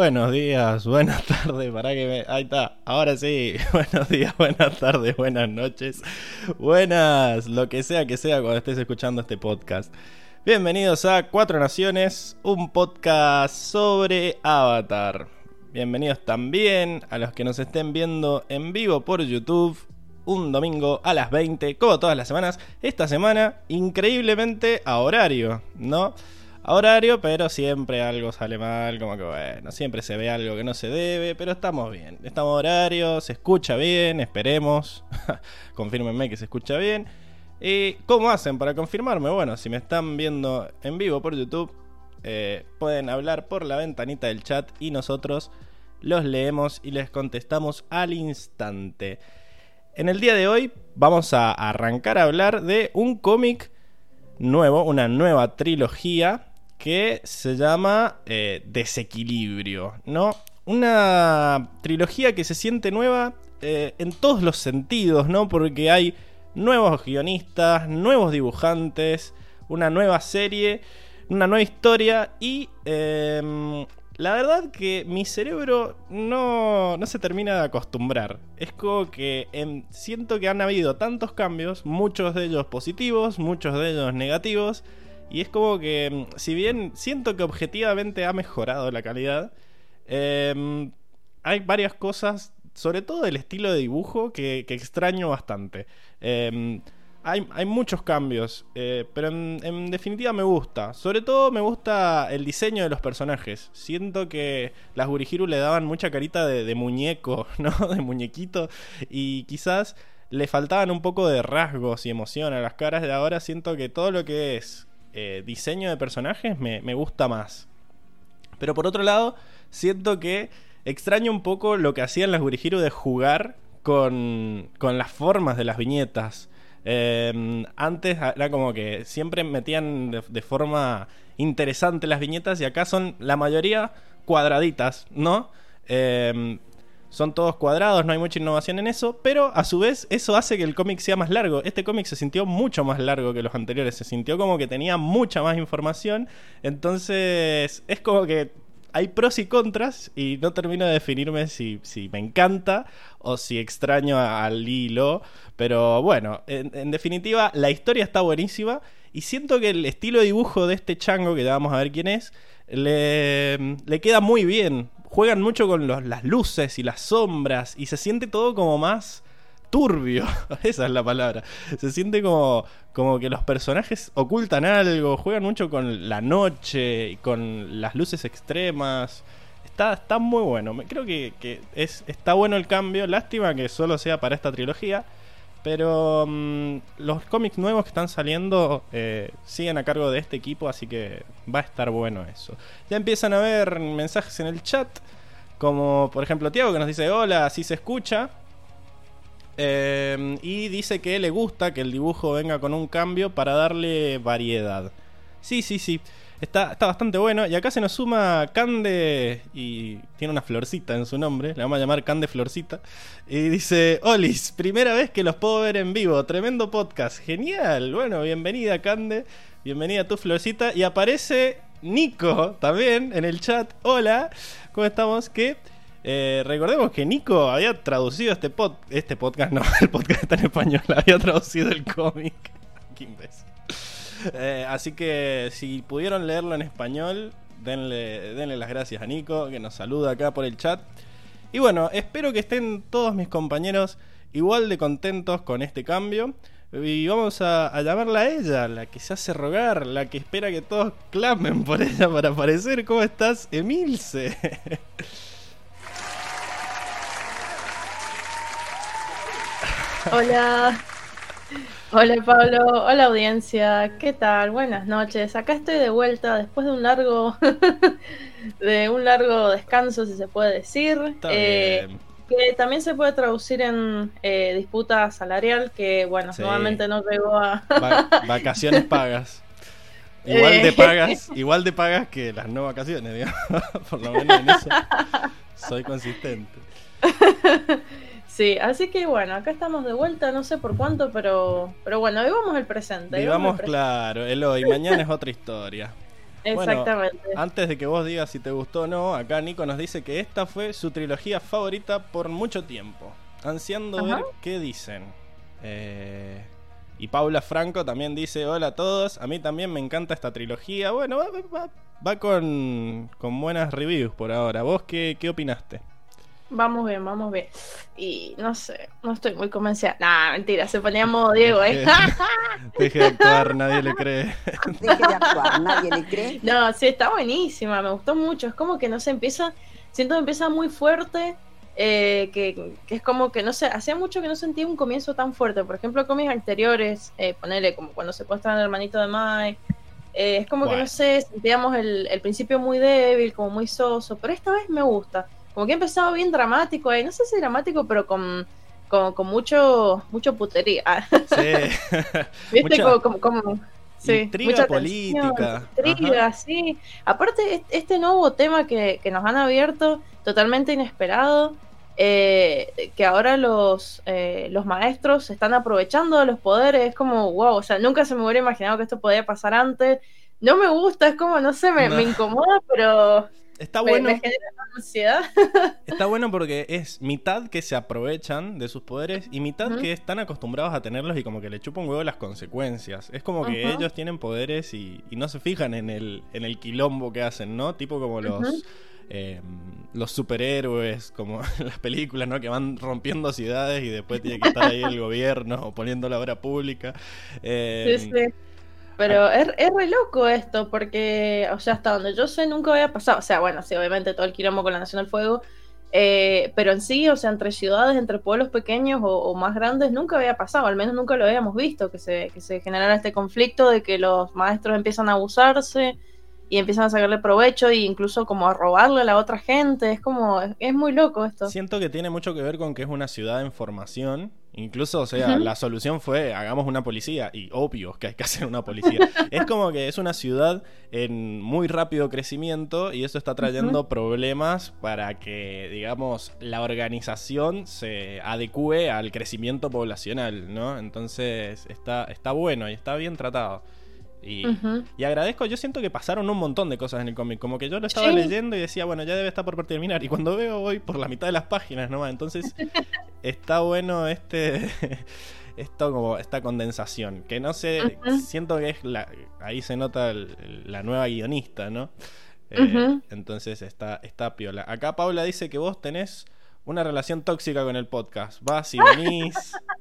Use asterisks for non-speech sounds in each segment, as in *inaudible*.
Buenos días, buenas *laughs* tardes, para que me... Ahí está, ahora sí. *laughs* Buenos días, buenas tardes, buenas noches, buenas, lo que sea que sea cuando estés escuchando este podcast. Bienvenidos a Cuatro Naciones, un podcast sobre Avatar. Bienvenidos también a los que nos estén viendo en vivo por YouTube un domingo a las 20, como todas las semanas. Esta semana, increíblemente a horario, ¿no? Horario, pero siempre algo sale mal, como que bueno, siempre se ve algo que no se debe, pero estamos bien, estamos a horario, se escucha bien, esperemos, *laughs* confírmenme que se escucha bien. ¿Y cómo hacen para confirmarme? Bueno, si me están viendo en vivo por YouTube, eh, pueden hablar por la ventanita del chat y nosotros los leemos y les contestamos al instante. En el día de hoy vamos a arrancar a hablar de un cómic nuevo, una nueva trilogía que se llama eh, Desequilibrio, ¿no? Una trilogía que se siente nueva eh, en todos los sentidos, ¿no? Porque hay nuevos guionistas, nuevos dibujantes, una nueva serie, una nueva historia y em, la verdad que mi cerebro no, no, se termina de acostumbrar. Es como que em, siento que han habido tantos cambios, muchos de ellos positivos, muchos de ellos negativos, y es como que, mm, si bien siento que objetivamente ha mejorado la calidad, em, hay varias cosas, sobre todo el estilo de dibujo, que, extraño bastante. Em, hay, muchos cambios, eh, pero en, definitiva me gusta. Sobre todo me gusta el diseño de los personajes. Siento que las Gurihiru le daban mucha carita de muñeco, *laughs* ¿no? De muñequito. Y quizás le faltaban un poco de rasgos y emoción a las caras de ahora. Siento que todo lo que es eh, diseño de personajes me, gusta más. Pero por otro lado, siento que extraño un poco lo que hacían las Gurihiru de jugar con, con las formas de las viñetas. Eh, antes era como que siempre metían de, forma interesante las viñetas y acá son la mayoría cuadraditas, ¿no? Eh, son todos cuadrados, no hay mucha innovación en eso, pero a su vez eso hace que el cómic sea más largo. Este cómic se sintió mucho más largo que los anteriores, se sintió como que tenía mucha más información, entonces es como que hay pros y contras y no termino de definirme si, me encanta o si extraño al hilo, pero bueno, en, definitiva la historia está buenísima y siento que el estilo de dibujo de este chango, que ya vamos a ver quién es, le, le queda muy bien juegan mucho con las luces y las sombras y se siente todo como más turbio, *laughs* esa es la palabra. Se siente como, como que los personajes ocultan algo, juegan mucho con la noche y con las luces extremas. Está, está muy bueno, creo que, que es, está bueno el cambio, lástima que solo sea para esta trilogía. Pero mm, los cómics nuevos que están saliendo eh, siguen a cargo de este equipo, así que va a estar bueno eso. Ya empiezan a ver mensajes en el chat, como por ejemplo Tiago que nos dice hola, así se escucha. Eh, y dice que le gusta que el dibujo venga con un cambio para darle variedad. Sí, sí, sí. Está, bastante bueno. Y acá se nos suma Cande y tiene una florcita en su nombre. Le vamos a llamar Cande Florcita. Y dice, Olis, primera vez que los puedo ver en vivo. Tremendo podcast. Genial. Bueno, bienvenida Cande. Bienvenida a tu florcita. Y aparece Nico también en el chat. Hola, ¿cómo estamos? Que... Eh, recordemos que Nico había traducido este, pod este podcast, *laughs* no, el podcast está en español, había traducido el cómic. *laughs* Qué imbécil. Eh, así que si pudieron leerlo en español, denle, denle las gracias a Nico, que nos saluda acá por el chat. Y bueno, espero que estén todos mis compañeros igual de contentos con este cambio. Y vamos a, llamarla a ella, la que se hace rogar, la que espera que todos clamen por ella para aparecer. ¿Cómo estás, Emilce? Hola. Hola Pablo, hola audiencia, ¿qué tal? Buenas noches. Acá estoy de vuelta después de un largo *laughs* de un largo descanso, si se puede decir. Eh, que también se puede traducir en eh, disputa salarial, que bueno, nuevamente no llegó a vacaciones *laughs* pagas. Igual de eh. pagas, igual de pagas que las no vacaciones, *laughs* digamos. Por lo menos en eso soy consistente. Sí, así que bueno, acá estamos de vuelta, no sé por cuánto, pero, pero bueno, vivamos el presente. Vivamos, claro, el hoy, mañana es otra historia. Exactamente. antes de que vos digas si te gustó o no, acá Nico nos dice que esta fue su trilogía favorita por mucho tiempo. Ansiando ver qué dicen. Eh, y Paula Franco también dice: Hola a todos, a mí también me encanta esta trilogía. Bueno, va, con, con, buenas reviews por ahora. ¿Vos qué, qué opinaste? Vamos bien, vamos bien. Y no sé, no estoy muy convencida. Nah, mentira, se ponía modo Diego, ¿eh? *laughs* Deje de actuar, nadie le cree. Deje de actuar, nadie le cree. No, sí, está buenísima, me gustó mucho. Es como que no se empieza, siento que empieza muy fuerte. Eh, que, es como que no sé, hacía mucho que no sentía un comienzo tan fuerte. Por ejemplo, con mis anteriores, eh, ponerle como cuando se puesta el hermanito de Mike. Eh, es como que no sé, sentíamos el, el principio muy débil, como muy soso, pero esta vez me gusta como que empezaba bien dramático ahí, no sé si dramático, pero con, con, mucho, mucho putería. *laughs* Sí. *laughs* ¿Viste? como, como, sí, intriga política. intriga, sí. Aparte, este nuevo tema que, nos han abierto, totalmente inesperado, eh, que ahora los, eh, los maestros están aprovechando de los poderes, es como, wow, o sea, nunca se me hubiera imaginado que esto podía pasar antes. No me gusta, es como, no sé, me, me incomoda, pero Está bueno. *laughs* Está bueno porque es mitad que se aprovechan de sus poderes y mitad que están acostumbrados a tenerlos y como que le chupan huevo las consecuencias. Es como que ellos tienen poderes y, no se fijan en el, en el quilombo que hacen, ¿no? Tipo como los. Em, los superhéroes, como *laughs* las películas, ¿no? Que van rompiendo ciudades y después tiene que estar ahí el gobierno o *laughs* poniendo la obra pública. sí, sí. Pero es, es re loco esto, porque, o sea, hasta donde yo sé, nunca había pasado. O sea, bueno, sí, obviamente todo el quilombo con la Nación del Fuego, eh, pero en sí, o sea, entre ciudades, entre pueblos pequeños o, más grandes, nunca había pasado, al menos nunca lo habíamos visto, que se, que se generara este conflicto de que los maestros empiezan a abusarse y empiezan a sacarle provecho e incluso como a robarle a la otra gente. Es como, es, muy loco esto. Siento que tiene mucho que ver con que es una ciudad en formación. Incluso, o sea, la solución fue hagamos una policía y obvio que hay que hacer una policía. *laughs* es como que es una ciudad en muy rápido crecimiento y eso está trayendo problemas para que, digamos, la organización se adecue al crecimiento poblacional, ¿no? Entonces está, está bueno y está bien tratado. Y, agradezco, yo siento que pasaron un montón de cosas en el cómic, como que yo lo estaba leyendo y decía, bueno, ya debe estar por terminar. Y cuando veo voy por la mitad de las páginas nomás, entonces *laughs* está bueno este... *laughs* esto como esta condensación, que no sé, siento que es la, ahí se nota la nueva guionista, ¿no? Eh, entonces está, está piola. Acá Paula dice que vos tenés una relación tóxica con el podcast. Vas y venís,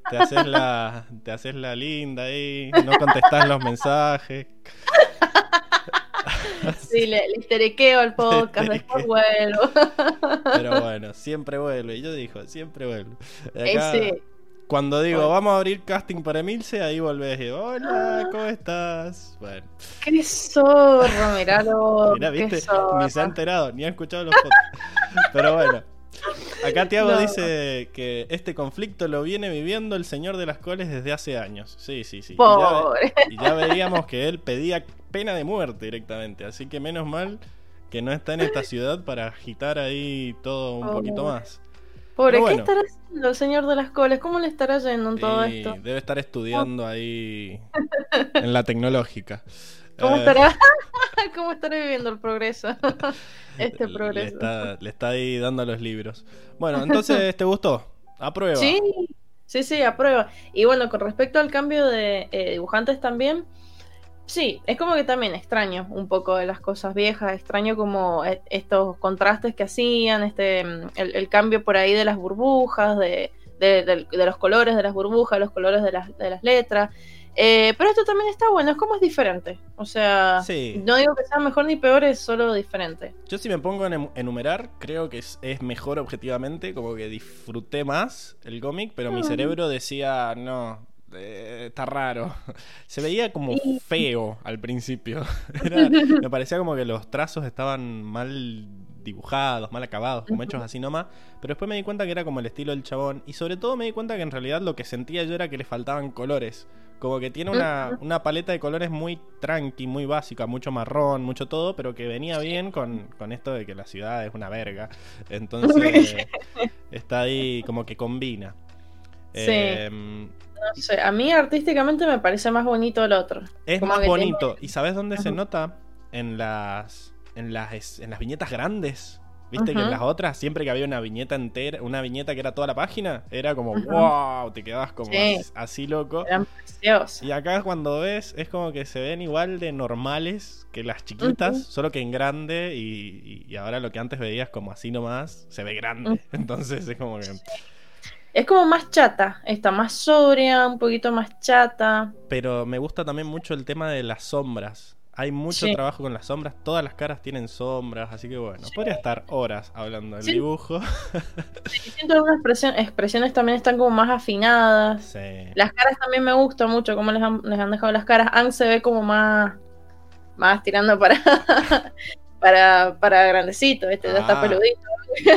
te haces la, te haces la linda ahí, no contestás los mensajes. Sí, le, le terequeo al *laughs* podcast, después vuelvo. Pero bueno, siempre vuelvo. Y yo digo, siempre vuelvo. Cuando digo, vamos a abrir casting para Emilce, ahí volvés y hola, ¿cómo estás? Bueno. Qué zorro, miralo. Mira, viste, ni se ha enterado, ni ha escuchado los podcasts. Pero bueno. Acá Tiago dice que este conflicto lo viene viviendo el señor de las coles desde hace años. Sí, sí, sí. Y ya, veíamos que él pedía pena de muerte directamente. Así que menos mal que no está en esta ciudad para agitar ahí todo un poquito más. Pobre, ¿qué estará haciendo el señor de las coles? ¿Cómo le estará yendo en todo esto? Debe estar estudiando ahí *laughs* en la tecnológica. ¿Cómo eh, estará? *laughs* ¿Cómo estará viviendo el progreso? *laughs* este progreso. Le está, ahí dando los libros. Bueno, entonces, *laughs* ¿te gustó? Aprueba. Sí, sí, sí, aprueba. Y bueno, con respecto al cambio de eh, dibujantes también, sí, es como que también extraño un poco de las cosas viejas, extraño como eh, estos contrastes que hacían, este, el, cambio por ahí de las burbujas, de, de, los colores de las burbujas, los colores de las, de las letras. Eh, pero esto también está bueno, es como es diferente. O sea, no digo que sea mejor ni peor, es solo diferente. Yo si me pongo a enumerar, creo que es, mejor objetivamente, como que disfruté más el cómic, pero mi cerebro decía, no, eh, está raro. *laughs* Se veía como feo al principio. *laughs* *laughs* me parecía como que los trazos estaban mal dibujados, mal acabados, como hechos así nomás. Pero después me di cuenta que era como el estilo del chabón. Y sobre todo me di cuenta que en realidad lo que sentía yo era que le faltaban colores. Como que tiene una, una, paleta de colores muy tranqui, muy básica, mucho marrón, mucho todo, pero que venía bien con, con esto de que la ciudad es una verga. *laughs* Entonces está ahí como que combina. Sí. Em, no sé, a mí artísticamente me parece más bonito el otro. Es más bonito. ¿Y sabes dónde se nota? en las, en las, en las viñetas grandes. Viste que en las otras, siempre que había una viñeta entera, una viñeta que era toda la página, era como, Ujú. wow, te quedabas como Sí. así, así loco. Eran preciosos. Y acá cuando ves, es como que se ven igual de normales que las chiquitas, solo que en grande, y, y- ahora lo que antes veías como así nomás, se ve grande. *laughs* Entonces es como que... Es como más chata, está más sobria, un poquito más chata. Pero me gusta también mucho el tema de las sombras. Hay mucho Sí. trabajo con las sombras, todas las caras tienen sombras, así que bueno, Sí. podría estar horas hablando del Sí. dibujo. *laughs* Siento algunas expresión- expresiones también están como más afinadas. Sí. Las caras también me gusta mucho cómo les han, les han dejado las caras. Ang se ve como más, más tirando para, *laughs* para, para grandecito, este ya está Ah. peludito.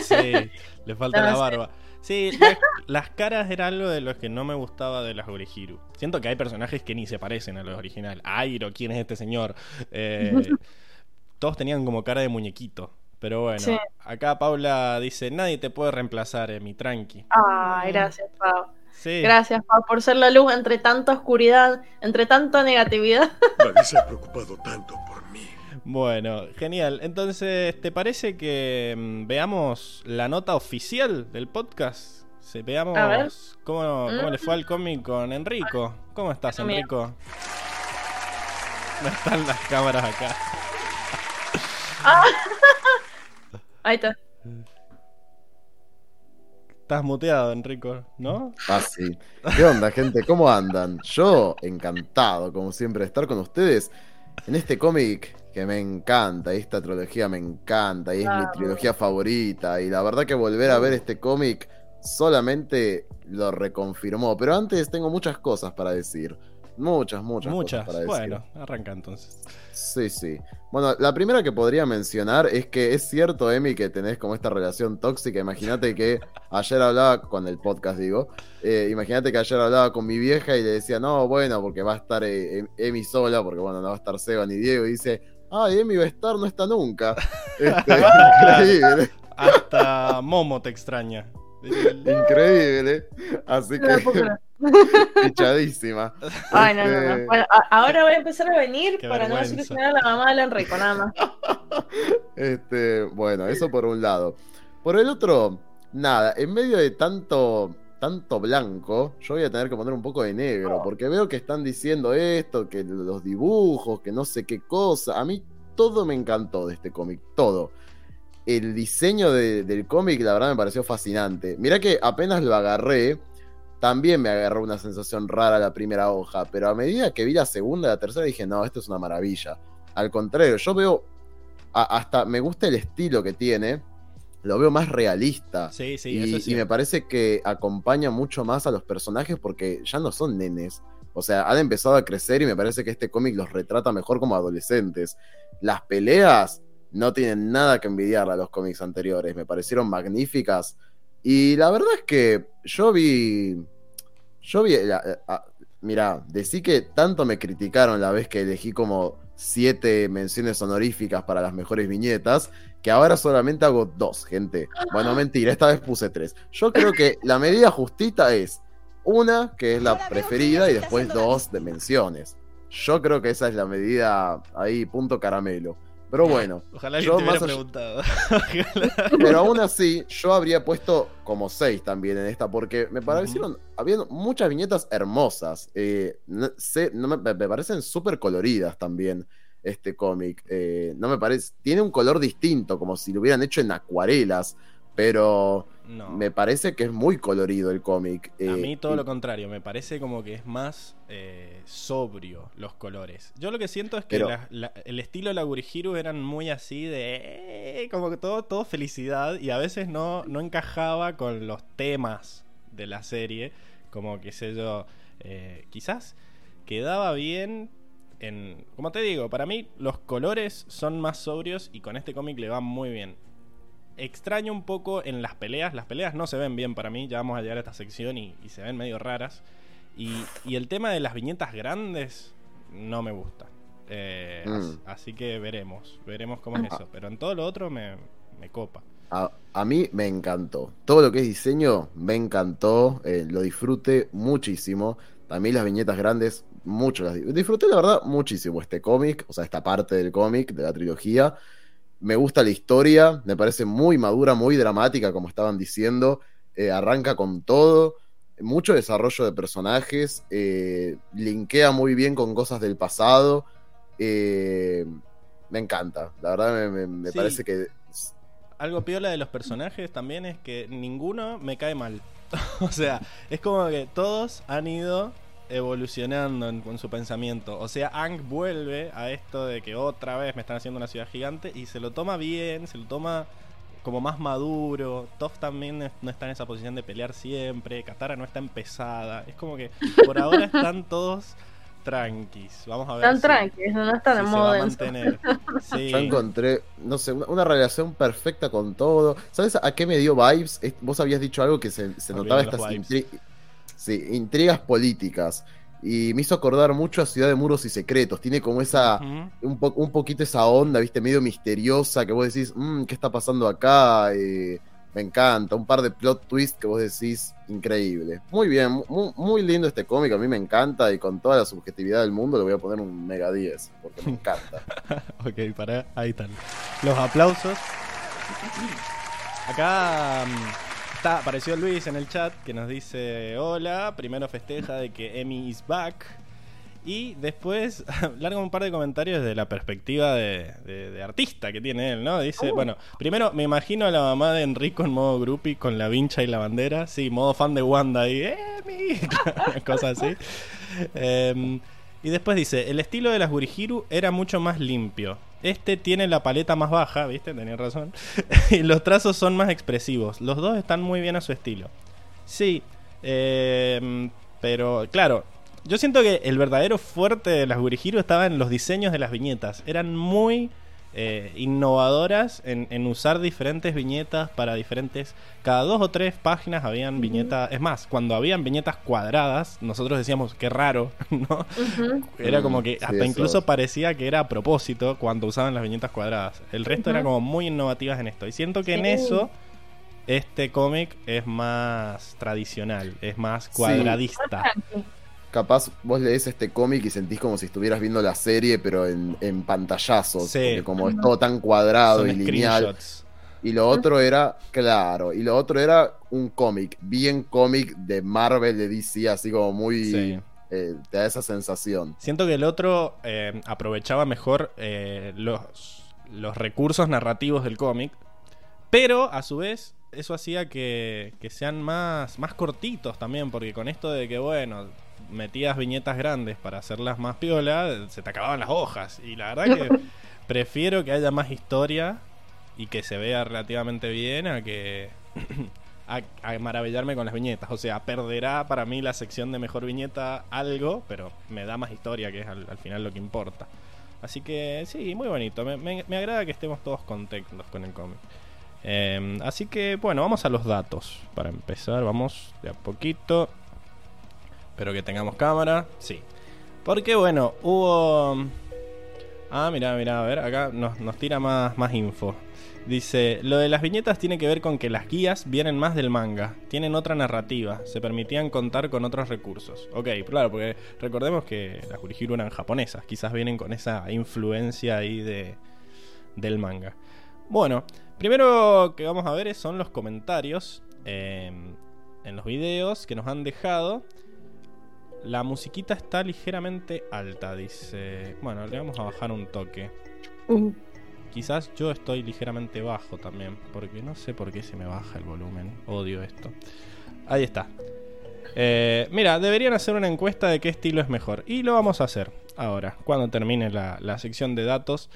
Sí, le falta *laughs* la barba. Sí, las, las caras era algo de los que no me gustaba de las Orihiru. Siento que hay personajes que ni se parecen a los originales. Airo, ¿quién es este señor? Eh, todos tenían como cara de muñequito. Pero bueno, Sí. acá Paula dice, nadie te puede reemplazar, mi tranqui. Ay, gracias, Pau. Sí. Gracias, Pau, por ser la luz entre tanta oscuridad, entre tanta negatividad. Nadie se ha preocupado tanto por. Bueno, genial. Entonces, ¿te parece que mm, veamos la nota oficial del podcast? Se, veamos A ver. cómo, cómo le Mm. fue al cómic con Enrico. ¿Cómo estás, Mira. Enrico? No están las cámaras acá. *laughs* Ahí está. Estás muteado, Enrico, ¿no? Ah, sí. ¿Qué onda, gente? ¿Cómo andan? Yo encantado, como siempre, de estar con ustedes en este cómic que me encanta, y esta trilogía me encanta, y es mi trilogía favorita, y la verdad que volver a ver este cómic solamente lo reconfirmó. Pero antes tengo muchas cosas para decir. Muchas, muchas, Muchas. cosas para decir. Bueno, arranca entonces. Sí, sí. Bueno, la primera que podría mencionar es que es cierto, Emi, que tenés como esta relación tóxica. Imagínate que *laughs* ayer hablaba con el podcast, digo. eh, Imagínate que ayer hablaba con mi vieja y le decía, no, bueno, porque va a estar eh, Em- Emi sola, porque bueno, no va a estar Seba ni Diego. Y dice, ay, Emi va a estar, no está nunca. *laughs* Este, increíble, Hasta Momo te extraña. increíble. Así No que, creer. *laughs* pichadísima. Ay, no, no, no. Este, Bueno, ahora voy a empezar a venir Qué para no vergüenza. solucionar a la mamá del Enrico, nada más. *laughs* Este, bueno, eso por un lado. Por el otro, nada, en medio de tanto, tanto blanco, yo voy a tener que poner un poco de negro, porque veo que están diciendo esto, que los dibujos, que no sé qué cosa. A mí todo me encantó de este cómic, todo. El diseño de- del cómic, la verdad, me pareció fascinante. Mirá que apenas lo agarré, también me agarró una sensación rara la primera hoja, pero a medida que vi la segunda y la tercera dije, no, esto es una maravilla. Al contrario, yo veo a- hasta me gusta el estilo que tiene. Lo veo más realista. Sí, sí, y, eso es y me parece que acompaña mucho más a los personajes porque ya no son nenes. O sea, han empezado a crecer y me parece que este cómic los retrata mejor como adolescentes. Las peleas no tienen nada que envidiarle a los cómics anteriores. Me parecieron magníficas. Y la verdad es que yo vi. Yo vi. la- a- mirá, decí que tanto me criticaron la vez que elegí como siete menciones honoríficas para las mejores viñetas, que ahora solamente hago dos, gente. Bueno, *gasps* mentira, esta vez puse tres. Yo creo que la medida justita es una, que es la preferida, y se después dos de menciones. Yo creo que esa es la medida ahí, punto caramelo. Pero bueno, *laughs* Ojalá yo te más allá- preguntado. Ojalá. *laughs* *laughs* pero aún así, yo habría puesto como seis también en esta, porque me parecieron, había muchas viñetas hermosas. eh, no, sé, no me, me parecen súper coloridas también este cómic. eh, no me parece, tiene un color distinto, como si lo hubieran hecho en acuarelas, pero No. me parece que es muy colorido el cómic. A eh, mí todo y- lo contrario, me parece como que es más eh, sobrio los colores. Yo lo que siento es que Pero- la- la- el estilo de la Gurihiru eran muy así de... eh, como que todo, todo felicidad y a veces no, no encajaba con los temas de la serie. Como que sé yo, eh, quizás quedaba bien en... Como te digo, para mí los colores son más sobrios y con este cómic le va muy bien extraño un poco en las peleas. Las peleas no se ven bien para mí. Ya vamos a llegar a esta sección y, y se ven medio raras. Y, y el tema de las viñetas grandes no me gusta. Eh, Mm. as- Así que veremos. Veremos cómo es eso. Pero en todo lo otro me, me copa. A, a mí me encantó. Todo lo que es diseño me encantó. eh, lo disfruté muchísimo. También las viñetas grandes mucho las di- disfruté la verdad muchísimo este cómic, o sea, esta parte del cómic, de la trilogía. Me gusta la historia, me parece muy madura, muy dramática, como estaban diciendo. Eh, arranca con todo, mucho desarrollo de personajes, eh, linkea muy bien con cosas del pasado. eh, me encanta, la verdad me, me- me Sí. parece que Algo piola de los personajes también es que ninguno me cae mal. *laughs* o sea, es como que todos han ido evolucionando en- con su pensamiento. O sea, Ang vuelve a esto de que otra vez me están haciendo una ciudad gigante y se lo toma bien, se lo toma como más maduro. Toph también no está en esa posición de pelear siempre. Katara no está empezada. Es como que por ahora están *laughs* todos tranquis. Vamos a ver. Están si- tranquilos, no están si en se modo va a denso. mantener. *laughs* Sí. Yo encontré, no sé, una, una relación perfecta con todo. ¿Sabes a qué me dio vibes? Es- Vos habías dicho algo que se, se notaba estas sí, intrigas políticas. Y me hizo acordar mucho a Ciudad de Muros y Secretos. Tiene como esa, un, po- un poquito esa onda, viste, medio misteriosa, que vos decís, "Mm, ¿qué está pasando acá? Eh, me encanta. Un par de plot twists que vos decís, increíble. Muy bien, muy, muy lindo este cómic, a mí me encanta y con toda la subjetividad del mundo le voy a poner un mega 10, porque me encanta. *laughs* Ok, para, ahí están. Los aplausos. Acá mm, está, apareció Luis en el chat que nos dice hola, primero festeja de que Emi is back. Y después *laughs* larga un par de comentarios de la perspectiva de, de- de artista que tiene él, ¿no? Dice, bueno, primero me imagino a la mamá de Enrico en modo groupie con la vincha y la bandera. Sí, modo fan de Wanda y Emi, *laughs* cosas así. Em, y después dice, el estilo de las Gurihiru era mucho más limpio. Este tiene la paleta más baja, ¿viste? Tenía razón. *laughs* y los trazos son más expresivos. Los dos están muy bien a su estilo. Sí, em, pero claro, yo siento que el verdadero fuerte de las Gurihiru estaba en los diseños de las viñetas. Eran muy eh, innovadoras en, en usar diferentes viñetas para diferentes... Cada dos o tres páginas habían viñetas... Es más, cuando habían viñetas cuadradas, nosotros decíamos, qué raro, *laughs* ¿no? Era como que Mm, sí, hasta incluso parecía que era a propósito cuando usaban las viñetas cuadradas. El resto era como muy innovativas en esto. Y siento que en eso este cómic es más tradicional, es más Sí. Capaz vos lees este cómic y sentís como si estuvieras viendo la serie, pero en, en pantallazos. Sí. Porque como es todo tan cuadrado Son y lineal. Y lo otro era, claro, y lo otro era un cómic, bien cómic de Marvel, de DC, así como muy. Sí. eh, te da esa sensación. Siento que el otro eh, aprovechaba mejor eh, los, los recursos narrativos del cómic, pero a su vez eso hacía que, que sean más, más cortitos también, porque con esto de que, bueno, metías viñetas grandes para hacerlas más piola, se te acababan las hojas. Y la verdad que *laughs* prefiero que haya más historia y que se vea relativamente bien a que... *clears throat* A, a maravillarme con las viñetas. O sea, perderá para mí la sección de mejor viñeta algo, pero me da más historia, que es al, al final lo que importa. Así que sí, muy bonito. Me, me- me agrada que estemos todos contentos con el cómic. Eh, así que bueno, vamos a los datos. Para empezar, vamos de a poquito. Espero que tengamos cámara. Sí. Porque bueno, hubo... Ah, mira, mira, a ver, acá nos, nos tira más, más info. Dice, lo de las viñetas tiene que ver con que las guías vienen más del manga, tienen otra narrativa, se permitían contar con otros recursos. Ok, claro, porque recordemos que las Gurihiru eran japonesas, quizás vienen con esa influencia ahí de, del manga. Bueno, primero que vamos a ver son los comentarios eh, en los videos que nos han dejado. La musiquita está ligeramente alta, dice. Bueno, le vamos a bajar un toque. Uh, Quizás yo estoy ligeramente bajo también, porque no sé por qué se me baja el volumen. Odio esto. Ahí está. Eh, mira, deberían hacer una encuesta de qué estilo es mejor. Y lo vamos a hacer ahora, cuando termine la, la sección de datos.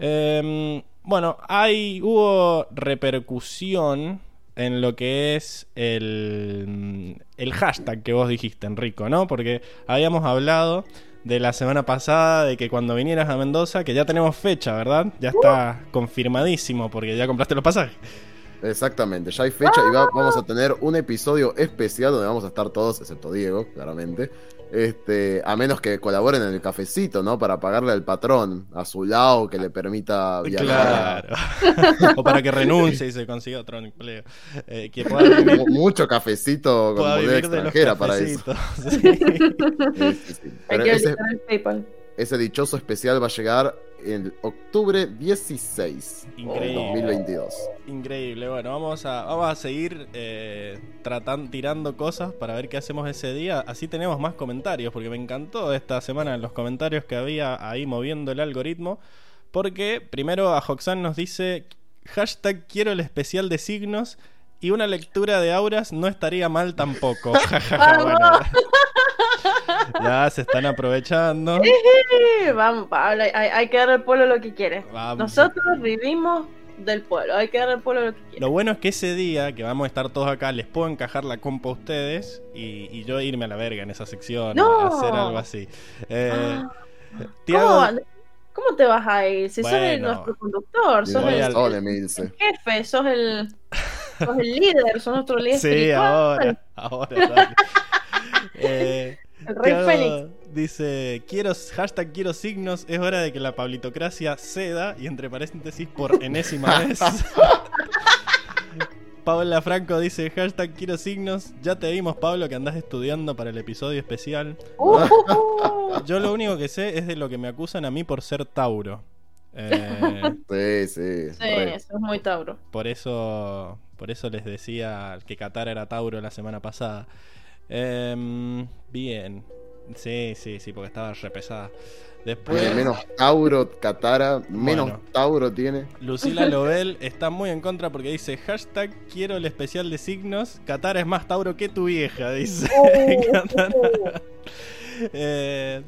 Eh, bueno, hay, hubo repercusión en lo que es el, el hashtag que vos dijiste, Enrico, ¿no? Porque habíamos hablado de la semana pasada de que cuando vinieras a Mendoza, que ya tenemos fecha, ¿verdad? Ya está confirmadísimo porque ya compraste los pasajes. Exactamente, ya hay fecha y va- vamos a tener un episodio especial donde vamos a estar todos, excepto Diego, claramente. Este, a menos que colaboren en el cafecito, ¿no? Para pagarle al patrón a su lado que le permita viajar. Claro. *laughs* o para que renuncie y se consiga otro empleo. Eh, que pueda vivir, Mu- Mucho cafecito con moneda vivir de los extranjera para eso. Sí. *laughs* Sí, sí, sí. Hay que ese, el PayPal. Ese dichoso especial va a llegar en octubre 16 de Increíble. 2022. Increíble. Bueno, vamos a, vamos a seguir eh, tratan- tirando cosas para ver qué hacemos ese día. Así tenemos más comentarios, porque me encantó esta semana los comentarios que había ahí moviendo el algoritmo. Porque primero a Hoxan nos dice hashtag quiero el especial de signos y una lectura de auras no estaría mal tampoco. *laughs* Bueno. *laughs* ya se están aprovechando. Sí, *laughs* vamos, Pablo, hay, hay que dar al pueblo lo que quiere. Vamos. Nosotros vivimos del pueblo, hay que dar al pueblo lo que quiere. Lo bueno es que ese día que vamos a estar todos acá, les puedo encajar la compa a ustedes y, y yo irme a la verga en esa sección, ¡No! hacer algo así. Eh, Ah, Tiago, ¿Cómo, cómo te vas a ir? Si sos el- nuestro conductor, sos el, jefe, sos el, sos el líder, sos nuestro líder *laughs* sí, espiritual, ahora, ahora. Eh, el rey Fénix. dice, quiero, hashtag quiero signos, es hora de que la pablitocracia ceda, y entre paréntesis, por *laughs* enésima vez. Paula Franco dice, hashtag quiero signos, ya te vimos Pablo que andás estudiando para el episodio especial. Uh, uh, uh. Yo lo único que sé es de lo que me acusan a mí por ser Tauro. Eh, *laughs* Sí, sí. Sí, eso es muy Tauro. por eso por eso les decía que Qatar era Tauro la semana pasada. Em, bien. Sí, sí, sí, porque estaba repesada. Después, menos Tauro, Katara, menos Bueno. Tauro tiene. Lucila *laughs* Lobel está muy en contra porque dice hashtag quiero el especial de signos. Qatar es más Tauro que tu vieja, dice. *laughs* Qatar. Eh,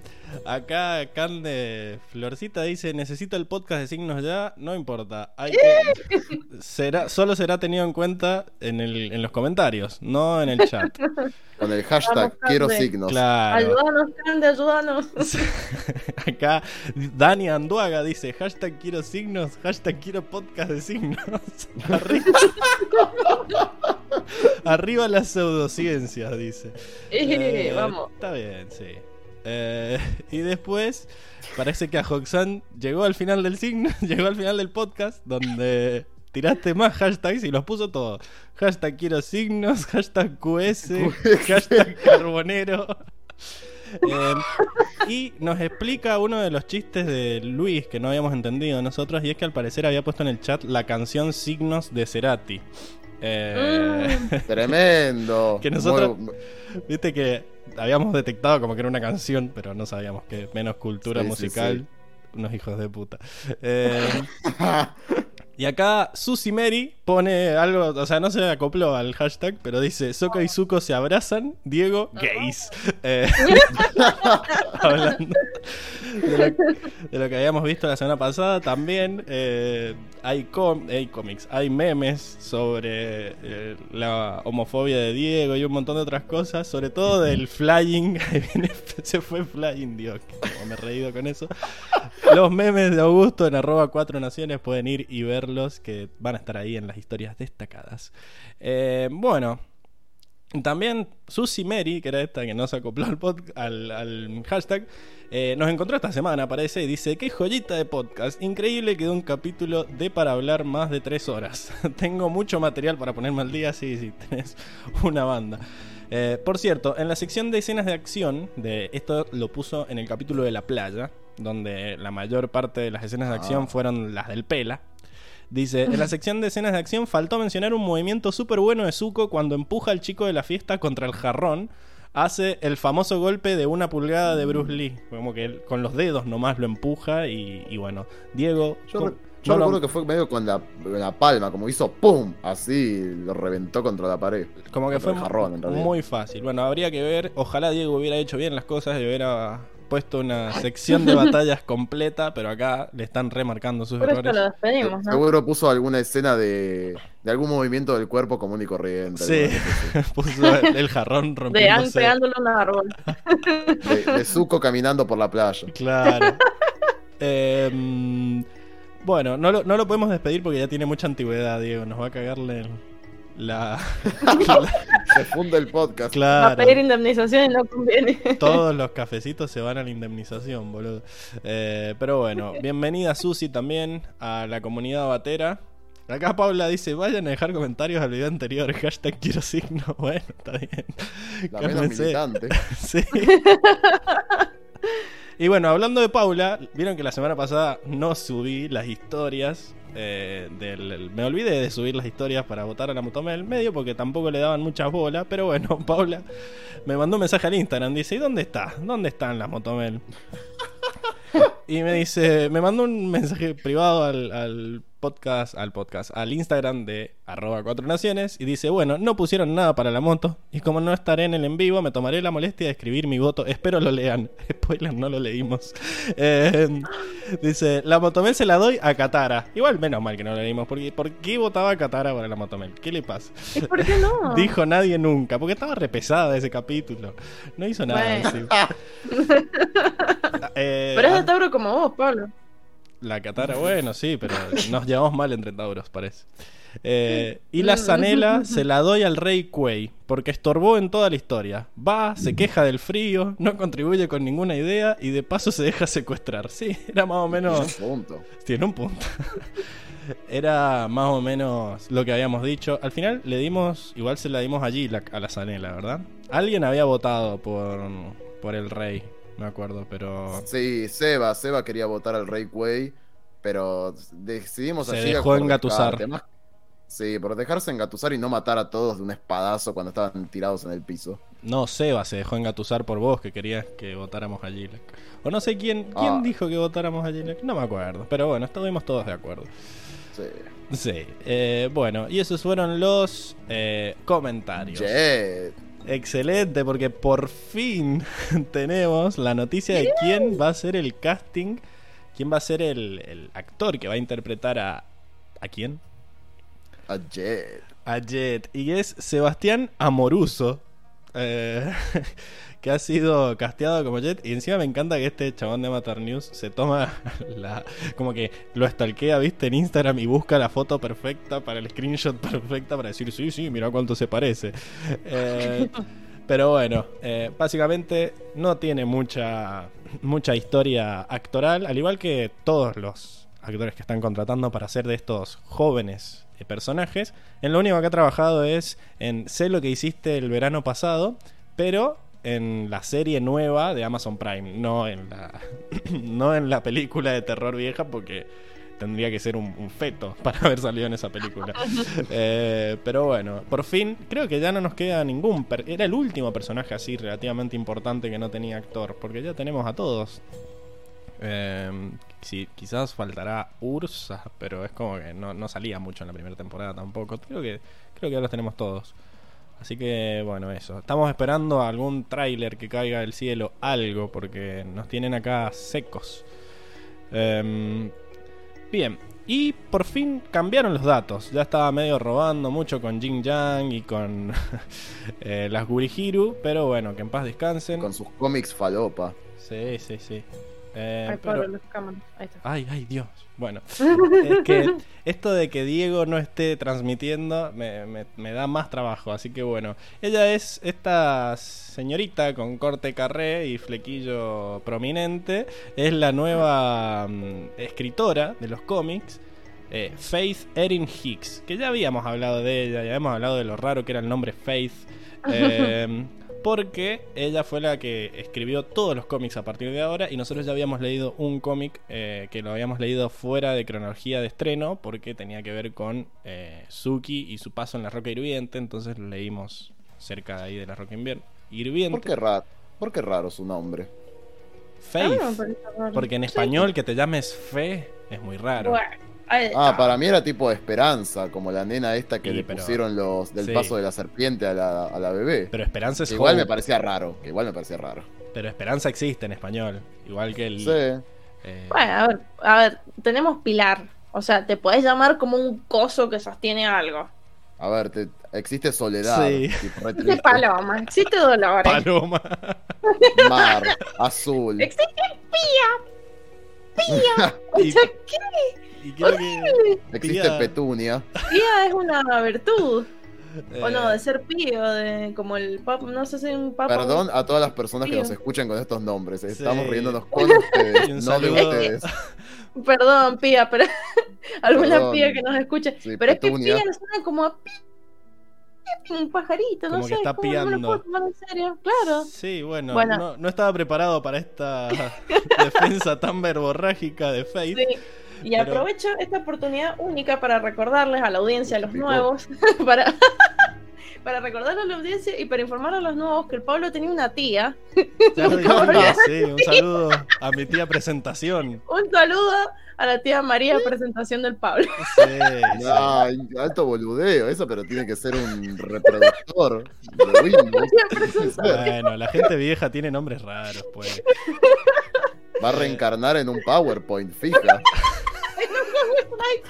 acá Cande Florcita dice necesito el podcast de signos ya, no importa. Hay que, será, solo será tenido en cuenta en, el, en los comentarios, no en el chat. *laughs* Con el hashtag Vamos, quiero signos. Claro. Ayúdanos, Cande, ayúdanos. *laughs* Acá Dani Anduaga dice hashtag quiero signos, hashtag quiero podcast de signos. *laughs* Arriba, Arriba las pseudociencias, dice. Eh, Vamos. Está bien, sí. Eh, *laughs* y después parece que a Hoxan llegó al final del signo, *laughs* llegó al final del podcast donde tiraste más hashtags y los puso todos. Hashtag quiero signos, *laughs* hashtag QS, hashtag carbonero. Eh, y nos explica uno de los chistes de Luis que no habíamos entendido nosotros y es que al parecer había puesto en el chat la canción Signos de Cerati. Eh, Tremendo. Que nosotros- Muy- Viste que habíamos detectado como que era una canción, pero no sabíamos que menos cultura Sí, sí, musical. Unos hijos de puta. Eh, *laughs* y acá Susi Mary pone algo, o sea, no se acopló al hashtag, pero dice: Soka y Zuko se abrazan, Diego, gays. Eh, *laughs* hablando de lo, de lo que habíamos visto la semana pasada, también eh, hay, com- hay cómics, hay memes sobre eh, la homofobia de Diego y un montón de otras cosas, sobre todo del flying. *laughs* Se fue flying, Dios, como me he reído con eso. Los memes de Augusto en arroba cuatro naciones pueden ir y que van a estar ahí en las historias destacadas. Eh, bueno, también Susi Mary, que era esta que no se acopló al, pod- al, al hashtag, eh, nos encontró esta semana, parece, y dice, qué joyita de podcast, increíble quedó un capítulo de para hablar más de tres horas. *laughs* Tengo mucho material para ponerme al día, sí, sí, *laughs* tenés una banda. Eh, por cierto, en la sección de escenas de acción, de esto lo puso en el capítulo de la playa, donde la mayor parte de las escenas de acción Ah. fueron las del Pela. Dice, en la sección de escenas de acción faltó mencionar un movimiento súper bueno de Zuko cuando empuja al chico de la fiesta contra el jarrón. Hace el famoso golpe de una pulgada de Bruce Lee. Como que él con los dedos nomás lo empuja y, y bueno. Diego... Yo, ¿cómo- re- yo no lo- que fue medio con la, palma, como hizo ¡pum! Así lo reventó contra la pared. Como que fue jarrón, muy fácil. Bueno, habría que ver. Ojalá Diego hubiera hecho bien las cosas y hubiera puesto una sección de batallas completa, pero acá le están remarcando sus Por eso errores. lo despedimos, ¿no? Seguro puso alguna escena de, de algún movimiento del cuerpo común y corriente. Sí, *laughs* puso el, el jarrón De rompiéndose. pegándole a un árbol. De, de Zuko caminando por la playa. Claro. *laughs* Em, bueno, no lo, no lo podemos despedir porque ya tiene mucha antigüedad, Diego. Nos va a cagarle La, *laughs* *laughs* Se funde el podcast. Va a pedir claro, indemnización no conviene. *laughs* todos los cafecitos se van a la indemnización, boludo. Eh, pero bueno, bienvenida Susi también a la comunidad batera. Acá Paula dice, vayan a dejar comentarios al video anterior, hashtag quiero signo. Bueno, está bien. La menos militante. Sí. Y bueno, hablando de Paula, vieron que la semana pasada no subí las historias. Eh, del, me olvidé de subir las historias para votar a la Motomel, medio porque tampoco le daban muchas bolas. Pero bueno, *laughs* Paula me mandó un mensaje al Instagram. Dice: ¿Y dónde está? ¿Dónde están las Motomel? *laughs* Y me dice, me mandó un mensaje privado al, al podcast, al podcast, al Instagram de arroba cuatro naciones y dice, bueno, no pusieron nada para la moto y como no estaré en el en vivo me tomaré la molestia de escribir mi voto, espero lo lean. *laughs* Spoiler, no lo leímos. *laughs* Eh, dice, la motomel se la doy a Katara. Igual menos mal que no lo leímos, porque ¿por qué votaba Katara para la motomel? ¿Qué le pasa? ¿Y por qué no? *laughs* Dijo nadie nunca, porque estaba repesada ese capítulo. No hizo nada. Bueno. sí. Eh, Pero es ah, de Tauro como vos, Pablo. La Katara, bueno, sí, pero nos llevamos mal entre Tauros, parece. Eh, y la Zanela *laughs* se la doy al rey Kuei, porque estorbó en toda la historia. Va, se queja del frío, no contribuye con ninguna idea y de paso se deja secuestrar. Sí, era más o menos. Punto. Tiene un punto. *laughs* Era más o menos lo que habíamos dicho. Al final le dimos, igual se la dimos allí la- a la Zanela, ¿verdad? Alguien había votado por, por el rey, me acuerdo, pero Sí, Seba, Seba quería votar al Rey Quay, pero decidimos Se allí dejó engatusar. Más- Sí, por dejarse engatusar y no matar a todos de un espadazo cuando estaban tirados en el piso. no, Seba se dejó engatusar por vos que querías que votáramos a Gilek. O no sé quién, quién Ah. dijo que votáramos a Gilek, no me acuerdo, pero bueno, estuvimos todos de acuerdo. Sí. Sí, eh, bueno, y esos fueron los eh, comentarios. Jet. Excelente, porque por fin *laughs* tenemos la noticia de quién va a ser el casting, quién va a ser el, el actor que va a interpretar a... ¿A quién? A Jet. A Jet. Y es Sebastián Amoruso, eh, *laughs* que ha sido casteado como Jet. Y encima me encanta que este chabón de Matar News se toma *laughs* la... Como que lo stalkea, viste, en Instagram y busca la foto perfecta para el screenshot perfecta para decir, sí, sí, mira cuánto se parece. Eh, *laughs* pero bueno, eh, básicamente no tiene mucha, mucha historia actoral, al igual que todos los actores que están contratando para hacer de estos jóvenes personajes. En lo único que ha trabajado es en Sé lo que hiciste el verano pasado, pero en la serie nueva de Amazon Prime, no en la, *coughs* no en la película de terror vieja, porque tendría que ser un, un feto *laughs* para haber salido en esa película. *laughs* Eh, pero bueno, por fin, creo que ya no nos queda ningún. Era el último personaje así relativamente importante que no tenía actor, porque ya tenemos a todos. Eh, sí, quizás faltará Ursa, pero es como que no, no salía mucho en la primera temporada tampoco. Creo que, creo que ya los tenemos todos. Así que bueno, eso. Estamos esperando algún tráiler que caiga del cielo, algo, porque nos tienen acá secos. Em, bien, y por fin cambiaron los datos. Ya estaba medio robando mucho con Jin Yang y con *laughs* eh, las Gurihiru, pero bueno, que en paz descansen. Con sus cómics falopa. Sí, sí, sí. Eh, Ay, pero-. Ahí está. Ay, ay, Dios. Bueno, *laughs* es que esto de que Diego no esté transmitiendo me, me- me da más trabajo, así que bueno. Ella es esta señorita con corte carré y flequillo prominente. Es la nueva mm, escritora de los cómics. eh, Faith Erin Hicks, que ya habíamos hablado de ella, ya habíamos hablado de lo raro que era el nombre Faith. *laughs* eh, porque ella fue la que escribió todos los cómics a partir de ahora y nosotros ya habíamos leído un cómic eh, que lo habíamos leído fuera de cronología de estreno porque tenía que ver con eh, Suki y su paso en la roca hirviente, entonces lo leímos cerca de ahí de la roca hirviente. ¿Por qué raro? ¿Por qué raro su nombre? Faith, Ah, porque en Sí. español que te llames Fe es muy raro. Bueno, Ah, para mí era tipo de esperanza, como la nena esta que Sí, le pero- pusieron los del sí. paso de la serpiente a la, a la bebé. Pero Esperanza es Que igual Hope, me parecía raro, que igual me parecía raro. pero Esperanza existe en español, igual que el Sí. eh, Bueno, a ver, a ver, tenemos Pilar. O sea, te podés llamar como un coso que sostiene algo. A ver, te- existe soledad. Sí. Existe *laughs* paloma, existe dolores. Paloma. *laughs* Mar, azul. Existe pía. *laughs* O Y- sea, ¿qué y creo que Existe Pía- petunia. pía es una virtud? O no, Eh, de ser pío, de como el papa, no sé si un papa. Perdón a todas las personas que nos escuchan con estos nombres. Estamos Sí. riéndonos con ustedes, *laughs* no de ustedes. *laughs* Perdón, pía, pero *laughs* alguna Perdón. pía que nos escuche. Sí, pero es que pía suena como a pi- un pajarito, no Como que sé. está ¿cómo no me lo piando. puedo tomar en serio? Claro. Sí, bueno, Bueno. No, no estaba preparado para esta defensa tan verborrágica de Faith. Sí. *laughs* Y Pero- aprovecho esta oportunidad única para recordarles a la audiencia, a los nuevos, *laughs* para, *laughs* para recordarle a la audiencia y para informar a los nuevos que el Pablo tenía una tía. Ya lo sí, un saludo a mi tía presentación. Un saludo a la tía María, presentación del Pablo. Sí, sí. Ay, alto boludeo, eso, pero tiene que ser un reproductor de Windows. Bueno, la gente vieja tiene nombres raros, pues. Va a reencarnar en un PowerPoint, fija.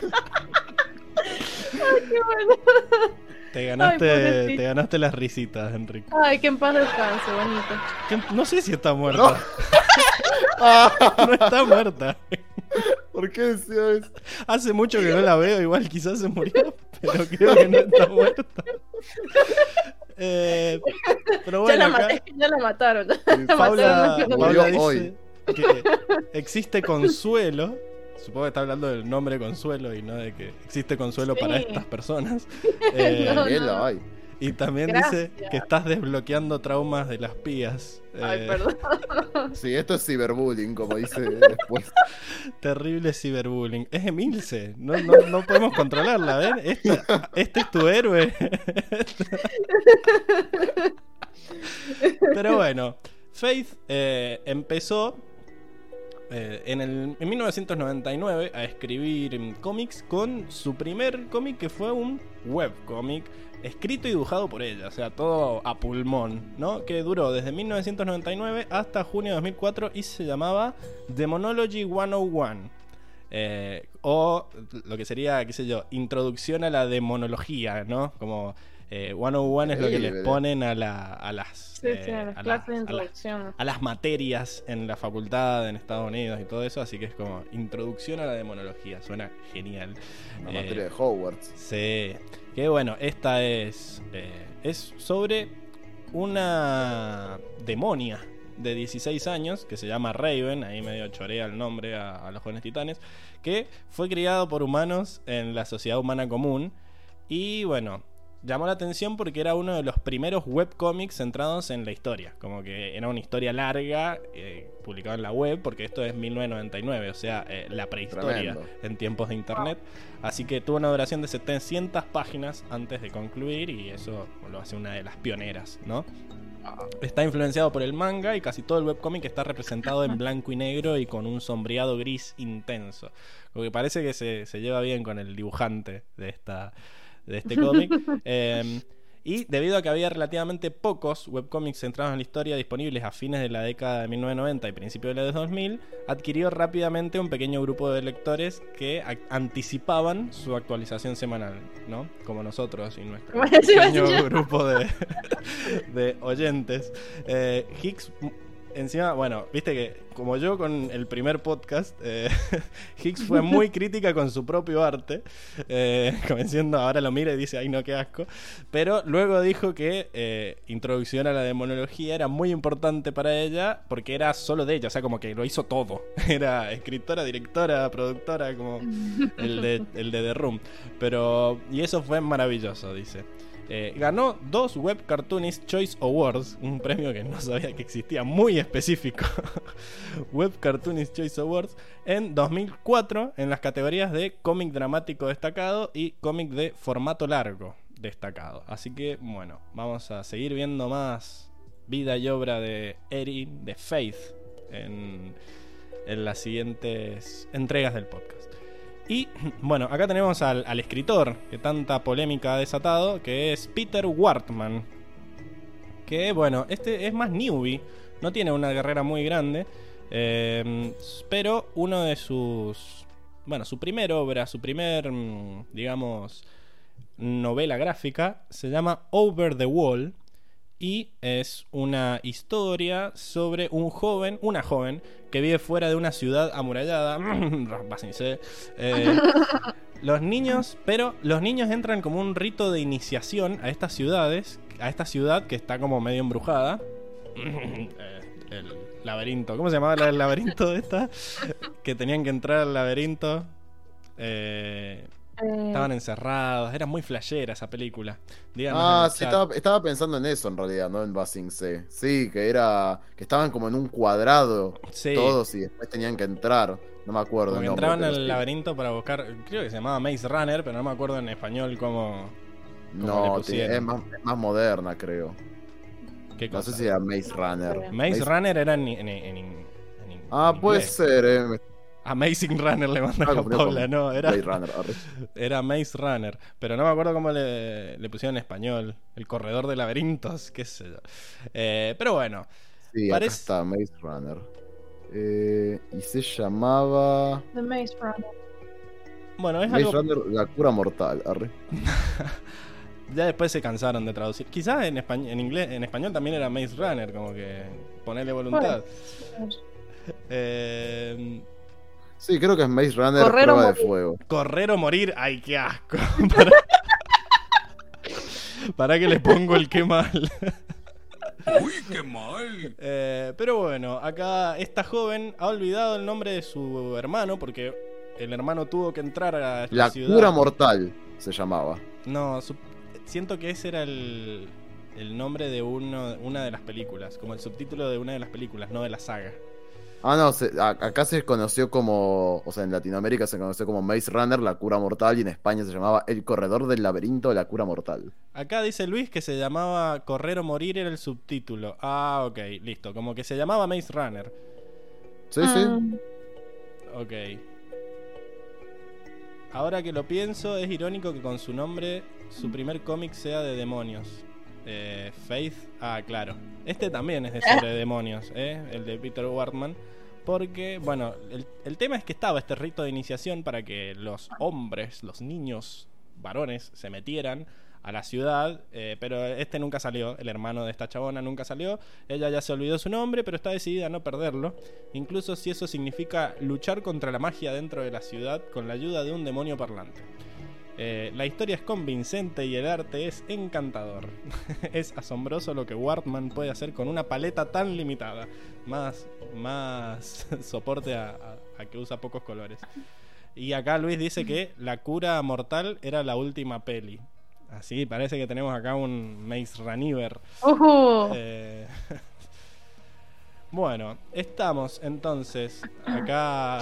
*laughs* Qué bueno. Te ganaste, te ganaste las risitas, Enrique. Ay, que en paz descanse, bonito. Que- No sé si está muerta. *laughs* No está muerta. ¿Por qué decía eso? Hace mucho que no la veo, igual quizás se murió, *laughs* pero creo que no está muerta. Eh, pero ya, bueno, la acá maté, ya la mataron. Paula, Paula dice que existe consuelo. Supongo que está hablando del nombre consuelo y no de que existe consuelo para estas personas. *laughs* Eh, No, no. Y también Gracias. dice que estás desbloqueando traumas de las pías. Ay, Eh, perdón. *laughs* Sí, esto es ciberbullying, como dice *laughs* después. Terrible ciberbullying. Es Emilce. No, no, no podemos controlarla, ¿ven? Este, este es tu héroe. Pero bueno, Faith eh, empezó eh, en, el, en 1999 a escribir cómics con su primer cómic que fue un webcómic escrito y dibujado por ella, o sea, todo a pulmón, ¿no? Que duró desde 1999 hasta junio de 2004 y se llamaba Demonology 101. eh, o lo que sería, qué sé yo, introducción a la demonología, ¿no? Como eh, 101 es lo que les ponen a, la, a las... Sí, sí, eh, a las a clases de las- a las- a las materias en la facultad en Estados Unidos y todo eso, así que es como introducción a la demonología, suena genial. La Eh, materia de Hogwarts. Sí, que bueno, esta es, eh, es sobre una demonia de 16 años que se llama Raven, ahí medio chorea el nombre a, a los jóvenes titanes, que fue criado por humanos en la sociedad humana común y bueno, llamó la atención porque era uno de los primeros webcomics centrados en la historia, como que era una historia larga eh, publicada en la web, porque esto es 1999, o sea, eh, la prehistoria Tremendo. en tiempos de internet. Así que tuvo una duración de 700 páginas antes de concluir y eso lo hace una de las pioneras, ¿no? Está influenciado por el manga y casi todo el webcómic está representado en blanco y negro y con un sombreado gris intenso. Lo que parece que se, se lleva bien con el dibujante de, esta, de este cómic. *laughs* Eh, y debido a que había relativamente pocos webcómics centrados en la historia disponibles a fines de la década de 1990 y principios de la de 2000, adquirió rápidamente un pequeño grupo de lectores que anticipaban su actualización semanal, ¿no? Como nosotros y nuestro *laughs* pequeño grupo de, *laughs* de oyentes. Eh, Hicks, encima, bueno, viste que como yo con el primer podcast, eh, *laughs* Hicks fue muy crítica con su propio arte, eh, *laughs* ahora lo mira y dice, ay no, qué asco. Pero luego dijo que eh, introducción a la demonología era muy importante para ella porque era solo de ella, o sea, como que lo hizo todo. *laughs* Era escritora, directora, productora, como el de, el de The Room. Pero, y eso fue maravilloso, dice. Eh, ganó dos Web Cartoonist Choice Awards, un premio que no sabía que existía, muy específico. *laughs* Web Cartoonist Choice Awards en 2004 en las categorías de cómic dramático destacado y cómic de formato largo destacado. Así que, bueno, vamos a seguir viendo más vida y obra de Erin, de Faith, en, en las siguientes entregas del podcast. Y *clears throat* bueno, acá tenemos al, al escritor que tanta polémica ha desatado, que es Peter Wartman. Que bueno, este es más newbie, no tiene una carrera muy grande, eh, pero uno de sus. Bueno, su primera obra, su primer, mm, digamos, novela gráfica se llama Over the Wall y es una historia sobre un joven, una joven que vive fuera de una ciudad amurallada, *clears throat* eh, Los niños, pero los niños entran como un rito de iniciación a estas ciudades, a esta ciudad que está como medio embrujada. *clears throat* El laberinto, ¿cómo se llamaba la- el laberinto de esta? Que tenían que entrar al laberinto. Eh, Eh, estaban encerrados, era muy flashera esa película. Díganos Ah, sí, estaba, estaba pensando en eso en realidad, no en Basing C. Sí, que era. que estaban como en un cuadrado Sí. todos y después tenían que entrar. No me acuerdo. Porque el nombre, entraban al sí. laberinto para buscar, creo que se llamaba Maze Runner, pero no me acuerdo en español cómo... cómo le No, pusieron. tiene- es más, es más moderna, creo. qué No sé cosa. si era Maze Runner. Maze Maze Runner era en, en- en- en- en Ah, puede ser, eh. Amazing Runner le manda Ah, a Paula, no, era, Runner. arre. *laughs* era Maze Runner. Pero no me acuerdo cómo le, le pusieron en español. El corredor de laberintos, qué sé yo. Eh, pero bueno, Sí, Parece- acá está, Maze Runner. Eh, y se llamaba. The Maze Runner. bueno, es Maze algo... Runner, la cura mortal. arre. *laughs* Ya después se cansaron de traducir. Quizás en, españ- en inglés, en español también era Maze Runner, como que ponerle voluntad. Eh, Sí, creo que es Maze Runner Correr o prueba de morir. fuego. correr o morir, ay, qué asco. *laughs* Para, *laughs* para que le pongo el qué mal. *laughs* ¡Uy, qué mal! Eh, pero bueno, acá esta joven ha olvidado el nombre de su hermano porque el hermano tuvo que entrar a esta La ciudad. cura mortal se llamaba. No, su- siento que ese era el, el nombre de uno, una de las películas, como el subtítulo de una de las películas, no de la saga. Ah, no, se- a- acá se conoció como, o sea, en Latinoamérica se conoció como Maze Runner, la cura mortal, y en España se llamaba El corredor del laberinto, la cura mortal. Acá dice Luis que se llamaba Correr o Morir era el subtítulo. Ah, ok, listo. Como que se llamaba Maze Runner. Sí, Ah, sí. Ok. Ahora que lo pienso, es irónico que con su nombre su primer cómic sea de demonios. Eh, Faith, ah, claro. Este también es de sobre *laughs* demonios, ¿eh? el de Peter Wartman. Porque, bueno, el, el tema es que estaba este rito de iniciación para que los hombres, los niños varones, se metieran a la ciudad, eh, pero este nunca salió, el hermano de esta chabona nunca salió, ella ya se olvidó su nombre, pero está decidida a no perderlo, incluso si eso significa luchar contra la magia dentro de la ciudad con la ayuda de un demonio parlante. Eh, la historia es convincente y el arte es encantador. *laughs* es asombroso lo que Wartman puede hacer con una paleta tan limitada. Más, más *laughs* soporte a, a- a que usa pocos colores. Y acá Luis dice que La cura mortal era la última peli. Así, parece que tenemos acá un Maze Runner. Ujú. Eh, *laughs* bueno, estamos entonces acá.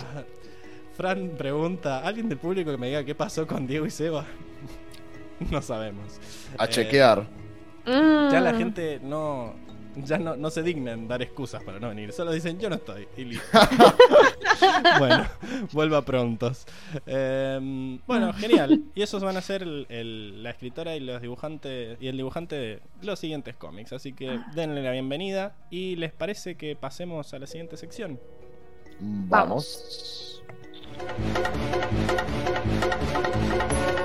Fran pregunta: ¿Alguien del público que me diga qué pasó con Diego y Seba? *laughs* no sabemos. A Eh, chequear. Ya la Mm. gente no. Ya no, no se dignan dar excusas para no venir. Solo dicen yo no estoy. Y listo. *laughs* bueno, vuelva prontos. Eh, bueno, genial. Y esos van a ser el- el- la escritora y los dibujantes y el dibujante de los siguientes cómics. Así que denle la bienvenida. Y les parece que pasemos a la siguiente sección. Vamos. Thank you.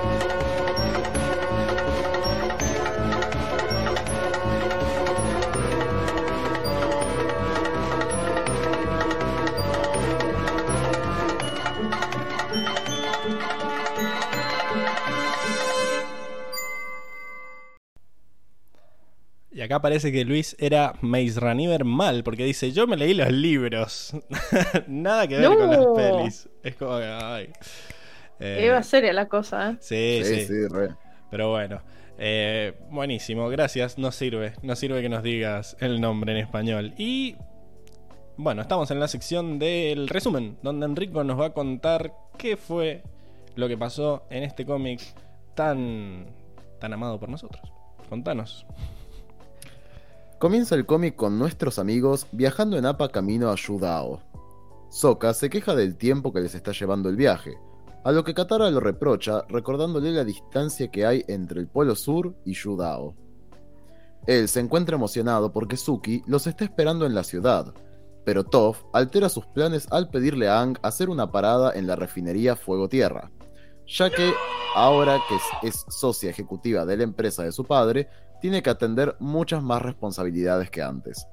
Acá parece que Luis era Maze Runner mal, porque dice, yo me leí los libros. *laughs* Nada que ver con las pelis. Es como que, ay. Eh, Iba seria la cosa, ¿eh? sí, Sí, sí, sí, re. Pero bueno. Eh, buenísimo, gracias. No sirve. No sirve que nos digas el nombre en español. Y bueno, estamos en la sección del resumen, donde Enrico nos va a contar qué fue lo que pasó en este cómic tan, tan amado por nosotros. Contanos. Comienza el cómic con nuestros amigos viajando en APA camino a Yudao. Sokka se queja del tiempo que les está llevando el viaje, a lo que Katara lo reprocha recordándole la distancia que hay entre el Polo Sur y Yudao. Él se encuentra emocionado porque Suki los está esperando en la ciudad, pero Toph altera sus planes al pedirle a Aang hacer una parada en la refinería Fuego Tierra, ya que ahora que es socia ejecutiva de la empresa de su padre, tiene que atender muchas más responsabilidades que antes.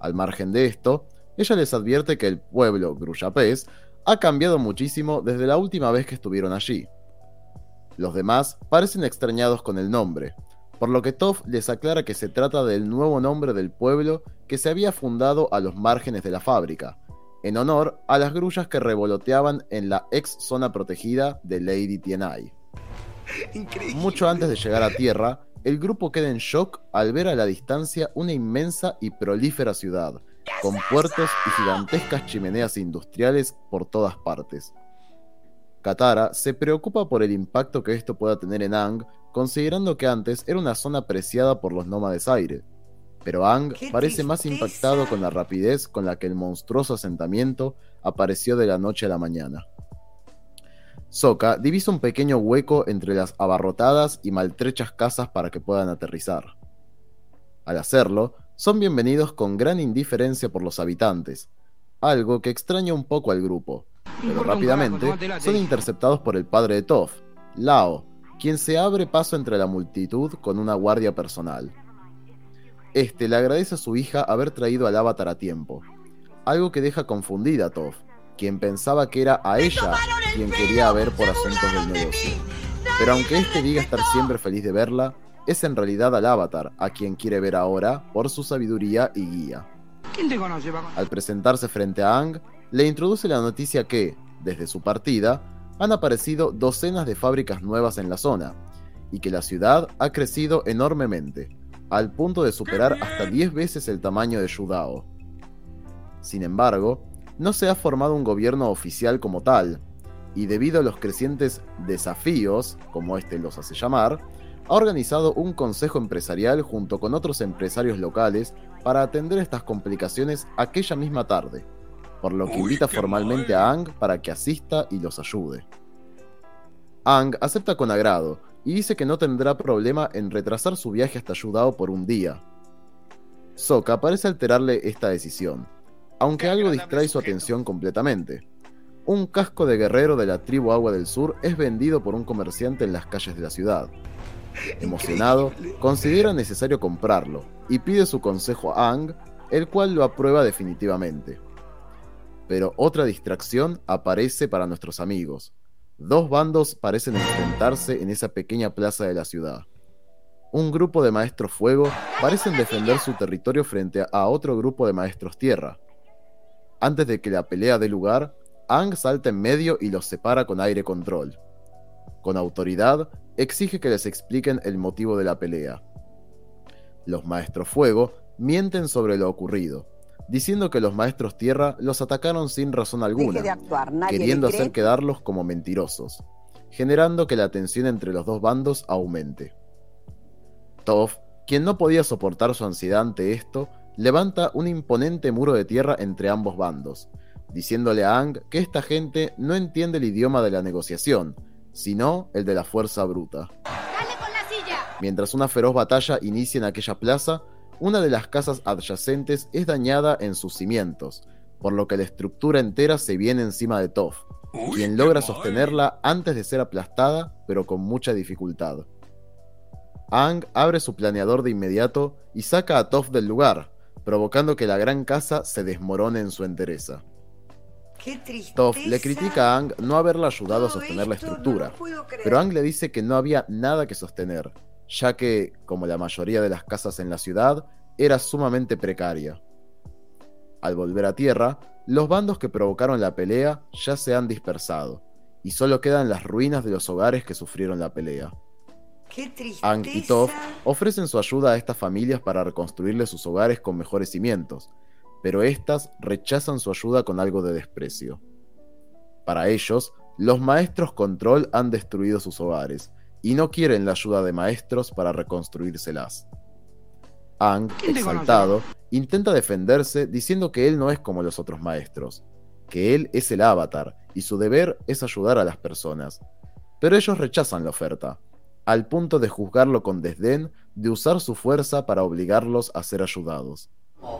Al margen de esto, ella les advierte que el pueblo Gruyapés ha cambiado muchísimo desde la última vez que estuvieron allí. Los demás parecen extrañados con el nombre, por lo que Toff les aclara que se trata del nuevo nombre del pueblo que se había fundado a los márgenes de la fábrica, en honor a las grullas que revoloteaban en la ex zona protegida de Lady Tienai. Mucho antes de llegar a tierra, el grupo queda en shock al ver a la distancia una inmensa y prolífera ciudad, con puertos y gigantescas chimeneas industriales por todas partes. Katara se preocupa por el impacto que esto pueda tener en Ang, considerando que antes era una zona apreciada por los nómades aire. Pero Ang parece más impactado con la rapidez con la que el monstruoso asentamiento apareció de la noche a la mañana. Sokka divisa un pequeño hueco entre las abarrotadas y maltrechas casas para que puedan aterrizar. Al hacerlo, son bienvenidos con gran indiferencia por los habitantes, algo que extraña un poco al grupo, pero rápidamente son interceptados por el padre de Toph, Lao, quien se abre paso entre la multitud con una guardia personal. Este le agradece a su hija haber traído al avatar a tiempo, algo que deja confundida a Toph, quien pensaba que era a ella quien quería ver por asuntos del negocio. Pero aunque este diga estar siempre feliz de verla, es en realidad al avatar a quien quiere ver ahora por su sabiduría y guía. Al presentarse frente a Ang, le introduce la noticia que, desde su partida, han aparecido docenas de fábricas nuevas en la zona, y que la ciudad ha crecido enormemente, al punto de superar hasta 10 veces el tamaño de Yudao. Sin embargo, no se ha formado un gobierno oficial como tal, y debido a los crecientes desafíos, como este los hace llamar, ha organizado un consejo empresarial junto con otros empresarios locales para atender estas complicaciones aquella misma tarde, por lo que invita formalmente a Ang para que asista y los ayude. Ang acepta con agrado y dice que no tendrá problema en retrasar su viaje hasta Yudao por un día. Sokka parece alterarle esta decisión, aunque algo distrae su atención completamente. Un casco de guerrero de la tribu Agua del Sur es vendido por un comerciante en las calles de la ciudad. Emocionado, considera necesario comprarlo y pide su consejo a Ang, el cual lo aprueba definitivamente. Pero otra distracción aparece para nuestros amigos. Dos bandos parecen enfrentarse en esa pequeña plaza de la ciudad. Un grupo de maestros fuego parecen defender su territorio frente a otro grupo de maestros tierra, antes de que la pelea dé lugar, Ang salta en medio y los separa con aire control. Con autoridad, exige que les expliquen el motivo de la pelea. Los maestros fuego mienten sobre lo ocurrido, diciendo que los maestros tierra los atacaron sin razón alguna, queriendo hacer quedarlos como mentirosos, generando que la tensión entre los dos bandos aumente. Toph, quien no podía soportar su ansiedad ante esto, levanta un imponente muro de tierra entre ambos bandos, diciéndole a Ang que esta gente no entiende el idioma de la negociación, sino el de la fuerza bruta. Mientras una feroz batalla inicia en aquella plaza, una de las casas adyacentes es dañada en sus cimientos, por lo que la estructura entera se viene encima de Toph, quien logra sostenerla antes de ser aplastada, pero con mucha dificultad. Ang abre su planeador de inmediato y saca a Toph del lugar, provocando que la gran casa se desmorone en su entereza. Toph le critica a Ang no haberla ayudado a sostener la estructura, pero Ang le dice que no había nada que sostener, ya que, como la mayoría de las casas en la ciudad, era sumamente precaria. Al volver a tierra, los bandos que provocaron la pelea ya se han dispersado, y solo quedan las ruinas de los hogares que sufrieron la pelea. Ang y Toph ofrecen su ayuda a estas familias para reconstruirles sus hogares con mejores cimientos, pero éstas rechazan su ayuda con algo de desprecio. Para ellos, los maestros control han destruido sus hogares y no quieren la ayuda de maestros para reconstruírselas. Ang, exaltado, intenta defenderse diciendo que él no es como los otros maestros, que él es el avatar y su deber es ayudar a las personas. Pero ellos rechazan la oferta, al punto de juzgarlo con desdén, de usar su fuerza para obligarlos a ser ayudados.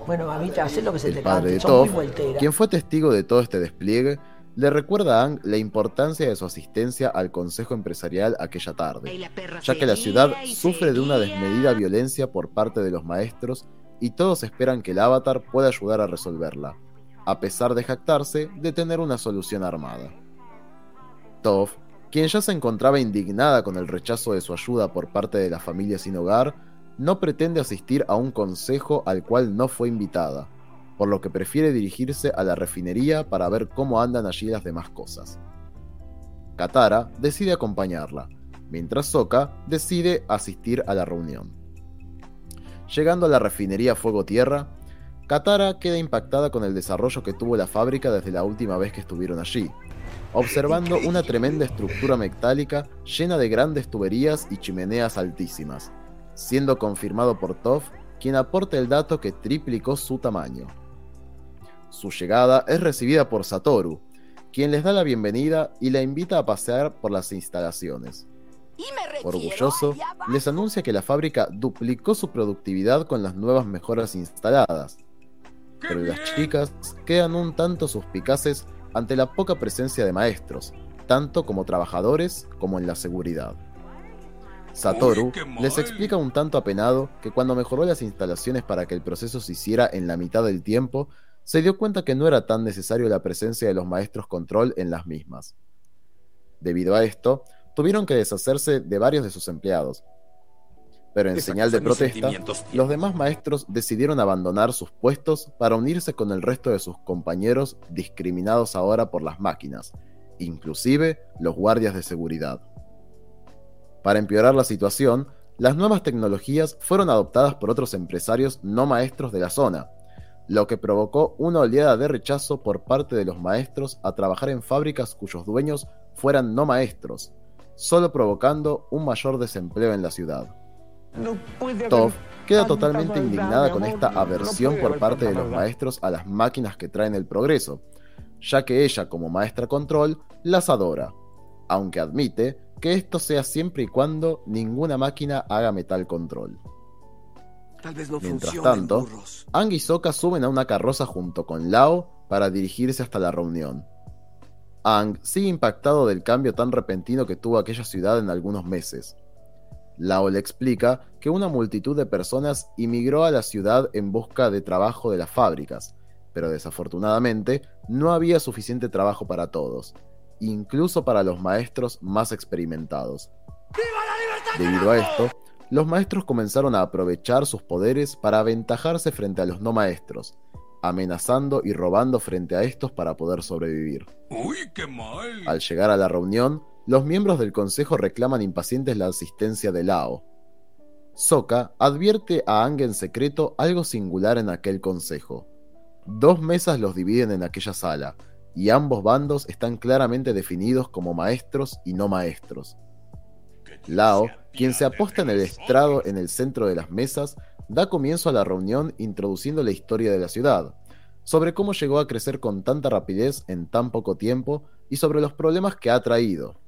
Bueno, mamita, haz lo que se El te padre de cante, Toph, quien fue testigo de todo este despliegue, le recuerda a Ang la importancia de su asistencia al consejo empresarial aquella tarde, ya que la ciudad sufre de una desmedida violencia por parte de los maestros y todos esperan que el avatar pueda ayudar a resolverla. a pesar de jactarse de tener una solución armada. Tov, quien ya se encontraba indignada con el rechazo de su ayuda por parte de la familia sin hogar, no pretende asistir a un consejo al cual no fue invitada, por lo que prefiere dirigirse a la refinería para ver cómo andan allí las demás cosas. Katara decide acompañarla, mientras Sokka decide asistir a la reunión. Llegando a la refinería Fuego Tierra, Katara queda impactada con el desarrollo que tuvo la fábrica desde la última vez que estuvieron allí, observando una tremenda estructura metálica llena de grandes tuberías y chimeneas altísimas, siendo confirmado por Toph, quien aporta el dato que triplicó su tamaño. Su llegada es recibida por Satoru, quien les da la bienvenida y la invita a pasear por las instalaciones. Orgulloso, les anuncia que la fábrica duplicó su productividad con las nuevas mejoras instaladas, pero las chicas quedan un tanto suspicaces ante la poca presencia de maestros, tanto como trabajadores como en la seguridad. Satoru les explica un tanto apenado que cuando mejoró las instalaciones para que el proceso se hiciera en la mitad del tiempo, se dio cuenta que no era tan necesario la presencia de los maestros control en las mismas. Debido a esto, tuvieron que deshacerse de varios de sus empleados. Pero en señal de protesta, los demás maestros decidieron abandonar sus puestos para unirse con el resto de sus compañeros discriminados ahora por las máquinas, inclusive los guardias de seguridad. Para empeorar la situación, las nuevas tecnologías fueron adoptadas por otros empresarios no maestros de la zona, lo que provocó una oleada de rechazo por parte de los maestros a trabajar en fábricas cuyos dueños fueran no maestros, solo provocando un mayor desempleo en la ciudad. Toph queda totalmente indignada con esta aversión por parte de los maestros a las máquinas que traen el progreso, ya que ella como maestra control las adora, aunque admite que esto sea siempre y cuando ninguna máquina haga metal control. Mientras tanto, Ang y Sokka suben a una carroza junto con Lao para dirigirse hasta la reunión. Ang sigue impactado del cambio tan repentino que tuvo aquella ciudad en algunos meses. Lao le explica que una multitud de personas inmigró a la ciudad en busca de trabajo de las fábricas, pero desafortunadamente no había suficiente trabajo para todos, incluso para los maestros más experimentados. Debido a esto, los maestros comenzaron a aprovechar sus poderes para aventajarse frente a los no maestros, amenazando y robando frente a estos para poder sobrevivir. ¡Uy, qué mal! Al llegar a la reunión, los miembros del consejo reclaman impacientes la asistencia de Lao. Sokka advierte a Ang en secreto algo singular en aquel consejo. Dos mesas los dividen en aquella sala, y ambos bandos están claramente definidos como maestros y no maestros. Lao, quien se aposta en el estrado en el centro de las mesas, da comienzo a la reunión introduciendo la historia de la ciudad, sobre cómo llegó a crecer con tanta rapidez en tan poco tiempo y sobre los problemas que ha traído.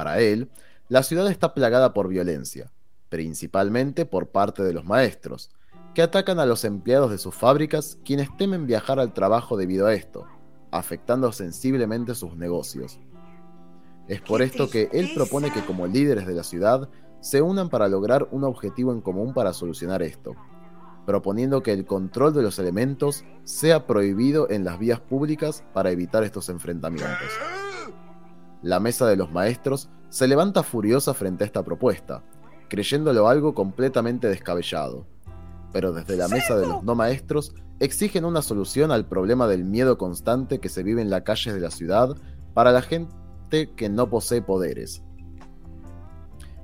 Para él, la ciudad está plagada por violencia, principalmente por parte de los maestros, que atacan a los empleados de sus fábricas quienes temen viajar al trabajo debido a esto, afectando sensiblemente sus negocios. Es por esto que él propone que como líderes de la ciudad se unan para lograr un objetivo en común para solucionar esto, proponiendo que el control de los elementos sea prohibido en las vías públicas para evitar estos enfrentamientos. La mesa de los maestros se levanta furiosa frente a esta propuesta, creyéndolo algo completamente descabellado. Pero desde la mesa de los no maestros exigen una solución al problema del miedo constante que se vive en las calles de la ciudad para la gente que no posee poderes.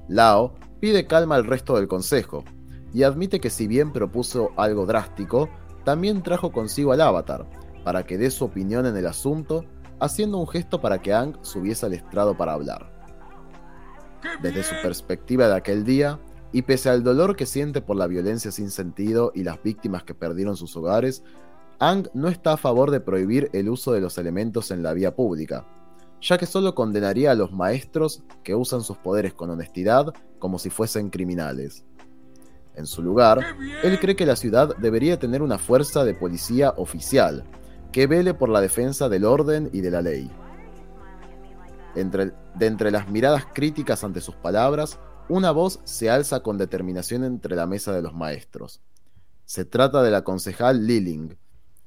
Lao pide calma al resto del consejo y admite que si bien propuso algo drástico, también trajo consigo al avatar, para que dé su opinión en el asunto, haciendo un gesto para que Ang subiese al estrado para hablar. Desde su perspectiva de aquel día, y pese al dolor que siente por la violencia sin sentido y las víctimas que perdieron sus hogares, Ang no está a favor de prohibir el uso de los elementos en la vía pública, ya que solo condenaría a los maestros que usan sus poderes con honestidad como si fuesen criminales. En su lugar, él cree que la ciudad debería tener una fuerza de policía oficial, que vele por la defensa del orden y de la ley. Entre, de entre las miradas críticas ante sus palabras, una voz se alza con determinación entre la mesa de los maestros. Se trata de la concejal Liling,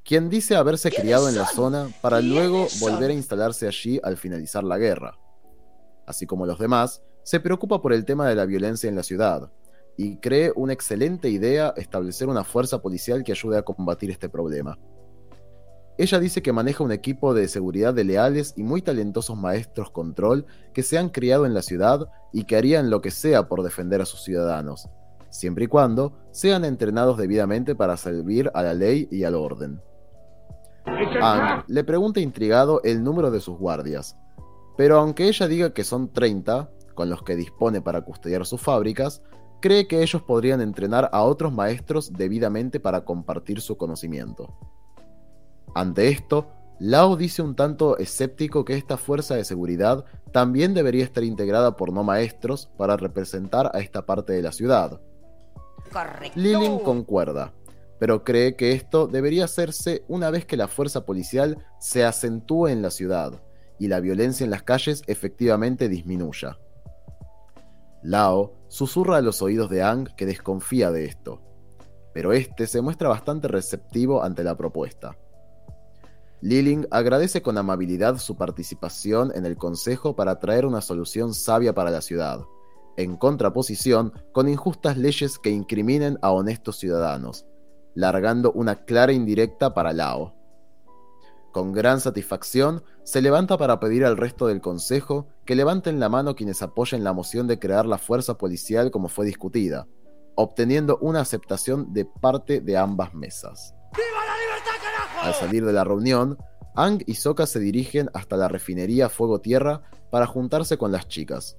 quien dice haberse criado en la zona para luego volver a instalarse allí al finalizar la guerra. Así como los demás, se preocupa por el tema de la violencia en la ciudad y cree una excelente idea establecer una fuerza policial que ayude a combatir este problema. Ella dice que maneja un equipo de seguridad de leales y muy talentosos maestros control que se han criado en la ciudad y que harían lo que sea por defender a sus ciudadanos, siempre y cuando sean entrenados debidamente para servir a la ley y al orden. Ang le pregunta intrigado el número de sus guardias, pero aunque ella diga que son 30, con los que dispone para custodiar sus fábricas, cree que ellos podrían entrenar a otros maestros debidamente para compartir su conocimiento. Ante esto, Lao dice un tanto escéptico que esta fuerza de seguridad también debería estar integrada por no maestros para representar a esta parte de la ciudad. Lilin concuerda, pero cree que esto debería hacerse una vez que la fuerza policial se acentúe en la ciudad y la violencia en las calles efectivamente disminuya. Lao susurra a los oídos de Ang que desconfía de esto, pero este se muestra bastante receptivo ante la propuesta. Liling agradece con amabilidad su participación en el Consejo para traer una solución sabia para la ciudad, en contraposición con injustas leyes que incriminen a honestos ciudadanos, largando una clara indirecta para Lao. Con gran satisfacción, se levanta para pedir al resto del Consejo que levanten la mano quienes apoyen la moción de crear la fuerza policial como fue discutida, obteniendo una aceptación de parte de ambas mesas. Al salir de la reunión, Ang y Soka se dirigen hasta la refinería Fuego Tierra para juntarse con las chicas.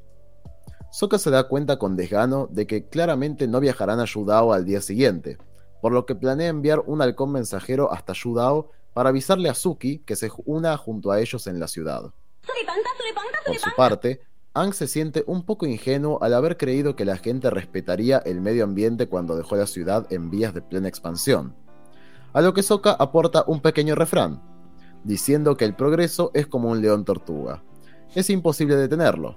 Soka se da cuenta con desgano de que claramente no viajarán a Yudao al día siguiente, por lo que planea enviar un halcón mensajero hasta Yudao para avisarle a Suki que se una junto a ellos en la ciudad. Por su parte, Ang se siente un poco ingenuo al haber creído que la gente respetaría el medio ambiente cuando dejó la ciudad en vías de plena expansión a lo que Soka aporta un pequeño refrán, diciendo que el progreso es como un león tortuga. Es imposible detenerlo,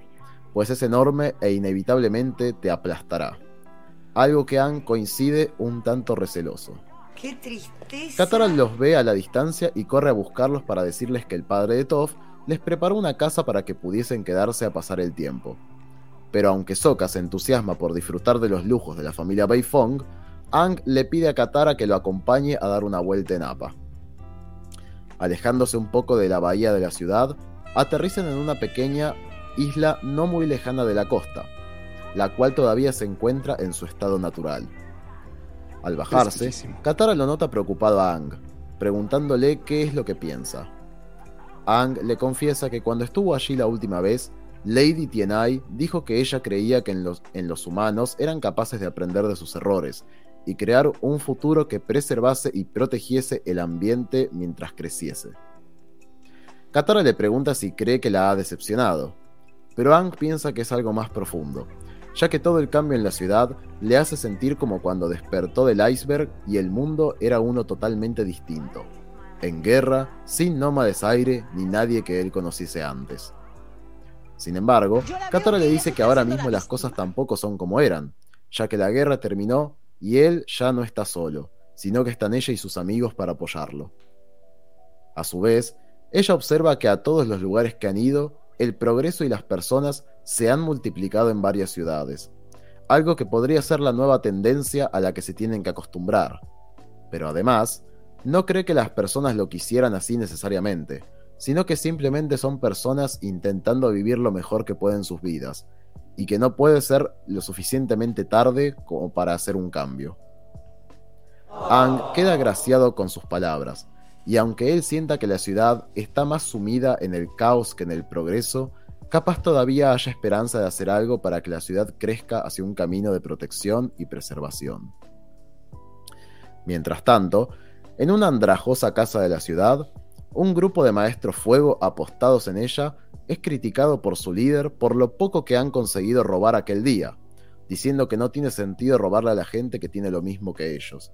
pues es enorme e inevitablemente te aplastará. Algo que Anne coincide un tanto receloso. ¡Qué tristeza! Katara los ve a la distancia y corre a buscarlos para decirles que el padre de Toph les preparó una casa para que pudiesen quedarse a pasar el tiempo. Pero aunque Sokka se entusiasma por disfrutar de los lujos de la familia Beifong, Ang le pide a Katara que lo acompañe a dar una vuelta en Appa. Alejándose un poco de la bahía de la ciudad, aterrizan en una pequeña isla no muy lejana de la costa, la cual todavía se encuentra en su estado natural. Al bajarse, Katara lo nota preocupado a Ang, preguntándole qué es lo que piensa. Ang le confiesa que cuando estuvo allí la última vez, Lady Tienai dijo que ella creía que en los, en los humanos eran capaces de aprender de sus errores y crear un futuro que preservase y protegiese el ambiente mientras creciese. Katara le pregunta si cree que la ha decepcionado, pero Ang piensa que es algo más profundo, ya que todo el cambio en la ciudad le hace sentir como cuando despertó del iceberg y el mundo era uno totalmente distinto, en guerra, sin nómades aire ni nadie que él conociese antes. Sin embargo, Katara le dice que ahora mismo las cosas tampoco son como eran, ya que la guerra terminó y él ya no está solo, sino que están ella y sus amigos para apoyarlo. A su vez, ella observa que a todos los lugares que han ido, el progreso y las personas se han multiplicado en varias ciudades, algo que podría ser la nueva tendencia a la que se tienen que acostumbrar. Pero además, no cree que las personas lo quisieran así necesariamente, sino que simplemente son personas intentando vivir lo mejor que pueden sus vidas, y que no puede ser lo suficientemente tarde como para hacer un cambio. Ang queda agraciado con sus palabras, y aunque él sienta que la ciudad está más sumida en el caos que en el progreso, capaz todavía haya esperanza de hacer algo para que la ciudad crezca hacia un camino de protección y preservación. Mientras tanto, en una andrajosa casa de la ciudad, un grupo de maestros fuego apostados en ella es criticado por su líder por lo poco que han conseguido robar aquel día, diciendo que no tiene sentido robarle a la gente que tiene lo mismo que ellos.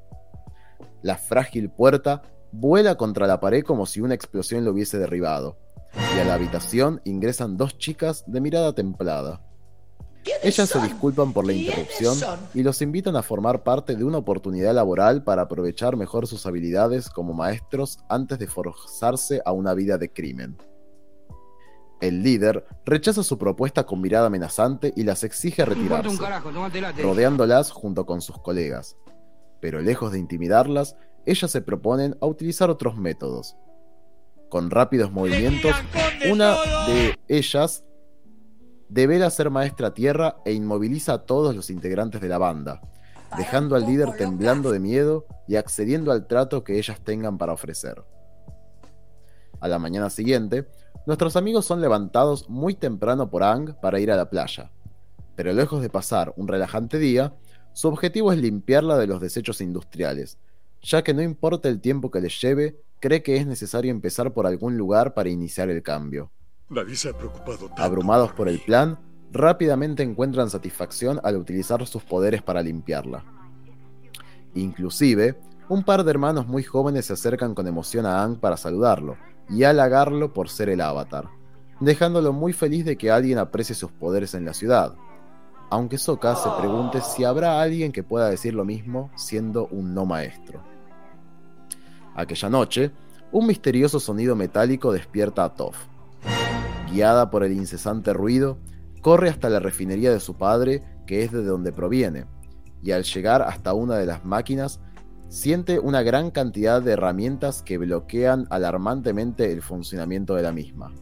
La frágil puerta vuela contra la pared como si una explosión lo hubiese derribado, y a la habitación ingresan dos chicas de mirada templada. Ellas se disculpan por la interrupción y los invitan a formar parte de una oportunidad laboral para aprovechar mejor sus habilidades como maestros antes de forzarse a una vida de crimen. El líder rechaza su propuesta con mirada amenazante y las exige retirarse, rodeándolas junto con sus colegas. Pero lejos de intimidarlas, ellas se proponen a utilizar otros métodos. Con rápidos movimientos, una de ellas devela ser maestra tierra e inmoviliza a todos los integrantes de la banda, dejando al líder temblando de miedo y accediendo al trato que ellas tengan para ofrecer. A la mañana siguiente, Nuestros amigos son levantados muy temprano por Ang para ir a la playa, pero lejos de pasar un relajante día, su objetivo es limpiarla de los desechos industriales, ya que no importa el tiempo que les lleve, cree que es necesario empezar por algún lugar para iniciar el cambio. Nadie se ha preocupado Abrumados por el plan, rápidamente encuentran satisfacción al utilizar sus poderes para limpiarla. Inclusive, un par de hermanos muy jóvenes se acercan con emoción a Ang para saludarlo, y halagarlo por ser el avatar, dejándolo muy feliz de que alguien aprecie sus poderes en la ciudad. Aunque Sokka se pregunte si habrá alguien que pueda decir lo mismo siendo un no maestro. Aquella noche, un misterioso sonido metálico despierta a Toph. Guiada por el incesante ruido, corre hasta la refinería de su padre, que es de donde proviene, y al llegar hasta una de las máquinas, siente una gran cantidad de herramientas que bloquean alarmantemente el funcionamiento de la misma.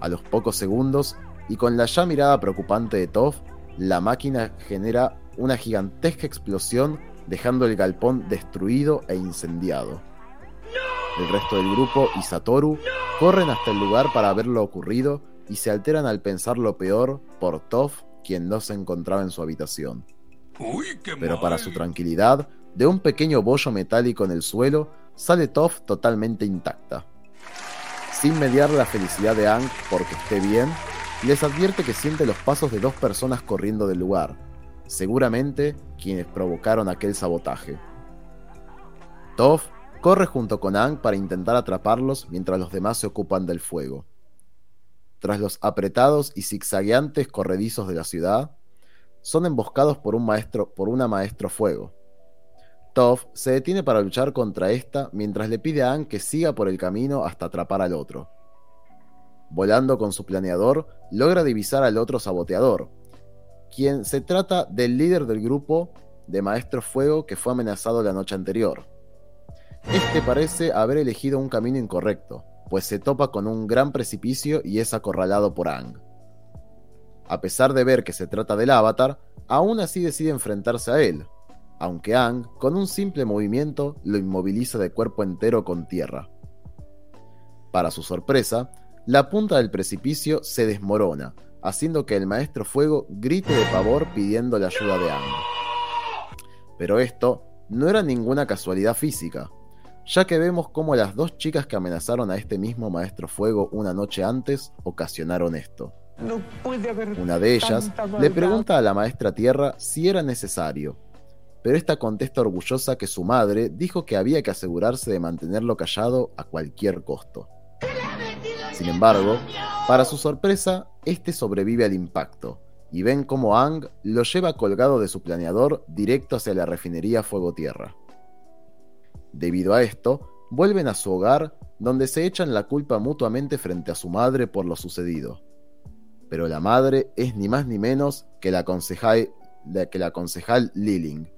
A los pocos segundos, y con la ya mirada preocupante de Toph, la máquina genera una gigantesca explosión dejando el galpón destruido e incendiado. El resto del grupo y Satoru corren hasta el lugar para ver lo ocurrido y se alteran al pensar lo peor por Toph, quien no se encontraba en su habitación. Pero para su tranquilidad, de un pequeño bollo metálico en el suelo, sale Toph totalmente intacta. Sin mediar la felicidad de Ang porque esté bien, les advierte que siente los pasos de dos personas corriendo del lugar, seguramente quienes provocaron aquel sabotaje. Toph corre junto con Ang para intentar atraparlos mientras los demás se ocupan del fuego. Tras los apretados y zigzagueantes corredizos de la ciudad, son emboscados por un maestro por una maestro fuego, Toph se detiene para luchar contra esta mientras le pide a Anne que siga por el camino hasta atrapar al otro. Volando con su planeador, logra divisar al otro saboteador, quien se trata del líder del grupo de Maestro Fuego que fue amenazado la noche anterior. Este parece haber elegido un camino incorrecto, pues se topa con un gran precipicio y es acorralado por Ang. A pesar de ver que se trata del avatar, aún así decide enfrentarse a él, aunque Ang, con un simple movimiento, lo inmoviliza de cuerpo entero con tierra. Para su sorpresa, la punta del precipicio se desmorona, haciendo que el maestro fuego grite de pavor pidiendo la ayuda de Ang. Pero esto no era ninguna casualidad física, ya que vemos cómo las dos chicas que amenazaron a este mismo maestro fuego una noche antes ocasionaron esto. una de ellas le pregunta a la maestra tierra si era necesario, pero esta contesta orgullosa que su madre dijo que había que asegurarse de mantenerlo callado a cualquier costo. Sin embargo, para su sorpresa, este sobrevive al impacto, y ven cómo Ang lo lleva colgado de su planeador directo hacia la refinería Fuego Tierra. Debido a esto, vuelven a su hogar, donde se echan la culpa mutuamente frente a su madre por lo sucedido. Pero la madre es ni más ni menos que la concejal, que la concejal Liling,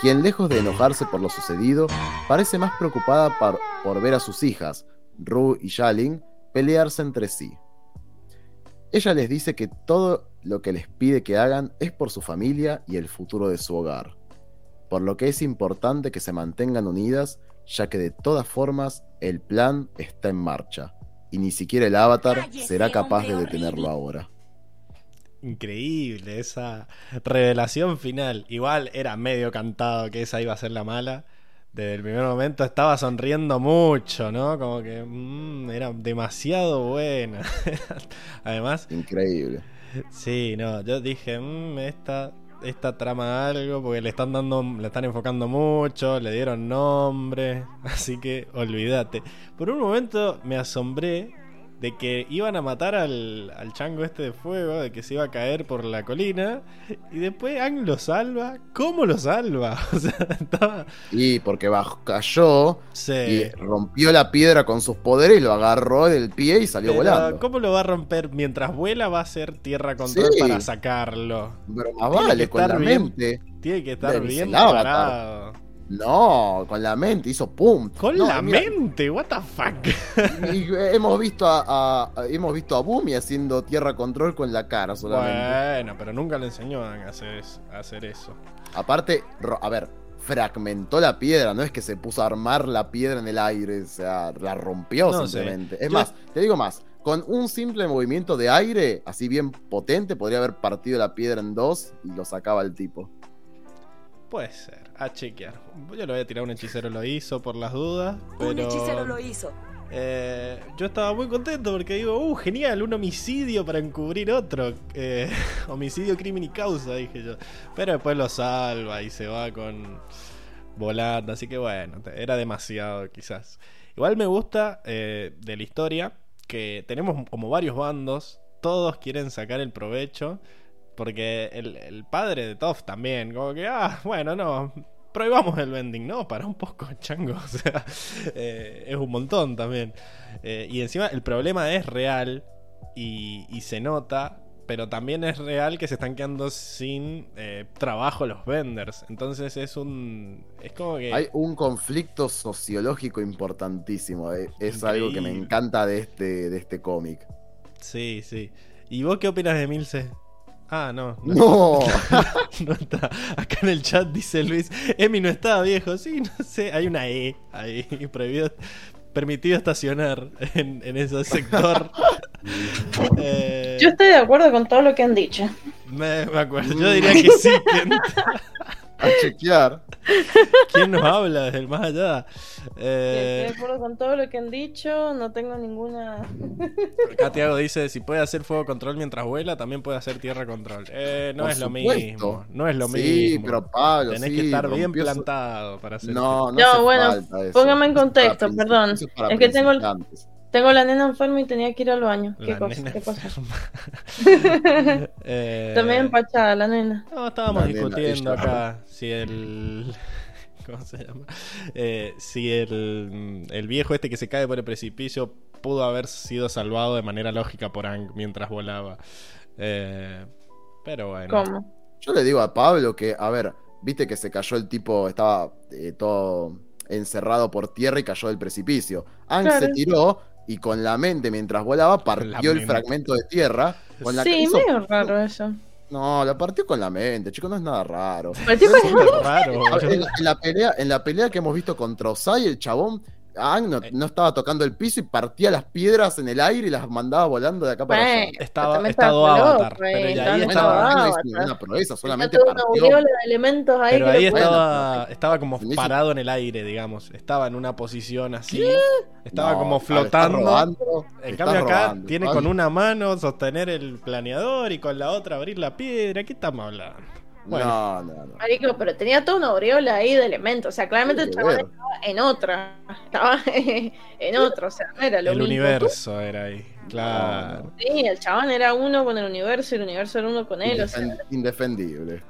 quien lejos de enojarse por lo sucedido, parece más preocupada por, ver a sus hijas, Ru y Yalin, pelearse entre sí. Ella les dice que todo lo que les pide que hagan es por su familia y el futuro de su hogar, por lo que es importante que se mantengan unidas, ya que de todas formas el plan está en marcha, y ni siquiera el avatar será capaz de detenerlo ahora. Increíble esa revelación final. Igual era medio cantado que esa iba a ser la mala. Desde el primer momento estaba sonriendo mucho, ¿no? Como que mm, era demasiado buena. *laughs* Además. Increíble. Sí, no, yo dije, mmm, esta, esta trama algo, porque le están dando, le están enfocando mucho, le dieron nombre, *laughs* así que olvídate. Por un momento me asombré de que iban a matar al, al chango este de fuego, de que se iba a caer por la colina, y después Ang lo salva. ¿Cómo lo salva? *laughs* O sea, estaba... Y porque bajó, cayó Sí. y rompió la piedra con sus poderes y lo agarró del pie y salió Pero, volando. ¿Cómo lo va a romper? Mientras vuela va a ser tierra control Sí. para sacarlo. Pero más vale, con la bien. mente. Tiene que estar bien preparado. No, con la mente, hizo pum. Con No, la mira, mente, what the fuck. y hemos visto a, hemos visto a Bumi haciendo tierra control con la cara solamente. Bueno, pero nunca le enseñó a hacer, es- a hacer eso. Aparte, a ver, fragmentó la piedra, no es que se puso a armar la piedra en el aire, o sea, la rompió No sé. simplemente. Es Yo- más, te digo más, con un simple movimiento de aire, así bien potente, podría haber partido la piedra en dos y lo sacaba el tipo. Puede ser, a chequear. Yo le voy a tirar un hechicero lo hizo por las dudas, pero... Un hechicero lo hizo. Eh, yo estaba muy contento porque digo, uh, genial, un homicidio para encubrir otro. Eh, *laughs* homicidio, crimen y causa, dije yo. Pero después lo salva y se va con volando. Así que bueno, era demasiado quizás. Igual me gusta eh, de la historia que tenemos como varios bandos. Todos quieren sacar el provecho. Porque el, el padre de Toff también, como que, ah, bueno, no, prohibamos el vending, ¿no? Para un poco, *laughs* chango. O sea, eh, es un montón también. Eh, y encima el problema es real y, y se nota, pero también es real que se están quedando sin eh, trabajo los vendors. Entonces es un. Es como que. Hay un conflicto sociológico importantísimo, es algo que me encanta de este, de este cómic. Sí, sí. ¿Y vos qué opinas de Milce? Ah, no. no No, *laughs* No está. Acá en el chat dice Luis, Emi no estaba viejo. Sí, no sé, hay una E ahí, *laughs* prohibido, permitido estacionar en, en ese sector. *laughs* Eh, Yo estoy de acuerdo con todo lo que han dicho. me, me acuerdo, yo diría que sí. ¿Quién, a chequear. quién nos habla desde el más allá? Estoy Eh, de acuerdo con todo lo que han dicho. No tengo ninguna. acá Tiago dice, si puede hacer fuego control mientras vuela, también puede hacer tierra control. Eh, no Por es lo mismo. No es lo sí, mismo. pero Pablo, Tenés sí, que estar bien plantado para hacer No, no, No, bueno, póngame en contexto, perdón. Es que tengo el-. Tengo la nena enferma y tenía que ir al baño. ¿Qué La cosa? nena ¿Qué cosa? *laughs* *laughs* Eh, También empachada la nena. No, estábamos La discutiendo acá si el. *laughs* ¿Cómo se llama? Eh, si el, el viejo este que se cae por el precipicio pudo haber sido salvado de manera lógica por Ang mientras volaba. Eh, pero bueno. ¿Cómo? Yo le digo a Pablo que, a ver, viste que se cayó el tipo, estaba eh, todo encerrado por tierra y cayó del precipicio. Ang Claro. se tiró y con la mente mientras volaba la partió el fragmento de tierra. Con la Sí, hizo- medio raro eso. No, la partió con la mente, chico, no es nada raro. Partió con- Súper raro. A ver, En, en la pelea, en la pelea que hemos visto contra Osai, el chabón, Ang no, no estaba tocando el piso y partía las piedras en el aire y las mandaba volando de acá para allá. Estaba- estado estaba Avatar, loco, pero eh, ya ahí estaba Avatar. una proeza, solamente toda una partió. aureola de elementos ahí Pero ahí estaba, estaba como parado en el aire, digamos. Estaba en una posición así. Estaba No, como flotando. robando, En cambio acá robando, tiene con una mano sostener el planeador y con la otra abrir la piedra. ¿Qué estamos hablando? Bueno. No, no, no. Marico, pero tenía toda una aureola ahí de elementos. O sea, claramente el estaba en otra. *laughs* Estaba en otra. O sea, no era lo el mismo. universo era ahí. Claro. Sí, el chabón era uno con el universo y el universo era uno con él. O sea, Indefen- indefendible.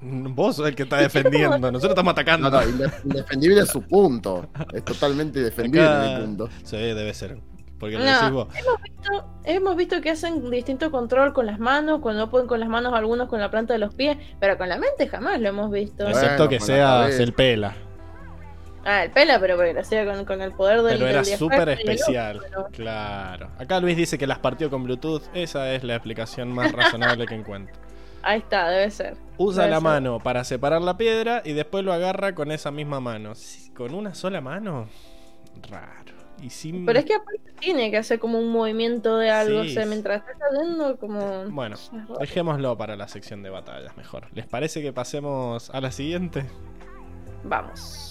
Vos sos el que está defendiendo. *laughs* Nosotros estamos atacando. No, no, indef- indefendible es su punto. Es totalmente indefendible Acá- mi punto. Sí, debe ser. Porque No. decís vos. visto- hemos visto que hacen distinto control con las manos, cuando no pueden con las manos algunos con la planta de los pies, pero con la mente jamás lo hemos visto. Bueno, Excepto que sea el pela. Ah, el pela, pero porque lo hacía con, con el poder del Pero era súper especial. pero- Claro. Acá Luis dice que las partió con Bluetooth. Esa es la explicación más *laughs* razonable que encuentro. Ahí está, debe ser. Usa Debe la ser. mano para separar la piedra y después lo agarra con esa misma mano. ¿Con una sola mano? Raro. Y sin... Pero es que aparte tiene que hacer como un movimiento de algo, Sí. o sea, mientras está cayendo como... Bueno, es raro. dejémoslo para la sección de batallas mejor. ¿Les parece que pasemos a la siguiente? Vamos.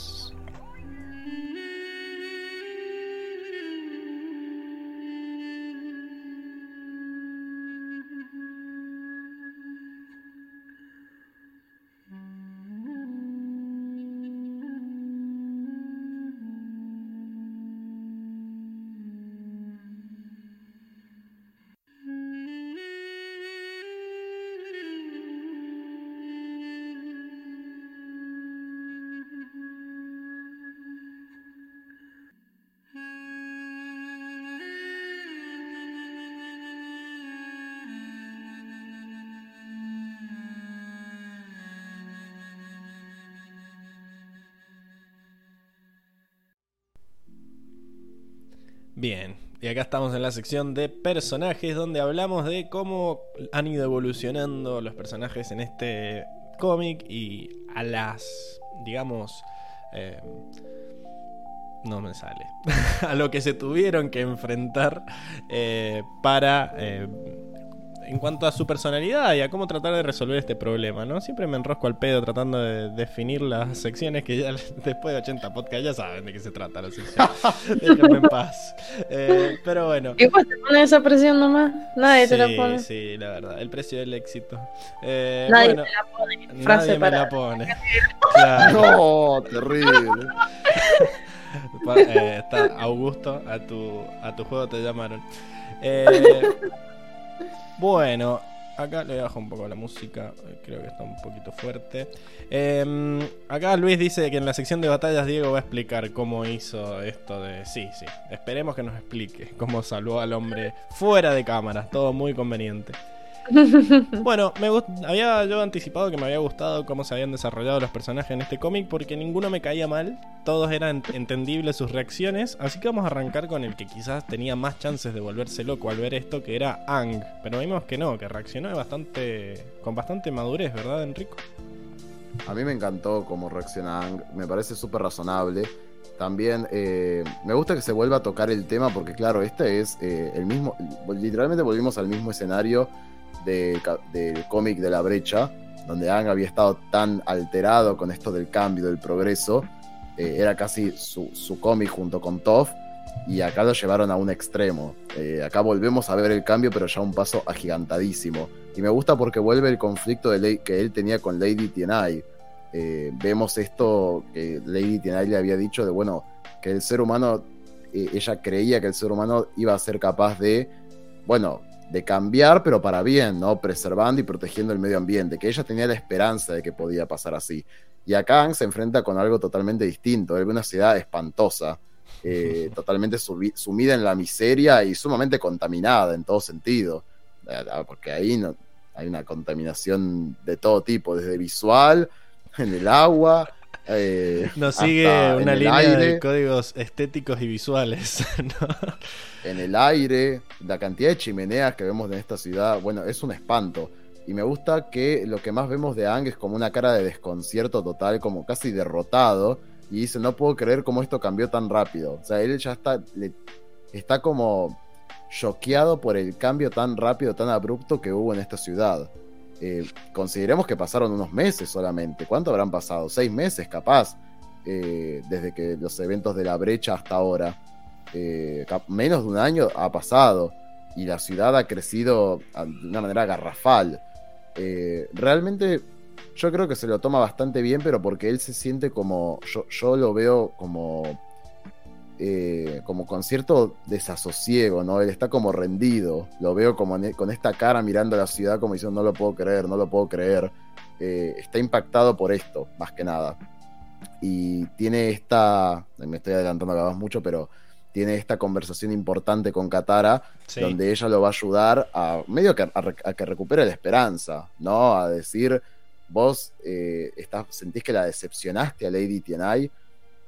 Estamos en la sección de personajes donde hablamos de cómo han ido evolucionando los personajes en este cómic y a las, digamos, eh, no me sale, *laughs* a lo que se tuvieron que enfrentar eh, para eh, en cuanto a su personalidad y a cómo tratar de resolver este problema, ¿no? Siempre me enrosco al pedo tratando de definir las secciones que ya *laughs* después de 80 podcasts ya saben de qué se trata la sección. *laughs* Déjenme en paz. Eh, pero bueno. ¿Y vos te pones esa presión nomás? Nadie te la Sí, pone. sí, la verdad. El precio del éxito. Eh, Nadie bueno, te la pone. Frase nadie me la pone. *laughs* Claro. No, terrible. Eh, está Augusto, a tu, a tu juego te llamaron. Eh, bueno, acá le bajo un poco la música, eh, creo que está un poquito fuerte. Eh, acá Luis dice que en la sección de batallas Diego va a explicar cómo hizo esto de... Sí, sí, esperemos que nos explique cómo salvó al hombre fuera de cámaras, todo muy conveniente. *laughs* Bueno, me había yo anticipado que me había gustado cómo se habían desarrollado los personajes en este cómic porque ninguno me caía mal, todos eran entendibles sus reacciones, así que vamos a arrancar con el que quizás tenía más chances de volverse loco al ver esto, que era Ang, pero vimos que no, que reaccionó bastante con bastante madurez, ¿verdad, Enrico? A mí me encantó cómo reacciona Ang, me parece súper razonable. También eh, me gusta que se vuelva a tocar el tema porque claro, este es eh, el mismo, literalmente volvimos al mismo escenario del cómic de la brecha, donde Ang había estado tan alterado con esto del cambio, del progreso, eh, era casi su, su cómic junto con Toph, y acá lo llevaron a un extremo. Eh, acá volvemos a ver el cambio, pero ya un paso agigantadísimo. Y me gusta porque vuelve el conflicto de que él tenía con Lady Tienai. Eh, vemos esto que Lady Tienai le había dicho de, bueno, que el ser humano, ella creía que el ser humano iba a ser capaz de, bueno, de cambiar, pero para bien, ¿no? Preservando y protegiendo el medio ambiente, que ella tenía la esperanza de que podía pasar así. Y acá se enfrenta con algo totalmente distinto, él ve una ciudad espantosa, eh, *laughs* totalmente sumida en la miseria y sumamente contaminada en todo sentido, Eh, ah, porque ahí no, hay una contaminación de todo tipo, desde visual, en el agua. Eh, Nos sigue una línea aire. de códigos estéticos y visuales, *laughs* ¿no? en el aire, la cantidad de chimeneas que vemos en esta ciudad, bueno, es un espanto. Y me gusta que lo que más vemos de Ang es como una cara de desconcierto total, como casi derrotado. Y dice, no puedo creer cómo esto cambió tan rápido. O sea, él ya está, le- está como choqueado por el cambio tan rápido, tan abrupto que hubo en esta ciudad. Eh, consideremos que pasaron unos meses solamente. ¿Cuánto habrán pasado? Seis meses, capaz. eh, desde que los eventos de la brecha hasta ahora eh, menos de un año ha pasado y la ciudad ha crecido a- de una manera garrafal. Realmente yo creo que se lo toma bastante bien, pero porque él se siente como, yo, yo lo veo como, eh, como con cierto desasosiego, ¿no? Él está como rendido, lo veo como en- con esta cara mirando a la ciudad como diciendo no lo puedo creer, no lo puedo creer. Eh, está impactado por esto, más que nada. Y tiene esta, me estoy adelantando acá mucho, pero tiene esta conversación importante con Katara, Sí. donde ella lo va a ayudar a medio que a, a que recupere la esperanza, ¿no? A decir, vos eh, estás, sentís que la decepcionaste a Lady Tienai,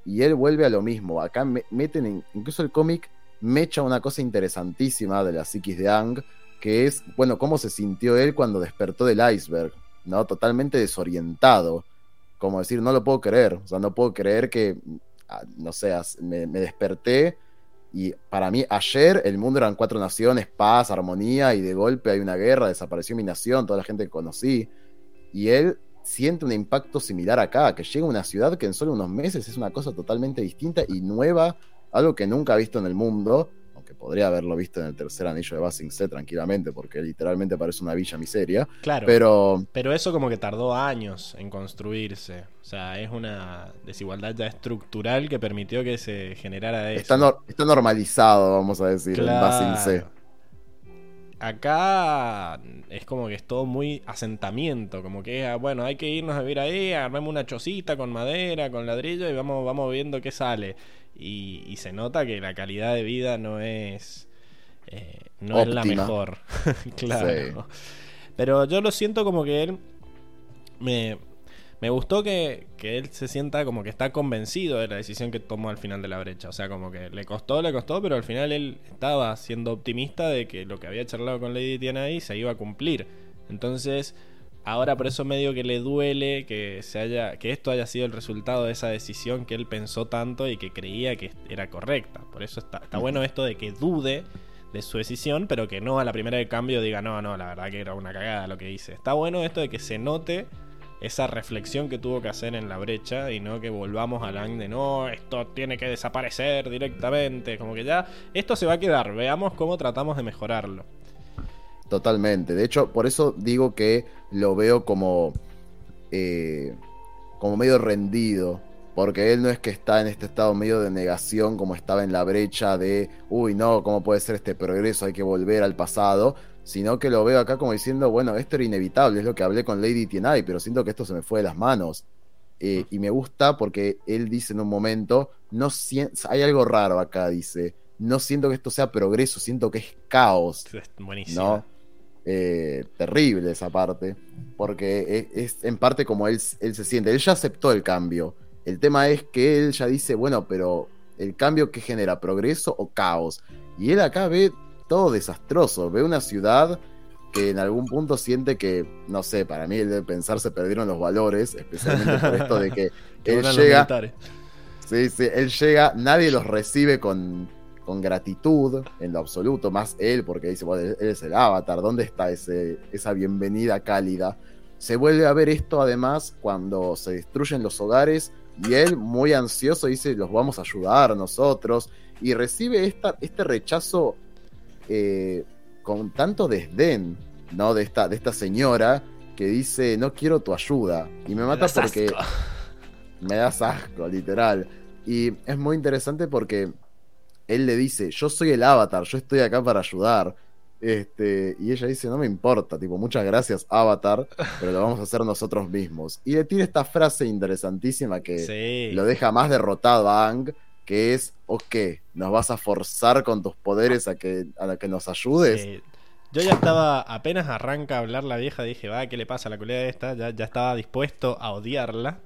y él vuelve a lo mismo. Acá me- meten, en- incluso el cómic mecha una cosa interesantísima de la psiquis de Ang, que es, bueno, cómo se sintió él cuando despertó del iceberg, ¿no? Totalmente desorientado. Como decir, no lo puedo creer, o sea, no puedo creer que, ah, no sé, me, me desperté y para mí ayer el mundo eran cuatro naciones, paz, armonía, y de golpe hay una guerra, desapareció mi nación, toda la gente que conocí. Y él siente un impacto similar acá, que llega a una ciudad que en solo unos meses es una cosa totalmente distinta y nueva, algo que nunca ha visto en el mundo, aunque podría haberlo visto en el tercer anillo de Basing C tranquilamente, porque literalmente parece una villa miseria. Claro. Pero Pero eso como que tardó años en construirse. O sea, es una desigualdad ya estructural que permitió que se generara eso. está normalizado, vamos a decir, en Basing C. Acá es como que es todo muy asentamiento, como que ah, bueno, hay que irnos a vivir ahí, armemos una chocita con madera, con ladrillo y vamos, vamos viendo qué sale. Y, y se nota que la calidad de vida no es eh, no es la mejor. *laughs* claro. Sí. Pero yo lo siento como que él me, me gustó que, que él se sienta como que está convencido de la decisión que tomó al final de la brecha. O sea, como que le costó, le costó, pero al final él estaba siendo optimista de que lo que había charlado con Lady Tiana ahí se iba a cumplir. Entonces, ahora por eso medio que le duele que se haya que esto haya sido el resultado de esa decisión que él pensó tanto y que creía que era correcta. Por eso está, está bueno esto de que dude de su decisión, pero que no a la primera de cambio diga, no, no, la verdad que era una cagada lo que hice. Está bueno esto de que se note esa reflexión que tuvo que hacer en la brecha y no que volvamos al lang de no, esto tiene que desaparecer directamente. Como que ya, esto se va a quedar, veamos cómo tratamos de mejorarlo. Totalmente. De hecho, por eso digo que lo veo como. eh, como medio rendido. Porque él no es que está en este estado medio de negación, como estaba en la brecha de. Uy, no, ¿cómo puede ser este progreso? Hay que volver al pasado. Sino que lo veo acá como diciendo, bueno, esto era inevitable, es lo que hablé con Lady Tienai, pero siento que esto se me fue de las manos. Eh, y me gusta porque él dice en un momento, no hay algo raro acá, dice, no siento que esto sea progreso, siento que es caos. Es buenísimo. ¿no? Eh, terrible esa parte, porque es, es en parte como él, él se siente, él ya aceptó el cambio. El tema es que él ya dice, bueno, pero el cambio que genera, progreso o caos. Y él acá ve todo desastroso, ve una ciudad que en algún punto siente que, no sé, para mí él debe pensar se perdieron los valores, especialmente por esto de que *laughs* él llega. Sí, sí, él llega, nadie los recibe con, con gratitud en lo absoluto, más él, porque dice, bueno, él es el avatar, ¿dónde está ese, esa bienvenida cálida? Se vuelve a ver esto además cuando se destruyen los hogares y él, muy ansioso, dice, los vamos a ayudar nosotros, y recibe esta, este rechazo eh, con tanto desdén, ¿no? De esta, de esta señora que dice, no quiero tu ayuda, y me mata das porque asco. *laughs* me das asco, literal. Y es muy interesante porque él le dice, yo soy el avatar, yo estoy acá para ayudar. Este, y ella dice, no me importa, tipo, muchas gracias, avatar, pero lo vamos a hacer nosotros mismos. Y le tira esta frase interesantísima que Sí. lo deja más derrotado a Ang, que es, ok, ¿nos vas a forzar con tus poderes a que, a que nos ayudes? Yo ya estaba, apenas arranca a hablar la vieja, dije, va, ¿qué le pasa a la culera esta? Ya, ya estaba dispuesto a odiarla.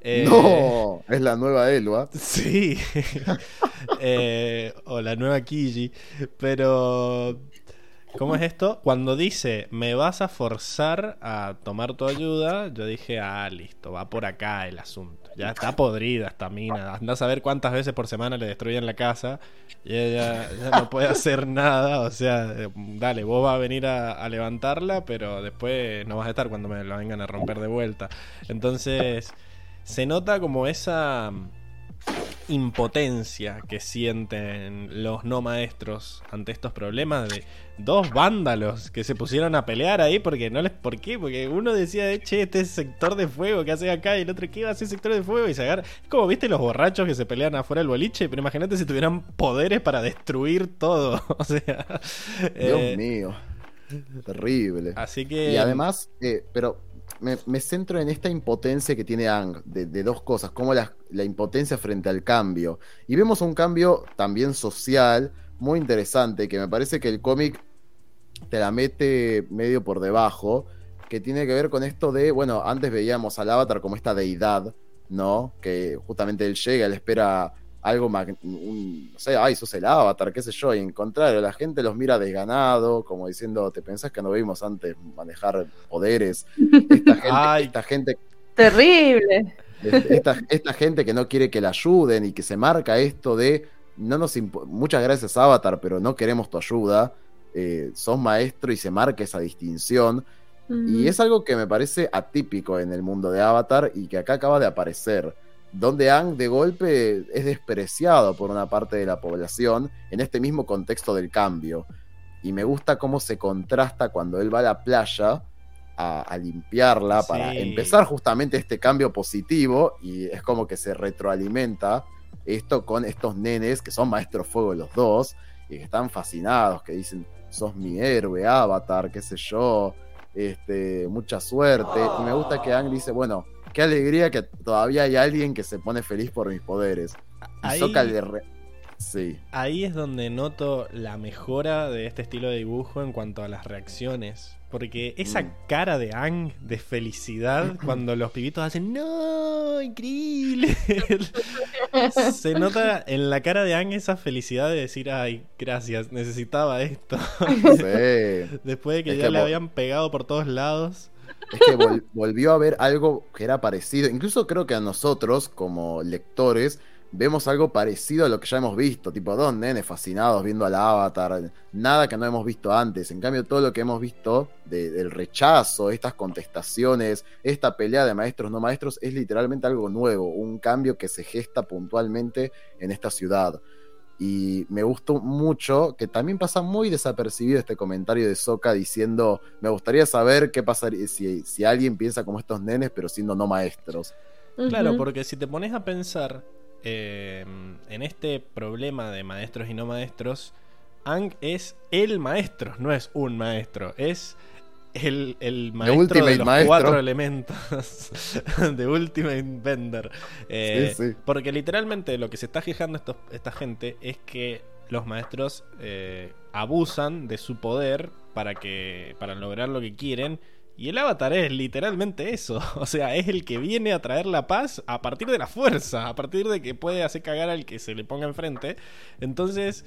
Eh, No, es la nueva Elua. *laughs* Sí. *laughs* Eh, o la nueva Kiji. Pero. ¿Cómo es esto? Cuando dice, me vas a forzar a tomar tu ayuda, yo dije, ah, listo, va por acá el asunto. Ya está podrida esta mina. Anda a saber cuántas veces por semana le destruyen la casa y ella ya no puede hacer *laughs* nada. O sea, eh, dale, vos vas a venir a, a levantarla, pero después no vas a estar cuando me la vengan a romper de vuelta. Entonces, se nota como esa impotencia que sienten los no maestros ante estos problemas de dos vándalos que se pusieron a pelear ahí porque no les por qué porque uno decía che este es sector de fuego que hace acá y el otro qué va a ser sector de fuego y se agarra es como viste los borrachos que se pelean afuera del boliche pero imagínate si tuvieran poderes para destruir todo *laughs* o sea Dios eh, mío. Terrible. así que Y además, eh, pero me, centro en esta impotencia que tiene Ang, de, de dos cosas, como la, la impotencia frente al cambio. Y vemos un cambio también social muy interesante, que me parece que el cómic te la mete medio por debajo, que tiene que ver con esto de, bueno, antes veíamos al avatar como esta deidad, ¿no? Que justamente él llega, él espera algo, un- no sé, ay, sos el avatar, qué sé yo, y en contrario, la gente los mira desganado, como diciendo, ¿te pensás que no vimos antes manejar poderes? Esta *laughs* gente, Ay. esta gente Terrible. esta, esta gente que no quiere que la ayuden y que se marca esto de no nos muchas gracias Avatar, pero no queremos tu ayuda. Eh, sos maestro y se marca esa distinción. Y es algo que me parece atípico en el mundo de Avatar y que acá acaba de aparecer. Donde Ang de golpe es despreciado por una parte de la población en este mismo contexto del cambio. Y me gusta cómo se contrasta cuando él va a la playa a, a limpiarla para empezar justamente este cambio positivo y es como que se retroalimenta esto con estos nenes que son maestros fuego los dos y que están fascinados, que dicen, sos mi héroe, avatar, qué sé yo, este, mucha suerte. Y me gusta que Ang dice, bueno, qué alegría que todavía hay alguien que se pone feliz por mis poderes. Y Ahí- le re- Sí, Ahí es donde noto la mejora de este estilo de dibujo en cuanto a las reacciones. Porque esa Mm. cara de Ang de felicidad *laughs* cuando los pibitos hacen ¡No! ¡Increíble! *laughs* Se nota en la cara de Ang esa felicidad de decir ¡Ay, gracias! Necesitaba esto. Sí. *laughs* Después de que Es ya que le habían pegado por todos lados. Es que vol- volvió a ver algo que era parecido. Incluso creo que a nosotros, como lectores, vemos algo parecido a lo que ya hemos visto. Tipo, dos nenes fascinados viendo al avatar. Nada que no hemos visto antes. En cambio, todo lo que hemos visto de- del rechazo, estas contestaciones, esta pelea de maestros no maestros, es literalmente algo nuevo. Un cambio que se gesta puntualmente en esta ciudad. Y me gustó mucho que también pasa muy desapercibido este comentario de Soka diciendo: Me gustaría saber qué pasaría si, si alguien piensa como estos nenes, pero siendo no maestros. Claro, porque si te pones a pensar eh, en este problema de maestros y no maestros, Ang es el maestro, no es un maestro, es el, el maestro de los maestro. cuatro elementos *laughs* de Ultimate Bender. Eh, Sí, sí. Porque literalmente lo que se está quejando esta gente es que los maestros eh, abusan de su poder para que para lograr lo que quieren y el avatar es literalmente eso, *laughs* o sea, es el que viene a traer la paz a partir de la fuerza, a partir de que puede hacer cagar al que se le ponga enfrente. Entonces,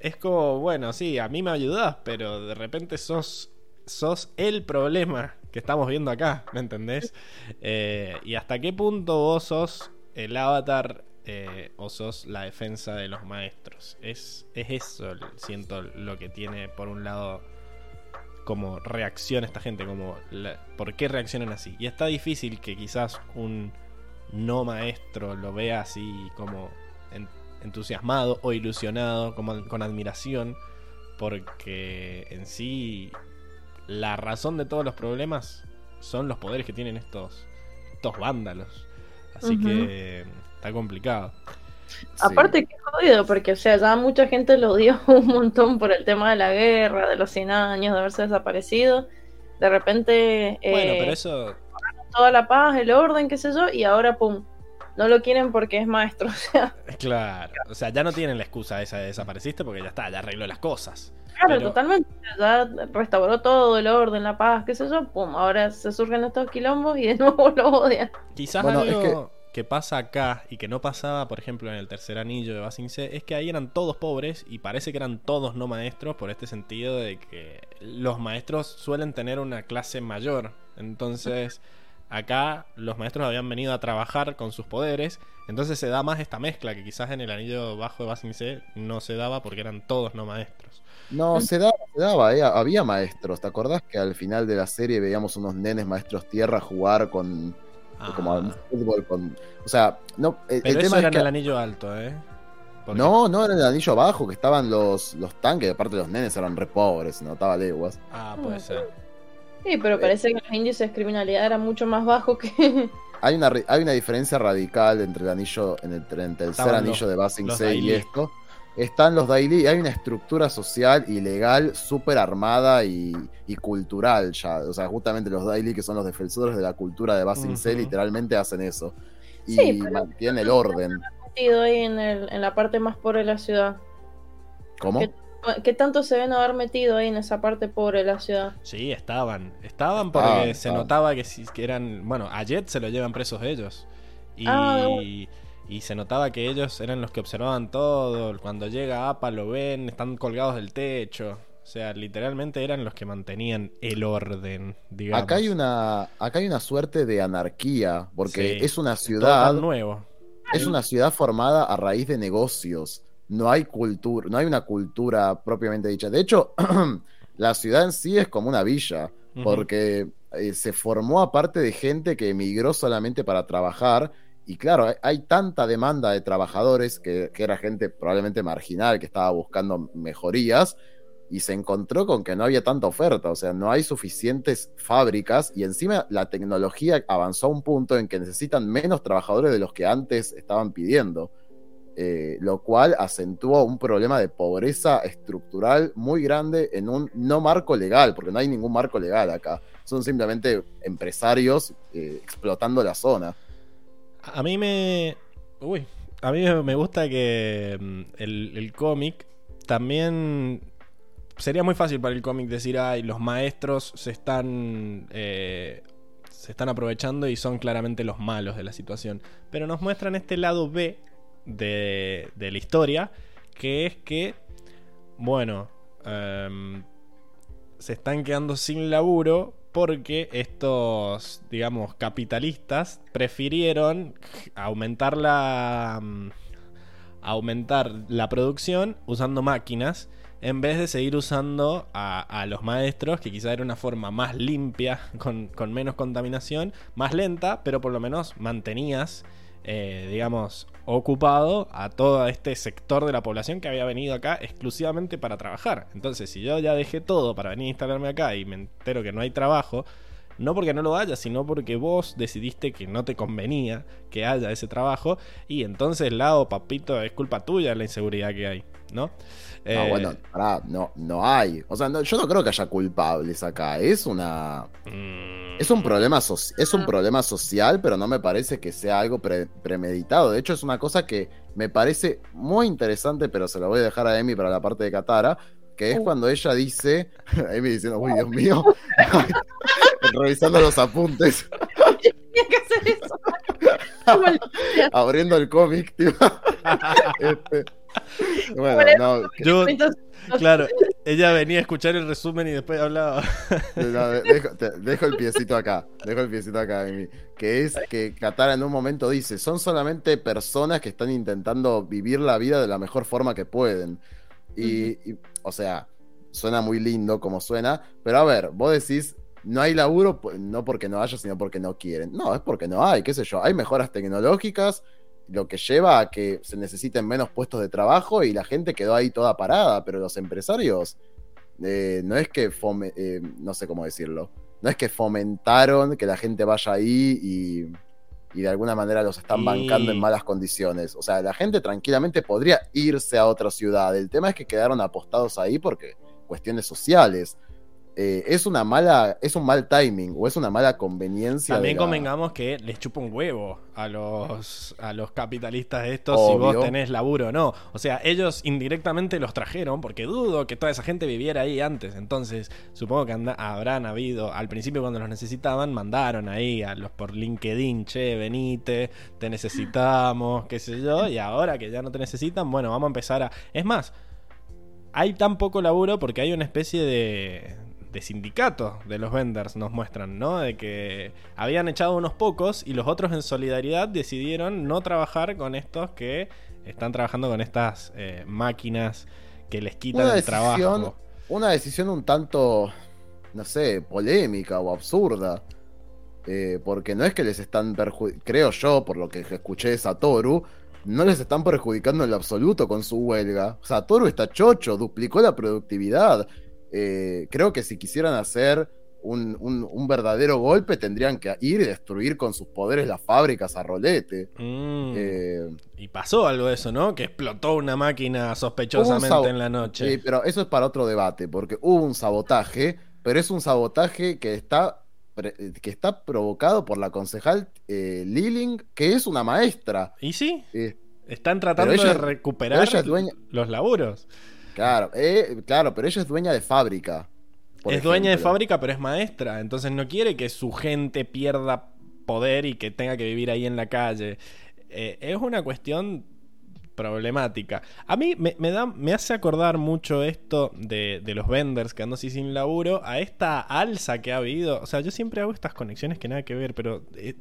es como, bueno, sí, a mí me ayudas, pero de repente sos sos el problema que estamos viendo acá, ¿me entendés? Eh, y hasta qué punto vos sos el avatar eh, o sos la defensa de los maestros. Es, es eso, siento, lo que tiene por un lado como reacciona esta gente, como por qué reaccionan así. Y está difícil que quizás un no maestro lo vea así como en- entusiasmado o ilusionado, como con admiración, porque en sí la razón de todos los problemas son los poderes que tienen estos, estos vándalos. Así que está complicado. Sí. Aparte que jodido, porque o sea, ya mucha gente lo odió *laughs* un montón por el tema de la guerra, de los 100 años, de haberse desaparecido. De repente, Bueno, eh, pero eso toda la paz, el orden, qué sé yo, y ahora, pum, no lo quieren porque es maestro. *laughs* O sea, Claro, o sea, ya no tienen la excusa esa de desapareciste porque ya está, ya arregló las cosas. claro, Pero- totalmente. Ya restauró todo, el orden, la paz, qué sé yo, pum, ahora se surgen estos quilombos y de *laughs* nuevo lo odian. Quizás Bueno, es algo que... pasa acá y que no pasaba, por ejemplo, en el tercer anillo de Basing C, es que ahí eran todos pobres y parece que eran todos no maestros por este sentido de que los maestros suelen tener una clase mayor. Entonces, acá los maestros habían venido a trabajar con sus poderes, entonces se da más esta mezcla que quizás en el anillo bajo de Basing C no se daba porque eran todos no maestros. No, se daba, se daba, eh, había maestros. ¿Te acordás que al final de la serie veíamos unos nenes maestros tierra jugar con. como al Ah, fútbol con. O sea, no. El, el eso tema era es que. el anillo alto, ¿eh? Porque- No, no era en el anillo abajo, que estaban los, los tanques, aparte los nenes eran re pobres, notaba leguas. Ah, puede ser. Sí, pero parece que los índices de criminalidad eran mucho más bajos que. *laughs* Hay una, hay una diferencia radical entre el anillo, en el, entre el tercer Estaban anillo los- de Basing y esto. Están los Daily, y hay una estructura social y legal súper armada y, y cultural ya. O sea, justamente los Daily, que son los defensores de la cultura de Basing C, Ujú. literalmente hacen eso. Y Sí, mantienen el orden. en, el, en la parte más pobre de la ciudad. ¿Cómo? ¿Qué, qué tanto se ven haber metido ahí en esa parte pobre de la ciudad? Sí, estaban. Estaban porque se notaba que, sí- que eran. Bueno, a Jet se lo llevan presos ellos. Y, Ah. y se notaba que ellos eran los que observaban todo. Cuando llega APA lo ven, están colgados del techo. O sea, literalmente eran los que mantenían el orden, digamos. Acá hay una, acá hay una suerte de anarquía, porque Sí. es una Todo ciudad, tan nuevo. es una ciudad formada a raíz de negocios. No hay cultura, no hay una cultura propiamente dicha. De hecho, *clears throat* la ciudad en sí es como una villa, porque eh, se formó aparte de gente que emigró solamente para trabajar. Y claro, hay, hay tanta demanda de trabajadores que, que era gente probablemente marginal que estaba buscando mejorías y se encontró con que no había tanta oferta, o sea, no hay suficientes fábricas y encima la tecnología avanzó a un punto en que necesitan menos trabajadores de los que antes estaban pidiendo, eh, lo cual acentuó un problema de pobreza estructural muy grande en un no marco legal, porque no hay ningún marco legal acá, son simplemente empresarios eh, explotando la zona. A mí me. Uy. A mí me- gusta que mm, el, el cómic también sería muy fácil para el cómic decir, ay, los maestros se están... eh, se están aprovechando y son claramente los malos de la situación. Pero nos muestran este lado B de, de la historia, que es que, bueno, em, se están quedando sin laburo porque estos, digamos, capitalistas prefirieron aumentar la mm, aumentar la producción usando máquinas en vez de seguir usando a, a los maestros, que quizá era una forma más limpia, *laughs* con, con menos contaminación, más lenta, pero por lo menos mantenías, eh, digamos, ocupado a todo este sector de la población que había venido acá exclusivamente para trabajar. Entonces, si yo ya dejé todo para venir a instalarme acá y me entero que no hay trabajo, no porque no lo haya, sino porque vos decidiste que no te convenía que haya ese trabajo. Y entonces, lado, papito, es culpa tuya la inseguridad que hay, ¿no? No, Eh, bueno, pará, no, no hay. O sea, no- yo no creo que haya culpables acá. Es una. mm, Es un problema es un problema social, pero no me parece que sea algo pre- premeditado. De hecho, es una cosa que me parece muy interesante, pero se lo voy a dejar a Emi para la parte de Katara, que es cuando ella dice, *laughs* Emi diciendo, uy, Dios mío, *laughs* revisando los apuntes, Tenía que hacer eso. *laughs* Abriendo el cómic, tío. Este, *laughs* bueno, no, Yo, claro, *laughs* ella venía a escuchar el resumen y después hablaba. *laughs* No, de- dejo, te- dejo el piecito acá, dejo el piecito acá, Amy, que es que Katara en un momento dice, son solamente personas que están intentando vivir la vida de la mejor forma que pueden. Y, y, o sea, suena muy lindo como suena, pero a ver, vos decís, no hay laburo, pues, no porque no haya, sino porque no quieren. No, es porque no hay, qué sé yo, hay mejoras tecnológicas, lo que lleva a que se necesiten menos puestos de trabajo y la gente quedó ahí toda parada, pero los empresarios eh, no es que fome- eh, no sé cómo decirlo, no es que fomentaron que la gente vaya ahí y, y de alguna manera los están bancando en malas condiciones. O sea, la gente tranquilamente podría irse a otra ciudad. El tema es que quedaron apostados ahí porque cuestiones sociales. Eh, es una mala, es un mal timing o es una mala conveniencia. También de la- convengamos que les chupa un huevo a los, a los capitalistas estos si vos tenés laburo o no. O sea, ellos indirectamente los trajeron porque dudo que toda esa gente viviera ahí antes. Entonces, supongo que anda- habrán habido, al principio cuando los necesitaban, mandaron ahí a los por LinkedIn, che, venite, te necesitamos, qué sé yo. Y ahora que ya no te necesitan, bueno, vamos a empezar a... Es más, hay tan poco laburo porque hay una especie de, de sindicato de los vendors, nos muestran, ¿no? De que habían echado unos pocos y los otros en solidaridad decidieron no trabajar con estos que están trabajando con estas eh, máquinas que les quitan Una el decisión, trabajo. una decisión un tanto, no sé, polémica o absurda. Eh, porque no es que les están perjudicando, creo yo, por lo que escuché de Satoru, no les están perjudicando en lo absoluto con su huelga. Satoru está chocho, duplicó la productividad. Eh, creo que si quisieran hacer un, un- un verdadero golpe, tendrían que ir y destruir con sus poderes las fábricas a rolete. Mm, Eh, y pasó algo de eso, ¿no? Que explotó una máquina sospechosamente en la noche. Sí, pero eso es para otro debate, porque hubo un sabotaje, pero es un sabotaje que está, pre- que está provocado por la concejal eh, Liling, que es una maestra. Y sí, Eh, están tratando ella- de recuperar pero ella es dueña- los laburos. Claro, eh, claro, pero ella es dueña de fábrica. es dueña de fábrica, pero es maestra. Entonces no quiere que su gente pierda poder y que tenga que vivir ahí en la calle. Eh, es una cuestión problemática. A mí me, me da, me hace acordar mucho esto de, de los vendors quedando así sin laburo, a esta alza que ha habido. O sea, yo siempre hago estas conexiones que nada que ver, pero eh,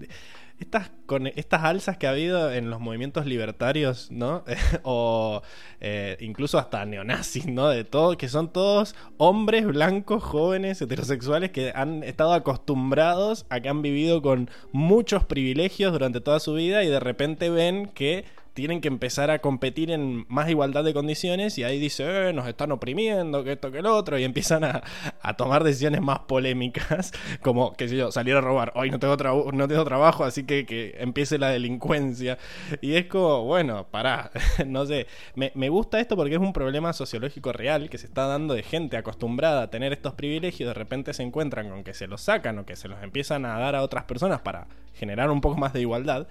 estas, con, estas alzas que ha habido en los movimientos libertarios, ¿no? *laughs* o eh, incluso hasta neonazis, ¿no? De todo, que son todos hombres blancos, jóvenes, heterosexuales que han estado acostumbrados a que han vivido con muchos privilegios durante toda su vida y de repente ven que tienen que empezar a competir en más igualdad de condiciones y ahí dice, eh, nos están oprimiendo, que esto, que el otro, y empiezan a, a tomar decisiones más polémicas, *laughs* como, qué sé yo, salir a robar, hoy no tengo, no tengo trabajo, así que que empiece la delincuencia. Y es como, bueno, pará, *laughs* no sé, me, me gusta esto porque es un problema sociológico real que se está dando de gente acostumbrada a tener estos privilegios, de repente se encuentran con que se los sacan o que se los empiezan a dar a otras personas para generar un poco más de igualdad.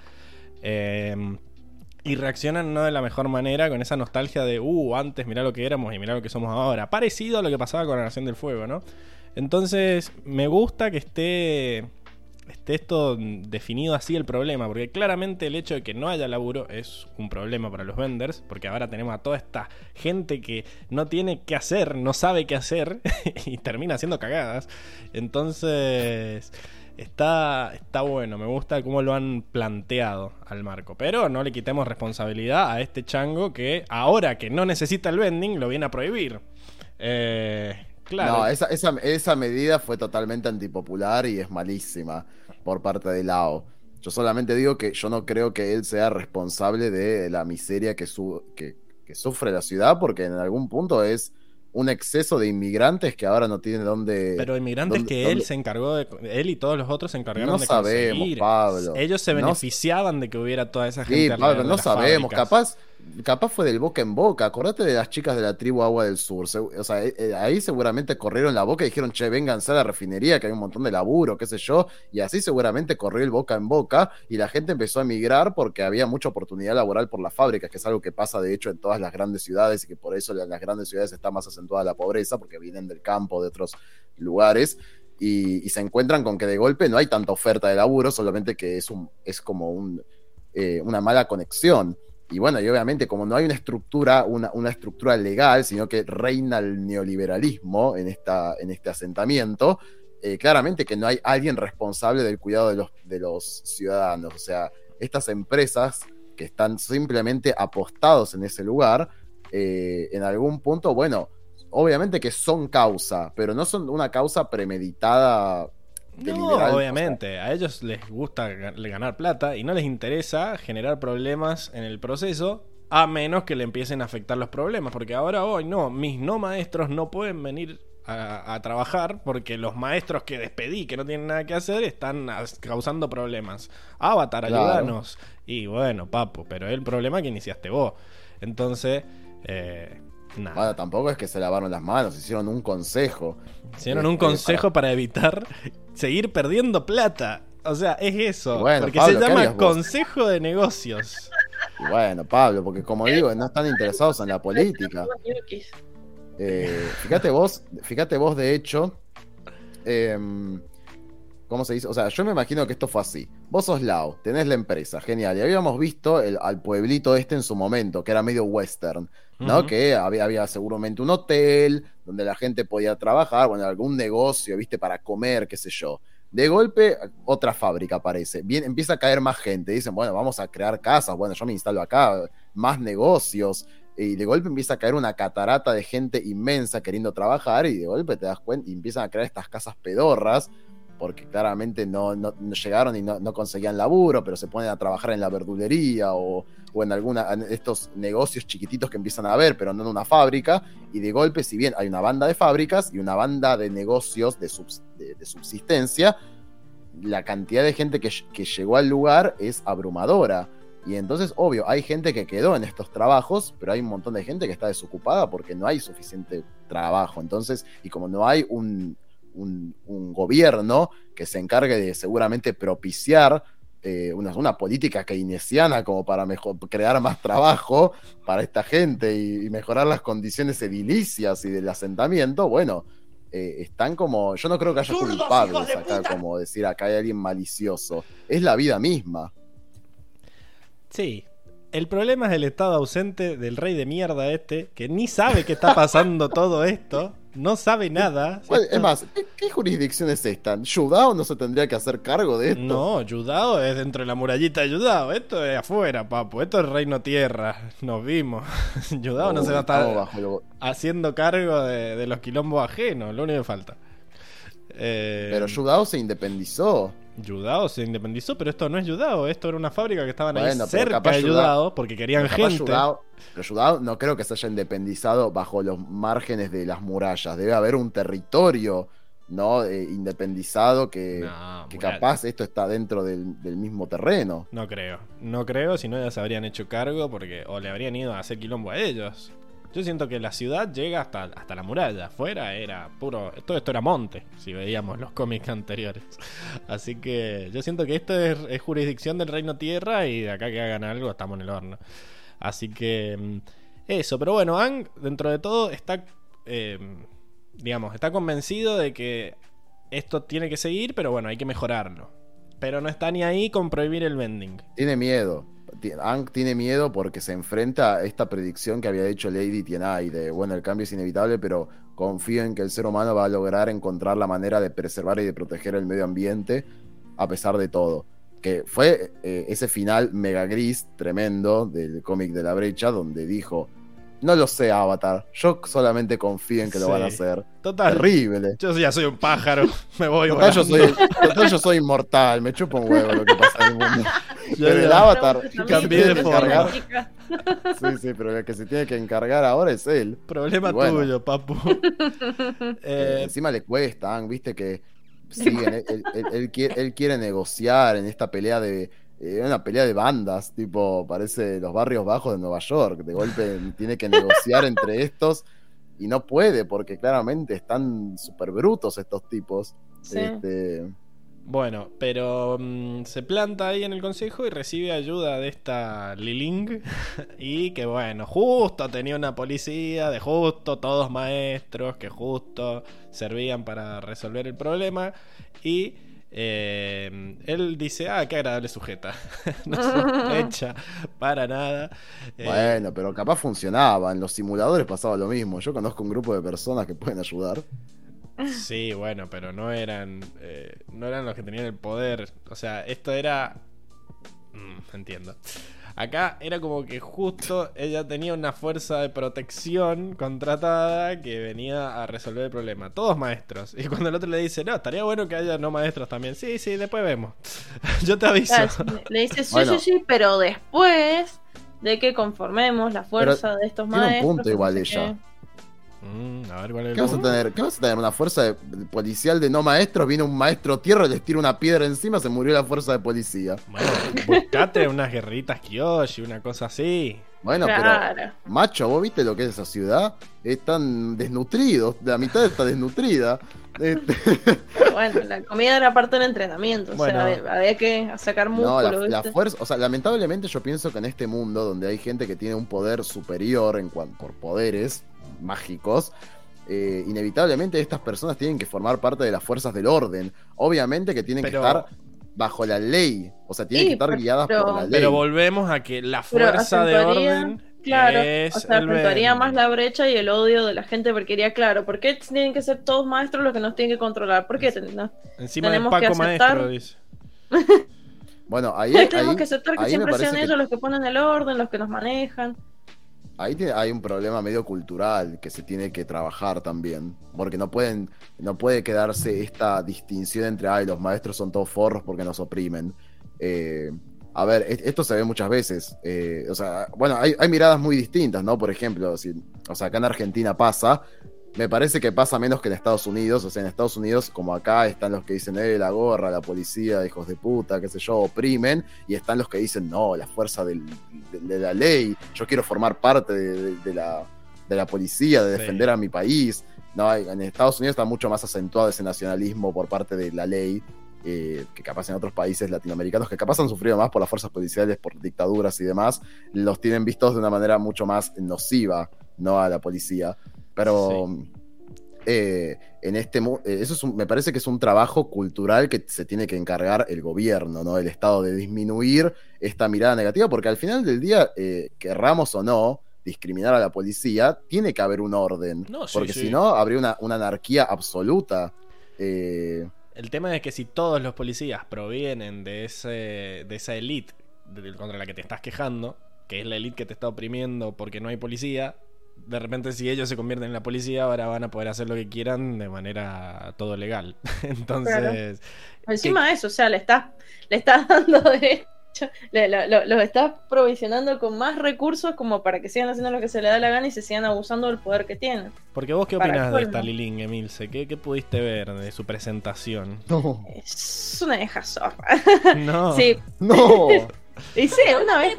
Eh, y reaccionan no de la mejor manera con esa nostalgia de, uh, antes mirá lo que éramos y mirá lo que somos ahora. Parecido a lo que pasaba con la Nación del Fuego, ¿no? Entonces, me gusta que esté, esté esto definido así el problema, porque claramente el hecho de que no haya laburo es un problema para los vendors, porque ahora tenemos a toda esta gente que no tiene qué hacer, no sabe qué hacer *laughs* y termina haciendo cagadas. Entonces... Está, está bueno, me gusta cómo lo han planteado al marco. Pero no le quitemos responsabilidad a este chango que ahora que no necesita el vending lo viene a prohibir. Eh, claro. No, esa, esa, esa medida fue totalmente antipopular y es malísima por parte de Lao. Yo solamente digo que yo no creo que él sea responsable de la miseria que, su, que, que sufre la ciudad, porque en algún punto es un exceso de inmigrantes que ahora no tienen dónde. Pero inmigrantes dónde- que él dónde- se encargó de. Él y todos los otros se encargaron No de sabemos, conseguir. Pablo. Ellos se No- beneficiaban de que hubiera toda esa gente. Sí, Pablo, no sabemos. fábricas. Capaz, capaz fue del boca en boca. Acordate de las chicas de la tribu Agua del Sur. O sea, eh, eh, ahí seguramente corrieron la boca y dijeron, che, vénganse a la refinería, que hay un montón de laburo, qué sé yo. Y así seguramente corrió el boca en boca y la gente empezó a emigrar porque había mucha oportunidad laboral por las fábricas, que es algo que pasa de hecho en todas las grandes ciudades y que por eso en las grandes ciudades está más acentuada la pobreza, porque vienen del campo, de otros lugares. Y, y se encuentran con que de golpe no hay tanta oferta de laburo, solamente que es, un, es como un, eh, una mala conexión. Y bueno, y obviamente como no hay una estructura, una, una estructura legal, sino que reina el neoliberalismo en, esta, en este asentamiento, eh, claramente que no hay alguien responsable del cuidado de los, de los ciudadanos. O sea, estas empresas que están simplemente apostados en ese lugar, eh, en algún punto, bueno, obviamente que son causa, pero no son una causa premeditada. No, obviamente. A ellos les gusta ga- ganar plata y no les interesa generar problemas en el proceso. A menos que le empiecen a afectar los problemas. Porque ahora hoy no, mis no maestros no pueden venir a, a trabajar porque los maestros que despedí, que no tienen nada que hacer, están causando problemas. Avatar, Claro. ayúdanos. Y bueno, papo, pero el problema que iniciaste vos. Entonces, eh, nada. Bueno, tampoco es que se lavaron las manos, hicieron un consejo. Hicieron un Este, consejo para... evitar seguir perdiendo plata. O sea, es eso. Bueno, porque Pablo, se ¿qué llama? Consejo de Negocios. Y bueno, Pablo, porque como digo, no están interesados en la política. Eh, fíjate vos, fíjate vos, de hecho, em, ¿cómo se dice? O sea, yo me imagino que esto fue así. Vos sos Lao, tenés la empresa, genial. Y habíamos visto el- al pueblito este en su momento, que era medio western, ¿no? Que había, había seguramente un hotel donde la gente podía trabajar, bueno, algún negocio, viste, para comer, qué sé yo. De golpe, otra fábrica aparece. Bien, empieza a caer más gente. Dicen, bueno, vamos a crear casas. Bueno, yo me instalo acá. Más negocios. Y de golpe empieza a caer una catarata de gente inmensa queriendo trabajar. Y de golpe te das cuenta y empiezan a crear estas casas pedorras. Porque claramente no, no- llegaron y no, no conseguían laburo, pero se ponen a trabajar en la verdulería o, o en alguna estos negocios chiquititos que empiezan a haber, pero no en una fábrica. Y de golpe, si bien hay una banda de fábricas y una banda de negocios de- de subsistencia, la cantidad de gente que, que llegó al lugar es abrumadora. Y entonces, obvio, hay gente que quedó en estos trabajos, pero hay un montón de gente que está desocupada porque no hay suficiente trabajo. Entonces, y como no hay un, un- un gobierno que se encargue de seguramente propiciar eh, una, una política keynesiana como para mejor, crear más trabajo para esta gente y, y mejorar las condiciones edilicias y del asentamiento, bueno, eh, están como, yo no creo que haya ¡Zurdos, culpables de acá, puta! como decir acá hay alguien malicioso, es la vida misma. Sí. El problema es el estado ausente del rey de mierda este, que ni sabe que está pasando todo esto, no sabe nada. Bueno, Esto- es más, ¿qué, qué jurisdicción es esta? ¿Yudao no se tendría que hacer cargo de esto? No, Yudao es dentro de la murallita de Yudao. Esto es afuera, papu. Esto es reino tierra. Nos vimos. *laughs* Yudao no se va a estar bajo haciendo cargo de, de los quilombos ajenos. Lo único que falta. Eh, Pero Yudao se independizó. Yudao se independizó, pero esto no es Yudao. Esto era una fábrica que estaban ahí Bueno, cerca de Yudao- porque querían gente. Yudao- pero Yudao no creo que se haya independizado bajo los márgenes de las murallas. Debe haber un territorio no Eh, independizado que, No, que mural- capaz esto está dentro del, del mismo terreno. No creo. No creo, si no ya se habrían hecho cargo porque o le habrían ido a hacer quilombo a ellos. Yo siento que la ciudad llega hasta, hasta la muralla. Afuera era puro. Todo esto era monte, si veíamos los cómics anteriores. Así que yo siento que esto es, jurisdicción del Reino Tierra y de acá que hagan algo estamos en el horno. Así que. mm, Eso, pero bueno, Ang, dentro de todo, está. eh, digamos, está convencido de que esto tiene que seguir, pero bueno, hay que mejorarlo. Pero no está ni ahí con prohibir el vending. Tiene miedo. Hank tiene miedo porque se enfrenta a esta predicción que había hecho Lady Tienai de, bueno, el cambio es inevitable, pero confío en que el ser humano va a lograr encontrar la manera de preservar y de proteger el medio ambiente a pesar de todo. Que fue eh, ese final mega gris, tremendo, del cómic de la brecha, donde dijo, no lo sé, Avatar, yo solamente confío en que lo Sí. van a hacer. Total. Terrible. Yo ya soy un pájaro. *laughs* Me voy Total yo, soy, total, yo soy inmortal, me chupa un huevo lo que pasa *laughs* Yo *laughs* Pero el Avatar cambié de forma. Sí, sí, pero el que se tiene que encargar ahora es él. Problema bueno. tuyo, papu. *laughs* Eh, Eh, encima le cuesta, Ang, viste que siguen, él, él- él- él quiere, él quiere negociar en esta pelea de. eh, una pelea de bandas, tipo, parece los barrios bajos de Nueva York. De golpe *laughs* tiene que negociar entre estos y no puede, porque claramente están súper brutos estos tipos. Sí. Este, Bueno, pero mm, se planta ahí en el consejo y recibe ayuda de esta Liling. *laughs* y que bueno, justo tenía una policía, de justo todos maestros que justo servían para resolver el problema. Y eh, él dice, ah, qué agradable sujeta. *laughs* no sospecha *laughs* para nada. Eh, Bueno, pero capaz funcionaba. En los simuladores pasaba lo mismo. Yo conozco un grupo de personas que pueden ayudar. Sí, bueno, pero no eran eh, no eran los que tenían el poder. O sea, esto era Mm, entiendo. Acá era como que justo ella tenía una fuerza de protección contratada que venía a resolver el problema. Todos maestros. Y cuando el otro le dice, no, estaría bueno que haya no maestros también. Sí, sí, después vemos. *laughs* Yo te aviso. Claro, le dice sí, Bueno. sí, sí, pero después de que conformemos la fuerza de estos tiene un maestros. punto igual ella. Mm, a ver cuál es ¿Qué vas a tener? ¿Qué vas a tener? ¿Una fuerza de- policial de no maestros? Viene un maestro tierra, les tira una piedra encima, se murió la fuerza de policía. Bueno, buscate unas guerritas Kyoshi, una cosa así. Bueno, pero macho, ¿vos viste lo que es esa ciudad? Están desnutridos, la mitad está desnutrida. *laughs* Este, Bueno, la comida era parte del entrenamiento. Bueno. O sea, había, había que sacar no, músculo. la, la ¿viste? fuerza, o sea, lamentablemente yo pienso que en este mundo donde hay gente que tiene un poder superior en cuanto por poderes mágicos, eh, inevitablemente estas personas tienen que formar parte de las fuerzas del orden. Obviamente que tienen Pero- que estar bajo la ley, o sea, tienen Sí, que estar pero- guiadas por la ley. Pero volvemos a que la fuerza de orden Claro, es o sea, vending. más la brecha y el odio de la gente porque iría claro, ¿por qué tienen que ser todos maestros los que nos tienen que controlar? ¿Por qué? ten- no? Encima de tenemos que Paco aceptar- Maestro, dice. Bueno, ahí, *laughs* tenemos ahí- que aceptar que siempre sean que- ellos los que ponen el orden, los que nos manejan. Ahí hay un problema medio cultural que se tiene que trabajar también. Porque no pueden, no puede quedarse esta distinción entre ay, los maestros son todos forros porque nos oprimen. Eh, a ver, es- esto se ve muchas veces. eh, o sea, bueno, hay, hay miradas muy distintas, ¿no? Por ejemplo, si, o sea, acá en Argentina pasa. Me parece que pasa menos que en Estados Unidos. O sea, en Estados Unidos, como acá, están los que dicen, eh, la gorra, la policía, hijos de puta, qué sé yo, oprimen. Y están los que dicen, no, la fuerza del- de, de la ley. Yo quiero formar parte de, la, de la policía, de Sí. defender a mi país. No, en Estados Unidos está mucho más acentuado ese nacionalismo por parte de la ley. eh, que capaz en otros países latinoamericanos, que capaz han sufrido más por las fuerzas policiales, por dictaduras y demás, los tienen vistos de una manera mucho más nociva, no a la policía. Pero eh, en este eh, eso es un- me parece que es un trabajo cultural que se tiene que encargar el gobierno, ¿no? El Estado de disminuir esta mirada negativa, porque al final del día, eh, querramos o no discriminar a la policía, tiene que haber un orden. No, sí, porque sí. si no, habría una, una anarquía absoluta. Eh, El tema es que si todos los policías provienen de ese de esa elite de- contra la que te estás quejando, que es la elite que te está oprimiendo porque no hay policía, de repente si ellos se convierten en la policía, ahora van a poder hacer lo que quieran de manera todo legal. *laughs* Entonces, Encima de eso, o sea, le estás, le estás *laughs* dando derecho, le- lo- lo- los estás provisionando con más recursos como para que sigan haciendo lo que se le da la gana y se sigan abusando del poder que tienen. porque vos qué Para opinas de esta Lilín, Emilce? ¿Qué, ¿Qué pudiste ver de su presentación? no, Es una hija zorra. *laughs* No. Sí, no. y sí, una vez.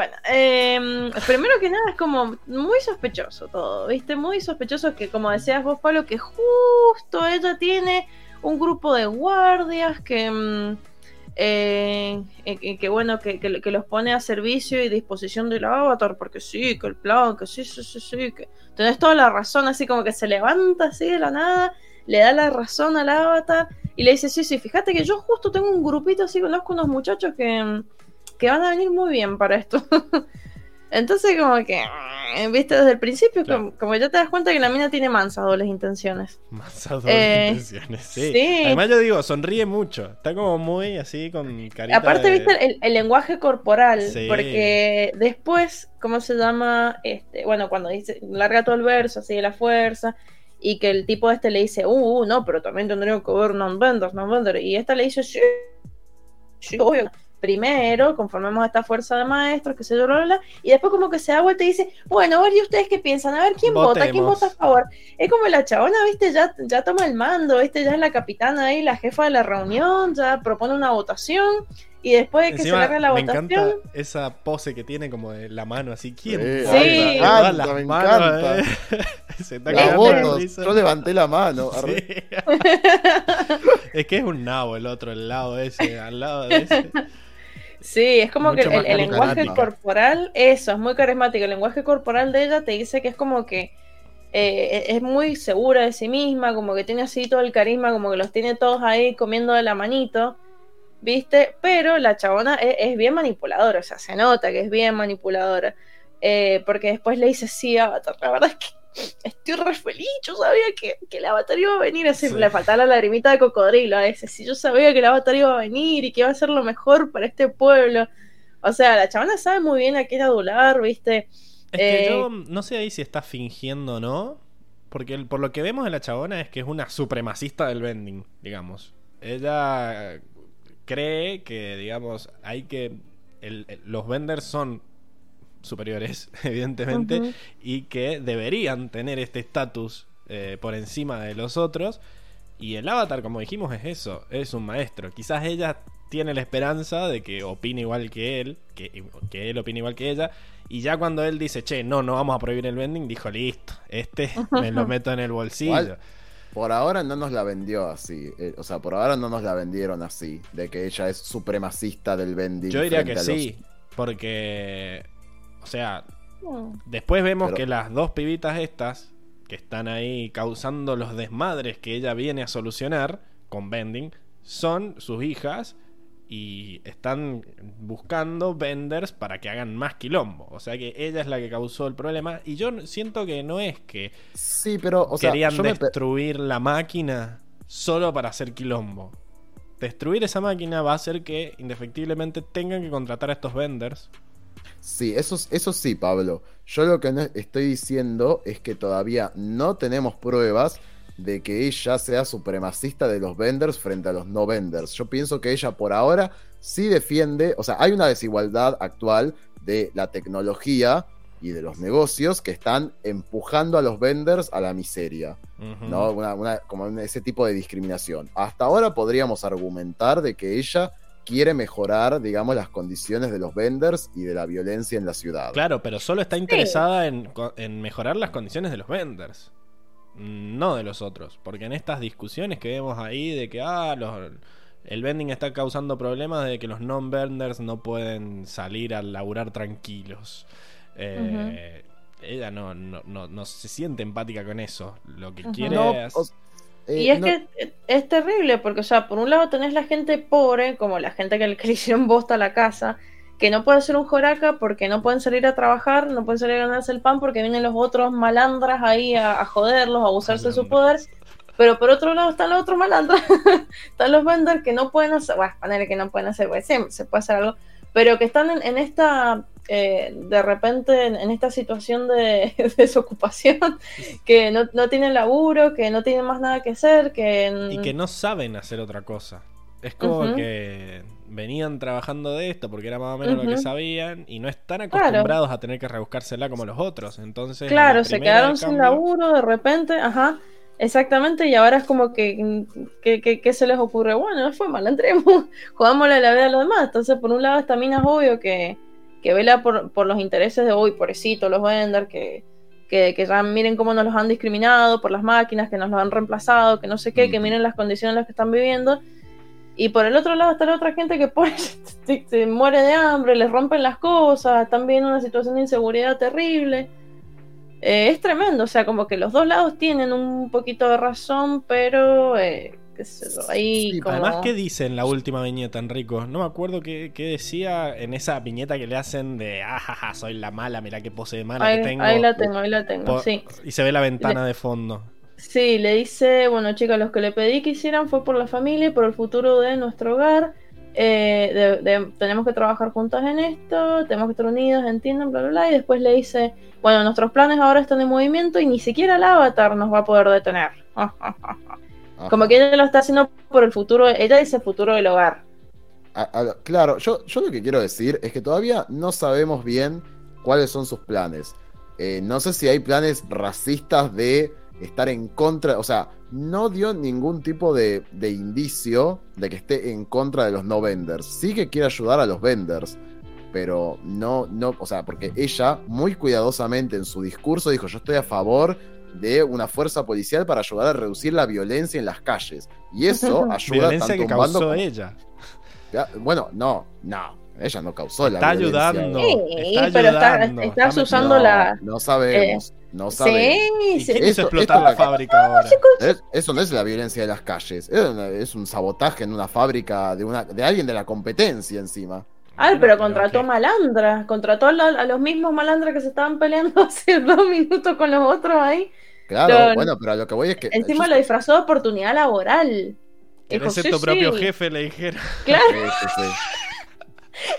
Bueno, em, primero que nada es como muy sospechoso todo, ¿viste? Muy sospechoso que, como decías vos, Pablo, que justo ella tiene un grupo de guardias que, mm, eh, eh, que, bueno, que, que- que los pone a servicio y disposición del avatar, porque sí, que el plan, que sí, sí, sí, sí, que tenés toda la razón, así como que se levanta así de la nada, le da la razón al avatar y le dice, sí, sí, fíjate que yo justo tengo un grupito así, conozco unos muchachos que, mm, que van a venir muy bien para esto. *laughs* Entonces como que, mm, viste, desde el principio, Claro. como, como ya te das cuenta que la mina tiene mansas dobles intenciones. *laughs* Más a dobles Eh, intenciones, sí. sí. Además, yo digo, sonríe mucho. Está como muy así con carita. Aparte, de- viste el, el lenguaje corporal, Sí. porque después, ¿cómo se llama? Este, bueno, cuando dice, larga todo el verso, así de la fuerza, y que el tipo este le dice, uh, uh, no, pero también tendría que ver non-vendors, non-vendors, y esta le dice, sí, sí, obvio. Primero, conformemos esta fuerza de maestros, que se yo, bla, bla, bla, y después como que se da vuelta y dice, bueno, a ver, ¿y ustedes qué piensan? A ver, ¿quién vota? ¿Quién Votemos. vota a favor? Es como la chabona, viste, ya, ya toma el mando, viste, ya es la capitana ahí, la jefa de la reunión, ya propone una votación, y después de que Encima, se larga la me votación, encanta esa pose que tiene como de la mano así. ¿Quién? Sí, vota? Sí. Me las encanta, me encanta. eh. *laughs* Se está votos, risa. yo levanté la mano. Sí. *laughs* es que es un nabo el otro, el lado ese, al lado de ese. *laughs* sí, es como Mucho que el, lenguaje corporal, eso, es muy carismático, el lenguaje corporal de ella te dice que es como que eh, es muy segura de sí misma, como que tiene así todo el carisma, como que los tiene todos ahí comiendo de la manito, ¿viste? Pero la chabona es, es bien manipuladora, o sea, se nota que es bien manipuladora, eh, porque después le dice, sí, Avatar, la verdad es que estoy re feliz, yo sabía que, que el Avatar iba a venir, así Sí. le faltaba la lagrimita de cocodrilo a ese, si yo sabía que el Avatar iba a venir y que iba a ser lo mejor para este pueblo. O sea, la chabona sabe muy bien a qué adular, ¿viste? Es que Eh, yo no sé ahí si está fingiendo o no. Porque el- por lo que vemos de la chabona es que es una supremacista del vending, digamos. Ella cree que, digamos, hay que. el- el- los vendors son superiores, *laughs* evidentemente, y que deberían tener este estatus eh, por encima de los otros. Y el avatar, como dijimos, es eso, es un maestro. Quizás ella tiene la esperanza de que opine igual que él, que, que él opine igual que ella. Y ya cuando él dice, che, no, no vamos a prohibir el vending, dijo, listo, este me lo *laughs* meto en el bolsillo. Por ahora no nos la vendió así. eh, o sea, por ahora no nos la vendieron así. De que ella es supremacista del vending. Yo diría que los- sí, porque, o sea, Mm. Después vemos Pero- que las dos pibitas estas, que están ahí causando los desmadres que ella viene a solucionar con Bending, son sus hijas y están buscando venders para que hagan más quilombo. O sea que ella es la que causó el problema y yo siento que no es que Sí, pero, o sea, querían me destruir la máquina solo para hacer quilombo. Destruir esa máquina va a hacer que indefectiblemente tengan que contratar a estos vendors Sí, eso, eso sí, Pablo. Yo lo que no estoy diciendo es que todavía no tenemos pruebas de que ella sea supremacista de los vendors frente a los no vendors. Yo pienso que ella por ahora sí defiende, o sea, hay una desigualdad actual de la tecnología y de los negocios que están empujando a los vendors a la miseria. ¿no? Una- una- como ese tipo de discriminación. Hasta ahora podríamos argumentar de que ella quiere mejorar, digamos, las condiciones de los vendors y de la violencia en la ciudad. Claro, pero solo está interesada en, co- en mejorar las condiciones de los vendors. No de los otros. Porque en estas discusiones que vemos ahí de que ah, los- el vending está causando problemas de que los non-vendors no pueden salir a laburar tranquilos. Eh, Ella no, no, no, no se siente empática con eso. Lo que quiere No, es... o- eh, Y es no- que es terrible, porque, o sea, por un lado tenés la gente pobre, como la gente que le, *laughs* que le hicieron bosta a la casa, que no puede hacer un joraca porque no pueden salir a trabajar, no pueden salir a ganarse el pan porque vienen los otros malandras ahí a, a joderlos, a abusarse de su poder. Pero por otro lado están los otros malandras, *laughs* están los vendors que no pueden hacer, bueno, que no pueden hacer, pues se puede hacer algo, pero que están en, en esta, eh, de repente, en, en esta situación de, de *laughs* desocupación, *laughs* que no, no tienen laburo, que no tienen más nada que hacer, que... Y que no saben hacer otra cosa. Es como que venían trabajando de esto porque era más o menos lo que sabían y no están Claro. acostumbrados a tener que rebuscársela como los otros. Entonces, Claro, la se quedaron sin laburo de repente, ajá, exactamente, y ahora es como que, que, que- que se les ocurre, bueno, no fue mal, entremos, *laughs* jugámosle la vida a los demás. Entonces, por un lado, esta mina es obvio que, que vela por, por los intereses de hoy, pobrecito, los vendors, que, que, que ya miren cómo nos los han discriminado por las máquinas, que nos los han reemplazado, que no sé qué, que miren las condiciones en las que están viviendo. Y por el otro lado está la otra gente que *laughs* se, se muere de hambre, les rompen las cosas, están viviendo una situación de inseguridad terrible. Eh, es tremendo, o sea, como que los dos lados tienen un poquito de razón, pero eh, qué sé yo, ahí Sí, como... Además, ¿qué dice en la última viñeta, Enrico? No me acuerdo qué, qué decía en esa viñeta que le hacen de, ajaja, soy la mala, mirá qué pose de mala ahí, que tengo. ahí la tengo, ahí la tengo, sí. Y se ve la ventana de fondo. Sí, le dice, bueno chicas, los que le pedí que hicieran fue por la familia y por el futuro de nuestro hogar. Eh, de- de- tenemos que trabajar juntas en esto, tenemos que estar unidos, entiendan, bla, bla, bla. Y después le dice, bueno, nuestros planes ahora están en movimiento y ni siquiera el avatar nos va a poder detener. *laughs* Ajá. Como que ella lo está haciendo por el futuro, ella dice futuro del hogar. A- a- claro, yo, yo lo que quiero decir es que todavía no sabemos bien cuáles son sus planes. Eh, no sé si hay planes racistas de estar en contra, o sea, no dio ningún tipo de, de indicio de que esté en contra de los no vendors. Sí que quiere ayudar a los vendors, pero no, no, o sea, porque ella muy cuidadosamente en su discurso dijo, yo estoy a favor de una fuerza policial para ayudar a reducir la violencia en las calles. Y *laughs* eso ayuda Violencia tanto que bando causó como- ella. Bueno, no, no. Ella no causó la Está violencia. ayudando. Sí, está pero está- estás está usando No, la- No sabemos. no sabemos. Sí, ¿Y sí. Eso- explotar esto- la fábrica ahora? Es- eso no es la violencia de las calles. Es, es un sabotaje en una fábrica de, una, de alguien de la competencia encima. Ay, Bueno, pero contrató ¿qué? malandras, contrató a, la- a los mismos malandras que se estaban peleando *laughs* hace dos minutos con los otros ahí. Claro, No, bueno, pero a lo que voy es que. Encima yo- lo disfrazó de oportunidad laboral. ¿Querés Dijo, ser sí, tu propio sí, jefe? Le dijera. *laughs* Claro, Sí, sí, sí. *laughs*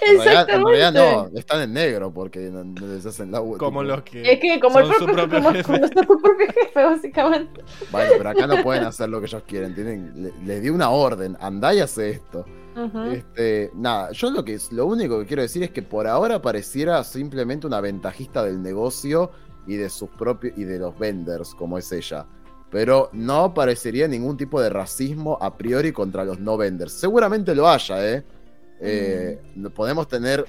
En realidad, en realidad exactamente. no, están en negro porque no, no les hacen la Como tipo- los que. Es que como el son su propio, propio como, jefe. como su propio jefe, básicamente. Bueno, pero acá no pueden hacer lo que ellos quieren. Tienen, le- les di una orden. Andá y hace esto. Este, nada, yo lo que lo único que quiero decir es que por ahora pareciera simplemente una ventajista del negocio y de sus propios y de los vendors, como es ella. Pero no parecería ningún tipo de racismo a priori contra los no vendors. Seguramente lo haya, ¿eh? Eh, Podemos tener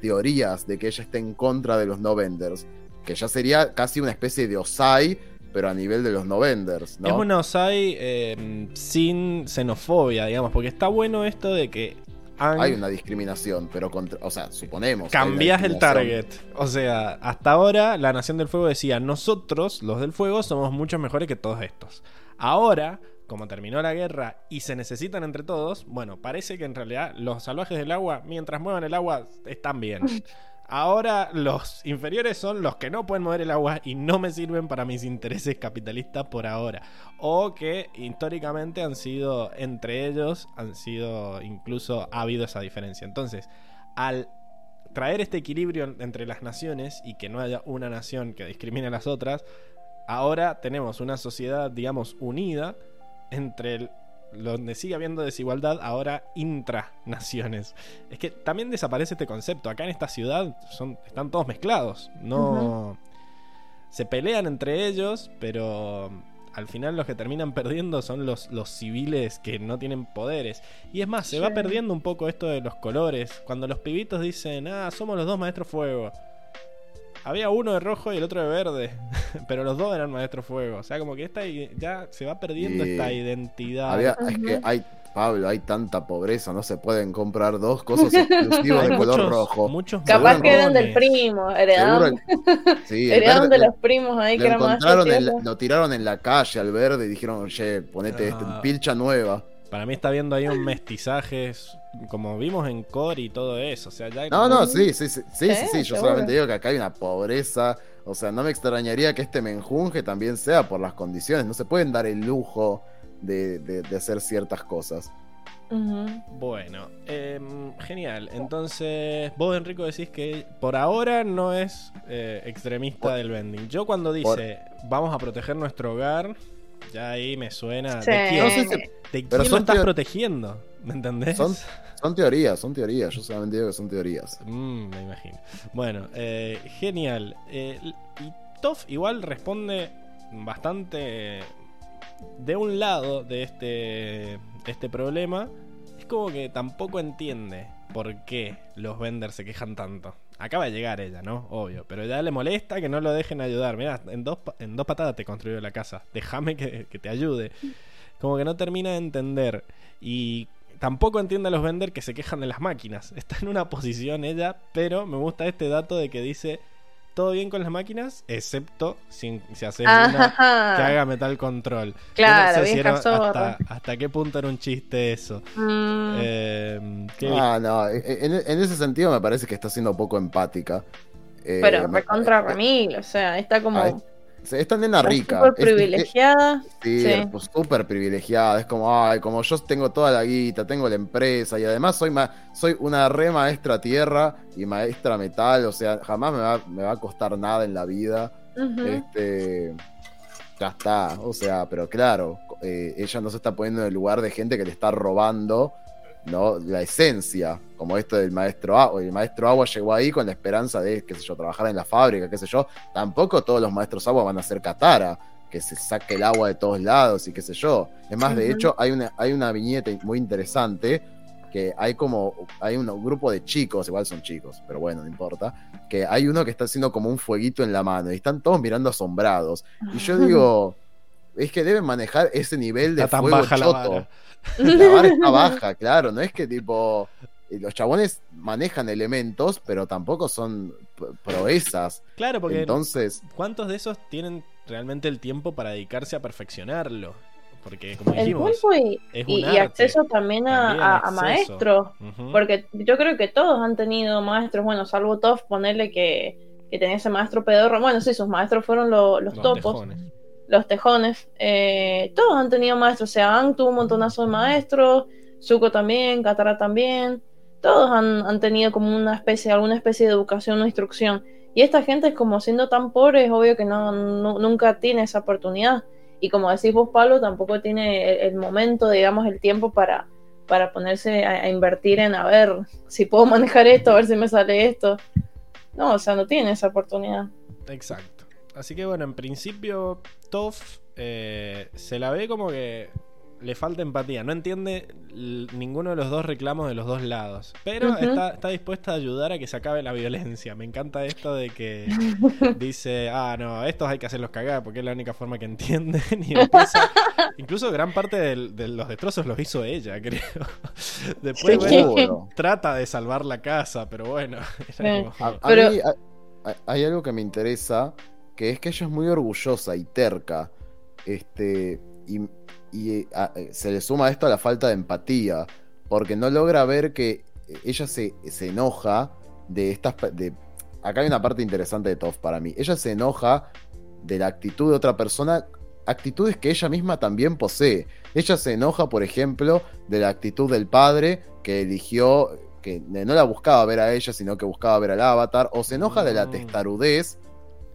teorías de que ella esté en contra de los no vendors. Que ya sería casi una especie de Osai, pero a nivel de los no vendors, ¿no? Es una Osai eh, sin xenofobia, digamos, porque está bueno esto de que han- Hay una discriminación, pero contra, o sea, suponemos. cambias el target. O sea, hasta ahora la Nación del Fuego decía, nosotros, los del Fuego, somos mucho mejores que todos estos. Ahora, como terminó la guerra y se necesitan entre todos, bueno, parece que en realidad los salvajes del agua, mientras muevan el agua, están bien. *laughs* Ahora los inferiores son los que no pueden mover el agua y no me sirven para mis intereses capitalistas por ahora. O que históricamente han sido, entre ellos, han sido, incluso ha habido esa diferencia. Entonces, al traer este equilibrio en- entre las naciones y que no haya una nación que discrimine a las otras, ahora tenemos una sociedad, digamos, unida entre donde sigue habiendo desigualdad, ahora intranaciones. Es que también desaparece este concepto. Acá en esta ciudad son, están todos mezclados. No. Se pelean entre ellos, pero al final los que terminan perdiendo son los, los civiles que no tienen poderes. Y es más, se va perdiendo un poco esto de los colores. Cuando los pibitos dicen, ah, somos los dos maestros fuego. Había uno de rojo y el otro de verde, *laughs* pero los dos eran maestros fuego. O sea, como que esta ya se va perdiendo Y esta identidad. Había- es que hay, Pablo, hay tanta pobreza, no se pueden comprar dos cosas exclusivas de *laughs* color muchos- rojo. muchos Capaz que eran del primo, heredaron, sí, *laughs* heredaron de los primos ahí lo que eran más encontraron en lo tiraron en la calle al verde y dijeron, oye, ponete este, Ah. pilcha nueva. Para mí está viendo ahí un mestizaje, como vimos en Core y todo eso. O sea, ya hay No, como- no, sí, sí, sí, sí, sí, Sí, sí, yo solamente digo que acá hay una pobreza, o sea, no me extrañaría que este menjunje también sea por las condiciones, no se pueden dar el lujo de, de- de hacer ciertas cosas. Bueno, em, genial. Entonces, vos, Enrico, decís que por ahora no es eh, extremista Por- del vending. Yo cuando dice vamos a proteger nuestro hogar, ya ahí me suena. Sí. ¿De quién, No sé si- ¿De quién lo estás protegiendo? ¿Me entendés? Son- Son teorías, son teorías, yo solamente digo que son teorías. Mm, me imagino. Bueno, eh, genial. Eh, y Toff igual responde bastante de un lado de este, este problema. Es como que tampoco entiende por qué los venders se quejan tanto. Acaba de llegar ella, ¿no? Obvio. Pero ya le molesta que no lo dejen ayudar. Mira, en dos, en dos patadas te construyó la casa. Déjame que, que te ayude. Como que no termina de entender. Y tampoco entiende a los venders que se quejan de las máquinas. *laughs* Está en una posición ella, pero me gusta este dato de que dice todo bien con las máquinas, excepto si, si haces una que haga metal control. Claro, no sé si era hasta, hasta qué punto era un chiste eso. Mm, Eh, ¿qué- Ah, no, en, en ese sentido me parece que está siendo poco empática. Eh, pero recontra eh, remil, o sea, está como Esta nena rica. súper es- es- privilegiada. Sí, Sí. pues súper privilegiada. Es como, ay, como yo tengo toda la guita, tengo la empresa y además soy ma- soy una re maestra tierra y maestra metal. O sea, jamás me va, me va a costar nada en la vida. Este. Ya está. O sea, pero claro, eh, ella no se está poniendo en el lugar de gente que le está robando. ¿No? la esencia, como esto del maestro agua. El maestro agua llegó ahí con la esperanza de, qué sé yo, trabajar en la fábrica, qué sé yo. Tampoco todos los maestros agua van a ser Katara, que se saque el agua de todos lados y qué sé yo. Es más, de hecho, hay una, hay una viñeta muy interesante que hay como, hay un grupo de chicos, igual son chicos, pero bueno, no importa, que hay uno que está haciendo como un fueguito en la mano y están todos mirando asombrados. Y yo *laughs* digo, es que deben manejar ese nivel de Está tan baja choto. La *laughs* vara está baja, claro, no es que tipo los chabones manejan elementos, pero tampoco son proezas. Claro, porque Entonces, ¿cuántos de esos tienen realmente el tiempo para dedicarse a perfeccionarlo? Porque, como El dijimos, tiempo y, es y- un y arte. acceso también a, También a- maestros. Porque yo creo que todos han tenido maestros, bueno, salvo Toff, ponerle que, que tenía ese maestro pedorro. Bueno, sí, sus maestros fueron lo- los, los topos, tejones. Los tejones. Eh, todos han tenido maestros. O sea, Ang tuvo un montonazo de maestros, Zuko también, Katara también. Todos han, han tenido como una especie, alguna especie de educación o instrucción. Y esta gente como siendo tan pobre, es obvio que no, no- nunca tiene esa oportunidad. Y como decís vos, Pablo, tampoco tiene el, el momento, digamos, el tiempo para, para ponerse a, a invertir en a ver si puedo manejar esto, a ver si me sale esto. No, o sea, no tiene esa oportunidad. Exacto. Así que bueno, en principio, Toff eh, se la ve como que le falta empatía. No entiende ninguno de los dos reclamos de los dos lados. Pero está, está dispuesta a ayudar a que se acabe la violencia. Me encanta esto de que *laughs* dice, ah, no, estos hay que hacerlos cagar porque es la única forma que entienden. *laughs* Y empieza. Incluso gran parte de los destrozos los hizo ella, *laughs* creo. Después, Sí. bueno, seguro. trata de salvar la casa, pero bueno. era Sí. como- A, a Pero- mí hay, hay- hay algo que me interesa, que es que ella es muy orgullosa y terca. Este, y y, a- eh, se le suma esto a la falta de empatía, porque no logra ver que ella se, se enoja de estas... De, acá hay una parte interesante de Toff para mí. Ella se enoja de la actitud de otra persona, actitudes que ella misma también posee. Ella se enoja, por ejemplo, de la actitud del padre que eligió, que no la buscaba ver a ella, sino que buscaba ver al avatar, o se enoja de la Mm. testarudez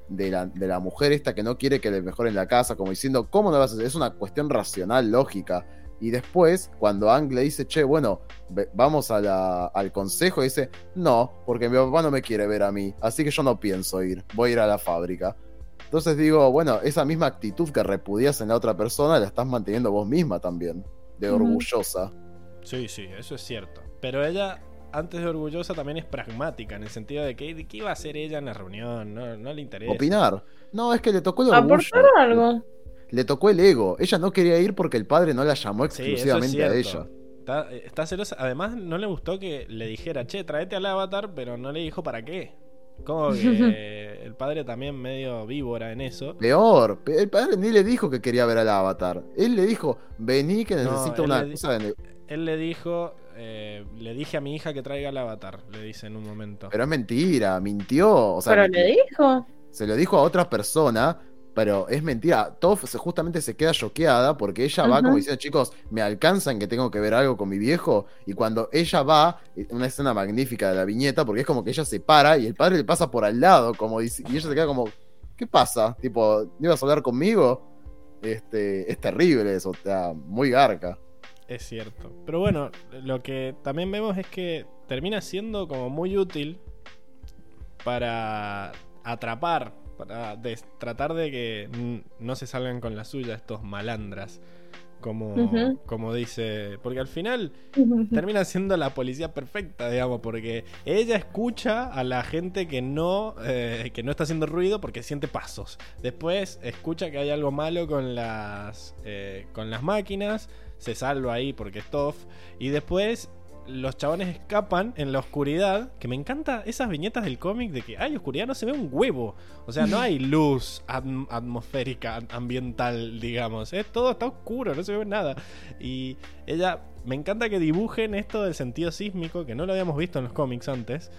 de la, de la mujer esta que no quiere que le mejoren la casa, como diciendo, ¿cómo no vas a hacer? Es una cuestión racional, lógica. Y después, cuando Ang le dice, che, bueno, ve- vamos a la- al consejo, dice, no, porque mi papá no me quiere ver a mí, así que yo no pienso ir, voy a ir a la fábrica. Entonces digo, bueno, esa misma actitud que repudias en la otra persona la estás manteniendo vos misma también, de orgullosa. Sí, sí, eso es cierto. Pero ella, antes de orgullosa, también es pragmática, en el sentido de que de qué iba a hacer ella en la reunión, no, no le interesa. Opinar. No, es que le tocó el orgullo. Aportar algo. Le tocó el ego. Ella no quería ir porque el padre no la llamó Sí, eso es exclusivamente a ella. Está, eh, está celosa. Además, no le gustó que le dijera, che, traete al avatar, pero no le dijo para qué. Como que *laughs* el padre también medio víbora en eso. Peor, pe- el padre ni le dijo que quería ver al avatar. Él le dijo, vení que necesito una cosa de... Él le dijo, eh, le dije a mi hija que traiga el avatar, le dice en un momento. Pero es mentira, mintió. O sea, Pero le dijo. se lo dijo a otra persona, pero es mentira. Toff se- justamente se queda choqueada porque ella va como diciendo, chicos, me alcanzan que tengo que ver algo con mi viejo. Y cuando ella va, una escena magnífica de la viñeta, porque es como que ella se para y el padre le pasa por al lado, como dice, y ella se queda como, ¿qué pasa? Tipo, ¿no ibas a hablar conmigo? Este, es terrible eso, o sea, muy garca. Es cierto. Pero bueno, lo que también vemos es que termina siendo como muy útil para atrapar, para tratar de que no se salgan con la suya estos malandras. como, como dice. Porque al final termina siendo la policía perfecta, digamos, porque ella escucha a la gente que no, eh, que no está haciendo ruido porque siente pasos. Después escucha que hay algo malo con las, eh, con las máquinas, se salva ahí porque es tough. Y después los chabones escapan en la oscuridad, que me encanta esas viñetas del cómic de que hay oscuridad, no se ve un huevo. O sea, no hay luz atm- atmosférica, am- ambiental, digamos. Es todo está oscuro, no se ve nada. Y ella, me encanta que dibujen esto del sentido sísmico, que no lo habíamos visto en los cómics antes.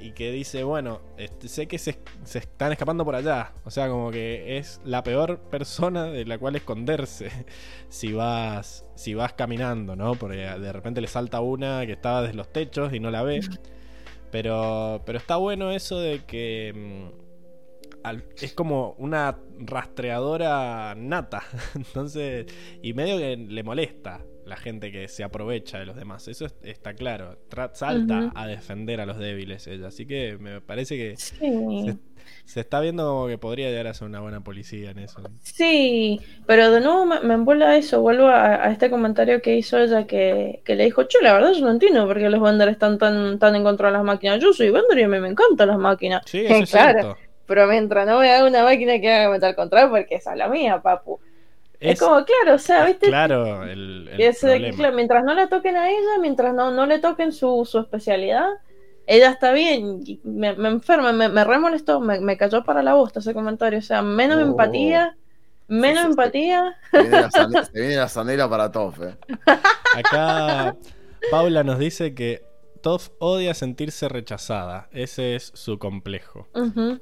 Y que dice, bueno, este, sé que se, se están escapando por allá. O sea, como que es la peor persona de la cual esconderse *laughs* si vas, si vas caminando, ¿no? Porque de repente le salta una que estaba desde los techos y no la ve. *laughs* Pero, pero está bueno eso de que mm, al- es como una rastreadora nata. *laughs* Entonces, y medio que le molesta la gente que se aprovecha de los demás. Eso es- está claro. Tra- salta a defender a los débiles ella. Así que me parece que Sí. se, se está viendo como que podría llegar a ser una buena policía en eso. Sí, pero de nuevo me, me envuelve a eso, vuelvo a, a este comentario que hizo ella que, que le dijo, che, la verdad yo no entiendo por qué los vendors están tan, tan en contra de las máquinas. Yo soy vendor y a mí me encantan las máquinas. Sí, *laughs* eso es claro, cierto. pero mientras no me haga una máquina que haga metal control, porque esa es la mía, papu. Es, Es, como, claro, o sea, ¿viste? claro el, problema. claro, mientras no la toquen a ella, mientras no, no le toquen su, su especialidad, ella está bien. Me, me enferma, me, me re molestó, me, me cayó para la bosta ese comentario. O sea, menos Oh. empatía, menos Sí, sí, sí. empatía. Se viene la, *laughs* zane- se viene la zanela para Tofe. Acá Paula nos dice que Toph odia sentirse rechazada. Ese es su complejo.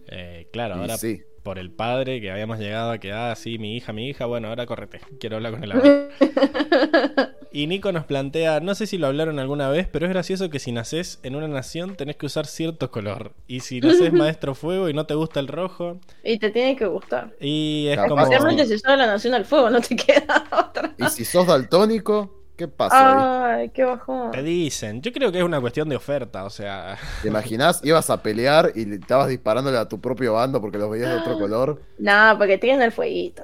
Eh, claro, Y ahora sí. Por el padre que habíamos llegado a que, ah, sí, mi hija, mi hija, bueno, ahora correte, quiero hablar con el abuelo. *laughs* Y Nico nos plantea, no sé si lo hablaron alguna vez, pero es gracioso que si nacés en una nación tenés que usar cierto color. Y si nacés *laughs* maestro fuego y no te gusta el rojo, Y te tiene que gustar. y es como... Especialmente si sos de la Nación del Fuego, no te queda *laughs* otra. Y si sos daltónico, ¿qué pasa ahí? Ay, qué bajón. Te dicen, yo creo que es una cuestión de oferta, o sea... *laughs* ¿Te imaginás? Ibas a pelear y le estabas disparándole a tu propio bando porque los veías de otro color. No, porque tienen el fueguito.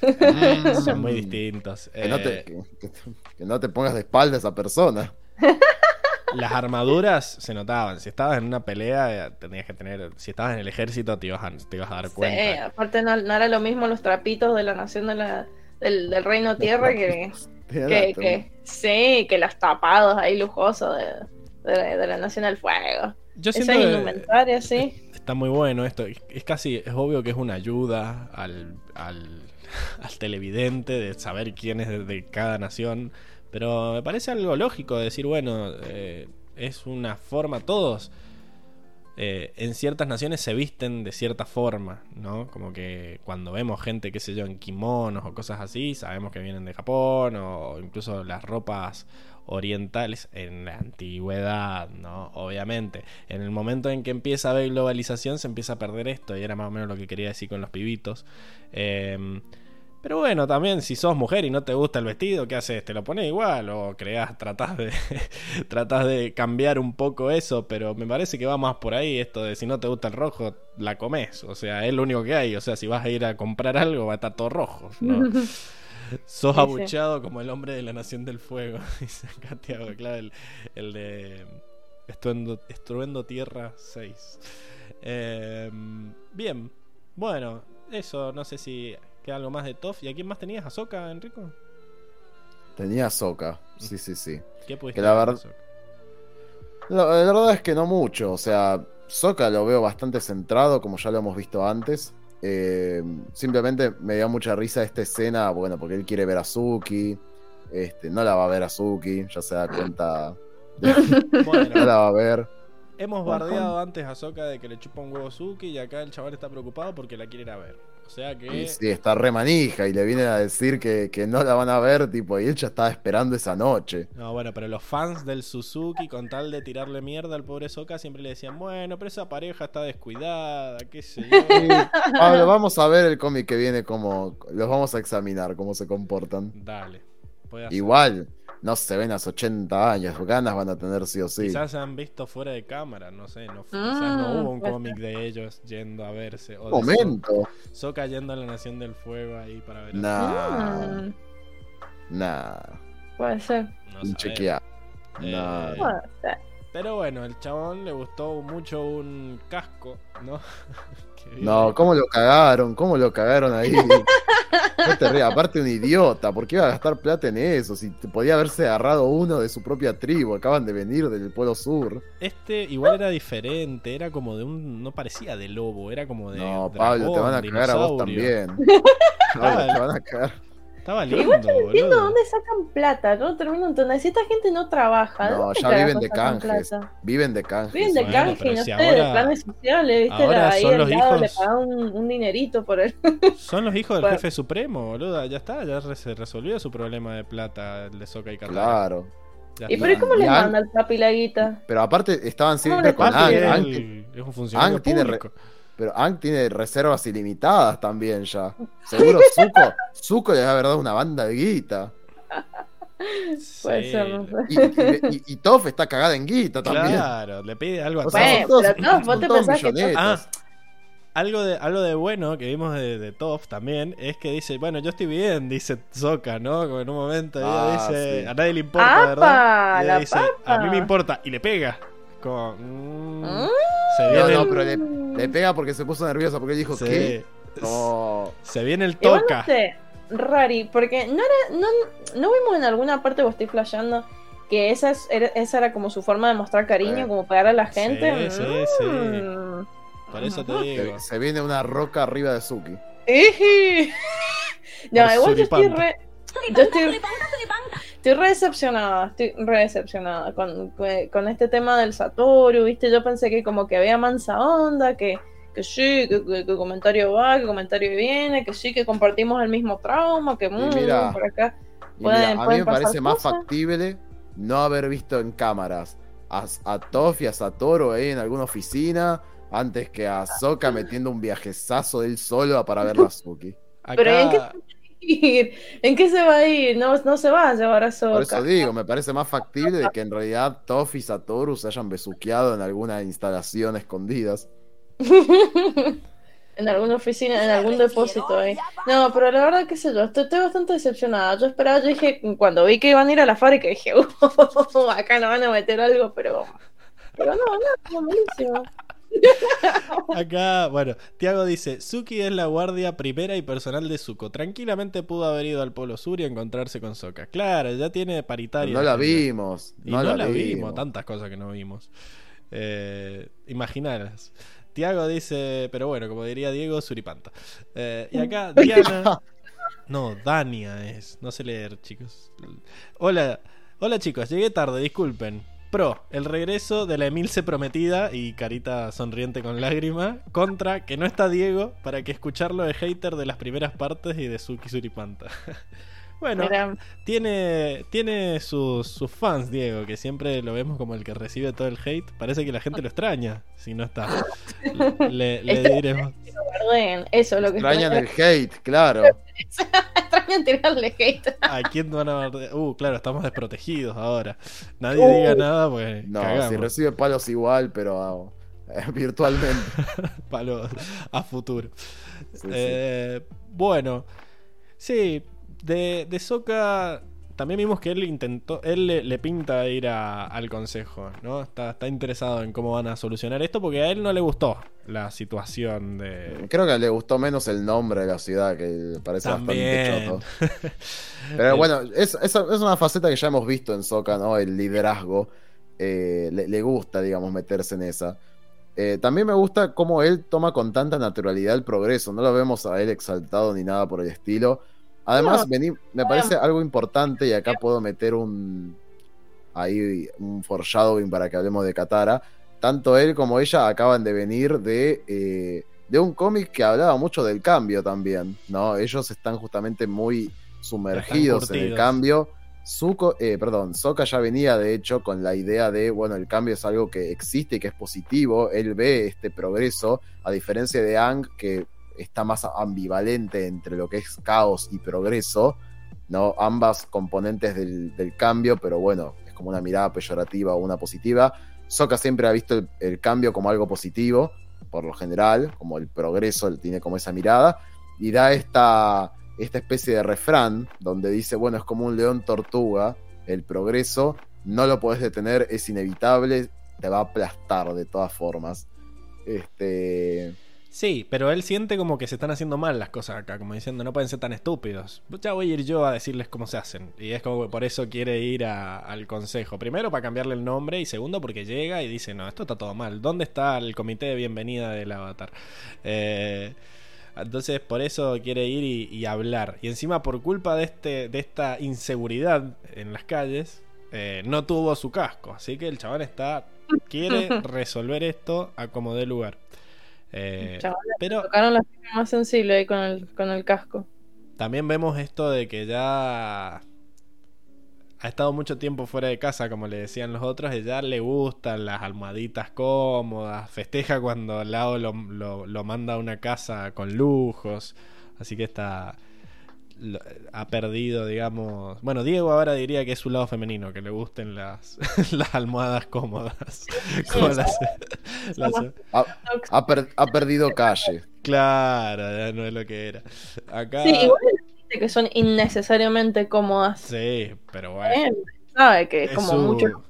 *laughs* Son muy distintos. Que no, te, Eh, que, no te pongas de espalda a esa persona. *laughs* Las armaduras se notaban. Si estabas en una pelea, tenías que tener. Si estabas en el ejército, te ibas a, te ibas a dar Sí, cuenta. aparte no, no era lo mismo los trapitos de la Nación de la, del, del Reino Tierra que, que, que- sí, que los tapados ahí lujosos de, de, de la Nación del Fuego. Yo siento Esa indumentaria, sí. está muy bueno esto. Es- Es casi, es obvio que es una ayuda al, al, *laughs* al televidente de saber quién es de, de cada nación. Pero me parece algo lógico decir, bueno, eh, es una forma, todos. Eh, en ciertas naciones se visten de cierta forma, ¿no? Como que cuando vemos gente, qué sé yo, en kimonos o cosas así, sabemos que vienen de Japón o incluso las ropas orientales en la antigüedad, ¿no? Obviamente. En el momento en que empieza a haber globalización se empieza a perder esto y era más o menos lo que quería decir con los pibitos. Em, pero bueno, también si sos mujer y no te gusta el vestido, ¿qué haces? ¿Te lo pones igual? ¿O creás, tratás de, *laughs* tratás de cambiar un poco eso? Pero me parece que va más por ahí esto de si no te gusta el rojo, la comes. O sea, es lo único que hay. O sea, si vas a ir a comprar algo, va a estar todo rojo. ¿no? *laughs* Sos abucheado como el hombre de la Nación del Fuego, *laughs* dice acá Tiago, claro, el, el de Estruendo, Estruendo Tierra 6. Eh, bien, bueno, eso, no sé si queda algo más de Toff. ¿Y a quién más tenías? ¿A Soka, Enrico? Tenía Soca. Sí, sí, sí. ¿Qué pudiste Que la ver? La, la verdad es que no mucho. O sea, Soca lo veo bastante centrado, como ya lo hemos visto antes. Eh, simplemente me dio mucha risa esta escena, bueno, porque él quiere ver a Suki. Este, no la va a ver a Suki, ya se da cuenta. *laughs* No Bueno, la va a ver. hemos bardeado antes a Soka de que le chupa un huevo Suki y acá el chaval está preocupado porque la quiere ir a ver. O sea que... Y sí, está re manija y le vienen a decir que, que no la van a ver, tipo, y él ya estaba esperando esa noche. No, bueno, pero los fans del Suzuki, con tal de tirarle mierda al pobre Soka, siempre le decían, bueno, pero esa pareja está descuidada, qué sé yo. Sí, Pablo, vamos a ver el cómic que viene, como los vamos a examinar, cómo se comportan. Dale. Igual, no se ven a 80 años, ganas van a tener sí o sí. Quizás se han visto fuera de cámara, no sé, no, Ah, quizás no hubo un cómic de ellos yendo a verse. O momento. Soka yendo a la Nación del Fuego ahí para ver. a- Nah. Mm. Nah, Puede ser. No chequear. Eh, Nah. Puede ser. Pero bueno, el chabón le gustó mucho un casco, ¿no? No, ¿cómo lo cagaron? ¿Cómo lo cagaron ahí? *laughs* No te rías, aparte un idiota, ¿por qué iba a gastar plata en eso? Si podía haberse agarrado uno de su propia tribu, acaban de venir del Polo Sur. Este igual era diferente, era como de un. No parecía de lobo, era como de. No, Pablo, te van a cagar a vos también. *laughs* Pablo, te van a cagar. Estaba lindo, Igual yo no entiendo boludo. dónde sacan plata. No termino de entender. Si esta gente no trabaja, ¿de No, ya viven de canjes. Viven de canjes. Viven de Bueno, canje, pero no si sé, de planes sociales, ¿viste? ahora ahí son al los lado le hijos- pagan un, un dinerito por él. *laughs* Son los hijos del Bueno. jefe supremo, boludo. Ya está, ya se resolvió su problema de plata, el de Soca y Katara. Claro. Ya ¿Y está. pero cómo le manda el papi la guita? Pero aparte estaban ¿Cómo siempre con? Ang. Es un funcionario Ang tiene re-. Pero Ang tiene reservas ilimitadas también ya. *laughs* Seguro Zuko, Zuko le va a haber dado una banda de guita. Puede Sí, ser, no sé. Y, y, y- y Toph está cagada en guita también. Claro, le pide algo a O sea, todos, pero no, vos te pensás que-. Ah, algo de, algo de bueno que vimos de, de Toph también es que dice, bueno, yo estoy bien, dice Soka, ¿no? Como en un momento ella Ah, dice, sí. a nadie le importa, ¡Apa! ¿verdad? Y ella la dice, papa! a mí me importa, y le pega. Como, mm, Mm. se No, viene no, el, pero le, le pega porque se puso nerviosa, porque dijo. No. se viene el Igual toca. no sé, Rari, porque no era, no, no vimos en alguna parte, o estoy flasheando, que esa, es- era, esa era como su forma de mostrar cariño, Eh. como pegar a la gente. Sí, sí, sí. Mm. Por eso te digo. Se, se viene una roca arriba de Suki. No, *laughs* Por igual yo estoy re. Yo estoy, estoy re decepcionada, estoy re decepcionada con, con este tema del Satoru, ¿viste? Yo pensé que como que había mansa onda, que, que sí, que, que- que comentario va, que comentario viene, que sí, que compartimos el mismo trauma, que mm, mira, por acá. Pueden- mira, a mí me parece más factible no haber visto en cámaras a, a Toph y a Satoru ahí en alguna oficina antes que a Sokka metiendo un viajezazo de él solo para ver a Suki. *laughs* Pero ¿en qué- Acá, ir. ¿En qué se va a ir? No, no se va a llevar a Por Sokka. eso digo, me parece más factible de que en realidad Toph y Satoru se hayan besuqueado en alguna instalación escondidas. *laughs* en alguna oficina, en algún depósito ahí. No, pero la verdad, qué sé yo, estoy, estoy bastante decepcionada. Yo esperaba, yo dije, cuando vi que iban a ir a la fábrica, dije, *laughs* "Uh, acá no van a meter algo, pero. Pero no, no, no, malísimo. *laughs* acá, bueno, Tiago dice, Suki es la guardia primera y personal de Zuko. Tranquilamente pudo haber ido al Polo Sur y encontrarse con Soka. Claro, ya tiene paritaria. No la vimos. Y No, no, la, vimos. vimos. tantas cosas que no vimos. Eh, imaginalas. Tiago dice, pero bueno, como diría Diego, Suripanta. Eh, y acá *laughs* Diana. No, Dania es. No sé leer, chicos. Hola, hola chicos, llegué tarde, disculpen. Pro, el regreso de la Emilce prometida y carita sonriente con lágrima. Contra, que no está Diego para que escucharlo de hater de las primeras partes y de Suki Suripanta. *laughs* bueno, tiene, tiene sus, sus fans, Diego, que siempre lo vemos como el que recibe todo el hate. Parece que la gente lo extraña si no está. *laughs* Le, le diremos. eso es lo que Extrañan el hate, claro. *laughs* extrañan tirarle hate. ¿A quién van a bardear? Uh, claro, estamos desprotegidos ahora. Nadie Uh. diga nada, pues No, cagamos. si recibe palos igual, pero ah, virtualmente. *laughs* Palo a futuro. Sí, sí. Eh, Bueno, sí, de, de Soca también vimos que él intentó, él le, le pinta ir a- al consejo, ¿no? Está, está interesado en cómo van a solucionar esto porque a él no le gustó la situación de... Creo que le gustó menos el nombre de la ciudad, que parece También. bastante choto. *laughs* Pero bueno, es, es- es una faceta que ya hemos visto en Soca, ¿no? El liderazgo. Eh, le, le gusta, digamos, meterse en esa. Eh, también me gusta cómo él toma con tanta naturalidad el progreso. No lo vemos a él exaltado ni nada por el estilo. Además, No. vení- me parece algo importante y acá puedo meter un ahí un foreshadowing para que hablemos de Katara. Tanto él como ella acaban de venir de, eh, de un cómic que hablaba mucho del cambio también, ¿no? Ellos están justamente muy sumergidos en el cambio. Zuko, eh, perdón, Sokka ya venía de hecho con la idea de, bueno, el cambio es algo que existe y que es positivo. Él ve este progreso, a diferencia de Ang, que está más ambivalente entre lo que es caos y progreso, ¿no? Ambas componentes del, cambio, pero bueno, es como una mirada peyorativa o una positiva. Sokka siempre ha visto el, cambio como algo positivo, por lo general, como el progreso, tiene como esa mirada, y da esta, esta especie de refrán donde dice, bueno, es como un león tortuga, el progreso, no lo podés detener, es inevitable, te va a aplastar de todas formas. Este. Sí, pero él siente como que se están haciendo mal las cosas acá, como diciendo, no pueden ser tan estúpidos. Ya voy a ir yo a decirles cómo se hacen. Y es como que por eso quiere ir a- al consejo. Primero, para cambiarle el nombre. Y segundo, porque llega y dice, no, esto está todo mal. ¿Dónde está el comité de bienvenida del avatar? Eh, entonces, por eso quiere ir y, y hablar. Y encima, por culpa de, este, de esta inseguridad en las calles, eh, no tuvo su casco. Así que el chabón está quiere *laughs* resolver esto a como dé lugar. Eh, pero Tocaron la fibra más sensible ahí con el, con el casco. también vemos esto de que ya ha estado mucho tiempo fuera de casa, como le decían los otros, y ya le gustan las almohaditas cómodas, festeja cuando Lao lo, lo- lo manda a una casa con lujos, así que está... lo- ha perdido, digamos... Bueno, Diego ahora diría que es su lado femenino, que le gusten las, *laughs* las almohadas cómodas. Como las- *laughs* las- Ha, ha per- ha perdido calle. claro, ya no es lo que era. Acá... Sí, igual dice que son innecesariamente cómodas. Sí, pero bueno. ¿eh? Sabe que es Es como su, mucho.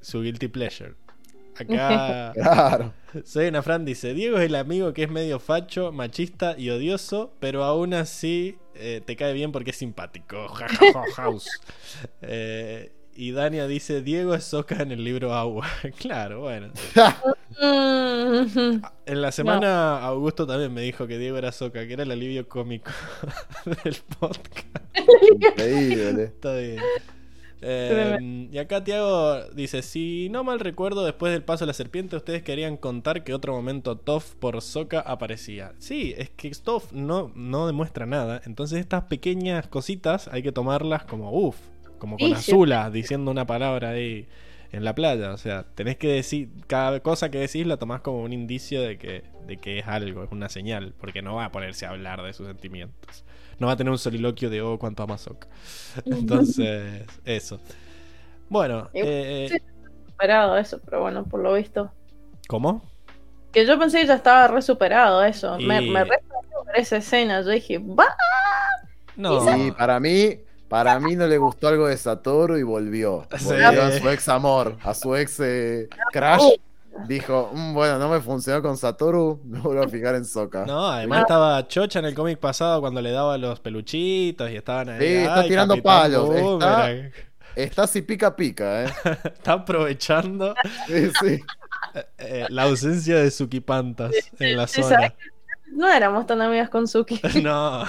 su guilty pleasure. *laughs* Acá Claro. Soy una Fran dice, Diego es el amigo que es medio facho, machista y odioso, pero aún así eh, te cae bien porque es simpático. *laughs* Ja, ja, ja, house. Eh, y Dania dice, Diego es Soca en el libro Agua. *laughs* claro, bueno. Mm, En la semana Augusto también me dijo que Diego era Soca, que era el alivio cómico *laughs* del podcast. Increíble. Está bien. Eh, y acá Tiago dice: Si no mal recuerdo, después del paso de la serpiente, ustedes querían contar que otro momento Toff por Soca aparecía. Sí, es que Toff no, no demuestra nada. Entonces, estas pequeñas cositas hay que tomarlas como uff, como con Sí, sí. Azula diciendo una palabra ahí en la playa. O sea, tenés que decir, cada cosa que decís la tomás como un indicio de que, de que es algo, es una señal, porque no va a ponerse a hablar de sus sentimientos. No va a tener un soliloquio de oh, cuánto ama Soca. *laughs* Entonces, eso. Bueno, Y- eh, sí. superado eso, pero bueno, por lo visto. ¿cómo? Que yo pensé que ya estaba re superado eso. Me, Y- me re sorprendió ver esa escena. Yo dije, ¡va! No, Sí, para mí, para mí no le gustó algo de Satoru y volvió. *laughs* Sí. Volvió a su ex amor, a su ex eh, crash. Dijo, "Mm, bueno, no me funcionó con Satoru, me vuelvo a fijar en Soka. no, además estaba Chocha en el cómic pasado cuando le daba los peluchitos y estaban ahí. Sí, está "Ay, tirando Capitán palos, está- Boomerang". Está así pica pica, ¿eh? *laughs* Está aprovechando Sí, sí. eh, la ausencia de Sukipantas en la zona. No éramos tan amigas con Suki. *laughs* No,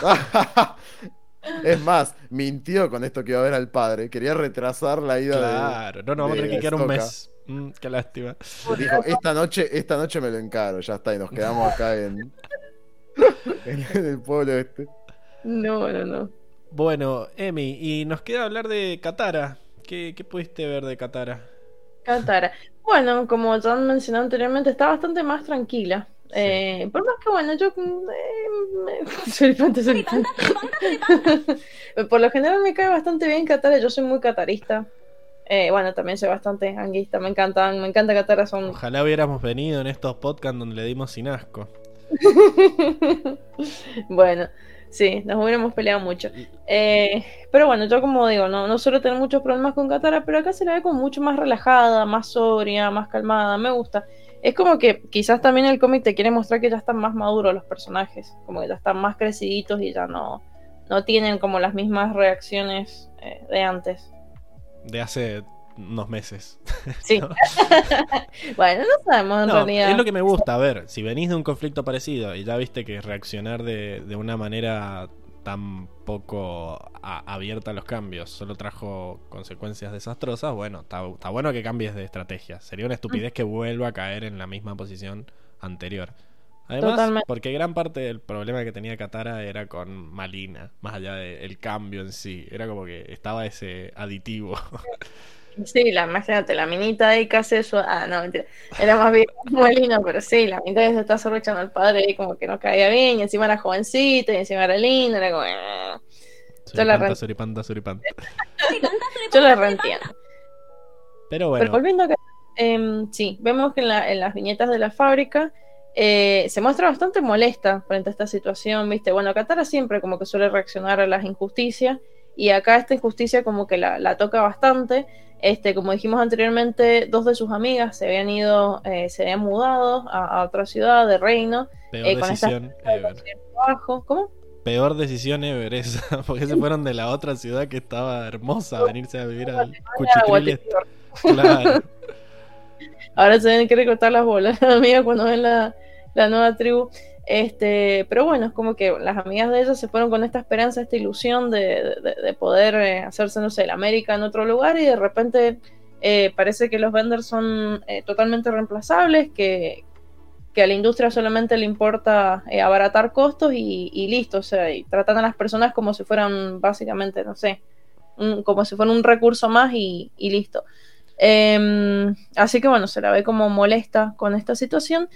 Es más, mintió con esto que iba a ver al padre. Quería retrasar la ida claro, no, no vamos a tener que de quedar un mes. Mm, qué lástima. Dijo, esta noche, esta noche me lo encaro, ya está, y nos quedamos acá en, *laughs* en, en el pueblo este. No, no, no. Bueno, Emi, y nos queda hablar de Katara. ¿Qué, qué pudiste ver de Katara? Katara. Bueno, como ya han mencionado anteriormente, está bastante más tranquila. Eh, por más que bueno, yo. eh, me- Suripanta, suripanta. por lo general me cae bastante bien Katara, yo soy muy catarista. Eh, bueno, también soy bastante anguista, me encantan, me encanta Katara, son Ojalá hubiéramos venido en estos podcasts donde le dimos sin asco. *laughs* bueno, sí, nos hubiéramos peleado mucho. Eh, pero bueno, yo como digo, no, no suelo tener muchos problemas con Katara, pero acá se la ve como mucho más relajada, más sobria, más calmada, me gusta. Es como que quizás también el cómic te quiere mostrar que ya están más maduros los personajes, como que ya están más creciditos y ya no, no tienen como las mismas reacciones eh, de antes. De hace unos meses. Sí. *laughs* ¿no? *laughs* bueno, no sabemos en No, realidad. es lo que me gusta. A ver, si venís de un conflicto parecido y ya viste que reaccionar de, de una manera tan poco a- abierta a los cambios solo trajo consecuencias desastrosas, bueno, está, está bueno que cambies de estrategia. Sería una estupidez que vuelva a caer en la misma posición anterior. Además, Totalmente. porque gran parte del problema que tenía Katara era con Malina, más allá del cambio en sí. Era como que estaba ese aditivo. *laughs* Sí, la, imagínate, la minita ahí que hace eso. Ah, no, mentira. Era más bien *laughs* molino, pero sí, la minita que se está sorruchando al padre y como que no caía bien, y encima era jovencita, y encima era linda, era como. eh. Yo la suripanta, re- suripanta, suripanta. *laughs* Yo la reentiendo. Pero Pero bueno, volviendo a que. em, sí, vemos que en, la- en las viñetas de la fábrica eh, se muestra bastante molesta frente a esta situación, ¿viste? Bueno, Katara siempre como que suele reaccionar a las injusticias y acá esta injusticia como que la, la toca bastante. Este, como dijimos anteriormente, dos de sus amigas se habían ido, eh, se habían mudado a, a otra ciudad de reino. Peor eh, con decisión ever. ¿Cómo? Peor decisión ever esa, *laughs* porque se fueron de la otra ciudad que estaba hermosa a venirse a vivir al cuchitril. Claro. *laughs* Ahora se tienen que recortar las bolas *laughs* las amigas cuando ven la, la nueva tribu. Este, pero bueno, es como que las amigas de ellas se fueron con esta esperanza, esta ilusión de, de- de poder eh, hacerse, no sé, la América en otro lugar y de repente eh, parece que los vendors son eh, totalmente reemplazables, que, que a la industria solamente le importa eh, abaratar costos y, y listo, o sea, y tratan a las personas como si fueran básicamente, no sé, un- como si fuera un recurso más y listo. Em, así que bueno, se la ve como molesta con esta situación.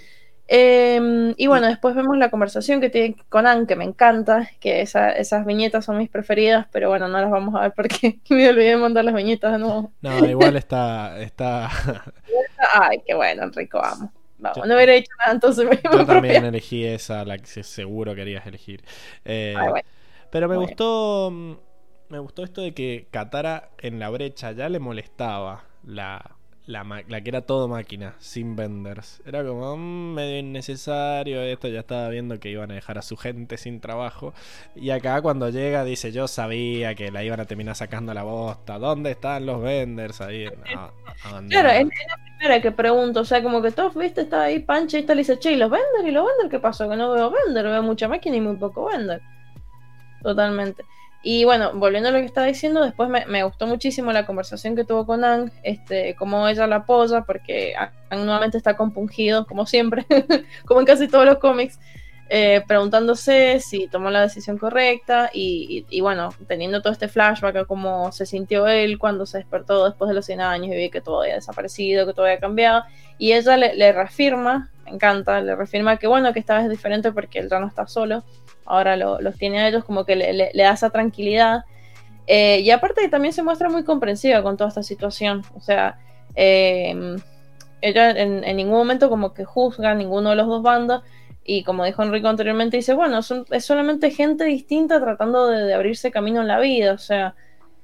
Em, y bueno, después vemos la conversación que tiene con Anne, que me encanta, que esa- esas viñetas son mis preferidas, pero bueno, no las vamos a ver porque *laughs* me olvidé de mandar las viñetas de nuevo. No, igual está, *laughs* está. Ay, qué bueno, Enrico, vamos. Vamos, Yo- no hubiera hecho nada, entonces me Yo también elegí esa, la que seguro querías elegir. Eh, Ay, bueno. Pero me gustó. mm, Me gustó esto de que Katara en la brecha ya le molestaba la, la, la que era todo máquina, sin venders. Era como mm, medio innecesario esto, ya estaba viendo que iban a dejar a su gente sin trabajo. Y acá cuando llega dice, yo sabía que la iban a terminar sacando la bosta. ¿Dónde están los venders? Ahí. *laughs* No, abandonado. Claro, es, la primera que pregunto, o sea, como que todos, viste, está ahí Pancha y tal, y dice, che, ¿y los vender? ¿Y los vender qué pasó? Que no veo vender, veo mucha máquina y muy poco vender. Totalmente. Y bueno, volviendo a lo que estaba diciendo, después me, me gustó muchísimo la conversación que tuvo con Ang, este, cómo ella la apoya, porque Ang nuevamente está compungido, como siempre, *laughs* como en casi todos los cómics, eh, preguntándose si tomó la decisión correcta y, y- y bueno, teniendo todo este flashback a cómo se sintió él cuando se despertó después de los 100 años y vi que todo había desaparecido, que todo había cambiado. Y ella le, le reafirma, me encanta, le reafirma que bueno, que esta vez es diferente porque él ya no está solo, ahora lo- los tiene a ellos, como que le, da esa tranquilidad. Eh, y aparte también se muestra muy comprensiva con toda esta situación, o sea, eh, ella en, en ningún momento como que juzga a ninguno de los dos bandos y como dijo Enrico anteriormente, dice, bueno, son- es solamente gente distinta tratando de, de abrirse camino en la vida, o sea,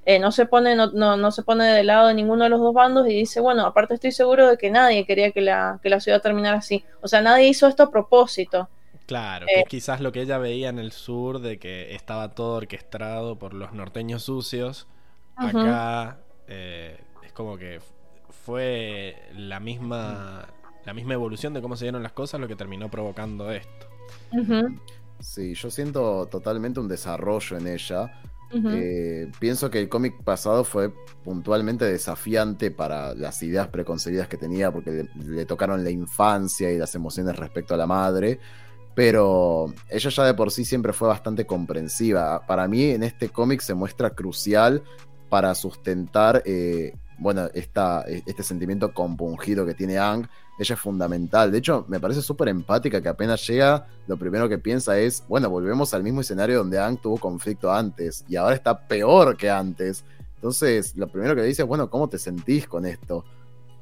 eh, no, se pone, no, no, no se pone de lado de ninguno de los dos bandos y dice, bueno, aparte estoy seguro de que nadie quería que la, que la ciudad terminara así, o sea, nadie hizo esto a propósito. Claro, Eh. que quizás lo que ella veía en el sur de que estaba todo orquestado por los norteños sucios, acá eh, es como que fue la misma la misma evolución de cómo se dieron las cosas lo que terminó provocando esto. Sí, yo siento totalmente un desarrollo en ella. Eh, pienso que el cómic pasado fue puntualmente desafiante para las ideas preconcebidas que tenía, porque le, le tocaron la infancia y las emociones respecto a la madre. Pero ella ya de por sí siempre fue bastante comprensiva. Para mí, en este cómic se muestra crucial para sustentar, eh, bueno, esta, este sentimiento compungido que tiene Ang. Ella es fundamental. De hecho, me parece súper empática que apenas llega, lo primero que piensa es, bueno, volvemos al mismo escenario donde Ang tuvo conflicto antes y ahora está peor que antes. Entonces, lo primero que le dice es, bueno, ¿cómo te sentís con esto?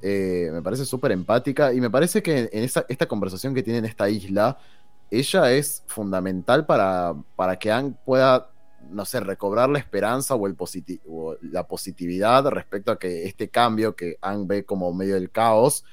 Eh, me parece súper empática y me parece que en esta conversación que tiene en esta isla, ella es fundamental para, para que Ang pueda, no sé, recobrar la esperanza o, el la positividad respecto a que este cambio que Ang ve como medio del caos,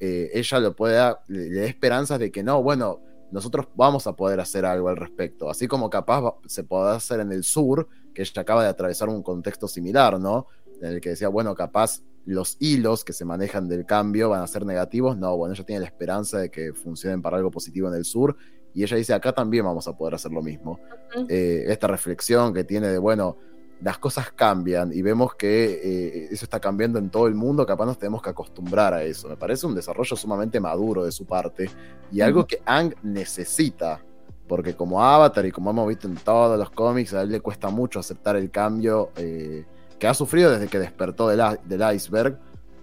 eh, ella lo pueda, le, le dé esperanzas de que no, bueno, nosotros vamos a poder hacer algo al respecto, así como capaz se puede hacer en el sur, que ella acaba de atravesar un contexto similar, ¿no? En el que decía, bueno, capaz los hilos que se manejan del cambio van a ser negativos, no, bueno, ella tiene la esperanza de que funcionen para algo positivo en el sur, y ella dice, acá también vamos a poder hacer lo mismo. Eh, esta reflexión que tiene de, bueno, las cosas cambian y vemos que eh, eso está cambiando en todo el mundo, capaz nos tenemos que acostumbrar a eso. Me parece un desarrollo sumamente maduro de su parte y algo que Ang necesita, porque como Avatar y como hemos visto en todos los cómics, a él le cuesta mucho aceptar el cambio eh, que ha sufrido desde que despertó del iceberg,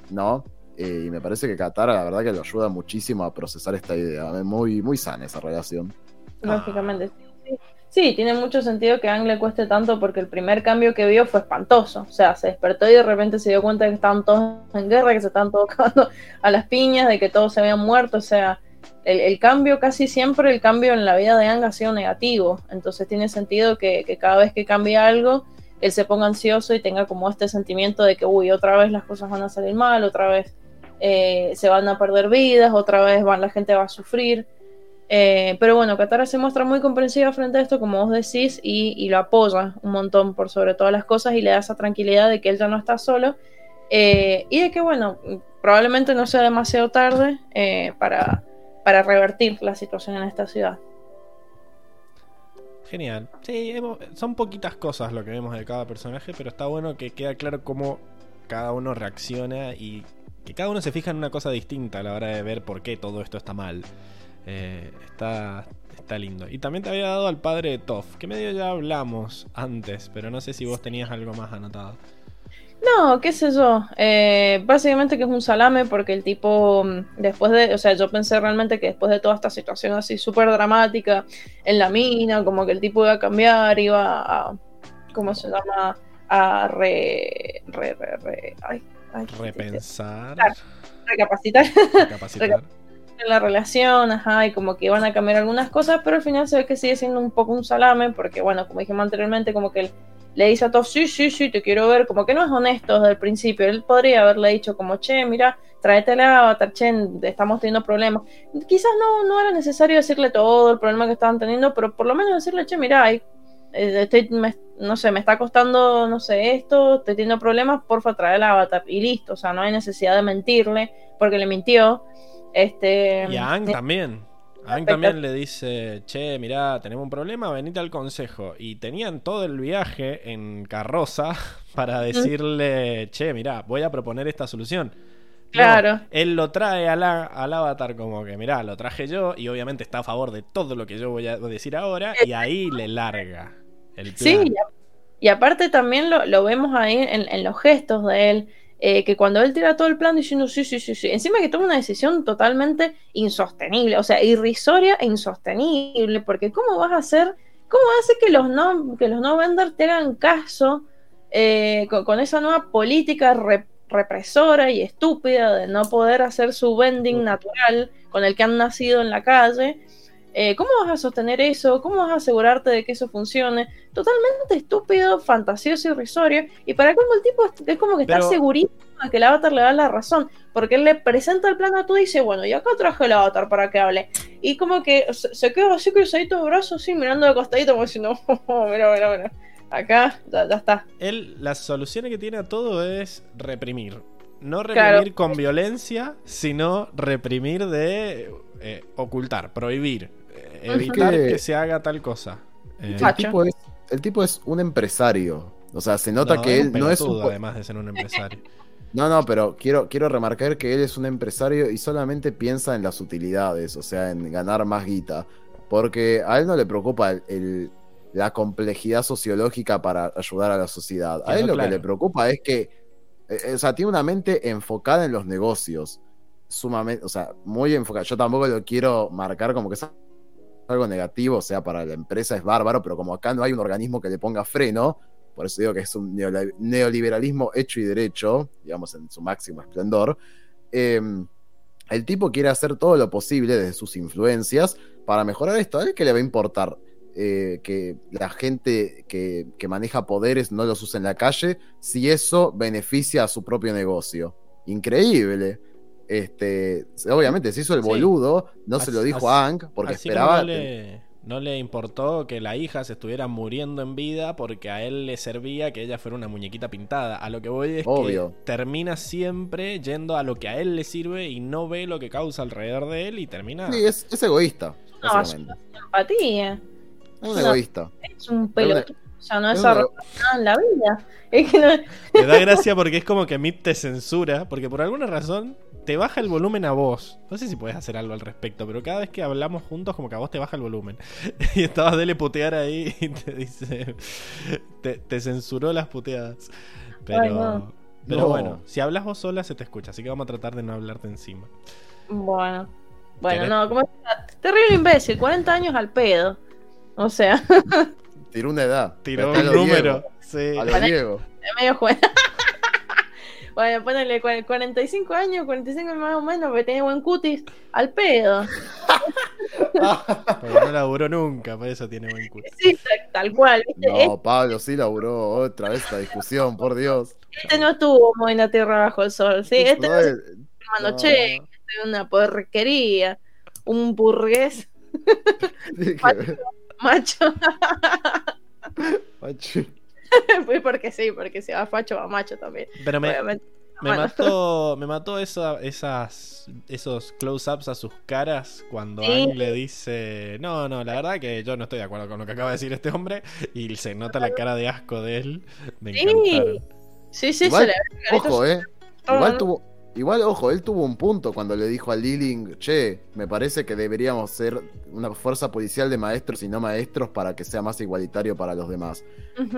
¿no? Eh, y me parece que Katara, la verdad, que lo ayuda muchísimo a procesar esta idea. Muy, muy sana esa relación. Lógicamente. Sí. Tiene mucho sentido que Ang le cueste tanto porque el primer cambio que vio fue espantoso. O sea, se despertó y de repente se dio cuenta de que estaban todos en guerra, que se estaban todos *laughs* a las piñas, de que todos se habían muerto. O sea, el, cambio, casi siempre el cambio en la vida de Ang ha sido negativo. Entonces tiene sentido que, que cada vez que cambie algo, él se ponga ansioso y tenga como este sentimiento de que, uy, otra vez las cosas van a salir mal, otra vez eh, se van a perder vidas, otra vez van, la gente va a sufrir. Eh, pero bueno, Katara se muestra muy comprensiva frente a esto, como vos decís, y, y lo apoya un montón por sobre todas las cosas y le da esa tranquilidad de que él ya no está solo. eh, y de que, bueno, probablemente no sea demasiado tarde para, revertir la situación en esta ciudad. Genial. Sí, son poquitas cosas lo que vemos de cada personaje, pero está bueno que queda claro cómo cada uno reacciona y que cada uno se fija en una cosa distinta a la hora de ver por qué todo esto está mal. Eh, está, está lindo. Y también te había dado al padre de Toff, que medio ya hablamos antes, pero no sé si vos tenías algo más anotado. No, qué sé yo. Eh, básicamente que es un salame porque el tipo, mm, después de, o sea, yo pensé realmente que después de toda esta situación así súper dramática en la mina, como que el tipo iba a cambiar, iba a, ¿cómo se llama? A re, re, re, re- ay, ay, Repensar, Claro. recapacitar recapacitar. *laughs* en la relación, ajá, y como que iban a cambiar algunas cosas, pero al final se ve que sigue siendo un poco un salame, porque bueno, como dijimos anteriormente, como que él le dice a todos, sí, sí, sí, te quiero ver, como que no es honesto desde el principio, él podría haberle dicho como, che, mira, tráete el avatar, che, estamos teniendo problemas. Quizás no, no era necesario decirle todo el problema que estaban teniendo, pero por lo menos decirle, che, mira, hay, estoy, me- no sé, me está costando, no sé, esto, estoy teniendo problemas, porfa, trae el avatar, y listo, o sea, no hay necesidad de mentirle, porque le mintió. Este, Y a Ang también. A Ang también le dice, che, mirá, tenemos un problema, venite al consejo. Y tenían todo el viaje en carroza *laughs* para decirle, che, mirá, voy a proponer esta solución. No, Claro. él lo trae a la- al avatar como que, mirá, lo traje yo y obviamente está a favor de todo lo que yo voy a decir ahora y ahí le larga el plan. Sí, y, aparte también lo, lo vemos ahí en, en los gestos de él, eh, que cuando él tira todo el plan diciendo sí, sí, sí, sí, encima que toma una decisión totalmente insostenible, o sea, irrisoria e insostenible, porque ¿cómo vas a hacer, cómo hace que los no, que los no venders te hagan caso eh, con, con esa nueva política re- represora y estúpida de no poder hacer su vending natural con el que han nacido en la calle? Eh, ¿Cómo vas a sostener eso? ¿Cómo vas a asegurarte de que eso funcione? Totalmente estúpido, fantasioso, irrisorio. Y para cómo el tipo es, como que Pero- está segurísimo de que el avatar le da la razón. Porque él le presenta el plan a todo y dice, bueno, y acá traje el avatar para que hable. Y como que se, se queda así cruzadito de brazos, así mirando de costadito, como diciendo, *laughs* oh, mira, mira, mira. Acá ya, ya está. Él, las soluciones que tiene a todo es reprimir. No Claro. reprimir con violencia, sino reprimir de eh, ocultar, prohibir, eh, evitar Que- que se haga tal cosa. Eh, El tipo, es, el tipo es un empresario. O sea, se nota no, que es él no es un. además de ser un empresario. *laughs* No, no, pero quiero, quiero remarcar que él es un empresario y solamente piensa en las utilidades, o sea, en ganar más guita. Porque a él no le preocupa el, el- la complejidad sociológica para ayudar a la sociedad. A él lo claro. que le preocupa es que, eh, eh, o sea, tiene una mente enfocada en los negocios. Sumamente, o sea, muy enfocada. Yo tampoco lo quiero marcar como que es algo negativo, o sea, para la empresa es bárbaro, pero como acá no hay un organismo que le ponga freno, por eso digo que es un neoli- neoliberalismo hecho y derecho, digamos, en su máximo esplendor. eh, el tipo quiere hacer todo lo posible desde sus influencias para mejorar esto. ¿A él qué le va a importar eh, que la gente que, que maneja poderes no los use en la calle si eso beneficia a su propio negocio? Increíble. Este, obviamente se hizo el Sí. boludo, no se lo dijo así- a Ang porque Así esperaba. como no le, no le importó que la hija se estuviera muriendo en vida porque a él le servía que ella fuera una muñequita pintada. A lo que voy es Obvio. que termina siempre yendo a lo que a él le sirve y no ve lo que causa alrededor de él y termina... Sí, es, es egoísta, No, básicamente. Empatía. Es un no. egoísta. Es un pelotudo. O sea, no es nada en la vida. *laughs* Es que no, Me da gracia porque es como que Mip te censura, porque por alguna razón te baja el volumen a vos. No sé si puedes hacer algo al respecto, pero cada vez que hablamos juntos como que a vos te baja el volumen. *laughs* Y estabas dele putear ahí *laughs* y te dice... Te, te censuró las puteadas. Pero... Ay, no. Pero No. bueno, si hablas vos sola se te escucha, así que vamos a tratar de no hablarte encima. Bueno, bueno, ¿Querés? no, como terrible imbécil, 40 años al pedo. O sea, *laughs* Tiró una edad. Tiró Pero un número. Diego, Sí. A lo Diego. es medio joven. *laughs* bueno, ponele cua- 45 años, 45 más o menos, porque tiene buen cutis, al pedo. Porque no laburó nunca, por eso tiene buen culo. Sí, tal, tal cual. ¿viste? No, Pablo sí laburó otra vez esta discusión, por Dios. Este no estuvo muy en la tierra bajo el sol. Sí, este No no es- hermano, no. che, estoy en una porquería. Un burgués *laughs* macho. macho. Fue *laughs* porque sí, porque si va facho va macho también. Pero me, Obviamente. me Bueno. mató, me mató esa- esas, esos close-ups a sus caras cuando Sí. Aang le dice, no, no, la verdad que yo no estoy de acuerdo con lo que acaba de decir este hombre y se nota la cara de asco de él. Me Sí. encantaron. Sí, sí, Igual, se le Ojo, eh. todo, Igual ¿no? tuvo, igual, ojo, él tuvo un punto cuando le dijo a Liling, che, me parece que deberíamos ser una fuerza policial de maestros y no maestros para que sea más igualitario para los demás.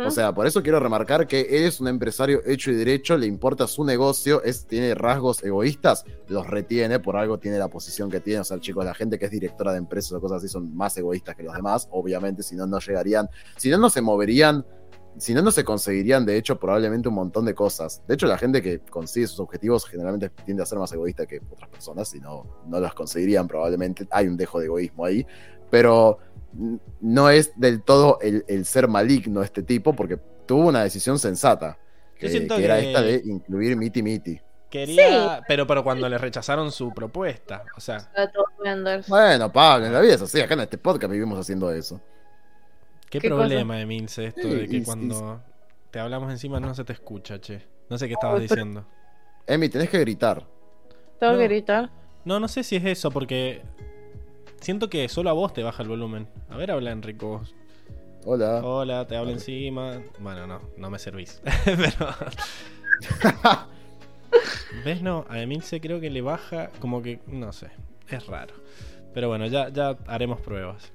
O sea, por eso quiero remarcar que él es un empresario hecho y derecho, le importa su negocio, es, tiene rasgos egoístas, los retiene, por algo tiene la posición que tiene. O sea, chicos, la gente que es directora de empresas o cosas así son más egoístas que los demás, obviamente, si no, no llegarían, si no, no se moverían, si no, no se conseguirían, de hecho, probablemente un montón de cosas. De hecho, la gente que consigue sus objetivos generalmente tiende a ser más egoísta que otras personas, si no, no las conseguirían probablemente. Hay un dejo de egoísmo ahí, pero no es del todo el, el ser maligno este tipo, porque tuvo una decisión sensata. Que, era esta de incluir Miti Miti. Quería, pero, pero cuando le rechazaron su propuesta, o sea. Bueno, Pablo, en la vida es así, acá en este podcast vivimos haciendo eso. ¿Qué, ¿Qué problema de Mince esto Sí, de que cuando te hablamos encima no se te escucha, che? No sé qué estabas diciendo. Emi, tenés que gritar. Tengo No. que gritar. No, no sé si es eso, porque siento que solo a vos te baja el volumen. A ver, habla Enrico vos. Hola. Hola, te hablo encima. Bueno, no, no me servís. *laughs* Pero. *laughs* ¿Ves? No, a Emilce creo que le baja como que. No sé. Es raro. Pero bueno, ya, ya haremos pruebas.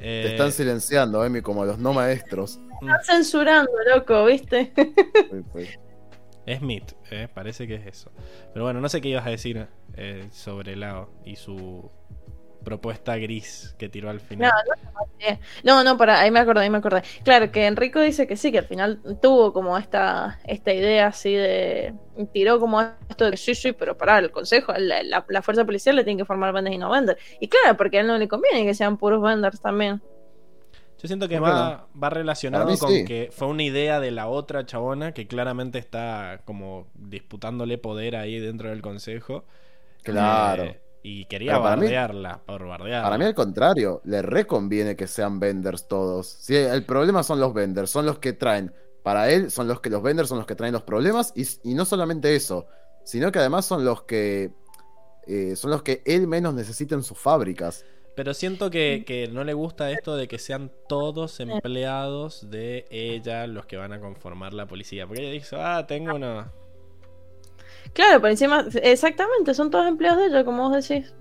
Eh, Te están silenciando, Emi, como los no maestros. Están censurando, loco, ¿viste? Es Meet, eh, parece que es eso. Pero bueno, no sé qué ibas a decir eh, sobre Lao y su propuesta gris que tiró al final. No, no, para, ahí me acordé, ahí me acordé. Claro, que Enrico dice que sí, que al final tuvo como esta, esta idea así de. Tiró como esto de que sí, sí, pero para el consejo, la, la- la fuerza policial le tiene que formar vendors y no vendors. Y claro, porque a él no le conviene que sean puros vendors también. Yo siento que ¿Por qué va, va relacionado con sí. que fue una idea de la otra chabona que claramente está como disputándole poder ahí dentro del consejo. Claro. Eh, y quería Pero para mí- bardearla, por bardearla. Para mí, al contrario, le reconviene que sean vendors todos. Sí, el problema son los vendors, son los que traen. Para él, son los que los vendors son los que traen los problemas. Y, y no solamente eso, sino que además son los que. eh, son los que él menos necesita en sus fábricas. Pero siento que, que no le gusta esto de que sean todos empleados de ella los que van a conformar la policía. Porque ella dice, ah, tengo uno. Claro, por encima, exactamente, son todos empleados de ella, como vos decís.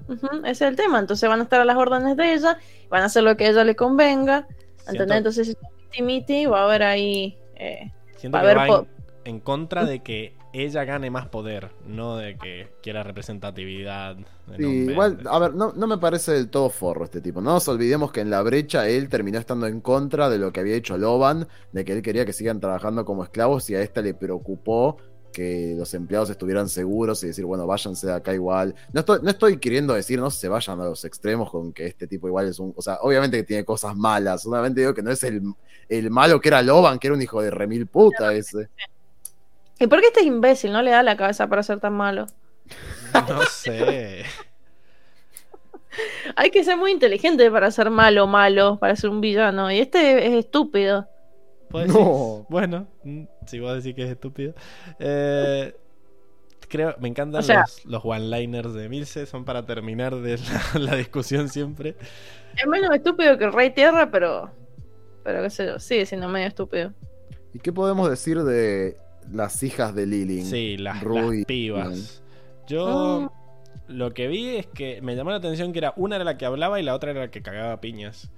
Ese es el tema. Entonces van a estar a las órdenes de ella, van a hacer lo que a ella le convenga. ¿Entendés? Entonces, si miti va a haber ahí. eh, siento va a que haber va en, en contra de que ella gane más poder, no de que quiera representatividad. Sí, igual, a ver, no, no me parece del todo forro este tipo. No nos olvidemos que en la brecha él terminó estando en contra de lo que había hecho Loban, de que él quería que sigan trabajando como esclavos y a esta le preocupó que los empleados estuvieran seguros y decir, bueno, váyanse de acá igual. No estoy, no estoy queriendo decir, no se vayan a los extremos con que este tipo igual es un... O sea, obviamente que tiene cosas malas, solamente digo que no es el, el malo que era Loban, que era un hijo de remil puta ese. ¿Y por qué este imbécil no le da la cabeza para ser tan malo? No sé. *laughs* Hay que ser muy inteligente para ser malo, malo, para ser un villano. Y este es estúpido. ¿Puedes No. decir? Bueno, si vos decís que es estúpido. Eh, creo, me encantan O sea- los, los one-liners de Milce, son para terminar de la, *laughs* la discusión siempre. Es menos estúpido que el Rey Tierra, pero. Pero qué sé yo, sigue siendo medio estúpido. ¿Y qué podemos decir de las hijas de Lilin? Sí, las, Rui, las pibas. Yo Ah. lo que vi es que me llamó la atención que era una era la que hablaba y la otra era la que cagaba piñas.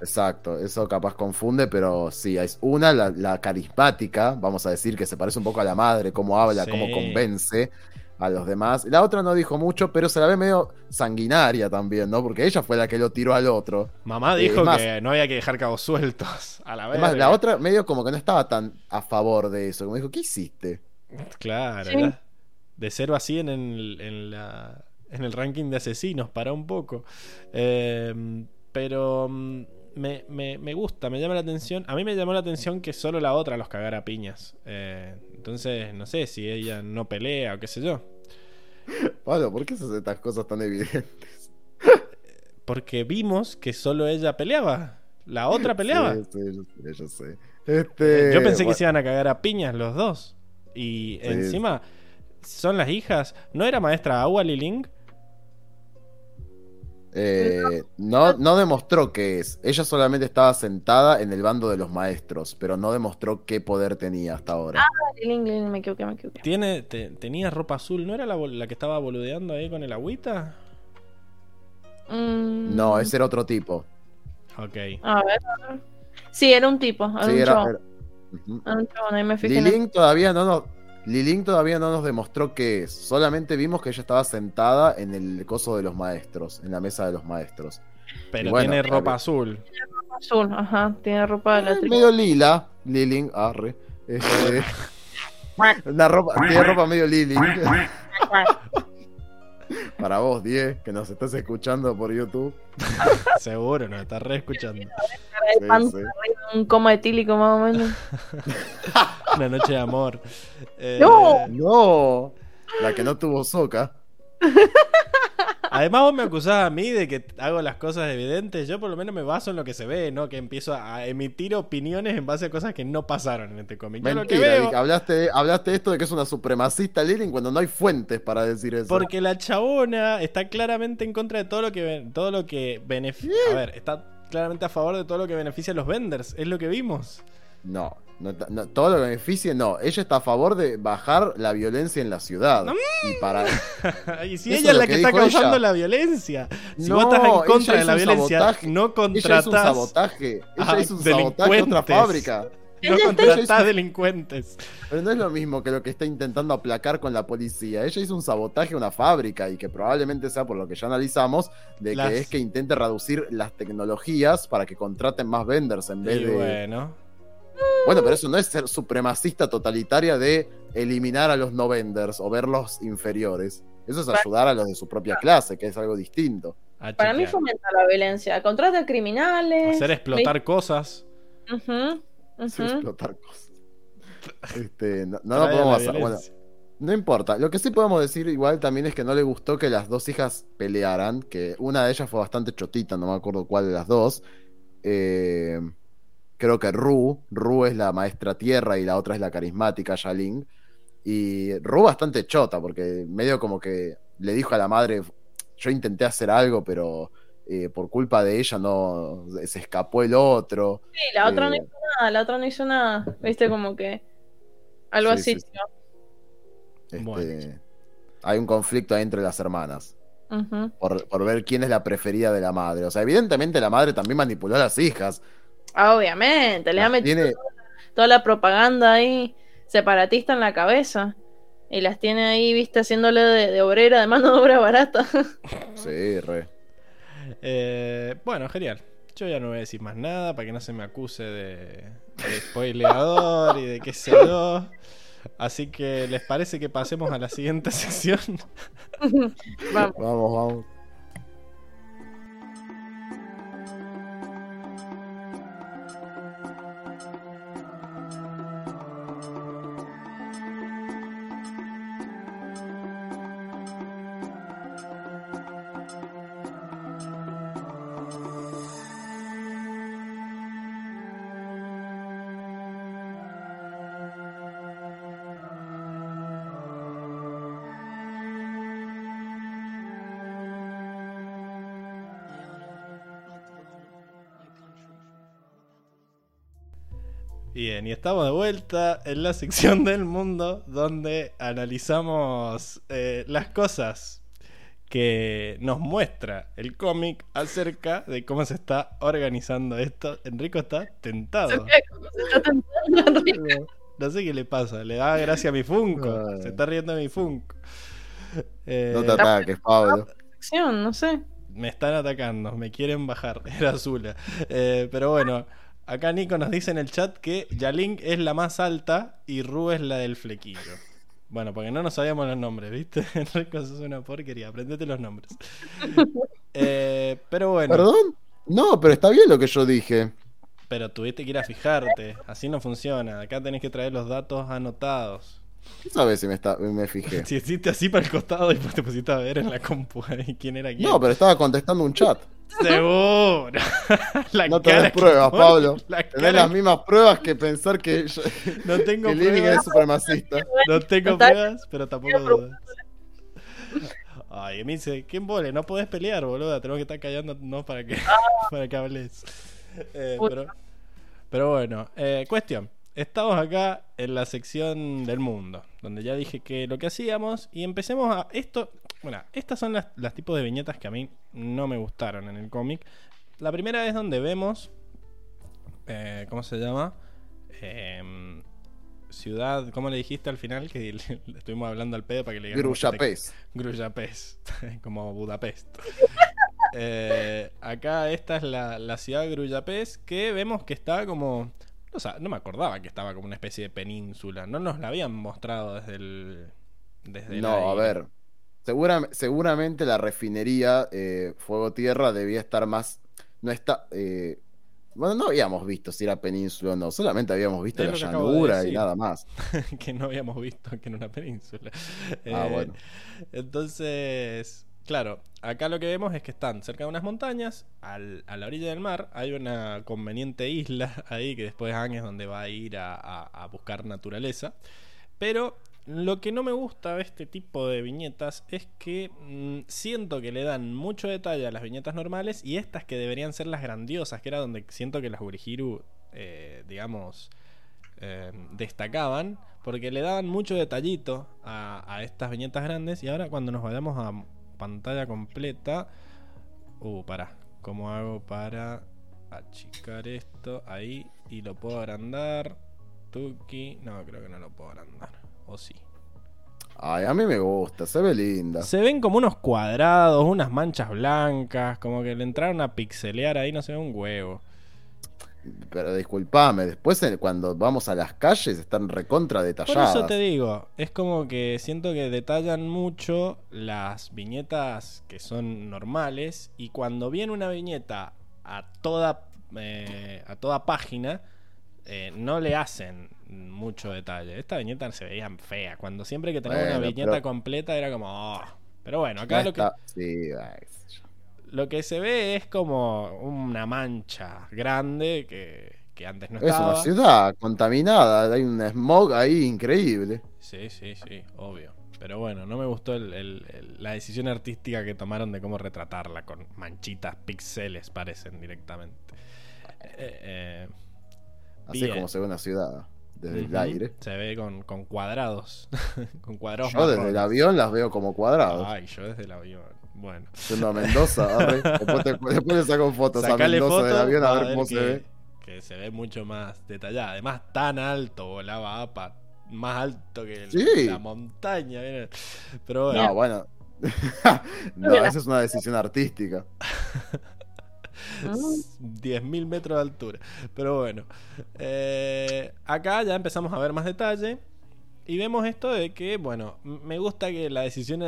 Exacto, eso capaz confunde, pero sí, es una, la, la carismática, vamos a decir que se parece un poco a la madre, cómo habla, Sí. cómo convence a los demás. La otra no dijo mucho, pero se la ve medio sanguinaria también, ¿no? Porque ella fue la que lo tiró al otro. Mamá Eh, dijo más- que no había que dejar cabos sueltos. A la vez. Además, la otra medio como que no estaba tan a favor de eso, como dijo, ¿qué hiciste? Claro, Sí. de 0 a 100 en, el- en la, en el ranking de asesinos, para un poco. Eh, pero mm, me, me- me gusta, me llama la atención. A mí me llamó la atención que solo la otra los cagara a piñas. Eh, entonces, no sé si ella no pelea o qué sé yo. Pablo, ¿por qué haces estas cosas tan evidentes? *laughs* Porque vimos que solo ella peleaba. La otra *laughs* peleaba. Sí, sí, yo sé, yo sé. Este, Yo pensé que se iban a cagar a piñas los dos. Y encima son las hijas. ¿No era maestra agua Liling? Eh, no, no demostró qué es. Ella solamente estaba sentada en el bando de los maestros, pero no demostró qué poder tenía hasta ahora. Liling, Liling, me equivoqué, me equivoqué. Tiene, te- tenía ropa azul. ¿No era la, la que estaba boludeando ahí con el agüita? Mm, No, ese era otro tipo. Ok. A ver, a ver. Sí, era un tipo, era Sí, un era- era- un chabón, ahí me fijé. en el- Lilin todavía no nos. Lilin todavía no nos demostró qué es. Solamente vimos que ella estaba sentada en el coso de los maestros, en la mesa de los maestros. Pero bueno, tiene claro. ropa azul. azul, ajá, tiene ropa de la Eh, tribu. medio lila, Lilin, arre. Este, *laughs* una ropa, tiene ropa medio Lilin. *laughs* Para vos, Die, que nos estás escuchando por YouTube. *laughs* Seguro, nos está re escuchando. de pan, sí. un coma etílico más o menos. Una noche de amor. *laughs* Eh, ¡No! No, la que no tuvo soca. Además, vos me acusás a mí de que hago las cosas evidentes. Yo, por lo menos, me baso en lo que se ve, ¿no? Que empiezo a emitir opiniones en base a cosas que no pasaron en este cómic. Yo lo que Mentira, veo. Hablaste, hablaste esto de que es una supremacista Lilin cuando no hay fuentes para decir eso. Porque la chabona está claramente en contra de todo lo que todo lo que beneficia. A ver, está claramente a favor de todo lo que beneficia a los vendors. Es lo que vimos. No, no, no, todo lo que beneficie, no. Ella está a favor de bajar la violencia en la ciudad. Y para. *laughs* y si ella es es la que, que está causando ella. la violencia. Si No, vos estás en ella contra de la un violencia, sabotaje. no Ella hizo un contratás, sabotaje. Ella Ah, hizo un sabotaje a otra fábrica. no Ella contratás delincuentes. Pero no es lo mismo que lo que está intentando aplacar con la policía. Ella hizo un sabotaje a una fábrica y que probablemente sea por lo que ya analizamos, de Las- que es que intente reducir las tecnologías para que contraten más vendors en vez Y de. bueno. Bueno, pero eso no es ser supremacista totalitaria de eliminar a los no vendors o verlos inferiores. Eso es ayudar a los de su propia clase, que es algo distinto. a Para mí fomenta la violencia. Contrata criminales. Hacer explotar cosas. Ujú, Hacer explotar cosas. *laughs* Este, no, no a podemos hacer. Bueno, no importa. Lo que sí podemos decir igual también es que no le gustó que las dos hijas pelearan, que una de ellas fue bastante chotita, no me acuerdo cuál de las dos. Eh, creo que Ru, Ru es la maestra tierra y la otra es la carismática Yaling. Y Ru bastante chota, porque medio como que le dijo a la madre, yo intenté hacer algo, pero eh, por culpa de ella no se escapó el otro. Sí, la otra no Eh, hizo nada, la otra no hizo nada. Viste, como que. Algo Sí, así. sí, sí. Este, Bueno. Hay un conflicto ahí entre las hermanas. Por, por ver quién es la preferida de la madre. O sea, evidentemente la madre también manipuló a las hijas. Ah, Obviamente, le ha Las metido tiene, toda la propaganda ahí separatista en la cabeza. Y las tiene ahí, viste, haciéndole de, de obrera, de mano de obra barata. *laughs* sí, re. Eh, bueno, genial. Yo ya no voy a decir más nada para que no se me acuse de, de spoileador y de qué sé yo. Así que, ¿les parece que pasemos a la siguiente *laughs* sección? *laughs* Vamos. Vamos, vamos. Bien, y estamos de vuelta en la sección del mundo donde analizamos eh, las cosas que nos muestra el cómic acerca de cómo se está organizando esto. Enrico está tentado. Se está tentando Enrique. No sé qué le pasa, le da gracia a mi Funko. Se está riendo de mi Funko. Eh, No te ataques, Pablo. No sé. me están atacando, me quieren bajar. *laughs* Era Azula. Eh, pero bueno, acá Nico nos dice en el chat que Yaling es la más alta y Ru es la del flequillo. Bueno, porque no nos sabíamos los nombres, ¿viste? *laughs* Enrico, sos una porquería. Aprendete los nombres. *laughs* Eh, pero bueno. ¿Perdón? No, pero está bien lo que yo dije. Pero tuviste que ir a fijarte. Así no funciona. Acá tenés que traer los datos anotados. ¿Qué sabes si me, está, me fijé? *laughs* Si hiciste así para el costado y después te pusiste a ver en la compu quién era quién. No, pero estaba contestando un chat. Seguro. *laughs* La No tenés pruebas, pone, Pablo. la Tenés cara- las mismas pruebas que pensar que, yo- *laughs* No tengo que pruebas. es supremacista. *laughs* No tengo pruebas, pero tampoco dudas. Ay, me dice, ¿quién vole? No podés pelear, boludo. Tenemos que estar callando no para que, para que hables. Eh, pero, pero bueno, eh, cuestión. Estamos acá en la sección del mundo, donde ya dije que lo que hacíamos y empecemos a esto. Bueno, estas son las, las tipos de viñetas que a mí no me gustaron en el cómic. La primera es donde vemos, eh, ¿cómo se llama? Em, ciudad, ¿cómo le dijiste al final? Que *laughs* le, le estuvimos hablando al pedo para que le Gruyapés. Gruyapest, *laughs* como Budapest. *laughs* Eh, acá esta es la, la ciudad de Gruyapest que vemos que está como... O sea, no me acordaba que estaba como una especie de península. No nos la habían mostrado desde el... Desde el No, a ver. Segura- seguramente la refinería eh, Fuego Tierra debía estar más. No está. eh, bueno, no habíamos visto si era península o no. Solamente habíamos visto Es la de llanura y nada *laughs* más. que no habíamos visto que en una península. Ah, Eh, bueno. Entonces, claro, acá lo que vemos es que están cerca de unas montañas, al- a la orilla del mar, hay una conveniente isla *laughs* ahí que después Ang es donde va a ir a, a- buscar naturaleza. Pero lo que no me gusta de este tipo de viñetas es que mm, siento que le dan mucho detalle a las viñetas normales y estas que deberían ser las grandiosas, que era donde siento que las Gurihiru, eh, digamos, eh, destacaban, porque le daban mucho detallito a, a estas viñetas grandes. Y ahora, cuando nos vayamos a pantalla completa, uh, pará, ¿cómo hago para achicar esto ahí y lo puedo agrandar? Tuki, no, creo que no lo puedo agrandar, o sí. Ay, a mí me gusta, se ve linda. Se ven como unos cuadrados, unas manchas blancas, como que le entraron a pixelear ahí, no se ve un huevo. Pero disculpame, después cuando vamos a las calles están recontra Por detalladas. eso te digo, es como que siento que detallan mucho las viñetas que son normales y cuando viene una viñeta a toda eh, a toda página eh, no le hacen mucho detalle. Esta viñeta se veía fea. Cuando siempre que tenemos una viñeta pero- completa era como, "Oh". pero bueno, No acá lo que está- sí, lo que se ve es como una mancha grande que, que antes no Es estaba. una ciudad contaminada, hay un smog ahí increíble. Sí, sí, sí, obvio. Pero bueno, no me gustó el- el- el- la decisión artística que tomaron de cómo retratarla con manchitas, píxeles, parecen directamente. Eh, eh, Así Bien. es como se ve una ciudad desde el aire. Se ve con, con cuadrados. *laughs* con cuadrados Yo desde el avión las veo como cuadrados. Ay, yo desde el avión. Bueno. Yendo a Mendoza, *laughs* arre. después, te, después le saco fotos a Mendoza foto del avión a ver cómo que, se ve. que se ve mucho más detallada. Además, tan alto volaba APA. Más alto que el- Sí. la montaña. Pero bueno. No, bueno. *laughs* no, esa es una decisión artística. *laughs* Mm. 10.000 metros de altura. Pero bueno. Eh, acá ya empezamos a ver más detalle. Y vemos esto de que, bueno, me gusta que la decisión,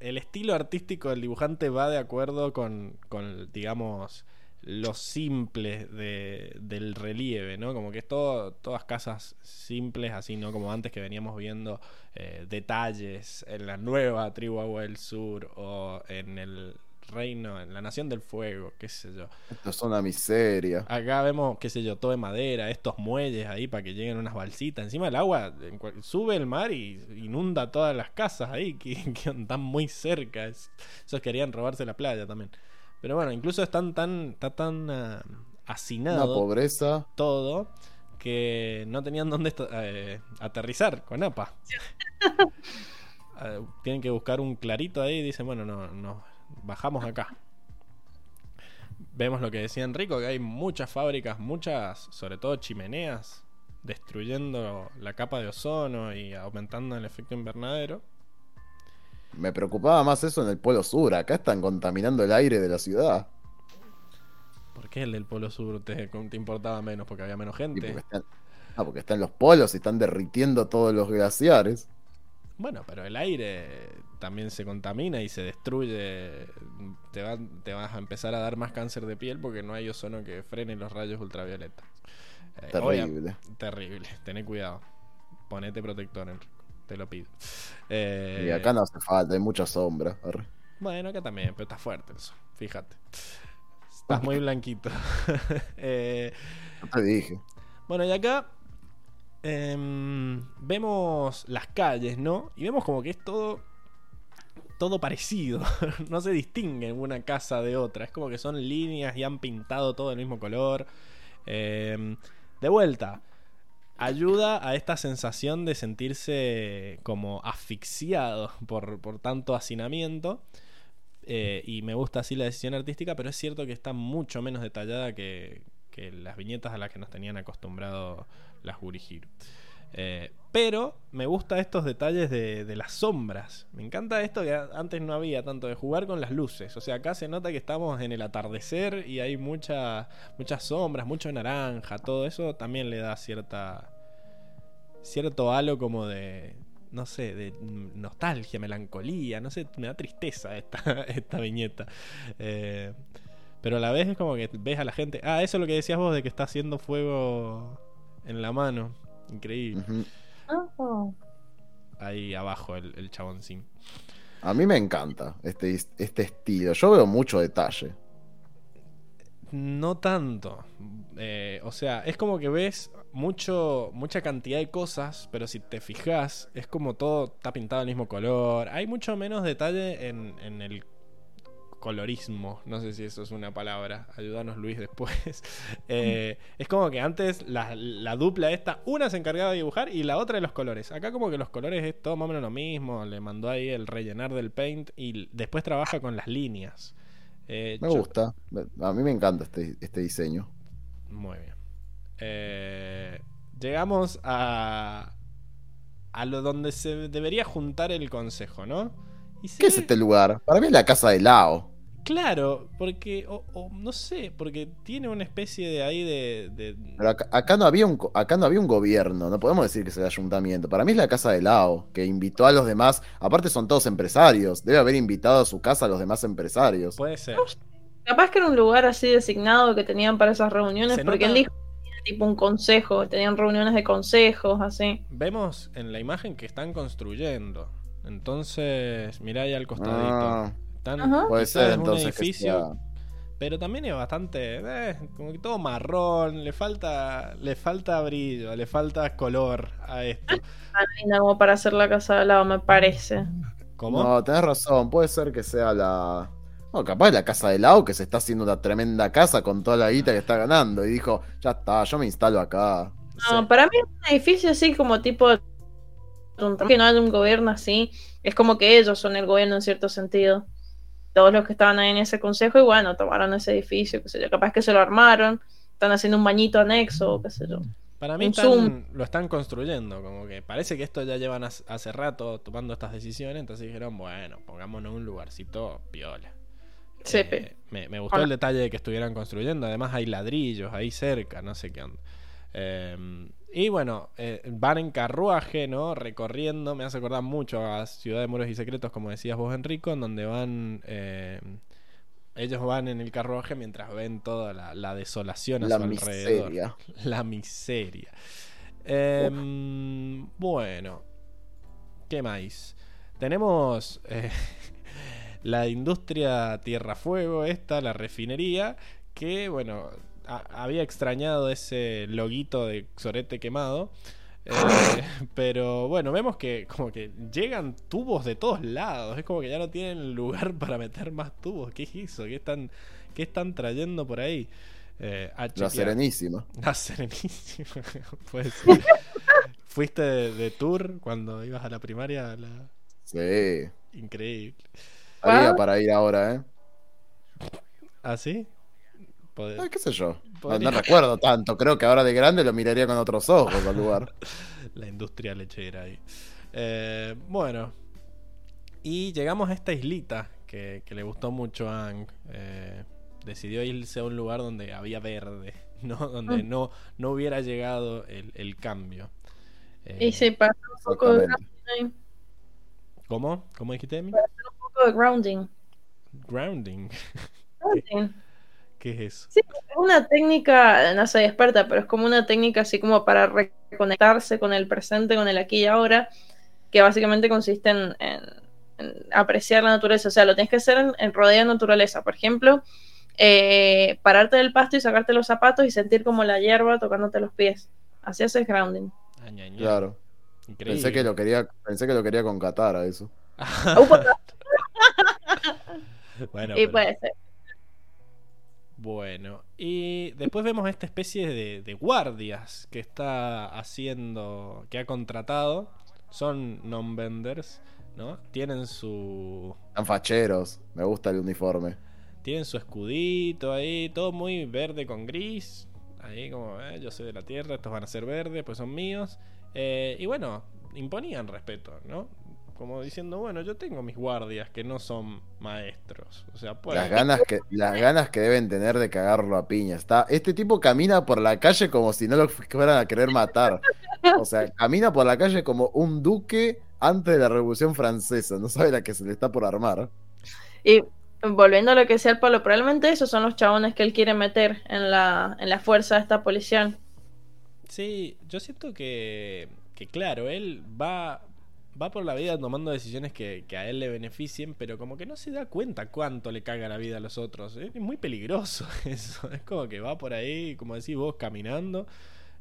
el, estilo artístico del dibujante va de acuerdo con, con digamos, lo simple de- del relieve, ¿no? Como que es todo, todas casas simples, así, ¿no? Como antes que veníamos viendo eh, detalles en la nueva tribu Agua del Sur o en el reino, en la Nación del Fuego, qué sé yo. Esto es una miseria. Acá vemos, qué sé yo, todo de madera, estos muelles ahí para que lleguen unas balsitas. Encima el agua sube el mar y inunda todas las casas ahí que, *laughs* que están muy cerca. Es- esos querían robarse la playa también. Pero bueno, incluso están tan, está tan Una hacinado pobreza. todo que no tenían dónde eh, aterrizar con APA. *laughs* Ah, tienen que buscar un clarito ahí y dicen, bueno, no, no, bajamos acá. Vemos lo que decía Enrico, que hay muchas fábricas, muchas, sobre todo chimeneas, destruyendo la capa de ozono y aumentando el efecto invernadero. Me preocupaba más eso en el Polo Sur. Acá están contaminando el aire de la ciudad. ¿Por qué el del Polo Sur te, te importaba menos? Porque había menos gente. porque están, ah, porque están los polos y están derritiendo todos los glaciares. Bueno, pero el aire también se contamina y se destruye. Te, va- te vas a empezar a dar más cáncer de piel porque no hay ozono que frene los rayos ultravioletas. Eh, obvia- Terrible. terrible. Tené cuidado. Ponete protector, Enrico. Te lo pido. Eh, Y acá no hace falta, hay mucha sombra. Arre. Bueno, acá también, pero está fuerte el sol. Fíjate. Estás muy *laughs* blanquito. *laughs* Eh, No te dije. bueno, y acá em, vemos las calles, ¿no? Y vemos como que es todo. Todo parecido. *laughs* no se distingue una casa de otra. Es como que son líneas y han pintado todo del mismo color. Em, de vuelta. Ayuda a esta sensación de sentirse como asfixiado por, por tanto hacinamiento. Eh, y me gusta así la decisión artística, pero es cierto que está mucho menos detallada que, que las viñetas a las que nos tenían acostumbrado las Gurihiro. Eh, pero me gusta estos detalles de, las sombras. Me encanta esto que antes no había tanto de jugar con las luces. O sea, acá se nota que estamos en el atardecer y hay mucha- muchas sombras, mucho naranja. Todo eso también le da cierta cierto halo como de no sé, de nostalgia, melancolía, no sé, me da tristeza esta, *laughs* esta viñeta. Eh, pero a la vez es como que ves a la gente. Ah, eso es lo que decías vos de que está haciendo fuego en la mano. Increíble. Oh. Ahí abajo el, el chaboncín. A mí me encanta este, este estilo. Yo veo mucho detalle. No tanto. Eh, o sea, es como que ves mucho, mucha cantidad de cosas, pero si te fijas, es como todo está pintado del mismo color. Hay mucho menos detalle en, en el colorismo. No sé si eso es una palabra. Ayúdanos Luis después. *laughs* Eh, es como que antes la, la dupla esta, una se encargaba de dibujar y la otra de los colores. Acá como que los colores es todo más o menos lo mismo. Le mandó ahí el rellenar del paint y después trabaja con las líneas. Eh, Me yo- gusta. A mí me encanta este, este diseño. muy bien. Eh, llegamos a. a lo donde se debería juntar el consejo, ¿no? Y ¿Qué es este lugar? Para mí es la casa de Lao. Claro, porque. O, o no sé, porque tiene una especie de ahí de. de- Pero acá, acá no había un, acá no había un gobierno. No podemos decir que es el ayuntamiento. Para mí es la casa de Lao, que invitó a los demás. Aparte son todos empresarios. Debe haber invitado a su casa a los demás empresarios. Puede ser. Capaz que era un lugar así designado que tenían para esas reuniones, Se porque nota- él dijo que tenía tipo un consejo, tenían reuniones de consejos, así. Vemos en la imagen que están construyendo. Entonces, mirá ahí al costadito. Ah, Están, puede ser es un entonces que edificio, Pero también es bastante. eh, como que todo marrón. Le falta. Le falta brillo. Le falta color a esto. Linda como para hacer la casa de al lado, me parece. ¿Cómo? No, tenés razón. Puede ser que sea la. No, capaz la casa de Lao que se está haciendo una tremenda casa con toda la guita que está ganando. Y dijo, ya está, yo me instalo acá. No, Sí. para mí es un edificio así como tipo que no hay un gobierno así. Es como que ellos son el gobierno en cierto sentido. Todos los que estaban ahí en ese consejo y bueno, tomaron ese edificio, qué sé yo, capaz que se lo armaron, están haciendo un bañito anexo, qué sé yo. Para mí están- lo están construyendo. Como que parece que esto ya llevan hace rato tomando estas decisiones. Entonces dijeron, bueno, pongámonos un lugarcito piola. Sí, Eh, me, me gustó el detalle de que estuvieran construyendo. Además hay ladrillos ahí cerca, no sé qué onda. Eh, y bueno, eh, van en carruaje, ¿no? Recorriendo. Me hace acordar mucho a Ciudad de Muros y Secretos, como decías vos, Enrico, en donde van... eh, ellos van en el carruaje mientras ven toda la, la desolación a La su alrededor. miseria. *laughs* La miseria. Em, bueno, ¿qué más? Tenemos eh, *laughs* la industria Tierra Fuego, esta, la refinería, que, bueno, a- había extrañado ese loguito de Sorete quemado. eh, *laughs* pero bueno, vemos que como que llegan tubos de todos lados. Es como que ya no tienen lugar *laughs* para meter más tubos. ¿Qué es eso? ¿Qué están, qué están trayendo por ahí? Eh, a La. Serenísima. *laughs* La Serenísima. Puede ser. ¿Fuiste de, de tour cuando ibas a la primaria? La- Sí. Increíble. Haría para ir ahora, ¿eh? ¿Ah, sí? Pod- Ay, qué sé yo. No, recuerdo tanto. Creo que ahora de grande lo miraría con otros ojos al lugar. *laughs* La industria lechera ahí. Eh, bueno. Y llegamos a esta islita que, que le gustó mucho a Ang. Eh, decidió irse a un lugar donde había verde, *laughs* ¿no? Donde Mm. no, no hubiera llegado el, el cambio. Eh, Y sí, pasa un poco de ahí. ¿Cómo? ¿Cómo dijiste, Emi? Un poco de grounding. Grounding. *laughs* Grounding. ¿Qué es eso? Sí, es una técnica, no soy experta, pero es como una técnica así como para reconectarse con el presente, con el aquí y ahora, que básicamente consiste en, en- en apreciar la naturaleza. O sea, lo tienes que hacer en, en rodear naturaleza. Por ejemplo, eh, pararte del pasto y sacarte los zapatos y sentir como la hierba tocándote los pies. Así haces grounding. Ah. Claro. Increíble. Pensé que lo quería, pensé que lo quería con Qatar a eso. *laughs* bueno, y pero- puede ser. Bueno, y después vemos esta especie de, de guardias que está haciendo, que ha contratado. Son non-venders, ¿no? Tienen su, Están facheros. Me gusta el uniforme. tienen su escudito ahí, todo muy verde con gris. Ahí como, eh, yo soy de la tierra, estos van a ser verdes, pues son míos. Eh, y bueno, imponían respeto, ¿no? Como diciendo, bueno, yo tengo mis guardias que no son maestros. O sea, pues... Las ganas que, las ganas que deben tener de cagarlo a piña. Está, este tipo camina por la calle como si no lo fueran a querer matar. O sea, camina por la calle como un duque antes de la Revolución Francesa. No sabe la que se le está por armar. Y volviendo a lo que decía el Pablo, probablemente esos son los chabones que él quiere meter en la, en la fuerza de esta policía. Sí, yo siento que, que claro, él va, va por la vida tomando decisiones que, que a él le beneficien, pero como que no se da cuenta cuánto le caga la vida a los otros. Es muy peligroso *laughs* eso. Es como que va por ahí, como decís vos, caminando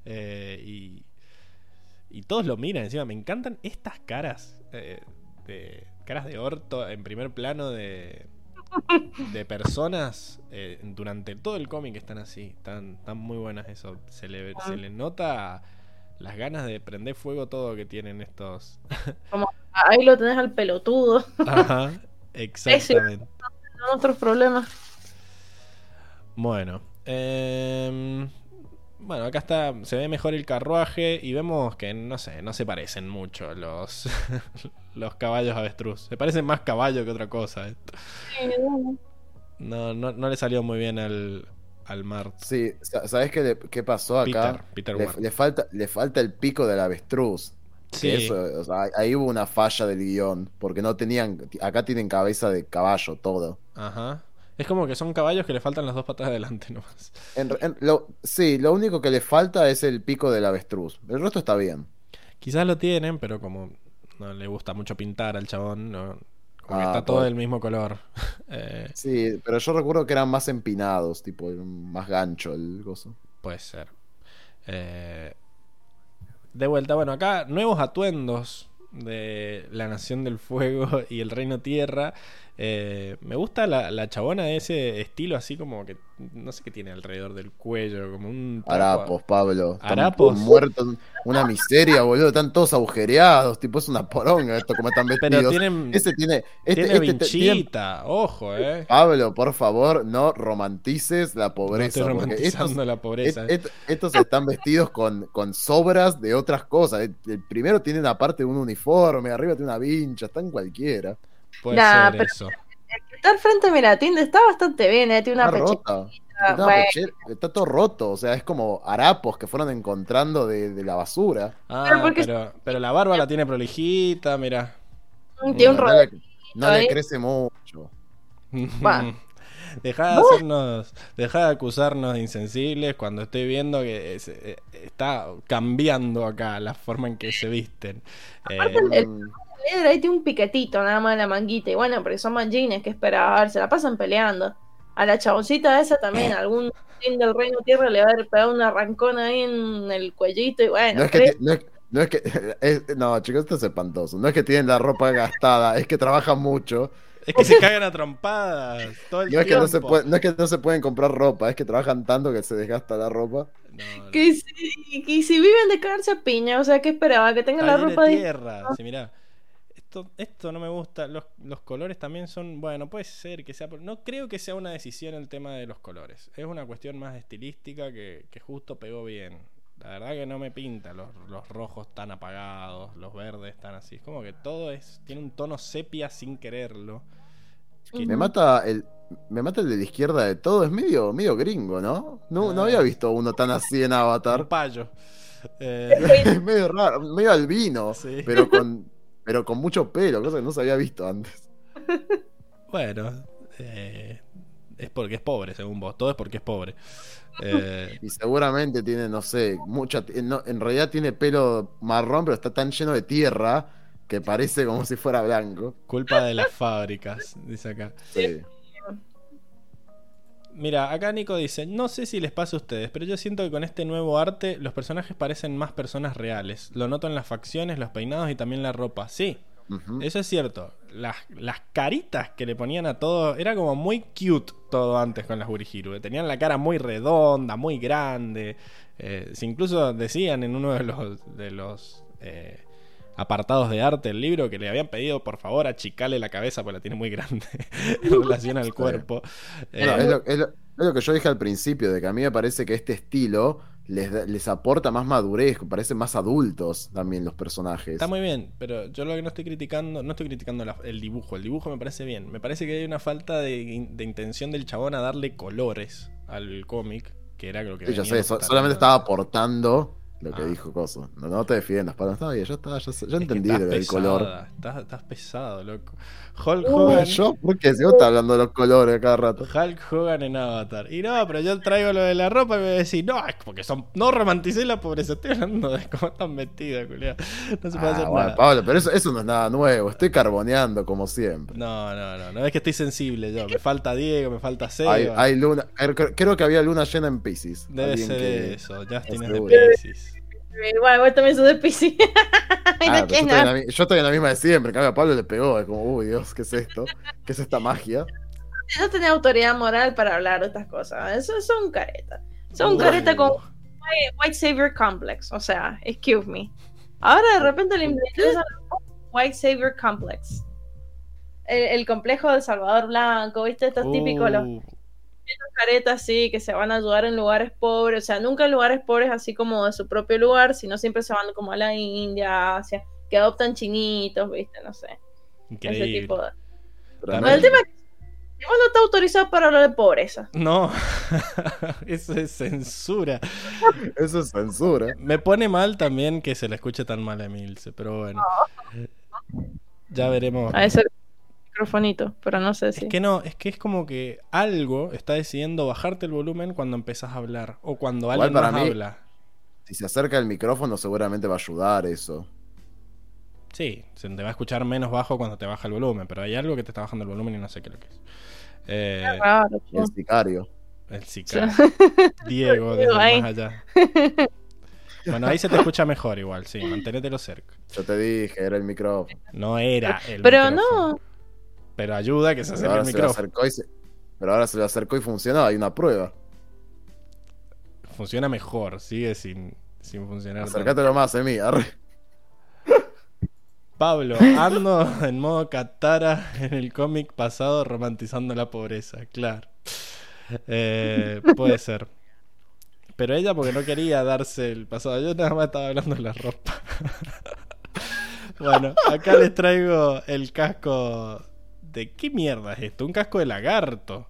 eh, y, y todos lo miran encima. Me encantan estas caras, eh, de, caras de orto en primer plano de, de personas eh, durante todo el cómic están así, están, están muy buenas eso. Se le, se le nota las ganas de prender fuego todo que tienen estos. *laughs* Ahí lo tenés al pelotudo, Ajá, *laughs* exactamente. no otros problemas. Bueno, em, bueno, acá está, se ve mejor el carruaje y vemos que no sé, no se parecen mucho los *laughs* los caballos avestruz. Se parecen más caballo que otra cosa. esto. No, no, no le salió muy bien al, al Mart. Sí, sa- ¿sabes qué, le- qué pasó acá? Peter, Peter Le, falta, le falta el pico del avestruz. Sí. eso, o sea, ahí hubo una falla del guion. Porque no tenían. Acá tienen cabeza de caballo todo. Ajá. Es como que son caballos que le faltan las dos patas de adelante *laughs* nomás. En- en- lo- sí, lo único que le falta es el pico del avestruz. El resto está bien. Quizás lo tienen, pero como no le gusta mucho pintar al chabón, no, como que Ah, está todo del mismo color. *laughs* Eh, Sí, pero yo recuerdo que eran más empinados, tipo, más gancho el gozo. puede ser. Eh, de vuelta, bueno, acá nuevos atuendos de la Nación del Fuego *laughs* y el Reino Tierra. Eh, me gusta la, la chabona de ese estilo, así como que no sé qué tiene alrededor del cuello, como un Harapos, Pablo. Están Harapos. muertos. Una miseria, boludo. Están todos agujereados. Tipo, es una poronga esto, como están vestidos. Pero tienen, Ese tiene. Este, tiene este te- tiene- ojo, eh. Pablo, por favor, no romantices la No pobreza. estoy porque estos, romantizando la pobreza. et- et- estos están vestidos con, con sobras de otras cosas. El, el primero tiene una parte de un uniforme, arriba tiene una vincha, está en cualquiera. Puede Nah, ser pero- eso. Está al frente, mira, Tinder está bastante bien, eh, tiene una Está. Está, una bueno. pechera- está todo roto, o sea, es como harapos que fueron encontrando de, de la basura. Ah, Pero porque- pero, pero la barba la tiene prolijita, mira. Tiene un no, rollo. no le crece mucho. *laughs* Va. Deja de hacernos, deja de acusarnos de insensibles cuando estoy viendo que es- eh, está cambiando acá la forma en que se visten. Eh, El- Líder ahí tiene un piquetito nada más en la manguita. Y bueno, porque son manjines, que esperaba? A ver, se la pasan peleando. A la chaboncita esa también, algún team del Reino Tierra le va a haber pegado un arrancón ahí en el cuellito. Y bueno, no es que, no es, no es que *laughs* es- no, chicos, esto es espantoso. No es que tienen la ropa gastada, es que trabajan mucho. es que se cagan a trompadas todo el No es que no se tiempo. puede- no es que no se pueden comprar ropa, es que trabajan tanto que se desgasta la ropa. No, no. que, si, que si viven de cagarse a piña, o sea, ¿qué esperaba? Que tengan la ropa de de... tierra. Sí, mirá. Esto, esto no me gusta. Los, los colores también son. Bueno, puede ser que sea. No creo que sea una decisión el tema de los colores. Es una cuestión más estilística que, que justo pegó bien. La verdad que no me pinta los, los rojos tan apagados, los verdes tan así. Es como que todo es. Tiene un tono sepia sin quererlo. Que- Me mata el me mata el de la izquierda de todo, es medio medio gringo, ¿no? No, no Ah. había visto uno tan así en un Avatar. payo. Eh, *laughs* Es medio raro, medio albino, *laughs* Sí. pero con pero con mucho pelo, cosa que no se había visto antes. *laughs* Bueno, eh, es porque es pobre, según vos. Todo es porque es pobre. Eh, Y seguramente tiene, no sé, mucha. no, en realidad tiene pelo marrón, pero está tan lleno de tierra que parece como si fuera blanco. culpa de las fábricas, dice acá. Sí. Mira, acá Nico dice, no sé si les pasa a ustedes, pero yo siento que con este nuevo arte los personajes parecen más personas reales. Lo noto en las facciones, los peinados y también la ropa. Sí, eso es cierto. Las, las caritas que le ponían a todo, era como muy cute todo antes con las Urihiru. Tenían la cara muy redonda, muy grande. Eh, incluso decían en uno de los, de los eh, apartados de arte del libro que le habían pedido por favor achicarle la cabeza porque la tiene muy grande *laughs* en relación al cuerpo. Eh, es, lo, es lo- es lo que yo dije al principio, de que a mí me parece que este estilo les, les aporta más madurez, parecen más adultos también los personajes. Está muy bien, pero yo lo que no estoy criticando, no estoy criticando la- el dibujo, el dibujo me parece bien. Me parece que hay una falta de, de intención del chabón a darle colores al cómic, que era lo que Sí, venía sé, so- solamente estaba aportando lo que Ah. dijo Coso. No, no te defiendas, para está bien, ya está, ya, ya entendí pesada, color. Estás, estás pesado, loco. Hulk Hogan, yo, ¿por qué? Si vos estás hablando de los colores a cada rato. Hulk Hogan en Avatar. Y no, pero yo traigo lo de la ropa y me voy a decir, no, es porque son. No romanticé la pobreza, estoy hablando de cómo están vestidas, culiao. No se puede Ah, hacer bueno, nada. Pablo, pero eso, eso no es nada nuevo. Estoy carboneando como siempre. No, no, no, no es que estoy sensible yo. Me falta Diego, me falta Seba. Hay, hay luna, creo, creo que había luna llena en Pisces. Debe ser que- eso, Justin es de. Pisces. Igual, vos también sos de *laughs* Ah, yo, estoy en la, mi- yo estoy en la misma de siempre. En cambio, a Pablo le pegó. Es como, uy, Dios, ¿qué es esto? ¿Qué es esta magia? No tenés autoridad moral para hablar de estas cosas. Eso son careta. Son Uy. careta con white, white savior complex. O sea, excuse me. Ahora de repente le interesa white savior complex. El, el complejo del Salvador Blanco, ¿viste? Estos típicos, los Uh, caretas, sí, que se van a ayudar en lugares pobres. O sea, nunca en lugares pobres así como de su propio lugar, sino siempre se van como a la India, Asia, que adoptan chinitos, ¿viste? No sé. Ese tipo de. Pero el tema es que vos no está autorizado para hablar de pobreza. No, *laughs* eso es censura. Eso es censura. Me pone mal también que se le escuche tan mal a Emilce, pero bueno. Ya veremos. A ese microfonito, pero no sé si. Es que no, es que es como que algo está decidiendo bajarte el volumen cuando empezás a hablar o cuando Igual alguien para más mí- habla. Si se acerca el micrófono, seguramente va a ayudar eso. Sí, se te va a escuchar menos bajo cuando te baja el volumen, pero hay algo que te está bajando el volumen y no sé qué es lo que es. Eh, Raro. El sicario. el sicario. *laughs* Diego, desde más allá. Bueno, ahí se te escucha mejor igual, sí, manténetelo cerca. Yo te dije, era el micrófono. No era el Pero micrófono. no, Pero ayuda que se acerque el se micrófono. se... Pero ahora se lo acercó y funcionó. Hay una prueba. Funciona mejor, sigue sin, sin funcionar. Acércatelo más, Emi. arre. Pablo, ando en modo Katara en el cómic pasado romantizando la pobreza, claro. Eh, puede ser. Pero ella porque no quería darse el pasado. Yo nada más estaba hablando de la ropa. *laughs* bueno, acá les traigo el casco de... ¿Qué mierda es esto? Un casco de lagarto.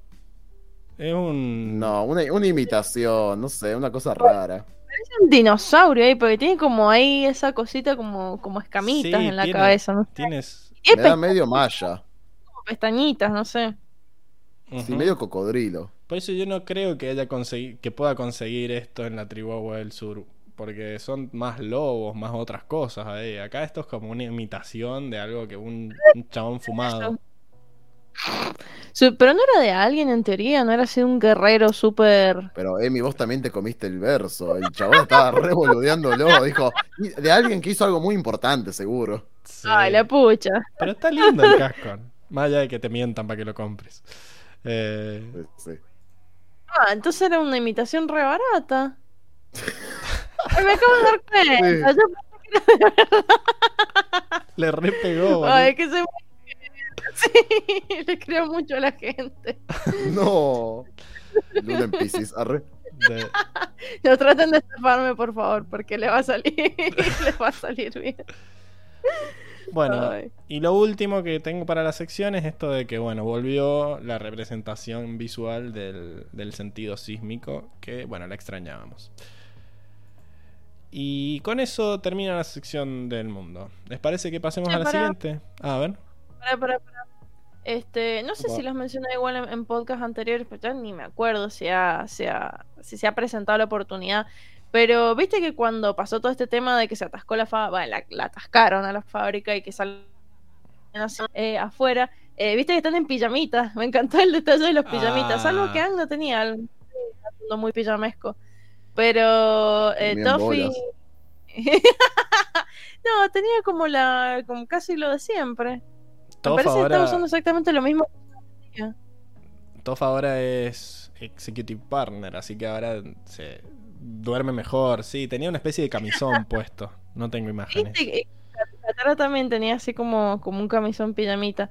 Es un... No, una, una imitación, no sé, una cosa rara. es un dinosaurio ahí, porque tiene como ahí esa cosita como, como escamitas Sí, en la tiene- cabeza, ¿no? Tienes... Me da medio malla. pestañitas, no sé. Sí, medio cocodrilo. Por eso yo no creo que haya que pueda conseguir esto en la Chihuahua del Sur. Porque son más lobos, más otras cosas. ahí. Acá esto es como una imitación de algo que un, un chabón fumado. Pero no era de alguien en teoría, no era así un guerrero súper... Pero Emi, vos también te comiste el verso. El chabón estaba revoludeándolo. Dijo, "Y de alguien que hizo algo muy importante, seguro. Sí. Ay, la pucha. Pero está lindo el casco. Más allá de que te mientan para que lo compres. Eh, Sí. Ah, entonces era una imitación re barata. Ay, me acabo de dar cuenta. Sí. Yo- le repegó. Ay, que se... *laughs* Sí, le creo mucho a la gente. *laughs* No. Luna en Pisces, arre. De- No traten de estafarme, por favor, porque le va a salir, *laughs* le va a salir bien. Bueno, Ay. y lo último que tengo para la sección es esto de que, bueno, volvió la representación visual del, del sentido sísmico, que, bueno, la extrañábamos. Y con eso termina la sección del mundo. ¿Les parece que pasemos a la siguiente? Ah, a ver. Este, no sé si los mencioné igual en, en podcast anteriores, pero ya ni me acuerdo si, ha, si, ha- si se ha presentado la oportunidad. Pero viste que cuando pasó todo este tema de que se atascó la fábrica, la, la atascaron a la fábrica y que salen eh, afuera, eh, viste que están en pijamitas. Me encantó el detalle de los pijamitas. Ah. Algo que Ang no tenía, algo muy pijamesco. Pero eh, Toffee. *laughs* no, tenía como la, como casi lo de siempre. Me Toff parece que estaba ahora, usando exactamente lo mismo. Toff ahora es Executive Partner, así que ahora se duerme mejor. Sí, tenía una especie de camisón *laughs* puesto. No tengo imágenes. Que Katara también tenía así como, como un camisón pijamita.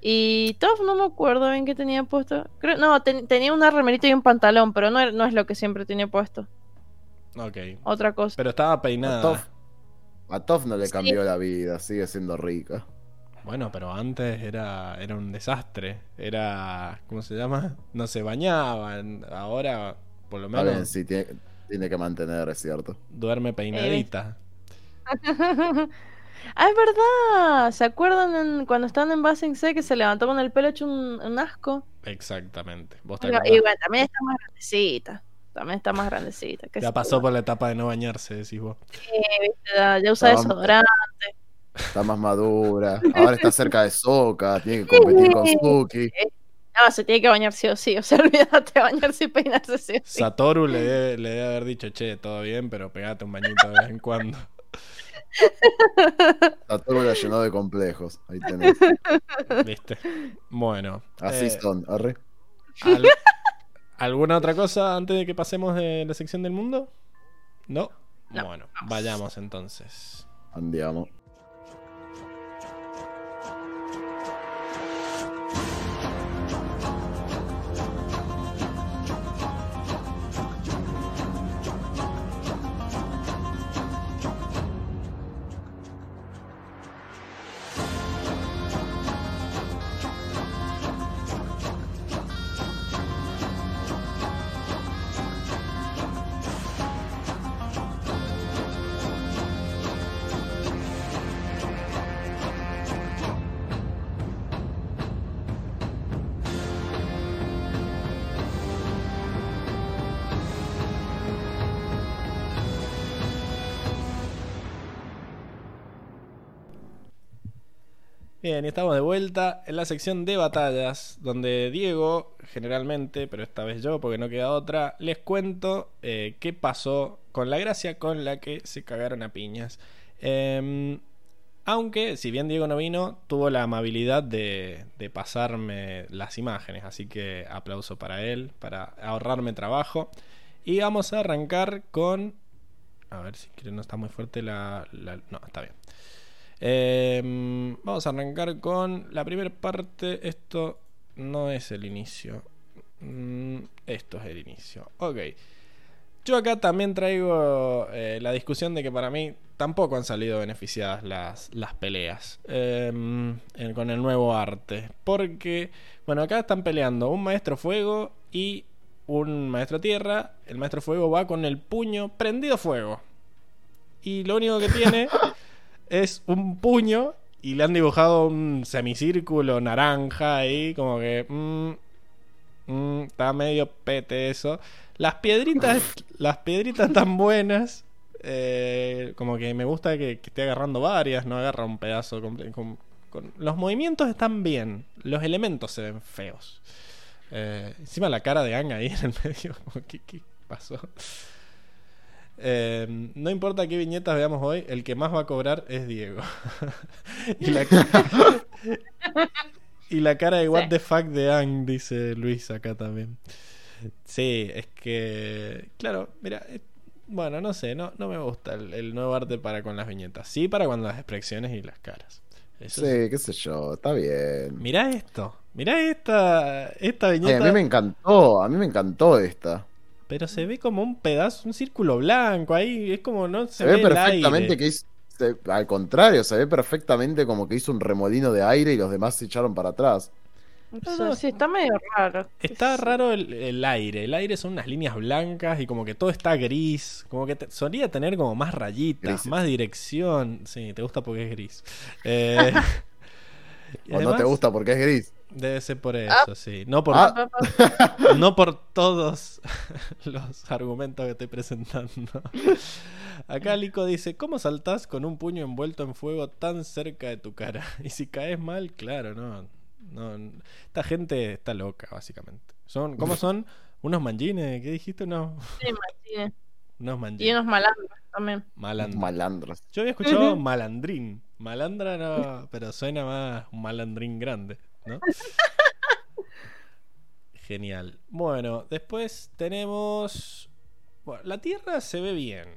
Y Toph no me acuerdo bien qué tenía puesto. Creo, no, ten- tenía una remerita y un pantalón, pero no, no es lo que siempre tenía puesto. Ok. Otra cosa. Pero estaba A peinada. Toff, a Toff no le Sí. cambió la vida, sigue siendo rica. Bueno, pero antes era, era un desastre. Era. ¿Cómo se llama? No se bañaban. Ahora, por lo menos, sí, tiene, tiene que mantener, es cierto. duerme peinadita. ah, *laughs* es verdad. ¿Se acuerdan en- cuando estaban en Basing C que se levantó con el pelo hecho un, un asco? Exactamente. ¿Vos te Pero, y bueno, también está más grandecita. También está más grandecita. Ya pasó por la etapa de no bañarse, decís vos. Ya, ya usa desodorante. Está más madura. Ahora está cerca de Soka, tiene que competir con Suki. No, se tiene que bañar sí o sí. O sea, *laughs* olvídate de bañarse y peinarse sí o sí. Satoru le debe, le debe haber dicho, che, todo bien, pero pegate un bañito de vez en cuando. *laughs* Satoru la llenó de complejos. Ahí tenés. ¿Viste? Bueno. Así eh, son, arre. al- ¿Alguna otra cosa antes de que pasemos de la sección del mundo? ¿No? No, bueno, vayamos entonces. Andiamo. Y estamos de vuelta en la sección de batallas, donde Diego, generalmente, pero esta vez yo, porque no queda otra, les cuento eh, qué pasó con la gracia con la que se cagaron a piñas. Em, aunque, si bien Diego no vino, tuvo la amabilidad de, de pasarme las imágenes, así que aplauso para él, para ahorrarme trabajo. Y vamos a arrancar con... A ver si no está muy fuerte la- No, está bien. Eh, vamos a arrancar con la primera parte. Esto no es el inicio. Mm, esto es el inicio. Ok. Yo acá también traigo eh, la discusión de que para mí tampoco han salido beneficiadas las, las peleas en- con el nuevo arte. Porque, bueno, acá están peleando un maestro fuego y un maestro tierra. El maestro fuego va con el puño prendido fuego. Y lo único que tiene *laughs* es un puño y le han dibujado un semicírculo naranja ahí, como que... mm, mm, está medio pete eso. Las piedritas, las piedritas tan buenas. eh, como que me gusta que, esté agarrando varias, no agarra un pedazo con- Los movimientos están bien, los elementos se ven feos. Eh, encima la cara de Ang ahí en el *laughs* medio, como, ¿qué, qué pasó? Eh, no importa qué viñetas veamos hoy, el que más va a cobrar es Diego. *laughs* y, la, *laughs* y la cara de what Sí. the fuck de Ang, dice Luis acá también. Sí, es que. Claro, mira. eh, Bueno, no sé, no, no me gusta el, el nuevo arte para con las viñetas. Sí, para con las expresiones y las caras. Eso sí. Qué sé yo, está bien. Mirá esto. Mirá esta, esta viñeta. a mí me encantó, a mí me encantó esta. Pero se ve como un pedazo, un círculo blanco ahí. Es como no se, Se ve perfectamente aire. que hizo. se- al contrario, se ve perfectamente como que hizo un remolino de aire y los demás se echaron para atrás. No. sí, está medio raro. Está raro el, el aire. El aire son unas líneas blancas y como que todo está gris. Como que te- solía tener como más rayitas, Grises. más dirección. Sí, te gusta porque es gris. Eh, *laughs* *laughs* O no te gusta porque es gris. Debe ser por eso, sí. No por, Ah. no *laughs* por todos *laughs* los argumentos que estoy presentando. *laughs* Acá Lico dice, ¿cómo saltás con un puño envuelto en fuego tan cerca de tu cara? Y si caes mal, claro, no. no esta gente está loca, básicamente. Son, ¿Cómo son? ¿Unos manjines? ¿Qué dijiste? No, Sí, unos Y manjines. unos malandros también. Malandro. Malandros. Yo había escuchado malandrín. Malandra no, pero suena más un malandrín grande, ¿no? *laughs* Genial. Bueno, después tenemos. Bueno, la tierra se ve bien.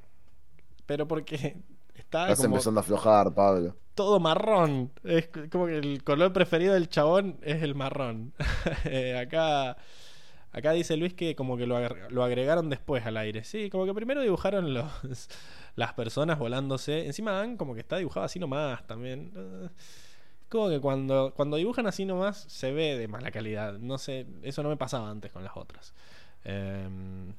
Pero porque *laughs* está Estás como empezando a aflojar, Pablo. todo marrón. Es como que el color preferido del chabón es el marrón. *laughs* Eh, acá. Acá dice Luis que como que lo, agre- lo agregaron después al aire. Sí, como que primero dibujaron los, las personas volándose. Encima Dan como que está dibujado así nomás también. Como que cuando, cuando dibujan así nomás se ve de mala calidad. No sé, eso no me pasaba antes con las otras. Em,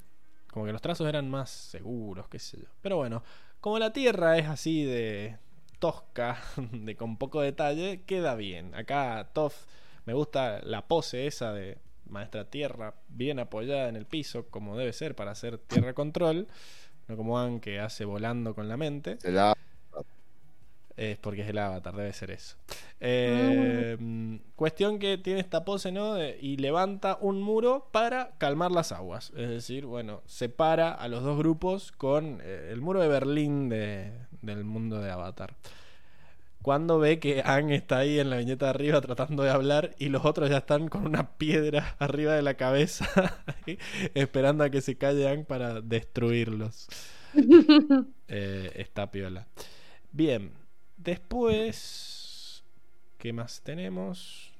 como que los trazos eran más seguros, qué sé yo. Pero bueno, como la tierra es así de tosca, *laughs* de con poco detalle, queda bien. Acá Toff me gusta la pose esa de maestra tierra bien apoyada en el piso, como debe ser para hacer tierra control. No como Ann que hace volando con la mente. Se la... Es porque es el avatar, debe ser eso. Eh, Cuestión que tiene esta pose, ¿no? De- y levanta un muro para calmar las aguas. Es decir, bueno, separa a los dos grupos con eh, el muro de Berlín de- del mundo de Avatar. Cuando ve que Ang está ahí en la viñeta de arriba tratando de hablar y los otros ya están con una piedra *laughs* arriba de la cabeza *laughs* esperando a que se calle Ang para destruirlos. *laughs* Eh, está piola. Bien, después. ¿Qué más tenemos?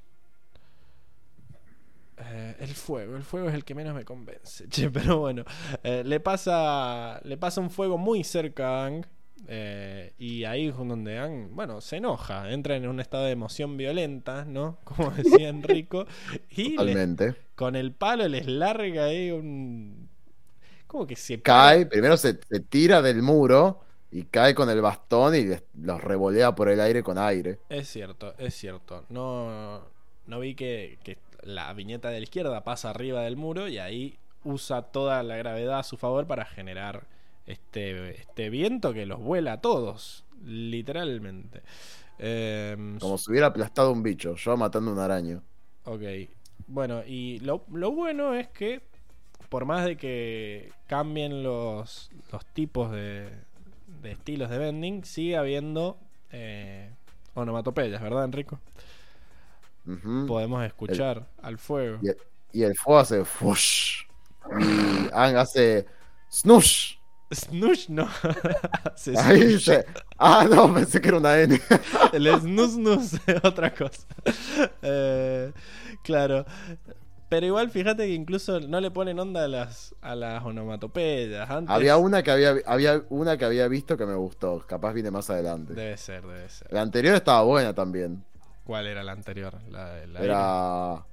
Eh, el fuego, el fuego es el que menos me convence. *laughs* Che, pero bueno, eh, le pasa le pasa un fuego muy cerca a Ang. eh, y ahí es donde Ang, bueno, se enoja, entra en un estado de emoción violenta, ¿no? *laughs* Como decía Enrico. Y le- con el palo les larga ahí un. Como que se Cae, primero se, se tira del muro y cae con el bastón y les- los revolea por el aire con aire. Es cierto, es cierto. No, no vi que, que la viñeta de la izquierda pasa arriba del muro y ahí usa toda la gravedad a su favor para generar este, este viento que los vuela a todos, literalmente. Em, Como si hubiera aplastado un bicho, yo matando un araño. Ok. Bueno, y lo, lo bueno es que, por más de que cambien los, los tipos de, de estilos de vending, sigue habiendo eh, onomatopeyas, ¿verdad, Enrico? Podemos escuchar al fuego. Y el, y el fuego hace fush. Y Ang hace snush. Snush no. *laughs* Hace Ahí dice. Ah, no, pensé que era una N. El snus snus es *laughs* otra cosa. Eh, claro. Pero igual fíjate que incluso no le ponen onda a las, a las onomatopeyas. Antes... Había una que había, había una que había visto que me gustó. Capaz viene más adelante. Debe ser, debe ser. La anterior estaba buena también. ¿Cuál era la anterior? La, la Era.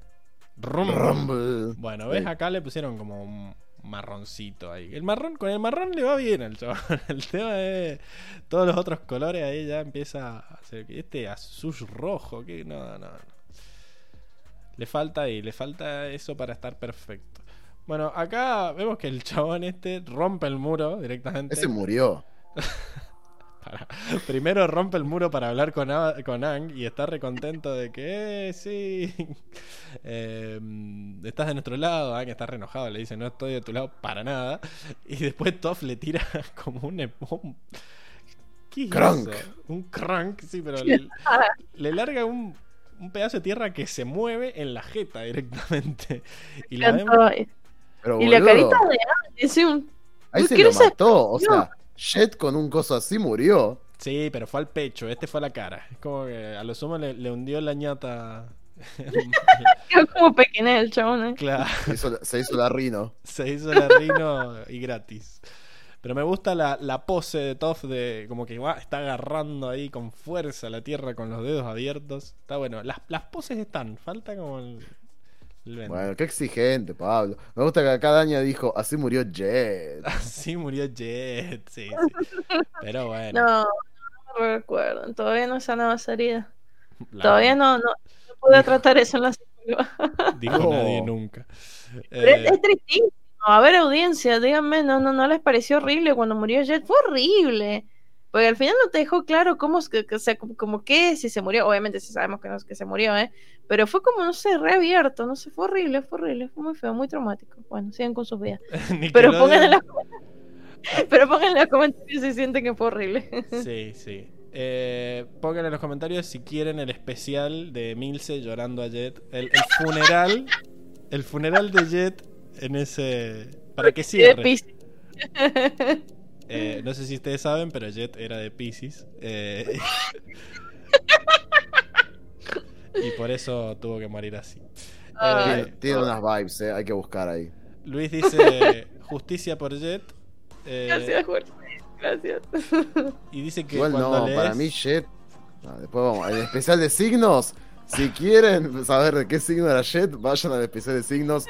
Rum. Rumble. Bueno, ves, Sí. acá le pusieron como un marroncito ahí. El marrón, con el marrón le va bien al chaval. *laughs* El tema es todos los otros colores ahí ya empieza a hacer este azul rojo, que no, no, no. Le falta ahí, le falta eso para estar perfecto. Bueno, acá vemos que el *laughs* chabón este rompe el muro directamente. Ese murió. *laughs* Para- Primero rompe el muro para hablar con, con Ang y está recontento de que, eh, sí, *laughs* eh, estás de nuestro lado. Ang está re enojado, le dice, no estoy de tu lado para nada. Y después Toff le tira como un... em- un- ¿Qué es Crank. eso? Un crank, sí, pero le, le larga un, un pedazo de tierra que se mueve en la jeta directamente. *laughs* Y la vemos... Cantó. Pero, Y la boludo, carita de dice un. Ahí se ¿qué lo mató. O sea, Jet con un coso así murió. Sí, pero fue al pecho, este fue a la cara. Es como que a lo sumo le, le hundió la ñata. *laughs* Quedó como pequeño el chabón. ¿eh? claro. Se hizo, se hizo la rino. Se hizo la Rino y gratis. Pero me gusta la, la pose de Toph de como que va, está agarrando ahí con fuerza la tierra con los dedos abiertos. Está bueno. Las, las poses están, falta como el, el vento. Bueno, qué exigente, Pablo. Me gusta que acá Daña dijo, así murió Jet. *laughs* Así murió Jet, sí, sí. *laughs* Pero bueno. No, no recuerdo. Todavía no herida. la- Todavía no, no, no pude Dijo- tratar eso en la. Dijo No. nadie nunca. Pero es, Eh, es tristísimo. A ver, audiencia, díganme, ¿no, no, ¿no les pareció horrible cuando murió Jet? Fue horrible. Porque al final no te dejó claro cómo, es que, que- o sea, como, como que si se murió. Obviamente sí sabemos que, no, que se murió, ¿eh? Pero fue como, no sé, reabierto. No sé, fue horrible, fue horrible. Fue muy feo, muy traumático. Bueno, sigan con sus vidas. *laughs* Pero pongan en los, *laughs* pero pongan en los comentarios si sienten que fue horrible. *laughs* Sí, sí. Eh, pongan en los comentarios si quieren el especial de Milce llorando a Jet. El, el funeral. El funeral de Jet en ese. Para que De cierre. Piscis. *laughs* Eh, no sé si ustedes saben, pero Jet era de Pisces. eh, *laughs* y por eso tuvo que morir así. Ay. Eh, Tiene, tiene unas vibes, eh, hay que buscar ahí. Luis dice *laughs* justicia por Jet. eh, Gracias, Jorge. Gracias. y dice que Igual cuando no, lees- para mí Jet. Después vamos, el especial de signos. Si quieren saber de qué signo era Jet, vayan al especial de signos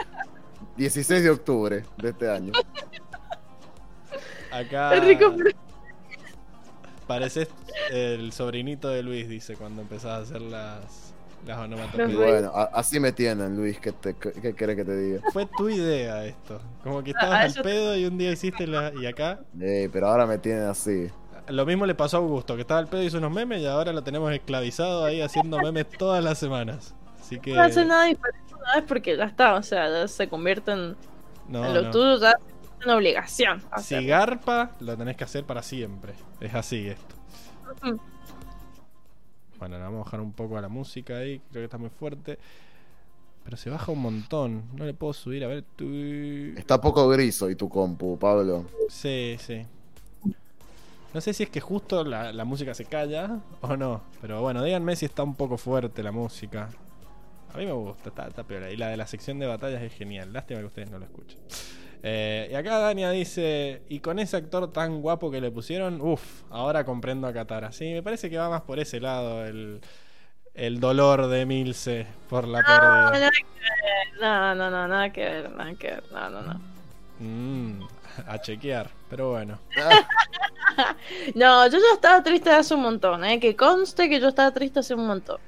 16 de octubre de este año. Acá Enrico, pero- pareces el sobrinito de Luis, dice, cuando empezás a hacer las, las onomatopeyas. Bueno, a- así me tienen, Luis, ¿qué, te, qué querés que te diga? Fue tu idea esto. Como que Ah, estabas al yo- pedo y un día hiciste la... Y acá... Eh, pero ahora me tienen así. Lo mismo le pasó a Augusto, que estaba al pedo y hizo unos memes y ahora lo tenemos esclavizado ahí haciendo memes todas las semanas. Así que... no hace nada diferente una vez porque ya está, o sea, ya se convierte en, No, en lo no. tuyo, ya es una obligación. Si hacerlo. garpa, lo tenés que hacer para siempre. Es así esto. Bueno, le vamos a bajar un poco a la música ahí, creo que está muy fuerte. Pero se baja un montón. No le puedo subir, a ver. tu- Está poco gris hoy tu compu, Pablo. Sí, sí. No sé si es que justo la, la música se calla o no. Pero bueno, díganme si está un poco fuerte la música. A mí me gusta, está, está peor. Y la de la sección de batallas es genial. Lástima que ustedes no lo escuchen. Eh, y acá Dania dice, y con ese actor tan guapo que le pusieron, uff, ahora comprendo a Katara. Sí, me parece que va más por ese lado el, el dolor de Milce por la No, pérdida. nada que ver, no, no, no, nada que ver, nada que ver, no, no, no. Mm, a chequear, pero bueno. *laughs* No, yo ya estaba triste hace un montón, ¿eh? Que conste que yo estaba triste hace un montón.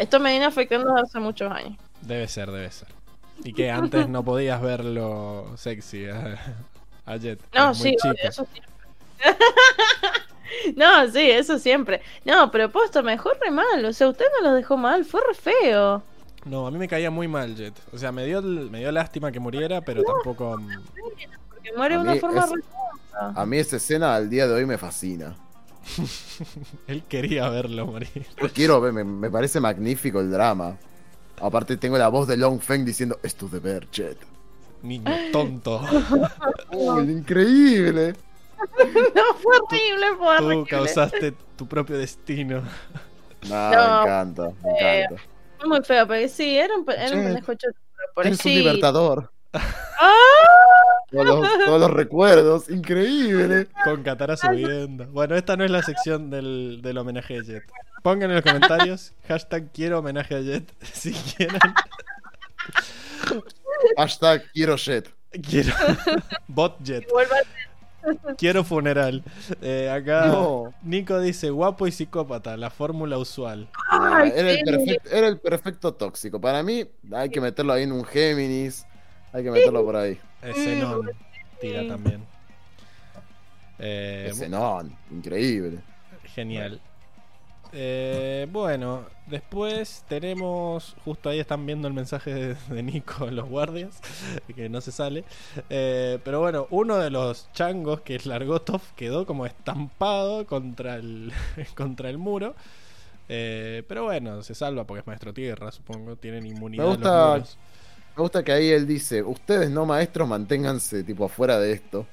Esto me viene afectando desde hace muchos años. Debe ser, debe ser. Y que antes no podías verlo sexy a, a Jet. No, sí, obvio, eso siempre. *laughs* no, sí, eso siempre. No, pero posta, me dejó re mal. O sea, usted no lo dejó mal, fue re feo. No, a mí me caía muy mal Jet. O sea, me dio, me dio lástima que muriera, pero tampoco... mm, Porque muere de una forma es-. A mí esa escena al día de hoy me fascina. *laughs* Él quería verlo morir. Yo quiero ver, me, me parece magnífico el drama. Aparte tengo la voz de Long Feng diciendo, es tu deber, Jet. Niño tonto. ¡Uy, *laughs* increíble! *laughs* No, fue horrible, fue Tú horrible. causaste tu propio destino. Nah, No, me encanta, me encanta. Fue muy feo, pero sí, era un, era un pendejo choto, Eres un libertador. ¡Ah! Todos los, todos los recuerdos, increíble. Con Katara subiendo. Bueno, esta no es la sección del, del homenaje a Jet. Pongan en los comentarios hashtag quiero homenaje a Jet *laughs* si quieren. Hashtag quiero Jet. Quiero *laughs* bot Jet. Quiero funeral. Eh, acá No. Nico dice guapo y psicópata, la fórmula usual. Ah, Ay, era, el perfecto, era el perfecto tóxico. Para mí, hay que meterlo ahí en un Géminis. Hay que meterlo por ahí. Zenon tira también. Eh, increíble. Genial. Eh, bueno, después tenemos. Justo ahí están viendo el mensaje de, de Nico en *laughs* los guardias, que no se sale. Eh, pero bueno, uno de los changos, que es Largotov, quedó como estampado contra el, *laughs* contra el muro. Eh, pero bueno, se salva porque es maestro tierra, supongo. Tienen inmunidad. Me los gusta- muros. Me gusta que ahí él dice, ustedes no maestros manténganse tipo afuera de esto.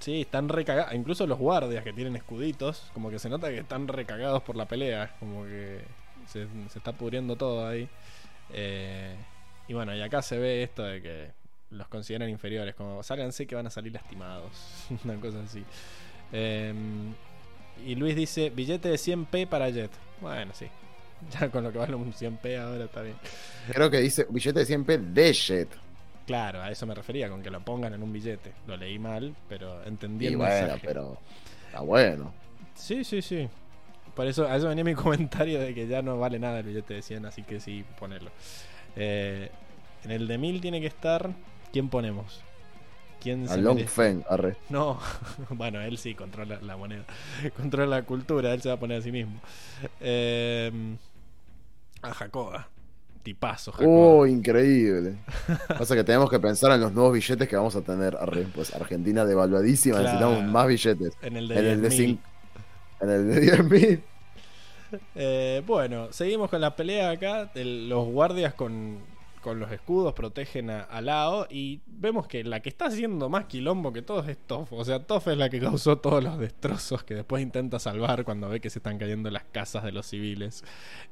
Sí, están recagados. Incluso los guardias que tienen escuditos, como que se nota que están recagados por la pelea. Como que se, está pudriendo todo ahí. Eh, y bueno, y acá se ve esto de que los consideran inferiores, como sálganse que van a salir lastimados, *laughs* una cosa así. Em, y Luis dice, billete de 100p para Jet. Bueno, sí. *laughs* Ya con lo que vale un 100p ahora está bien. Creo que dice billete de 100p de Jet. Claro, a eso me refería, con que lo pongan en un billete. Lo leí mal, pero entendí Y el bueno, mensaje. pero está bueno. Sí, sí, sí. Por eso, a eso venía mi *laughs* comentario de que ya no vale nada el billete de 100, así que sí, ponerlo. Eh, en el de 1000 tiene que estar. ¿Quién ponemos? ¿Quién A se Long? Feng, arre. No, *laughs* bueno, él sí controla la moneda, *laughs* controla la cultura, él se va a poner a sí mismo. Eh, a Jacoba, tipazo Jacoba. Oh, increíble. Pasa que tenemos que pensar en los nuevos billetes que vamos a tener. Arre. Pues Argentina devaluadísima, Claro. necesitamos más billetes. en el de En el de 10.000. 5. En el de 10.000. Eh, bueno, seguimos con la pelea acá. El- los guardias con, con los escudos protegen a, a Lao. Y vemos que la que está haciendo más quilombo que todos es Toff. O sea, Toff es la que causó todos los destrozos que después intenta salvar cuando ve que se están cayendo las casas de los civiles.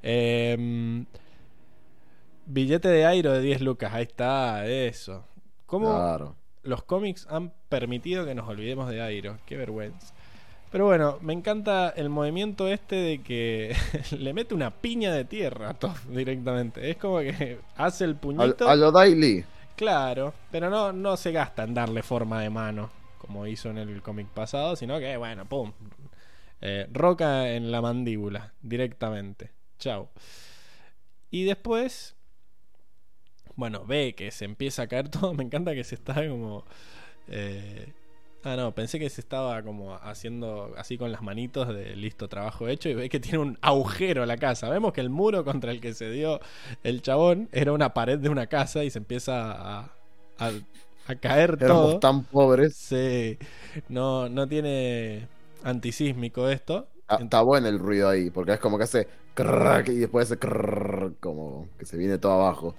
Eh, billete de Airo de 10 lucas. Ahí está, eso. ¿Cómo Claro. los cómics han permitido que nos olvidemos de Airo? Qué vergüenza. Pero bueno, me encanta el movimiento este de que *laughs* le mete una piña de tierra a Toph directamente. Es como que hace el puñito. a lo Daily. Claro, pero no, no se gasta en darle forma de mano, como hizo en el cómic pasado, sino que, bueno, pum. Eh, roca en la mandíbula, directamente. Chau. Y después, bueno, ve que se empieza a caer *laughs* todo. Me encanta que se está como... eh, ah, no, pensé que se estaba como haciendo así con las manitos de listo, trabajo hecho. Y ve que tiene un agujero la casa. Vemos que el muro contra el que se dio el chabón era una pared de una casa y se empieza a, a, a caer Éramos todo. tan pobres. Sí, no, no tiene antisísmico esto. Ah, Está bueno el ruido ahí, porque es como que hace crack y después hace crrrr, como que se viene todo abajo.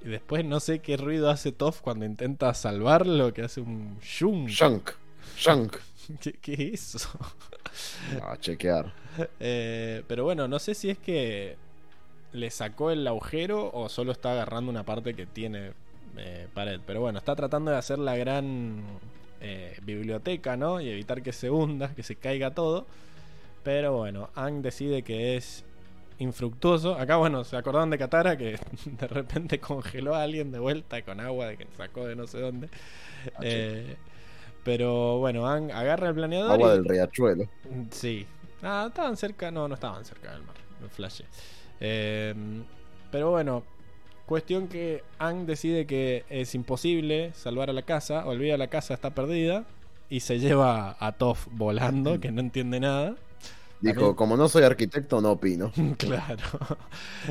Y después no sé qué ruido hace Toff cuando intenta salvarlo, que hace un shunk. Shunk, shunk. *laughs* ¿Qué, qué es eso? *laughs* A chequear. Eh, pero bueno, no sé si es que le sacó el agujero o solo está agarrando una parte que tiene eh, pared. Pero bueno, está tratando de hacer la gran eh, biblioteca, ¿no? Y evitar que se hunda, que se caiga todo. Pero bueno, Ang decide que es infructuoso. Acá, bueno, se acordaron de Katara que *laughs* de repente congeló a alguien de vuelta con agua de que sacó de no sé dónde. Ah, Eh, pero bueno, Ang agarra el planeador. Agua y- del riachuelo. Sí. Ah, estaban cerca. No, no estaban cerca del mar. Me flashé. Eh, pero bueno. Cuestión que Ang decide que es imposible salvar a la casa. Olvida la casa, está perdida. Y se lleva a Toph volando, que no entiende nada. Dijo, También- como no soy arquitecto, no opino. *laughs* claro.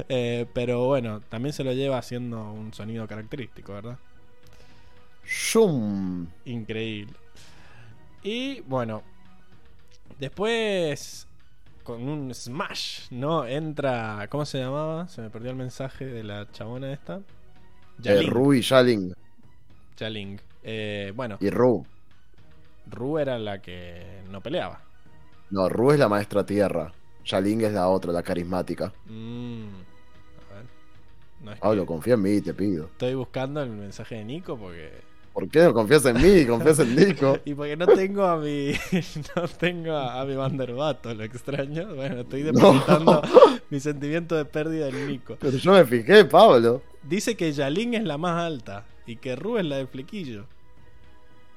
Eh, pero bueno, también se lo lleva haciendo un sonido característico, ¿verdad? Shum. Increíble. Y bueno, después con un smash, ¿no? Entra, ¿cómo se llamaba? Se me perdió el mensaje de la chabona esta. Eh, Yaling. Ru y Yaling. Yaling. Eh, bueno, Y Ru. Ru era la que no peleaba. No, Ru es la maestra tierra. Yaling es la otra, la carismática. Mm, a ver. No es que Pablo, confía en mí, te pido. estoy buscando el mensaje de Nico porque ¿Por qué no confías en mí? ¿Confías en Nico? *laughs* Y porque no tengo a mi. *laughs* no tengo a, a mi Vanderbato, lo extraño. Bueno, estoy depositando *laughs* mi sentimiento de pérdida en Nico. Pero yo me fijé, Pablo. Dice que Yaling es la más alta y que Ru es la del flequillo.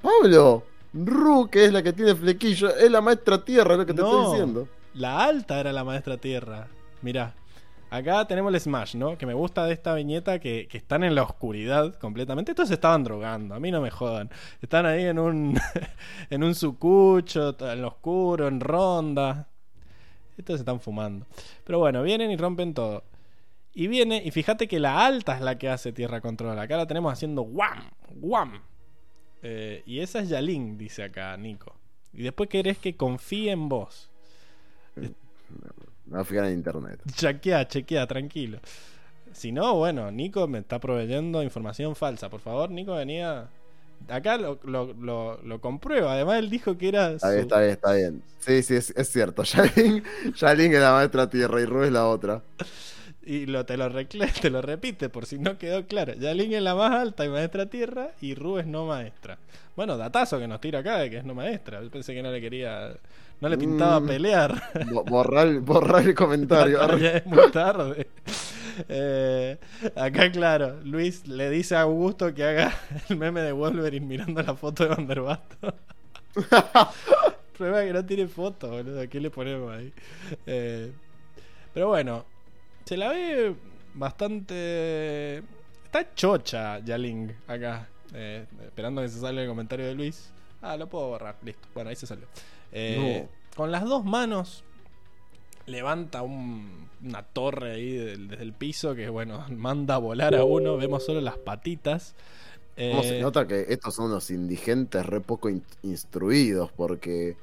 Pablo, Ru, que es la que tiene flequillo, es la maestra tierra, lo que te No. estoy diciendo. La alta era la maestra tierra. Mirá. Acá tenemos el Smash, ¿no? Que me gusta de esta viñeta que, que están en la oscuridad completamente. Estos se estaban drogando, a mí no me jodan. Están ahí en un *laughs* en un sucucho, en lo oscuro, en ronda. Estos se están fumando. Pero bueno, vienen y rompen todo. Y viene, y fíjate que la alta es la que hace Tierra Control. Acá la tenemos haciendo guam, guam. Eh, y esa es Yaling, dice acá Nico. Y después querés que confíe en vos. Me voy a en internet. Chequea, chequea, tranquilo. Si no, bueno, Nico me está proveyendo información falsa. Por favor, Nico venía. Acá lo, lo, lo- lo comprueba. Además, él dijo que era. Está bien, su- está bien, está bien. Sí, sí, es, es cierto. *laughs* Yaling, Yaling es la maestra tierra y Ru es la otra. Y lo, te, lo *laughs* te lo repite por si no quedó claro. Yaling es la más alta y maestra tierra y Ru es no maestra. Bueno, datazo que nos tira acá de que es no maestra. Yo pensé que no le quería... No le pintaba Mm. pelear. Bo- Borrar, el- borrar el comentario. *laughs* ya es muy tarde. Eh, acá, claro, Luis le dice a Augusto que haga el meme de Wolverine mirando la foto de Vanderbasto. *laughs* Prueba que no tiene foto, boludo. ¿Qué le ponemos ahí? Eh, pero bueno, se la ve bastante. Está chocha Yaling acá. Eh, esperando que se salga el comentario de Luis. Ah, lo puedo borrar. Listo. Bueno, ahí se salió. Eh, Con las dos manos levanta un- una torre ahí del- desde el piso que, bueno, *laughs* manda a volar a uno. Vemos solo las patitas. ¿Cómo se Eh, nota que estos son unos indigentes re poco in- instruidos? Porque,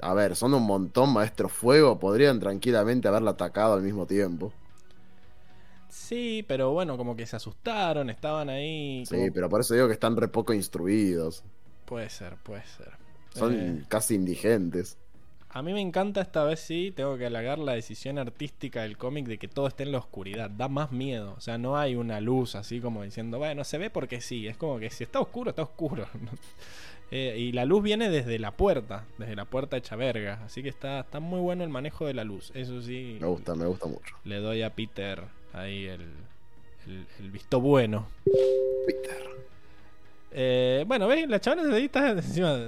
a ver, son un montón maestro fuego, podrían tranquilamente haberla atacado al mismo tiempo. Sí, pero bueno, como que se asustaron, estaban ahí. Sí, como- pero por eso digo que están re poco instruidos. Puede ser, puede ser. Son Eh, casi indigentes. a mí me encanta esta vez sí, tengo que halagar la decisión artística del cómic de que todo esté en la oscuridad. Da más miedo. O sea, no hay una luz así como diciendo, bueno, se ve porque sí. Es como que si está oscuro, está oscuro. *laughs* Eh, y la luz viene desde la puerta, desde la puerta hecha verga. Así que está, está muy bueno el manejo de la luz. Eso sí, Me gusta, me gusta mucho. le doy a Peter ahí el, el, el visto bueno. Peter. Eh, bueno, ¿ves? La chavana de ahí está encima.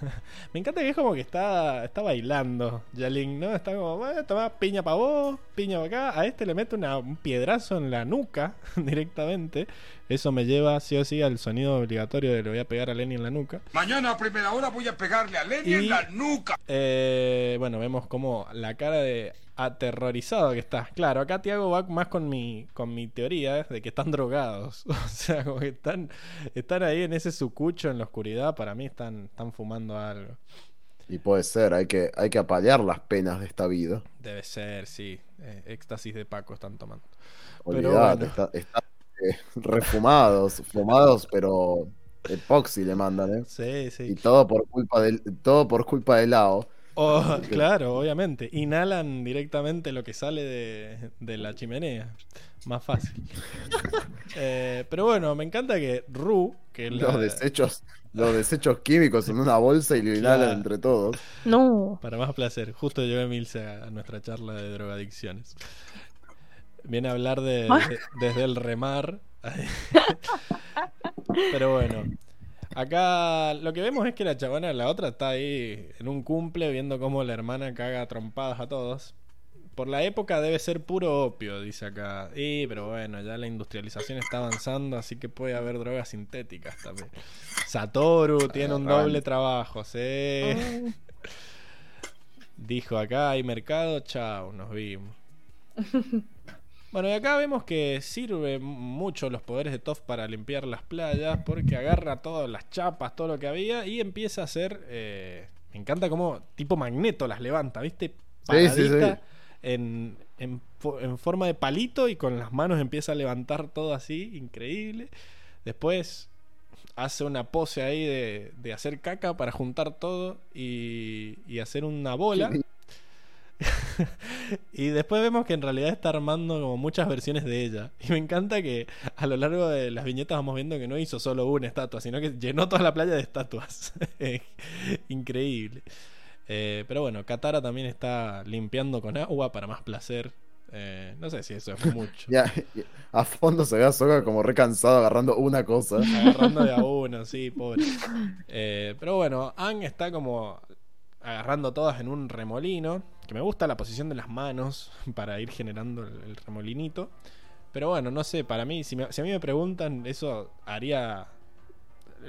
*laughs* Me encanta que es como que está, está bailando Yaling, ¿no? Está como, bueno, toma piña para vos, piña para acá. A este le mete una- un piedrazo en la nuca *laughs* directamente. Eso me lleva sí o sí al sonido obligatorio de le voy a pegar a Lenny en la nuca. Mañana a primera hora voy a pegarle a Lenny Y- en la nuca. Eh, bueno, vemos como la cara de aterrorizado que está. Claro, acá Tiago va más con mi, con mi teoría ¿eh? de que están drogados. *laughs* O sea, como que están, están ahí en ese sucucho en la oscuridad. Para mí están, están fumando algo. Y puede ser, hay que, hay que apalear las penas de esta vida. Debe ser, sí. Eh, éxtasis de Paco están tomando. Pero Olvidate, bueno. está- están eh, refumados, *laughs* fumados, pero epoxi le mandan, ¿eh? Sí, Y sí. todo por culpa del, todo por culpa de Lao. *laughs* Oh, claro, obviamente. Inhalan directamente lo que sale de, de la chimenea. Más fácil. *laughs* Eh, pero bueno, me encanta que Ru, que la- Los desechos, los desechos químicos en una bolsa y lo inhalan Claro. entre todos. No. Para más placer, justo llegó Emilce a, a nuestra charla de drogadicciones. Viene a hablar de, de- *laughs* desde el remar. Pero bueno, acá lo que vemos es que la chabona, la otra, está ahí en un cumple viendo cómo la hermana caga a trompadas a todos. Por la época debe ser puro opio, dice acá. Y, pero bueno, ya la industrialización está avanzando, así que puede haber drogas sintéticas también. Satoru tiene un doble trabajo, sí. Dijo acá hay mercado, chao, nos vimos. *laughs* Bueno, y acá vemos que sirve mucho los poderes de Toph para limpiar las playas, porque agarra todas las chapas, todo lo que había, y empieza a hacer. eh, me encanta cómo tipo magneto las levanta, ¿viste? Sí, sí, sí. Paradita En, en en forma de palito y con las manos empieza a levantar todo así, increíble. Después hace una pose ahí de, de hacer caca para juntar todo y, y hacer una bola. *laughs* y después vemos que en realidad está armando como muchas versiones de ella. *laughs* Y me encanta que a lo largo de las viñetas vamos viendo que no hizo solo una estatua, sino que llenó toda la playa de estatuas. *laughs* Increíble. Eh, pero bueno, Katara también está limpiando con agua para más placer. Eh, no sé si eso es mucho. Ya, ya, a fondo se ve a Soga como recansado agarrando una cosa. Agarrando de a uno, sí, pobre. Eh, pero bueno, Ang está como agarrando todas en un remolino. Que me gusta la posición de las manos *laughs* para ir generando el, remolinito. Pero bueno, no sé, para mí, si a mí me preguntan, eso haría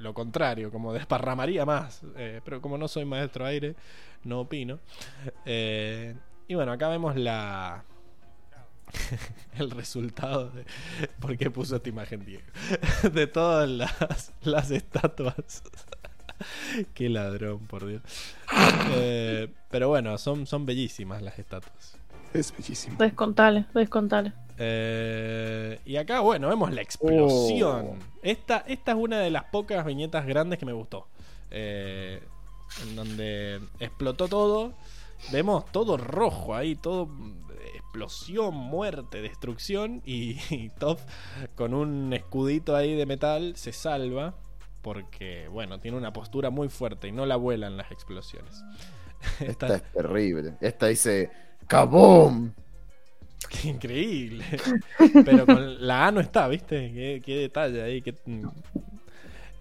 lo contrario, como *laughs* desparramaría más. Eh, pero como no soy maestro aire, no opino. Eh, y bueno, acá vemos la. *laughs* el resultado de por qué puso esta imagen Diego de todas las, las estatuas qué ladrón por Dios Eh, pero bueno son, son bellísimas las estatuas Es bellísimo. Descontale, descontale. Eh, y acá, bueno, vemos la explosión. Oh. Esta, esta es una de las pocas viñetas grandes que me gustó. Eh, en donde explotó todo. Vemos todo rojo ahí, todo explosión, muerte, destrucción. Y, *laughs* y Toph, con un escudito ahí de metal, se salva. Porque, bueno, tiene una postura muy fuerte y no la vuelan las explosiones. *laughs* Esta es terrible. Esta dice ¡Kaboom! Qué *laughs* increíble. Pero con la A no está, ¿viste? Qué, qué detalle ahí. qué-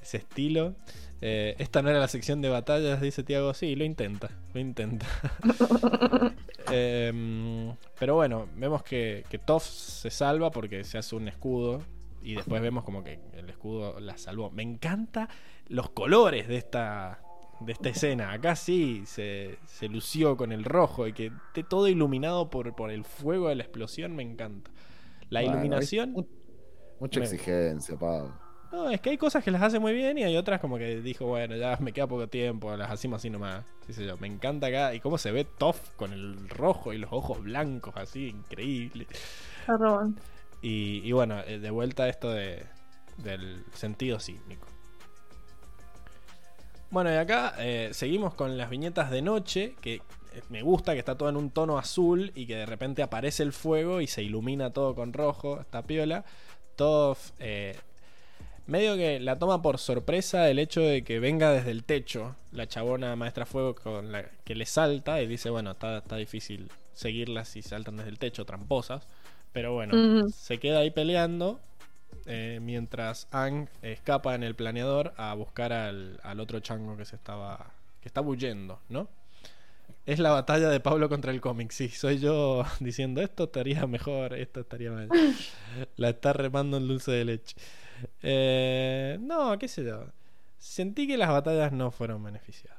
ese estilo. Eh, esta no era la sección de batallas, dice Tiago. Sí, lo intenta. Lo intenta. *laughs* Em, pero bueno, vemos que, que Toph se salva porque se hace un escudo. Y después vemos como que el escudo la salvó. Me encanta los colores de esta, de esta escena. Acá sí se, se lució con el rojo y que esté todo iluminado por, por el fuego de la explosión. Me encanta. La Bueno, iluminación. es Mucha Me- exigencia, Pablo. No, es que hay cosas que las hace muy bien y hay otras como que dijo, bueno, ya me queda poco tiempo, las hacemos así nomás. yo. Me encanta acá y cómo se ve Toff con el rojo y los ojos blancos, así, increíble. Robando. Y, bueno, eh, de vuelta esto de, del sentido sísmico. Bueno, y acá eh, seguimos con las viñetas de noche, que eh, me gusta que está todo en un tono azul y que de repente aparece el fuego y se ilumina todo con rojo, está piola. Todo medio que la toma por sorpresa el hecho de que venga desde el techo la chabona maestra fuego con que le salta y dice, bueno, está, está difícil seguirlas si saltan desde el techo, tramposas. Pero bueno, se queda ahí peleando. eh, mientras Ang escapa en el planeador a buscar al, al otro chango que se estaba. que está huyendo, ¿no? Es la batalla de Pablo contra el cómic, sí. Soy yo *laughs* diciendo esto estaría mejor, esto estaría mal. *laughs* La está remando en dulce de leche. Eh, no, qué sé yo. Sentí que las batallas no fueron beneficiadas.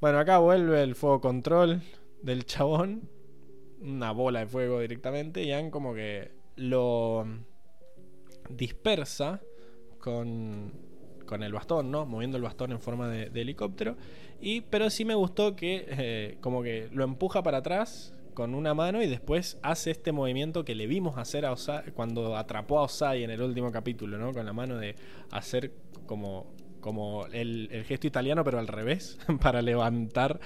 Bueno, acá vuelve el fuego control del chabón. Una bola de fuego directamente. Y han como que lo dispersa con, con el bastón, ¿no? Moviendo el bastón en forma de, de helicóptero. Y, pero sí me gustó que eh, como que lo empuja para atrás con una mano y después hace este movimiento que le vimos hacer a Osai cuando atrapó a Osai en el último capítulo, ¿no? Con la mano de hacer como, como el, el gesto italiano pero al revés, *laughs* para levantar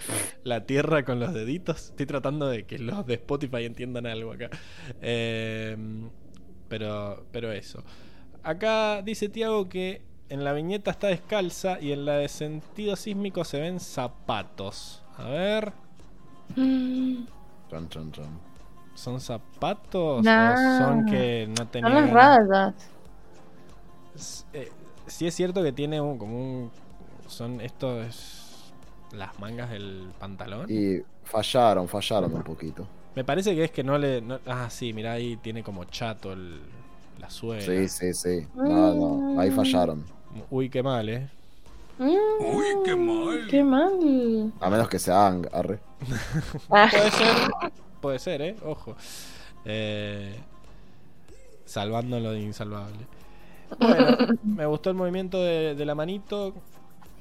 la tierra con los deditos. Estoy tratando de que los de Spotify entiendan algo acá. Eh, pero, pero eso. Acá dice Tiago que en la viñeta está descalza y en la de sentido sísmico se ven zapatos. A ver, Mm. ¿son zapatos Nah. o son que no Son tenían... las rayas. S- eh, sí es cierto que tiene un, como un... Son estos... Las mangas del pantalón. Y fallaron, fallaron un poquito. Me parece que es que no le... no- ah, sí, mira ahí tiene como chato el, la suela. Sí, sí, sí. No, no, ahí fallaron. Uy, qué mal, ¿eh? Mm, Uy, qué mal. Qué mal. A menos que sean arre. Ah, *laughs* Puede ser, puede ser, ¿eh? Ojo. Eh, salvando lo de insalvable. Bueno, *laughs* me gustó el movimiento de, de la manito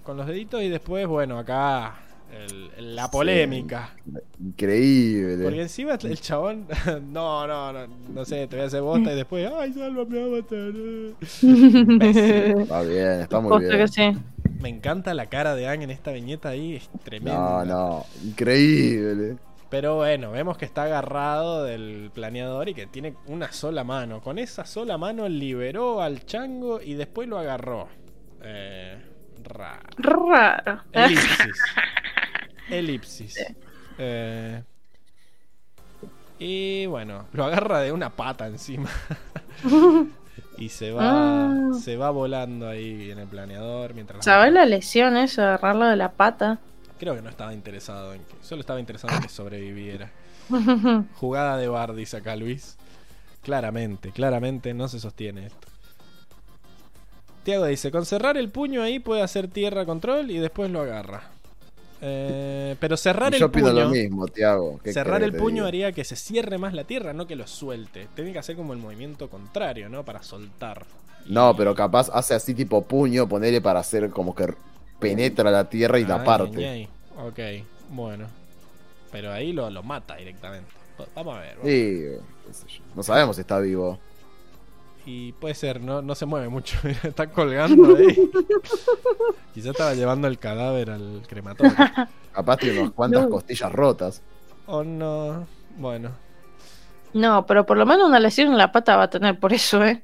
con los deditos y después, bueno, acá el- la polémica. Increíble. Porque encima el chabón, *laughs* no, no, no, no sé, te voy a hacer bosta y después, ay, salva, me va *laughs* a matar. eh". Imbécil. Está bien, está muy bien. que sí. Me encanta la cara de Ang en esta viñeta ahí, es tremenda. No, no, increíble. Pero bueno, vemos que está agarrado del planeador y que tiene una sola mano. Con esa sola mano liberó al chango y después lo agarró. Eh, raro. Raro. Elipsis. Elipsis. Eh, y bueno, lo agarra de una pata encima. *laughs* y se va, Ah. se va volando ahí en el planeador mientras. ¿Sabes la lesión eso? Agarrarlo de la pata. Creo que no estaba interesado en que. Solo estaba interesado en que sobreviviera. *laughs* Jugada de bar, dice acá Luis. Claramente, claramente no se sostiene esto. Tiago dice, con cerrar el puño ahí puede hacer tierra control y después lo agarra. Eh, pero cerrar Y el yo pido puño... lo mismo, Tiago. ¿Qué Cerrar el puño haría que se cierre más la tierra, no que lo suelte. Tiene que hacer como el movimiento contrario, ¿no? Para soltar. No, pero capaz hace así tipo puño, ponele para hacer como que penetra la tierra y la Ah, parte. ñe, ñe. Ok, bueno. Pero ahí lo, lo mata directamente. Vamos a ver. vamos. Sí, qué sé yo. no sabemos si está vivo. Y puede ser, no, no se mueve mucho. *laughs* Está colgando ahí. *laughs* Quizá estaba llevando el cadáver al crematorio. *laughs* Capaz tiene unas cuantas No. costillas rotas. O no. Bueno. No, pero por lo menos una lesión en la pata va a tener por eso, ¿eh?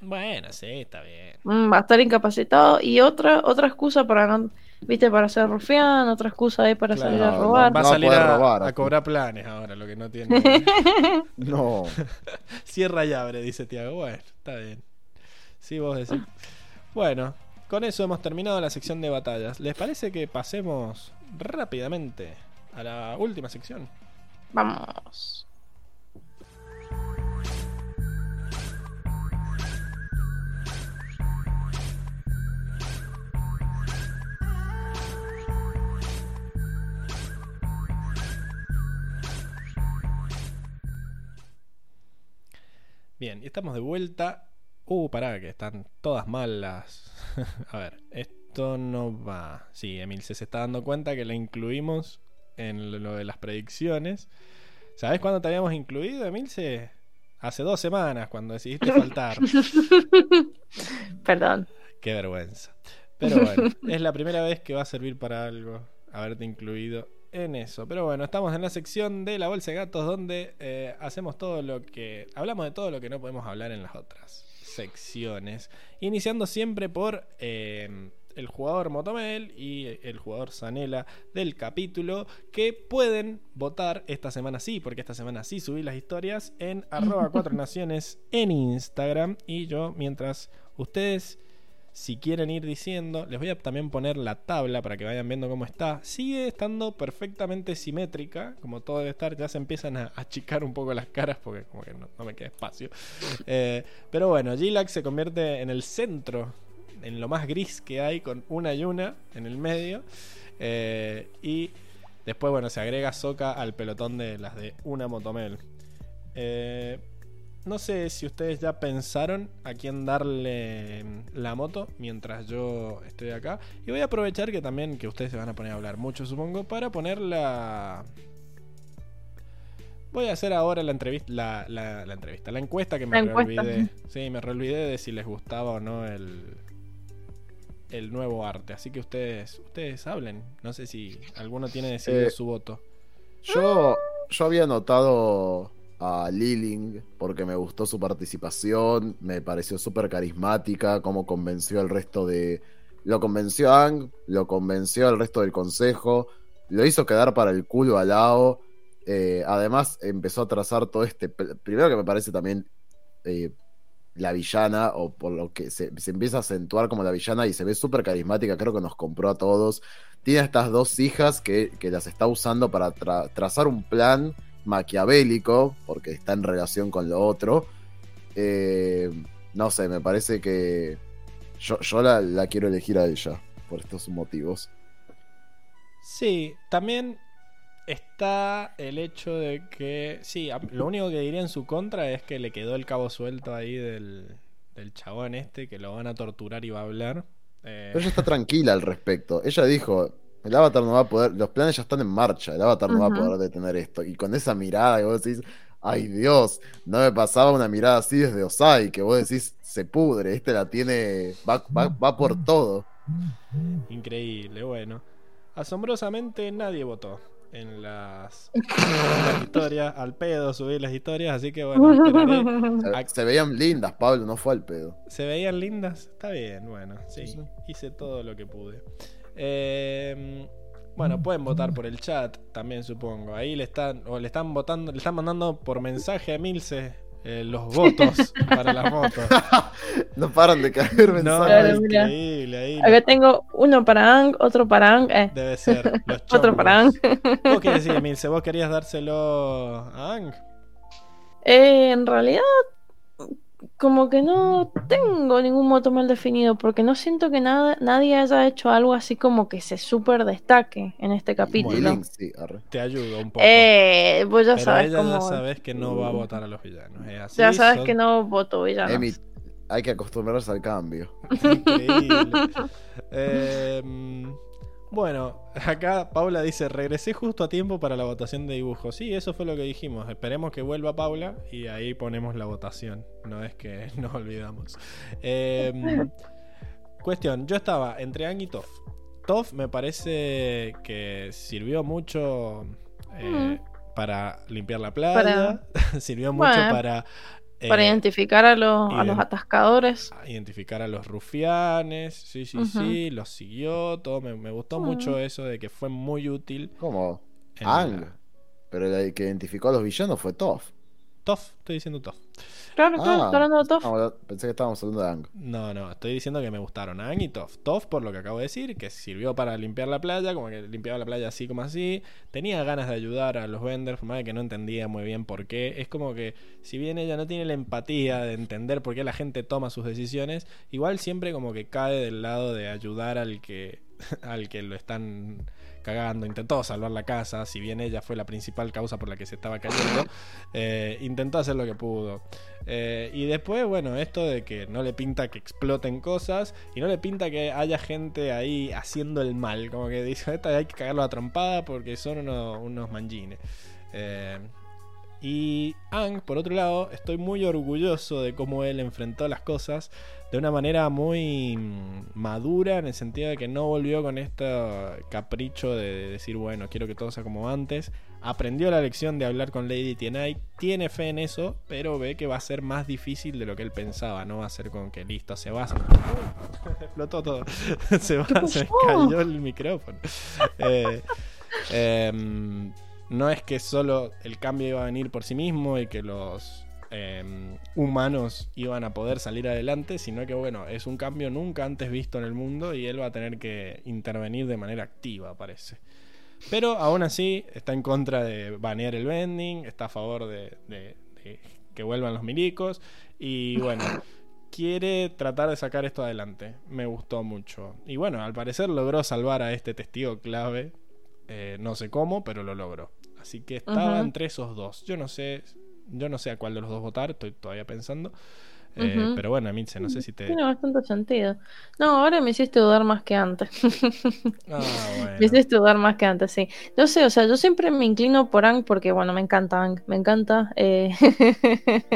Bueno, sí, está bien. Mm, va a estar incapacitado y otra otra excusa para no, viste, para ser rufián, otra excusa ahí para Claro, salir a robar. Va a No va a salir poder a, robar, a cobrar planes ahora, lo que no tiene. *laughs* No. *laughs* Cierra y abre, dice Tiago. Bueno, está bien. Sí, vos decís. Bueno, con eso hemos terminado la sección de batallas. ¿Les parece que pasemos rápidamente a la última sección? Vamos. Bien, y estamos de vuelta. Uh, pará, que están todas mal las. *laughs* a ver, esto no va. Sí, Emilce se está dando cuenta que la incluimos en lo de las predicciones. ¿Sabes cuándo te habíamos incluido, Emilce? Hace dos semanas, cuando decidiste *laughs* faltar. *laughs* Perdón. Qué vergüenza. Pero bueno, es la primera vez que va a servir para algo haberte incluido en eso. Pero bueno, estamos en la sección de la bolsa de gatos donde eh, hacemos todo lo que... Hablamos de todo lo que no podemos hablar en las otras secciones. Iniciando siempre por eh, el jugador Motomel y el jugador Zanela del capítulo que pueden votar esta semana sí, porque esta semana sí subí las historias en arroba cuatro naciones en Instagram y yo mientras ustedes si quieren ir diciendo, les voy a también poner la tabla para que vayan viendo cómo está. Sigue estando perfectamente simétrica, como todo debe estar. Ya se empiezan a achicar un poco las caras porque como que no, me queda espacio. *laughs* Eh, pero bueno, Gilax se convierte en el centro, en lo más gris que hay, con una y una en el medio. Eh, y después, bueno, se agrega Soca al pelotón de las de una Motomel. Eh, no sé si ustedes ya pensaron a quién darle la moto mientras yo estoy acá. Y voy a aprovechar que también que ustedes se van a poner a hablar mucho, supongo, para poner la... Voy a hacer ahora la entrevista, la, la- la entrevista, la encuesta que me reolvidé. Sí, me reolvidé de si les gustaba o no el, el nuevo arte. Así que ustedes, ustedes hablen. No sé si alguno tiene decidido Eh, su voto. Yo, yo había notado a Liling porque me gustó su participación, me pareció súper carismática, cómo convenció al resto de... Lo convenció a Ang, lo convenció al resto del consejo, lo hizo quedar para el culo al lado. eh, además empezó a trazar todo este... Primero que me parece también eh, la villana, o por lo que se, empieza a acentuar como la villana y se ve súper carismática, creo que nos compró a todos. Tiene estas dos hijas que, que las está usando para tra- trazar un plan maquiavélico, porque está en relación con lo otro. Eh, no sé, me parece que yo, yo la, la quiero elegir a ella, por estos motivos. Sí, también está el hecho de que, sí, lo único que diría en su contra es que le quedó el cabo suelto ahí del, del chabón este, que lo van a torturar y va a hablar. Eh, Pero ella está tranquila al respecto. Ella dijo, el avatar no va a poder, los planes ya están en marcha, el avatar no va a poder detener esto. Y con esa mirada que vos decís, ay Dios, no me pasaba una mirada así desde Osai, que vos decís, se pudre, este la tiene, va, va, va por todo. Increíble, bueno. Asombrosamente nadie votó en las, en las historias, al pedo subí las historias, así que bueno. Se, se veían lindas, Pablo, no fue al pedo. ¿Se veían lindas? Está bien, bueno, sí, Sí, sí. hice todo lo que pude. Eh, bueno, pueden votar por el chat también, supongo. Ahí le están, o le están votando, le están mandando por mensaje a Milce eh, los *laughs* votos para las motos. *laughs* No paran de caer No, mensajes. Claro, mira. increíble, ahí Acá tengo uno para Ang, otro para Ang, eh, debe ser *laughs* los otro para Ang. ¿Vos qué decís, Milce? ¿Vos querías dárselo a Ang? Eh, en realidad, como que no tengo ningún moto mal definido, porque no siento que nada, nadie haya hecho algo así como que se súper destaque en este capítulo. Link, sí, arre. Te ayudo un poco. Eh, vos ya Pero sabes ella cómo. ya sabes que no va a votar a los villanos. es así, ya sabes son- que no voto villanos. Emi, hay que acostumbrarse al cambio. Increíble. *laughs* Eh, bueno, acá Paula dice, regresé justo a tiempo para la votación de dibujos. Sí, eso fue lo que dijimos. Esperemos que vuelva Paula y ahí ponemos la votación. No es que *laughs* nos olvidamos. Eh, cuestión, yo estaba entre Ang y Toff. Toff me parece que sirvió mucho eh, para limpiar la playa, *laughs* sirvió mucho Bueno, para, eh, Para identificar a los, a los atascadores. a identificar a los rufianes, sí, sí, sí, los siguió, todo, me, me gustó Mm. mucho eso de que fue muy útil. ¿Cómo? Ang. la- Pero el que identificó a los villanos fue Toph. Toff, estoy diciendo Toff. Claro, Ah. hablando de Toff. Pensé que estábamos hablando de Ang. No, no, estoy diciendo que me gustaron Ang y Toff. Toff, por lo que acabo de decir, que sirvió para limpiar la playa, como que limpiaba la playa así como así. Tenía ganas de ayudar a los vendors, por más de que no entendía muy bien por qué. Es como que, si bien ella no tiene la empatía de entender por qué la gente toma sus decisiones, igual siempre como que cae del lado de ayudar al que, *laughs* al que lo están cagando. Intentó salvar la casa, si bien ella fue la principal causa por la que se estaba cayendo. *laughs* eh, intentó hacer lo que pudo. Eh, y después, bueno, esto de que no le pinta que exploten cosas y no le pinta que haya gente ahí haciendo el mal. Como que dice, esta hay que cagarlo a trompada porque son unos, unos manjines. Eh, y Ang, por otro lado, estoy muy orgulloso de cómo él enfrentó las cosas de una manera muy mm, madura, en el sentido de que no volvió con este capricho de decir, bueno, quiero que todo sea como antes. Aprendió la lección de hablar con Lady Tienai, tiene fe en eso, pero ve que va a ser más difícil de lo que él pensaba. No va a ser con que listo, se va. Uy, *laughs* explotó todo. *laughs* se va, se cayó el micrófono. *laughs* Eh, em, no es que solo el cambio iba a venir por sí mismo y que los em, humanos iban a poder salir adelante, sino que bueno, es un cambio nunca antes visto en el mundo y él va a tener que intervenir de manera activa, parece. Pero aún así está en contra de banear el vending, está a favor de, de- de que vuelvan los milicos y bueno, *laughs* quiere tratar de sacar esto adelante. Me gustó mucho. Y bueno, al parecer logró salvar a este testigo clave. Eh, no sé cómo, pero lo logró. Así que estaba Ujú. entre esos dos. Yo no sé, yo no sé a cuál de los dos votar, estoy todavía pensando. Eh, Ujú. Pero bueno, Mitze, no sé si te. Tiene bastante sentido. No, ahora me hiciste dudar más que antes. Ah, *laughs* Me bueno. hiciste dudar más que antes, sí. Yo sé, o sea, yo siempre me inclino por Ang porque, bueno, me encanta Ang, me encanta. eh.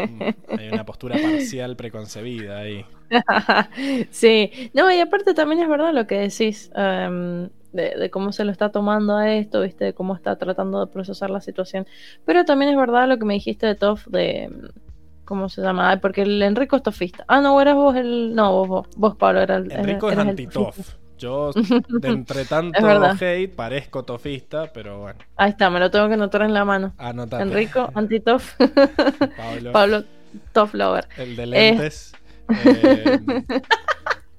Mm, Hay una postura parcial preconcebida ahí. *laughs* sí, no, y aparte también es verdad lo que decís em, de, de cómo se lo está tomando a esto, viste, de cómo está tratando de procesar la situación. Pero también es verdad lo que me dijiste de Toff, de. em, ¿Cómo se llama? Ay, porque el Enrico es tofista. Ah, no, eras vos el. No, vos, vos, vos Pablo, era el. Enrico es eras el anti-tof. Yo, *laughs* de entre tanto Es hate, parezco tofista, pero bueno, Ahí está, me lo tengo que anotar en la mano. anotate. Enrico, *laughs* anti-Toff. Pablo, *laughs* Pablo, Toff Lover. el de lentes. Eh,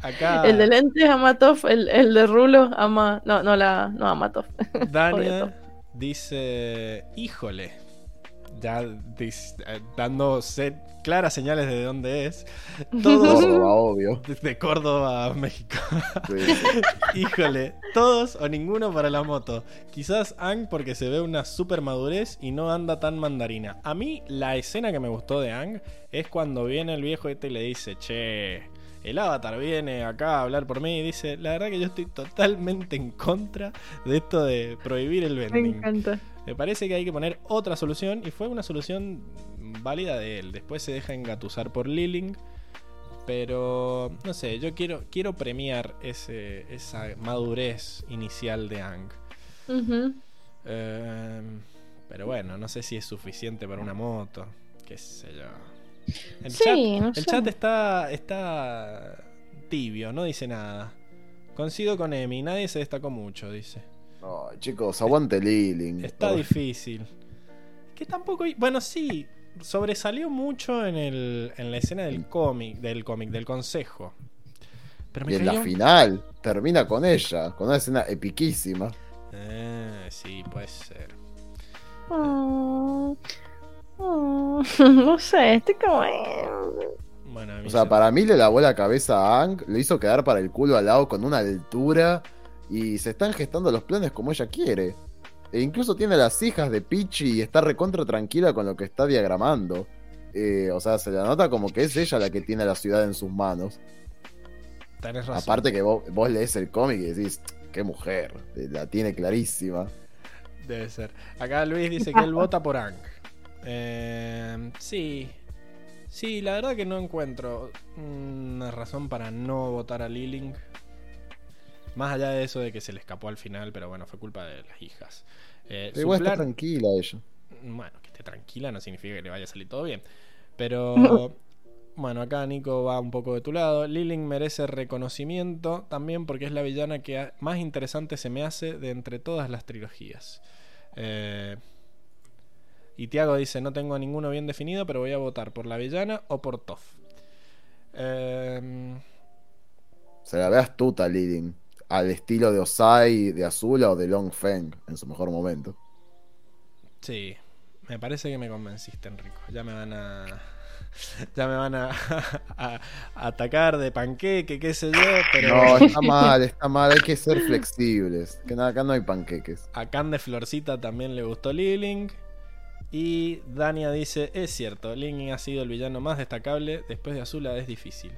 acá, El de lentes ama a Toff, el, el de rulo ama. No, no la. No ama a Toff. *laughs* Dania dice, híjole, ya dis- eh, dando se- claras señales de dónde es. *laughs* Todos Córdoba, obvio. de Córdoba a México. Sí. *laughs* Híjole, todos o ninguno para la moto. Quizás Ang porque se ve una super madurez y no anda tan mandarina. A mí la escena que me gustó de Ang es cuando viene el viejo este y le dice, che, el avatar viene acá a hablar por mí y dice, la verdad que yo estoy totalmente en contra de esto de prohibir el Me vending. encanta. Me parece que hay que poner otra solución y fue una solución válida de él. Después se deja engatusar por Liling. Pero no sé, yo quiero, quiero premiar ese, esa madurez inicial de Ang. Eh, pero bueno, no sé si es suficiente para una moto. Qué sé yo. El, Sí, chat, no el sé. chat está, está tibio, no dice nada. Coincido con Emi, nadie se destacó mucho, dice. Ay, chicos, aguante Liling. Está Ay, difícil. Que tampoco. Bueno, sí. Sobresalió mucho en, el, en la escena del cómic, del cómic, del consejo. Pero me Y en la final termina con ella, con una escena epiquísima. Eh, sí, puede ser. Mm, mm, *laughs* no sé, estoy como. eh, Bueno, O sea, se- para mí le lavó la cabeza a Ang, le hizo quedar para el culo al lado con una altura y se están gestando los planes como ella quiere. E incluso tiene las hijas de Pichi y está recontra tranquila con lo que está diagramando. Eh, o sea, se la nota como que es ella la que tiene la ciudad en sus manos. tenés razón. Aparte que vos, vos lees el cómic y decís, qué mujer, la tiene clarísima. Debe ser. Acá Luis dice que él vota por Ang. Eh, sí. Sí, la verdad que no encuentro una razón para no votar a Liling. Más allá de eso de que se le escapó al final, pero bueno, fue culpa de las hijas. Eh, igual está tranquila ella. Bueno, que esté tranquila no significa que le vaya a salir todo bien. Pero *laughs* bueno, acá Nico va un poco de tu lado. Lilin merece reconocimiento también porque es la villana que más interesante se me hace de entre todas las trilogías. Eh, y Tiago dice, no tengo ninguno bien definido, pero voy a votar por la villana o por Toff. Eh, Se la ve astuta Lilin. Al estilo de Osai, de Azula o de Long Feng en su mejor momento. sí, me parece que me convenciste, Enrico. Ya me van a... *laughs* Ya me van a, *laughs* a- a atacar de panqueque, qué sé yo, pero... No, *laughs* está mal, está mal. Hay que ser flexibles. Que nada, acá no hay panqueques. A Can de Florcita también le gustó Liling. Y Dania dice, es cierto, Liling ha sido el villano más destacable, después de Azula es difícil.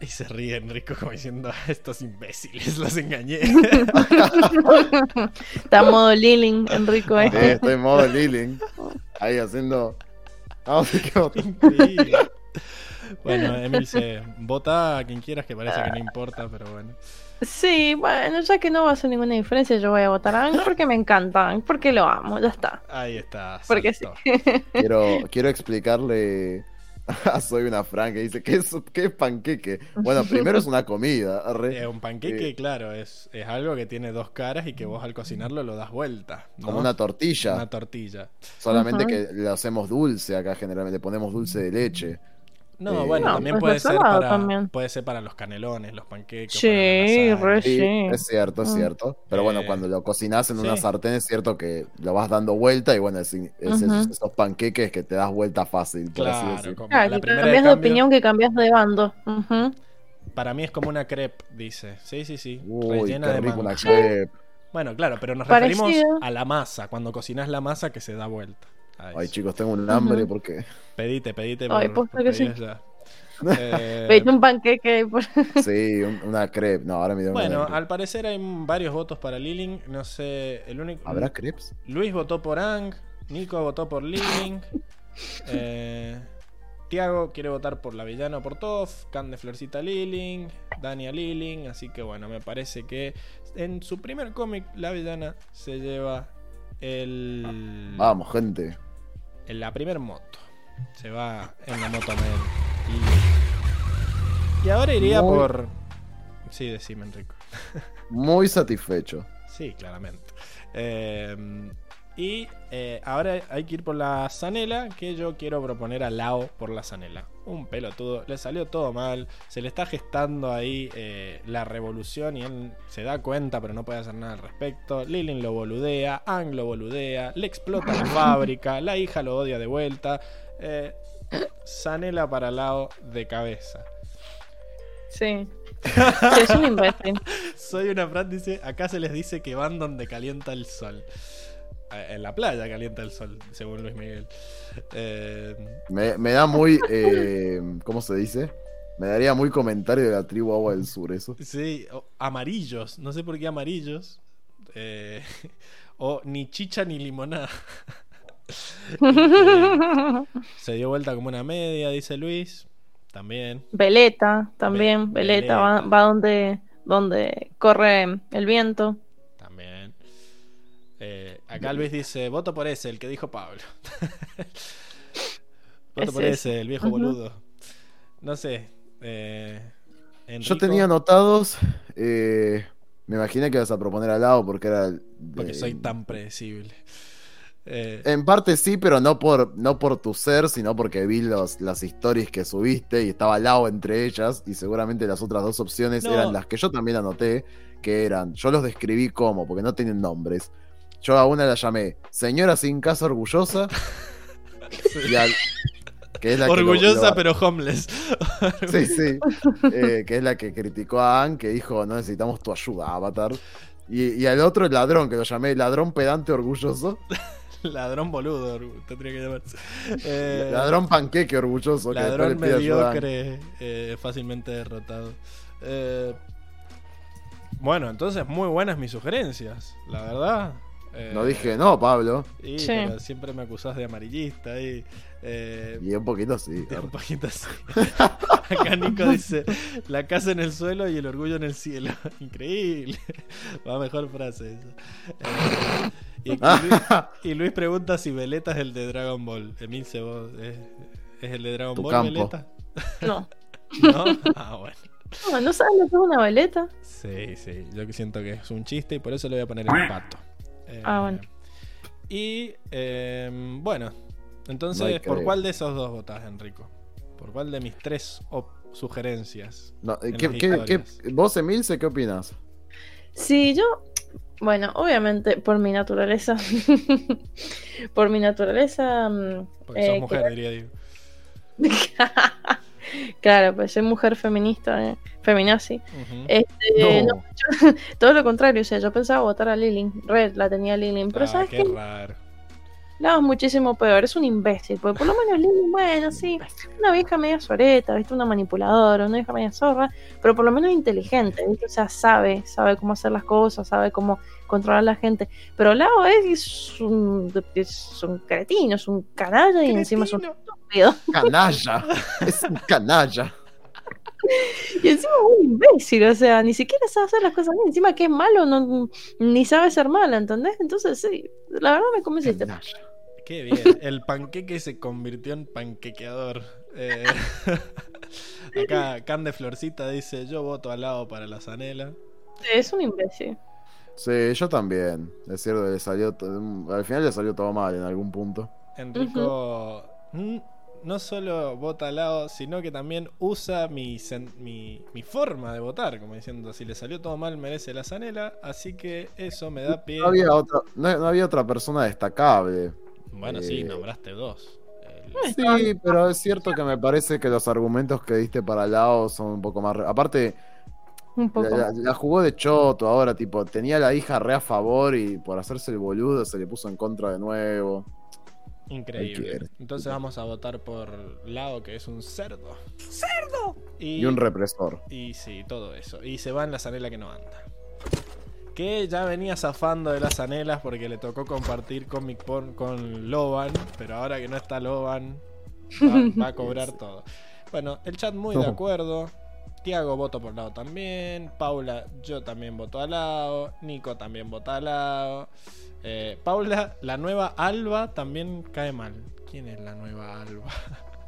Y se ríe Enrico como diciendo, "A estos imbéciles, los engañé. *laughs* Está en modo Lilin, Enrico. ¿eh? Sí, estoy en modo Lilin. Ahí haciendo. Vamos. Bueno, Emil se vota a quien quieras, que parece que no importa, pero bueno. Sí, bueno, ya que no va a hacer ninguna diferencia, yo voy a votar a Ang *laughs* porque me encanta Ang, porque lo amo, ya está. Ahí está. Porque saltó. *laughs* Quiero, quiero explicarle *laughs* a Soy una Fran que dice: ¿qué es, ¿Qué es panqueque? Bueno, primero es una comida. Eh, un panqueque, Eh. claro, es, es algo que tiene dos caras y que vos al cocinarlo lo das vuelta. ¿no? Como una tortilla. Una tortilla. Solamente que lo hacemos dulce acá generalmente. Ponemos dulce de leche. No, Eh, bueno, No, también pues puede ser para también. puede ser para los canelones, los panqueques. Sí, re- es cierto, es Mm. cierto. Pero bueno, Eh, cuando lo cocinas en una sartén es cierto que lo vas dando vuelta y bueno, es, es esos, panqueques que te das vuelta fácil, por así Claro, decir. como Claro, la que primera cambias de cambio, opinión que cambias de bando. Para mí es como una crepe, dice. Sí, sí, sí. Uy, rellena qué de rico mango. una crepe. Bueno, claro, pero nos Parecido. referimos a la masa, cuando cocinas la masa que se da vuelta. Ay, chicos, tengo un hambre Ujú. porque. Pedite, pedite. Ay, por- que sí. *laughs* Eh, Pedite un panqueque. por- Sí, un- una crepe. No, ahora me dio bueno, al parecer hay varios votos para Liling. No sé, el único. ¿Habrá crepes? Luis votó por Ang, Nico votó por Liling, *laughs* eh, Tiago quiere votar por la villana o por Toff, Can de Florcita Liling, Dania Liling, así que bueno, me parece que en su primer cómic la villana se lleva el Vamos, gente. En la primer moto. Se va en la moto. Y, y ahora iría Muy- por Sí, decime Enrico. Muy satisfecho. Sí, claramente. Eh, y eh, ahora hay que ir por la Zanela, que yo quiero proponer a Lao por la Zanela. Un pelotudo, le salió todo mal, se le está gestando ahí eh, la revolución y él se da cuenta, pero no puede hacer nada al respecto. Lilin lo boludea, Ang lo boludea, le explota la *laughs* fábrica, la hija lo odia de vuelta. Eh, Zanela para Lao de cabeza. Sí. *laughs* Es un imbécil. Soy una Fran, dice, acá se les dice que van donde calienta el sol. En la playa calienta el sol, según Luis Miguel. Eh, Me, me da muy. eh, ¿Cómo se dice? Me daría muy comentario de la tribu Agua del Sur, eso. sí, o- amarillos, no sé por qué amarillos. Eh, *laughs* o ni chicha ni limonada. *laughs* Se dio vuelta como una media, dice Luis. También. Veleta, también. Ve- Veleta va, Veleta. va donde, donde corre el viento. Eh, acá Luis dice, voto por ese, el que dijo Pablo. *laughs* voto Es por ese. ese, el viejo boludo. No sé. eh, Yo tenía anotados. eh, me imaginé que ibas a proponer al lado porque era. el- Porque soy tan predecible. Eh, En parte sí, pero no por, no por tu ser, sino porque vi los, las stories que subiste y estaba al lado entre ellas. Y seguramente las otras dos opciones No. eran las que yo también anoté, que eran. Yo los describí como, porque no tienen nombres. Yo a una la llamé Señora sin casa orgullosa. *laughs* y al- que es la que lo- orgullosa lo- pero homeless. *laughs* Sí, sí. Eh, que es la que criticó a Anne, que dijo, no necesitamos tu ayuda, Avatar. Y, y al otro, el ladrón, que lo llamé ladrón pedante orgulloso. *laughs* Ladrón boludo, tendría que llamarse. Eh, ladrón panqueque orgulloso. que después ladrón Aang. mediocre, eh, fácilmente derrotado. Eh, bueno, entonces muy buenas mis sugerencias, la verdad. Eh, No dije no, Pablo. y, Sí. pero siempre me acusás de amarillista y, eh, Y un poquito sí. un poquito así. *laughs* Acá Nico dice, la casa en el suelo y el orgullo en el cielo. *laughs* Increíble. Va mejor frase esa. Eh, Y, y *laughs* Luis, y Luis pregunta si Veleta es el de Dragon Ball. Emil se vos es, es el de Dragon Tu Ball, campo. Veleta. No. ¿No? Ah, bueno. No, ¿no sabes lo que es una veleta? Sí, sí. Yo que siento que es un chiste y por eso le voy a poner el pato. Eh, Ah, bueno. Y eh, bueno, No entonces, ¿por cuál de esos dos votas, Enrico? ¿Por cuál de mis tres sugerencias? No, En ¿qué- qué- qué- vos, Emilce, qué opinas? Sí, yo. Bueno, obviamente, por mi naturaleza. *laughs* por mi naturaleza. mm, Porque sos eh, mujer, que- diría Diego. *laughs* claro, pues soy mujer feminista, eh, feminazi. Ujú. Este, No. no, yo- *laughs* todo lo contrario, o sea, yo pensaba votar a Lilin. Red la tenía Lilin, pero Ah, ¿sabes qué qué? raro. No, es muchísimo peor, es un imbécil, porque por lo menos Lilin, bueno, sí, una vieja media soreta, ¿viste? Una manipuladora, una vieja media zorra, pero por lo menos inteligente, ¿viste? O sea, sabe, sabe cómo hacer las cosas, sabe cómo controlar a la gente. Pero Lao es un, es un cretino, es un canalla y encima es un estúpido. Canalla. *laughs* es un canalla. Y encima un imbécil, o sea, ni siquiera sabe hacer las cosas bien. Encima que es malo, no, ni sabe ser mala, ¿entendés? Entonces, sí, la verdad me convenciste. Qué bien. El panqueque se convirtió en panquequeador. Eh, *laughs* acá Can de Florcita dice: Yo voto al lado para la zanela. Es un imbécil. Sí, yo también. Es cierto, le salió al final le salió todo mal en algún punto. Enrico no solo vota al lado, sino que también usa mi, mi, mi forma de votar, como diciendo, si le salió todo mal merece la zanela, así que eso me da pie. No había otra, no, no había otra persona destacable. Bueno, sí, Eh, nombraste dos. El- Sí, pero es cierto que me parece que los argumentos que diste para Lao son un poco más. re- Aparte, Un poco. la, la- la jugó de choto ahora, tipo, tenía la hija re a favor y por hacerse el boludo se le puso en contra de nuevo. Increíble. Entonces vamos a votar por Lao, que es un cerdo. ¡Cerdo! Y, Y un represor. y sí, todo eso. Y se va en la zanela que no anda. Que ya venía zafando de las zanelas porque le tocó compartir Comic Porn con Loban. Pero ahora que no está Loban, va, va a cobrar *laughs* todo. Bueno, el chat muy de acuerdo. Tiago voto por lado también. Paula, yo también voto al lado. Nico también vota al lado. Eh, Paula, la nueva Alba también cae mal. ¿Quién es la nueva Alba?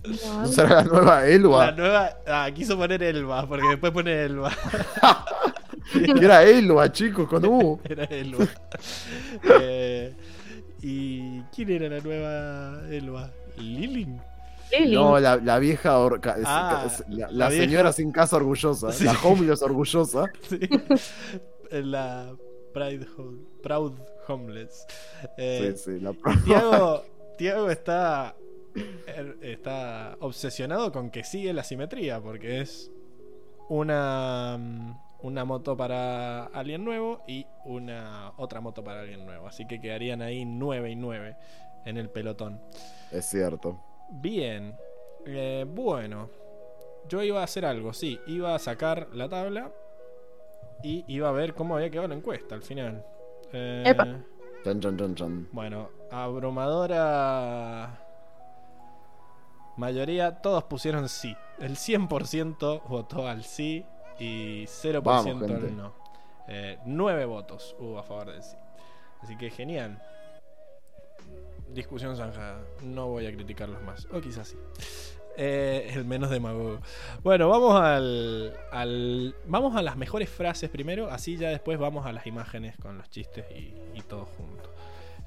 ¿No será la nueva Elba? La nueva. Ah, quiso poner Elba, porque después pone Elba. *laughs* Era Elba, chicos, con U. *laughs* Era Elba. Eh, ¿Y quién era la nueva Elba? ¿Lilin? No, la, la vieja. orca- Ah, la, la la vieja- señora sin casa orgullosa. Sí. La homeless orgullosa. *laughs* Sí. la Pride Home- Proud Homeless. Eh, Sí, sí, la Tiago, Tiago está, er- está obsesionado con que sigue la simetría, porque es una, mm, una moto para alguien nuevo y una otra moto para alguien nuevo. Así que quedarían ahí 9 y 9 en el pelotón. Es cierto. Bien, eh, bueno, yo iba a hacer algo, sí, iba a sacar la tabla y iba a ver cómo había quedado la encuesta al final. Eh, Epa. Bueno, abrumadora mayoría, todos pusieron sí. El 100% votó al sí y 0% Vamos, al no. Eh, 9 votos hubo a favor del sí. Así que genial. Discusión zanjada. No voy a criticarlos más. O quizás sí. Eh, el menos demagogo. Bueno, vamos al, al- Vamos a las mejores frases primero. Así ya después vamos a las imágenes con los chistes y, y todo junto.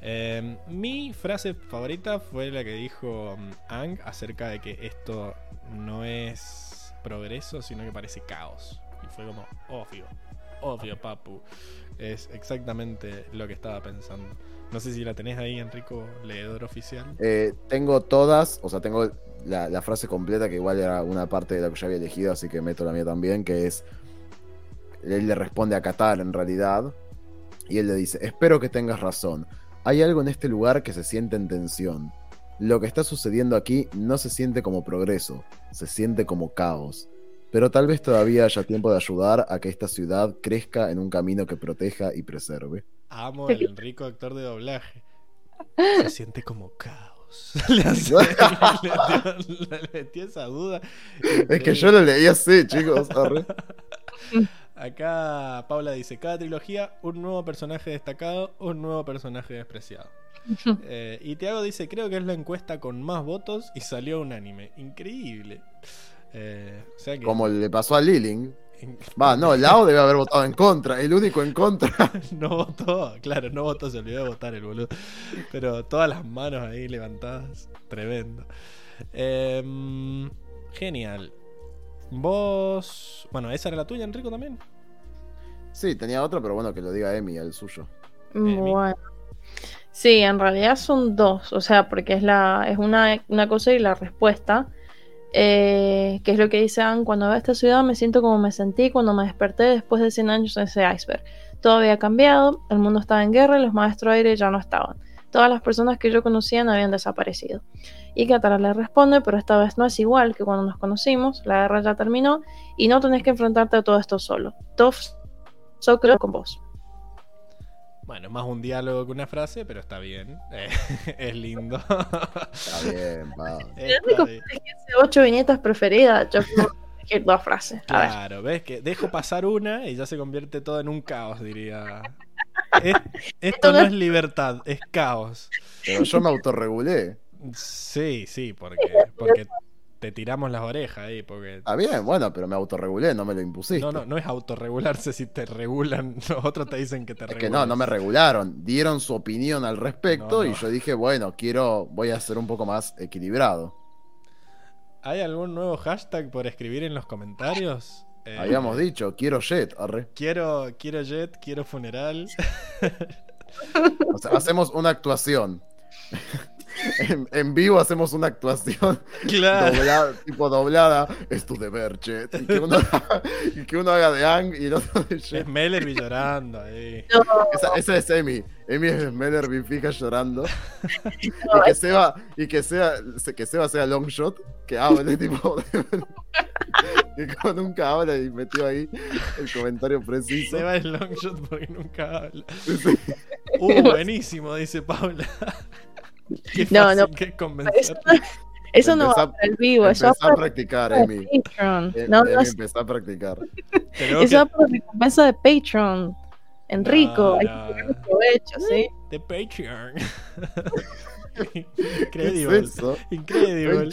Eh, mi frase favorita fue la que dijo um, Ang acerca de que esto no es progreso, sino que parece caos. Y fue como, obvio, obvio, papu. Es exactamente lo que estaba pensando. No sé si la tenés ahí, Enrico, leedor oficial. Eh, tengo todas, o sea, tengo la, la frase completa, que igual era una parte de la que yo había elegido, así que meto la mía también, que es. Él le responde a Qatar en realidad. Y él le dice: Espero que tengas razón. Hay algo en este lugar que se siente en tensión. Lo que está sucediendo aquí no se siente como progreso, se siente como caos. Pero tal vez todavía haya tiempo de ayudar a que esta ciudad crezca en un camino que proteja y preserve. Amo al Enrico actor de doblaje. *laughs* Se siente como caos. *laughs* Le, hace- *laughs* le metió- le metió esa duda. Es que yo lo leí así, chicos. arre. Acá Paula dice, cada trilogía, un nuevo personaje destacado, un nuevo personaje despreciado. Eh, y Tiago dice, creo que es la encuesta con más votos y salió unánime. Increíble. Eh, o sea que... Como le pasó a Liling. Va, no, Lao debe haber votado en contra. El único en contra. *laughs* no votó, claro, no votó, se olvidó de votar el boludo. Pero todas las manos ahí levantadas, tremendo. Em, genial. Vos. Bueno, esa era la tuya, Enrico, también. Sí, tenía otro, pero bueno, que lo diga Emi, el suyo. Bueno. Sí, en realidad son dos, o sea, porque es la es una, una cosa y la respuesta. Eh, es lo que dice Anne, cuando veo esta ciudad me siento como me sentí cuando me desperté después de 100 años en ese iceberg. Todo había cambiado, el mundo estaba en guerra y los maestros aire ya no estaban. Todas las personas que yo conocía habían desaparecido. Y Katara le responde, pero esta vez no es igual que cuando nos conocimos, la guerra ya terminó y no tenés que enfrentarte a todo esto solo. Tough, so creo con vos. Bueno, más un diálogo que una frase, pero está bien. Eh, *laughs* es lindo. Está bien, va. Hace ocho viñetas preferidas, yo puedo *laughs* elegir dos frases. A ver. Claro, ves que dejo pasar una y ya se convierte todo en un caos, diría. Es- esto no es libertad, es caos. Pero yo me autorregulé. Sí, sí, porque, porque te tiramos las orejas ahí, porque Está bien, bueno, pero me autorregulé, no me lo impusiste. no, no, no es autorregularse si te regulan, *laughs* los otros te dicen que te Es regulan. que no, no me regularon. Dieron su opinión al respecto No, no. y yo dije, bueno, quiero, voy a ser un poco más equilibrado. ¿Hay algún nuevo hashtag por escribir en los comentarios? Eh, Habíamos dicho, quiero jet, arre. Quiero, quiero jet, quiero funeral. *laughs* O sea, hacemos una actuación. *laughs* en, en vivo hacemos una actuación *laughs* Claro. doblada, tipo doblada. Es tu deber, jet. Y que uno, y que uno haga de Ang y el otro de jet. Es Mellerby llorando ahí. Esa, esa es Emi. Emi es Meller fija llorando. *laughs* y que Seba, y que sea, que Seba sea long shot, que hable *laughs* tipo. que como nunca habla y metió ahí el comentario preciso. Se va el long shot porque nunca habla. Sí. Uh, buenísimo, dice Paula. Qué No, no. que es Eso, no va para el vivo, eso va Empezá a practicar, Emi. Patreon. Eh, No, a practicar. Eso va para recompensa de Patreon. Enrico, No, hay que sacar provecho, ¿sí? De Patreon. *laughs* ¿Qué Increíble. es eso? Increíble.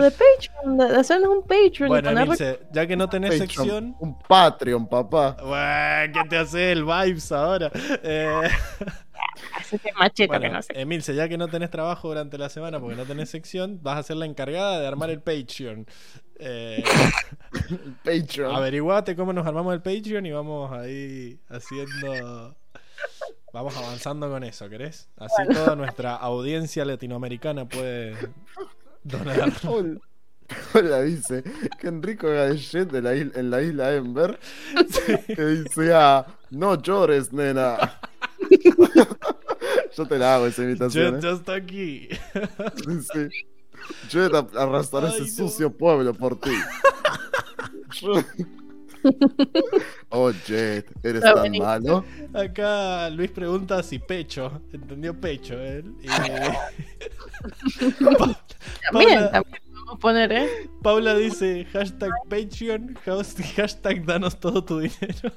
De Patreon, de, hacernos un Patreon. Bueno, poner Emilce, ya que no tenés Patreon. sección. Un Patreon, papá. Buah, ¿Qué te hace el vibes ahora? Eh, ese machito que no sé. Emilce, ya que no tenés trabajo durante la semana porque no tenés sección, vas a ser la encargada de armar el Patreon. Eh, *laughs* Patreon. averiguate cómo nos armamos el Patreon y vamos ahí haciendo. Vamos avanzando con eso, ¿querés? Así toda nuestra audiencia latinoamericana puede donar. *laughs* Hola. Dice que Enrico haga de la isla- en la isla Ember. Que dice, ah, no llores, nena. *laughs* Yo te la hago esa Jet imitación. ya está aquí. ¿eh? *laughs* Sí. Yo Ay, ese no. sucio pueblo por ti. Yo- *laughs* Oh, Jet, eres Está tan malo. Acá Luis pregunta si pecho. ¿Entendió pecho él? Y... Pa- *laughs* También, Paula- también podemos poner, ¿eh? Paula dice hashtag Patreon, has- hashtag danos todo tu dinero.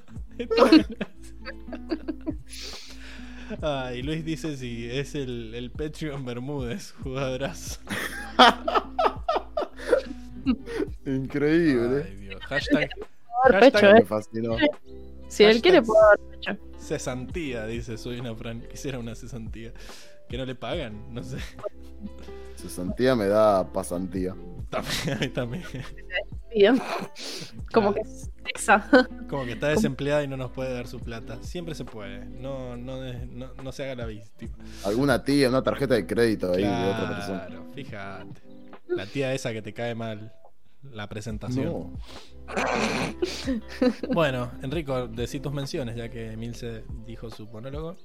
Ah, y Luis dice si es el, el Patreon Bermúdez, jugadorazo. Increíble. Ay, Dios. Hashtag, Me ¿eh? fascinó. Si él quiere, puedo dar pecho. cesantía, dice soy una Fran. Quisiera una cesantía. Que no le pagan, no sé. Cesantía me da pasantía. También, a mí también. Bien. Como que es exa. Como que está desempleada y no nos puede dar su plata. Siempre se puede. No, no, no, no se haga la víctima. Alguna tía, una tarjeta de crédito ahí de otra persona. Claro, fíjate. La tía esa que te cae mal la presentación. No. *laughs* Bueno, Enrico, decí tus menciones, ya que Milce dijo su monólogo.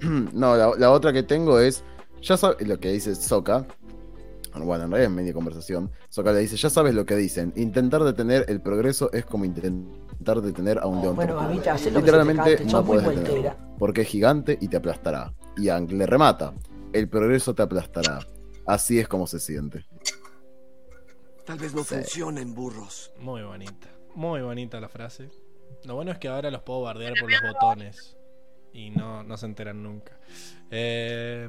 *clears throat* No, la, la otra que tengo es. Ya sabes lo que dice Soka. Bueno, en realidad es media conversación. Soka le dice: Ya sabes lo que dicen. Intentar detener el progreso es como intentar detener a un león. Bueno, mamita, hacé lo que se te Literalmente cante, no puedes detenerlo. Porque es gigante y te aplastará. Y Ang le remata: El progreso te aplastará. Así es como se siente. Tal vez no Sí. funcionen burros. Muy bonita. Muy bonita la frase. Lo bueno es que ahora los puedo bardear por los botones. Y no, no se enteran nunca. Eh,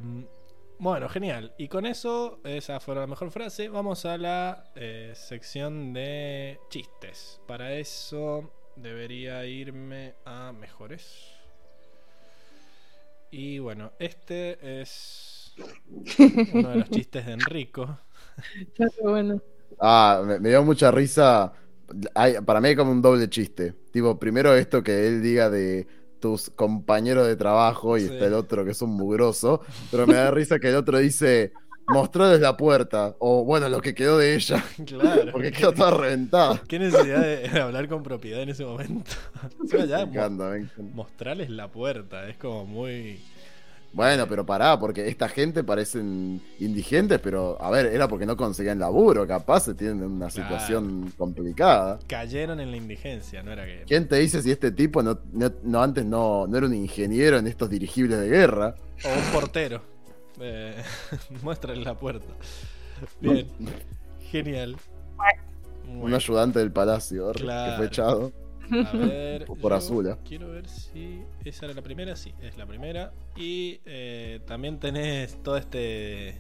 bueno, genial. Y con eso, esa fue la mejor frase. Vamos a la eh, sección de chistes. Para eso debería irme a mejores. Y bueno, este es uno de los chistes de Enrico. Ya, qué bueno. Ah, me, me dio mucha risa. Hay- para mí hay como un doble chiste. Tipo, primero esto que él diga de tus compañeros de trabajo y Sí. está el otro que es un mugroso. Pero me da risa que el otro dice, mostró desde la puerta. O bueno, lo que quedó de ella. *laughs* Claro. *laughs* Porque quedó toda reventada. Qué necesidad de, hablar con propiedad en ese momento. *laughs* Encima ya, Me mo- encanta, me encanta. mostrarles la puerta. Es como muy. Bueno, pero pará, porque esta gente parecen indigentes, pero a ver, era porque no conseguían laburo, capaz se tienen una Claro. situación complicada. Cayeron en la indigencia, no era que. ¿Quién te dice si este tipo no, no, no antes no, no era un ingeniero en estos dirigibles de guerra? O un portero. Eh, *laughs* muéstrale la puerta. Bien. *laughs* Genial. Un Bueno, ayudante del palacio, que fue echado. A ver. *laughs* Por yo Azula. Quiero ver si. ¿Esa era la primera? Sí, es la primera. Y eh, también tenés todo este.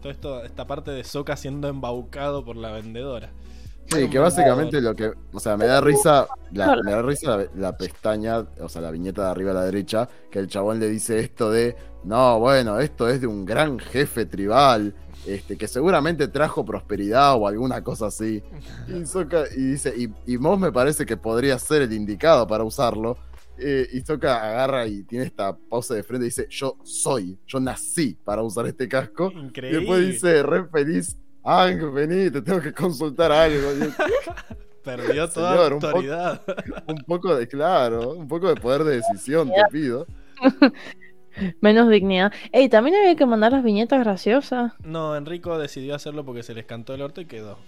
Todo esto, esta parte de Soca siendo embaucado por la vendedora. Sí, que básicamente lo que, o sea, me da risa, la, me da risa la, la pestaña, o sea, la viñeta de arriba a la derecha, que el chabón le dice esto de, no, bueno, esto es de un gran jefe tribal, este, que seguramente trajo prosperidad o alguna cosa así. *laughs* Y, y dice, y, y Moss me parece que podría ser el indicado para usarlo. Eh, y Sokka agarra y tiene esta pausa de frente y dice, yo soy, yo nací para usar este casco. Y Increíble. después dice, re feliz, Ángel, vení, te tengo que consultar algo. *laughs* Perdió toda Señor, un poco- autoridad. *laughs* Un poco de, claro, un poco de poder de decisión, te pido. Menos dignidad. Ey, también había que mandar las viñetas graciosas. No, Enrico decidió hacerlo porque se les cantó el orto y quedó.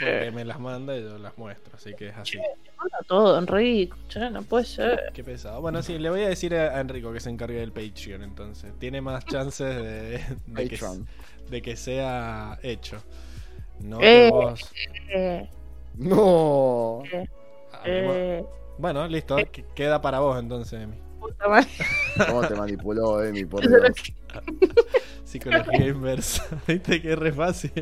Porque me las manda y yo las muestro, así que es así. Manda todo, Enrico. Che, no puede ser. Qué pesado. Bueno, sí, le voy a decir a Enrico que se encargue del Patreon, entonces. Tiene más chances de, de, que, Patreon. de que sea hecho. No Eh. vos. Eh, No. eh, Bueno, listo. que- Queda para vos entonces, Emi. Puta madre. ¿Cómo te manipuló, Emi? Por Dios. Psicología inversa. *laughs* Viste que es re fácil.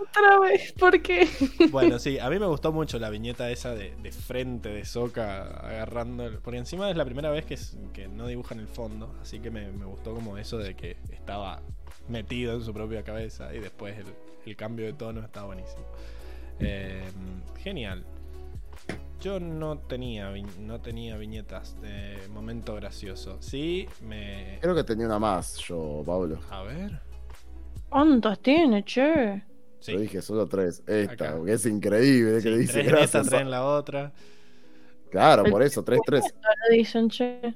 Otra vez, ¿por qué? Bueno, sí, a mí me gustó mucho la viñeta esa de, de frente de Soca agarrando. el- Porque encima es la primera vez que, es- que no dibujan el fondo. Así que me, me gustó como eso de que estaba metido en su propia cabeza. Y después el, el cambio de tono está buenísimo. Eh, genial. Yo no tenía, vi- no tenía viñetas de momento gracioso. Sí, me. Creo que tenía una más yo, Pablo. A ver. ¿Cuántas tiene, che? Sí. Yo dije solo tres. Esta, Acá. porque es increíble que Sí, le dice tres en esta, tres en la otra. Claro, por eso, tres, tres. Dicen, che.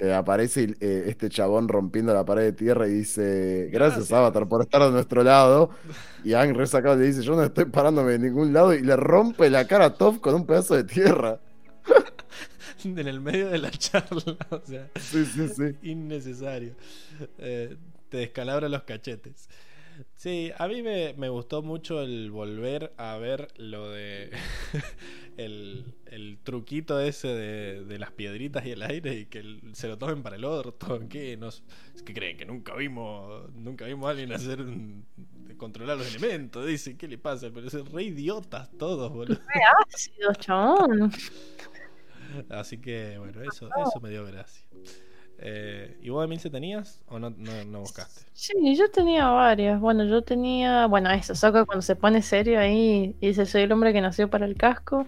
Que aparece eh, este chabón rompiendo la pared de tierra y dice, gracias, Gracias. Avatar por estar de nuestro lado. *laughs* Y Ang resacado le dice, yo no estoy parándome de ningún lado y le rompe la cara a Toph con un pedazo de tierra. *laughs* En el medio de la charla. *laughs* O sea. Sí, sí, sí. innecesario. Eh, te descalabra los cachetes. Sí, a mí me, me gustó mucho el volver a ver lo de *laughs* el, el truquito ese de, de las piedritas y el aire y que el- se lo tomen para el orto. ¿Qué, Nos, ¿qué creen? Que nunca vimos nunca vimos a alguien hacer un- controlar los elementos. Dice, ¿qué le pasa? Pero son re idiotas todos, boludo. Ácido, chabón. Así que, bueno, eso, eso me dio gracia. Eh, ¿Y vos, Emilce, tenías o no, no, no buscaste? Sí, yo tenía varias. Bueno, yo tenía. Bueno, eso, Sokka cuando se pone serio ahí y dice: Soy el hombre que nació para el casco.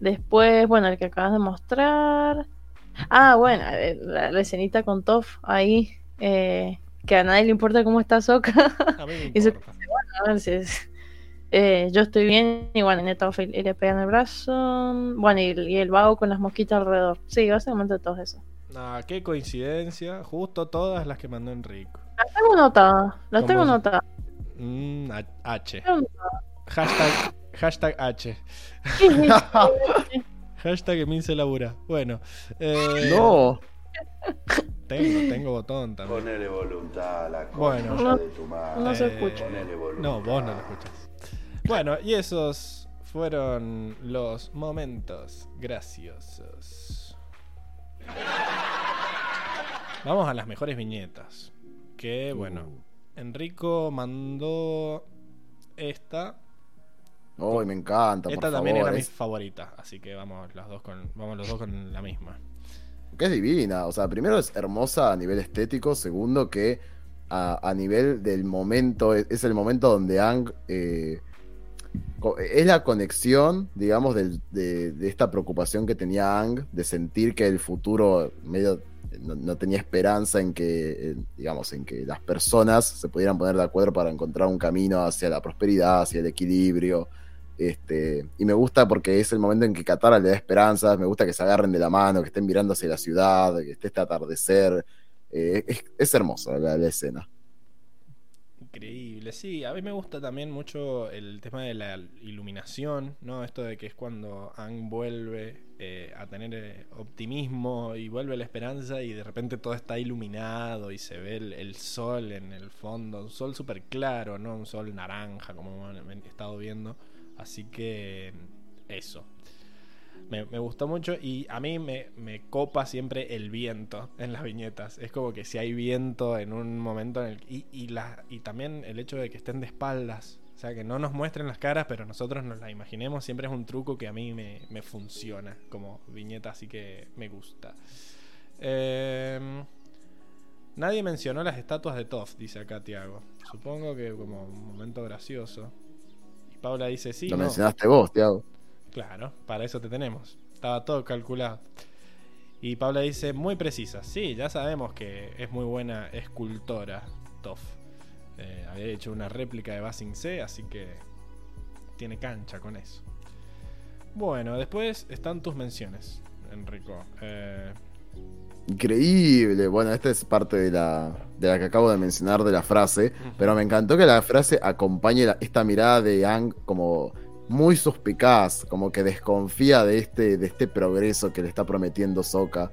Después, bueno, el que acabas de mostrar. Ah, bueno, eh, la, la escenita con Toph ahí. eh, que a nadie le importa cómo está Sokka. *laughs* A mí me *laughs* Y se- importa. A ver si es- eh, yo estoy bien y bueno, y le pega en el brazo. Bueno, y, y el vago con las mosquitas alrededor. Sí, básicamente todo eso. Ah, qué coincidencia. Justo todas las que mandó Enrico. Las tengo anotadas. Las ¿Cómo tengo es? anotadas. Mm, H- Hashtag, hashtag H. *laughs* Hashtag Emilce labura. Bueno. eh, No, Tengo, tengo botón también. Ponele voluntad a la Bueno. concha de tu madre. No se escucha. Ponele voluntad. No, vos no lo escuchás. Bueno, y esos fueron los momentos graciosos. Vamos a las mejores viñetas. Que bueno, Enrico mandó esta. Uy, me encanta. Esta por también favor, era mi favorita, así que vamos los dos con vamos los dos con la misma. que es divina. O sea, primero es hermosa a nivel estético. Segundo, que a, a nivel del momento, es, es el momento donde Ang. eh, es la conexión, digamos, del- de, de esta preocupación que tenía Ang de sentir que el futuro medio no, no tenía esperanza en que, digamos, en que las personas se pudieran poner de acuerdo para encontrar un camino hacia la prosperidad, hacia el equilibrio. Este, y me gusta porque es el momento en que Katara le da esperanzas, me gusta que se agarren de la mano, que estén mirando hacia la ciudad, que esté este atardecer. Eh, es, es hermosa la, la escena. Increíble, sí, a mí me gusta también mucho el tema de la iluminación, ¿no? Esto de que es cuando Ang vuelve eh, a tener eh, optimismo y vuelve la esperanza y de repente todo está iluminado y se ve el, sol en el fondo, un sol súper claro, ¿no? Un sol naranja como hemos estado viendo, así que eso. Me, me gustó mucho y a mí me, me copa siempre el viento en las viñetas. Es como que si hay viento en un momento en el, y, y, la, y también el hecho de que estén de espaldas. O sea, que no nos muestren las caras, pero nosotros nos la imaginemos. Siempre es un truco que a mí me, me funciona como viñeta, así que me gusta. Eh, nadie mencionó las estatuas de Toff, dice acá Tiago. Supongo que como un momento gracioso. Y Paula dice sí. Lo no. mencionaste vos, Tiago. Claro, para eso te tenemos. Estaba todo calculado. Y Paula dice, muy precisa. Sí, ya sabemos que es muy buena escultora, Toff. Eh, había hecho una réplica de Basing C, así que tiene cancha con eso. Bueno, después están tus menciones, Enrico. Eh, Increíble. Bueno, esta es parte de la, de la que acabo de mencionar de la frase. Pero me encantó que la frase acompañe la- esta mirada de Ang como muy suspicaz, como que desconfía de este, de este progreso que le está prometiendo Sokka.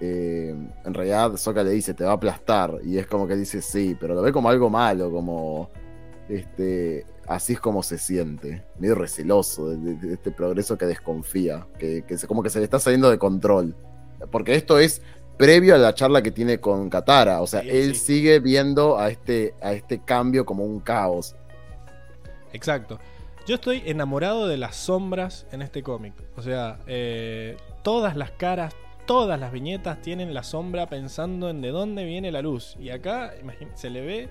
Eh, en realidad, Sokka le dice, te va a aplastar. Y es como que dice, sí, pero lo ve como algo malo, como. Este, así es como se siente, medio receloso de, de- de este progreso que desconfía, que, que se- como que se le está saliendo de control. Porque esto es previo a la charla que tiene con Katara, o sea, Sí, él sí. sigue viendo a este, a este cambio como un caos. Exacto. Yo estoy enamorado de las sombras en este cómic. O sea, eh, todas las caras, todas las viñetas tienen la sombra pensando en de dónde viene la luz. Y acá se le ve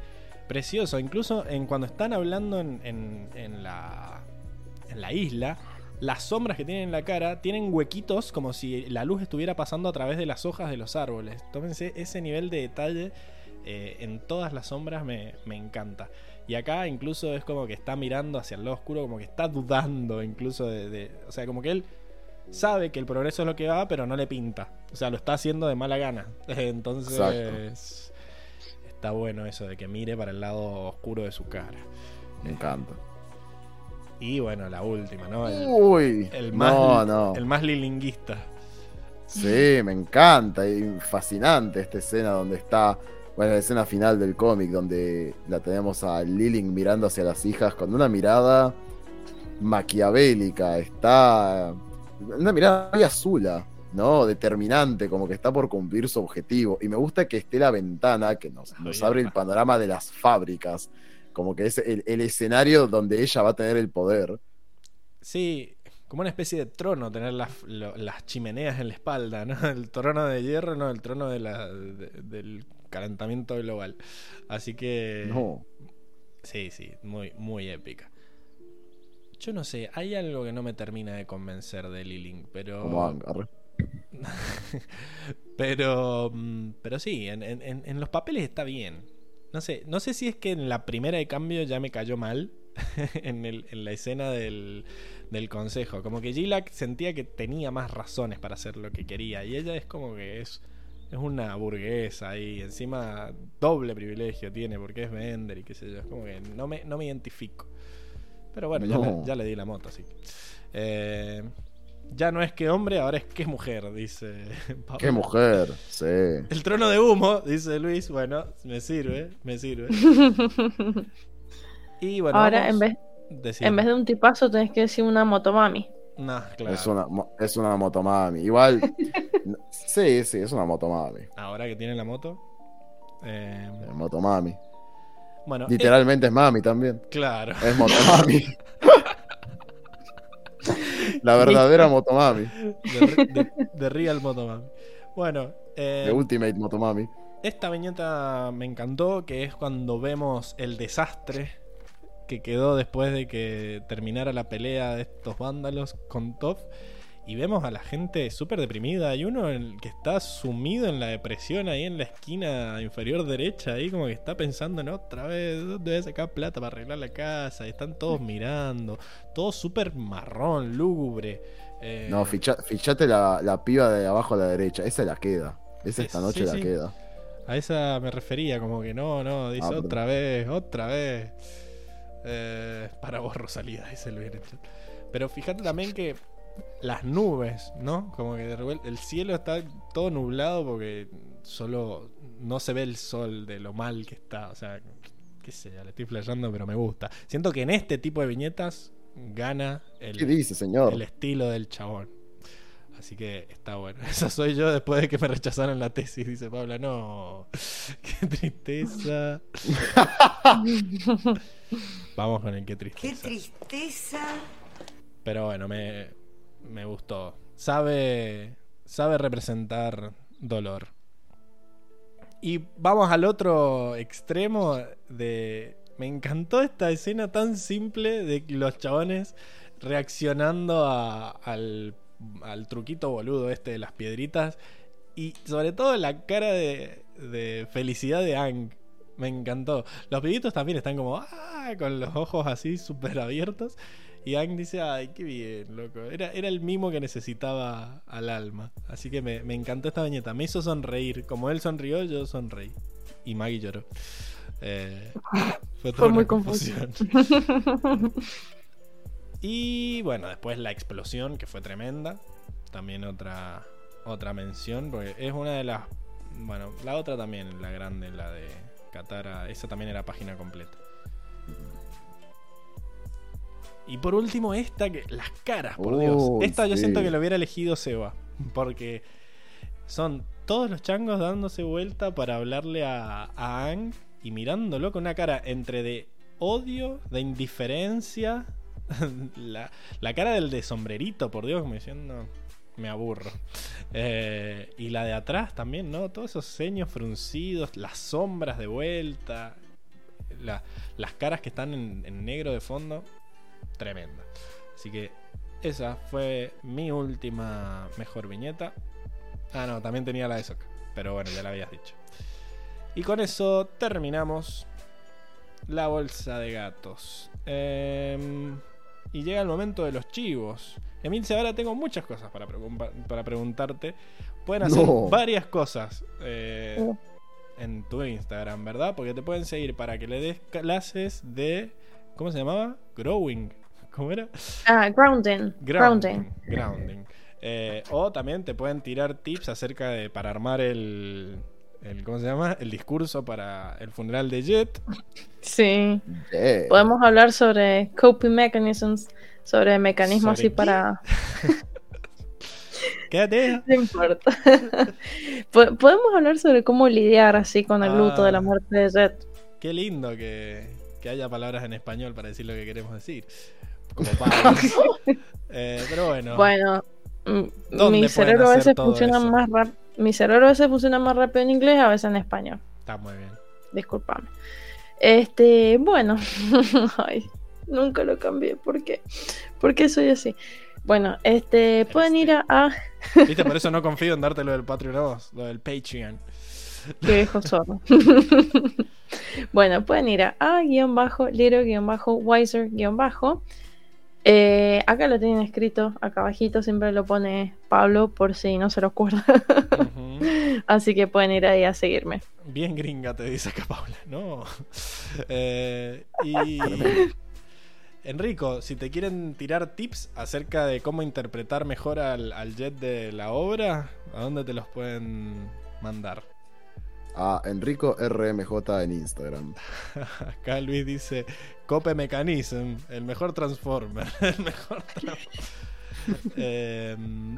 precioso. Incluso en cuando están hablando en, la, isla, las sombras que tienen en la cara tienen huequitos como si la luz estuviera pasando a través de las hojas de los árboles. Tómense ese nivel de detalle eh, en todas las sombras me encanta. Y acá incluso es como que está mirando hacia el lado oscuro, como que está dudando incluso de, de- O sea, como que él sabe que el progreso es lo que va, pero no le pinta. O sea, lo está haciendo de mala gana. *laughs* Entonces... Está bueno eso de que mire para el lado oscuro de su cara. Me encanta. Y bueno, la última, ¿no? El, Uy, el más, no, no. el más lilinguista. Sí, me encanta y fascinante esta escena donde está, bueno, la escena final del cómic donde la tenemos a Liling mirando hacia las hijas con una mirada maquiavélica, está una mirada muy azula, ¿no? Determinante, como que está por cumplir su objetivo. Y me gusta que esté la ventana que nos, nos abre el panorama de las fábricas, como que es el, el escenario donde ella va a tener el poder. Sí, como una especie de trono tener las, lo- las chimeneas en la espalda, ¿no? *laughs* El trono de hierro, no, el trono de la, de- del calentamiento global. Así que... No. Sí, sí, muy, muy épica. Yo no sé, hay algo que no me termina de convencer de Liling, pero... Como *laughs* pero, mm, pero sí, en, en- en- en los papeles está bien. No sé, no sé si es que en la primera de cambio ya me cayó mal *laughs* en, el- en la escena del, del consejo. Como que Gilak sentía que tenía más razones para hacer lo que quería. Y ella es como que es, es una burguesa y encima doble privilegio tiene porque es vender y qué sé yo. Es como que no me, no me identifico. Pero bueno, ya, le, ya le di la moto, así que. Eh, ya no es que hombre, ahora es que mujer, dice *laughs* Pablo. Qué mujer, sí. El trono de humo, dice Luis. Bueno, me sirve, me sirve. *laughs* Y bueno, Ahora, vamos- en vez, En vez de un tipazo tenés que decir una motomami. No, claro. Es, una, es una motomami. Igual. *laughs* sí, sí, es una motomami. Ahora que tiene la moto. eh, Es motomami. bueno, Literalmente es mami también. claro. Es motomami. La verdadera motomami. De, Real Motomami. Bueno, eh, The Ultimate motomami. esta viñeta me encantó, que es cuando vemos el desastre que quedó después de que terminara la pelea de estos vándalos con Toph. Y vemos a la gente súper deprimida. Hay uno que está sumido en la depresión ahí en la esquina inferior derecha. Ahí como que está pensando en otra vez. ¿Dónde voy a sacar plata para arreglar la casa? Y están todos mirando. Todo súper marrón, lúgubre. Eh, No, ficha- fichate la, la piba de abajo a la derecha. Esa la queda. Esa esta Sí, noche la sí. queda. A esa me refería, como que no, no, dice Ah, otra vez, otra vez. Eh, *laughs* para vos, Rosalía, dice el bien. Pero fíjate también que las nubes, ¿no? Como que de repente el cielo está todo nublado porque solo no se ve el sol de lo mal que está. O sea, qué sé, ya le estoy flasheando, pero me gusta. Siento que en este tipo de viñetas gana el, ¿Qué dice, señor? el estilo del chabón. Así que está bueno. *laughs* Esa soy yo después de que me rechazaron la tesis, dice Paula. No, *laughs* qué tristeza. *laughs* Vamos con el qué Qué tristeza. tristeza. Pero bueno, me, me gustó. Sabe, sabe representar dolor. Y vamos al otro extremo de... Me encantó esta escena tan simple de los chabones reaccionando a- al, al truquito boludo este de las piedritas. Y sobre todo la cara de, de felicidad de Ang. Me encantó. Los pibitos también están como... "Ah", con los ojos así súper abiertos. Y Ang dice, ay, qué bien, loco. Era, era el mimo que necesitaba al alma. Así que me, me encantó esta viñeta. Me hizo sonreír. Como él sonrió, yo sonreí. Y Maggie lloró. Eh, fue toda Fue muy confusión. *laughs* Y bueno, después la explosión, que fue tremenda. También otra, otra mención, porque es una de las... Bueno, la otra también, la grande, la de Katara. Esa también era página completa. Y por último, esta que. Las caras, por Dios. Esta yo siento que lo hubiera elegido Seba. Porque son todos los changos dándose vuelta para hablarle a, a Ang y mirándolo con una cara entre de odio, de indiferencia. *laughs* la, la cara del de sombrerito, por Dios, como diciendo. Me aburro. Eh, y la de atrás también, ¿no? Todos esos ceños fruncidos, las sombras de vuelta, la- las caras que están en, negro de fondo, tremenda. Así que esa fue mi última mejor viñeta. Ah, no, también tenía la de Sokka, pero bueno, ya la habías dicho. Y con eso terminamos la bolsa de gatos. Em, y llega el momento de los chivos. Emilce, ahora tengo muchas cosas para, para preguntarte. Pueden hacer No. varias cosas eh, en tu Instagram, ¿verdad? Porque te pueden seguir para que le des clases de. ¿Cómo se llamaba? Growing. ¿Cómo era? Ah, grounding. Grounding. Grounding. Eh, o también te pueden tirar tips acerca de para armar el, el ¿cómo se llama? El discurso para el funeral de Jet. Sí. Yeah. Podemos hablar sobre coping mechanisms, sobre mecanismos ¿Sobre así qué? para. *laughs* Quédate. No importa. *laughs* Po- Podemos hablar sobre cómo lidiar así con el luto Ah. de la muerte de Jet. Qué lindo que, que haya palabras en español para decir lo que queremos decir. Como. *laughs* Eh, pero bueno. Bueno, mm, ¿Dónde mi cerebro a veces funciona eso? más rápido. Mi cerebro a veces funciona más rápido en inglés, a veces en español. Está muy bien. Disculpame. Este, bueno, *laughs* ay, nunca lo cambié. ¿Por qué? ¿Por qué soy así? Bueno, este, pueden ir a, a *laughs* ¿Viste? Por eso no confío en darte lo del Patreon a vos, lo del Patreon. Qué viejo zorro. *laughs* bueno, pueden ir a a-little-wiser-bajo. Eh, acá lo tienen escrito, acá abajito siempre lo pone Pablo por si no se lo acuerda. *laughs* Así que pueden ir ahí a seguirme. Bien gringa, te dice acá Paula. No. *laughs* Eh, y. *laughs* Enrico, si te quieren tirar tips acerca de cómo interpretar mejor al, al jet de la obra, ¿a dónde te los pueden mandar? a Enrico RMJ en Instagram. Acá Luis dice, Cope Mechanism, el mejor Transformer. *laughs* El mejor Transformer. *laughs* Eh,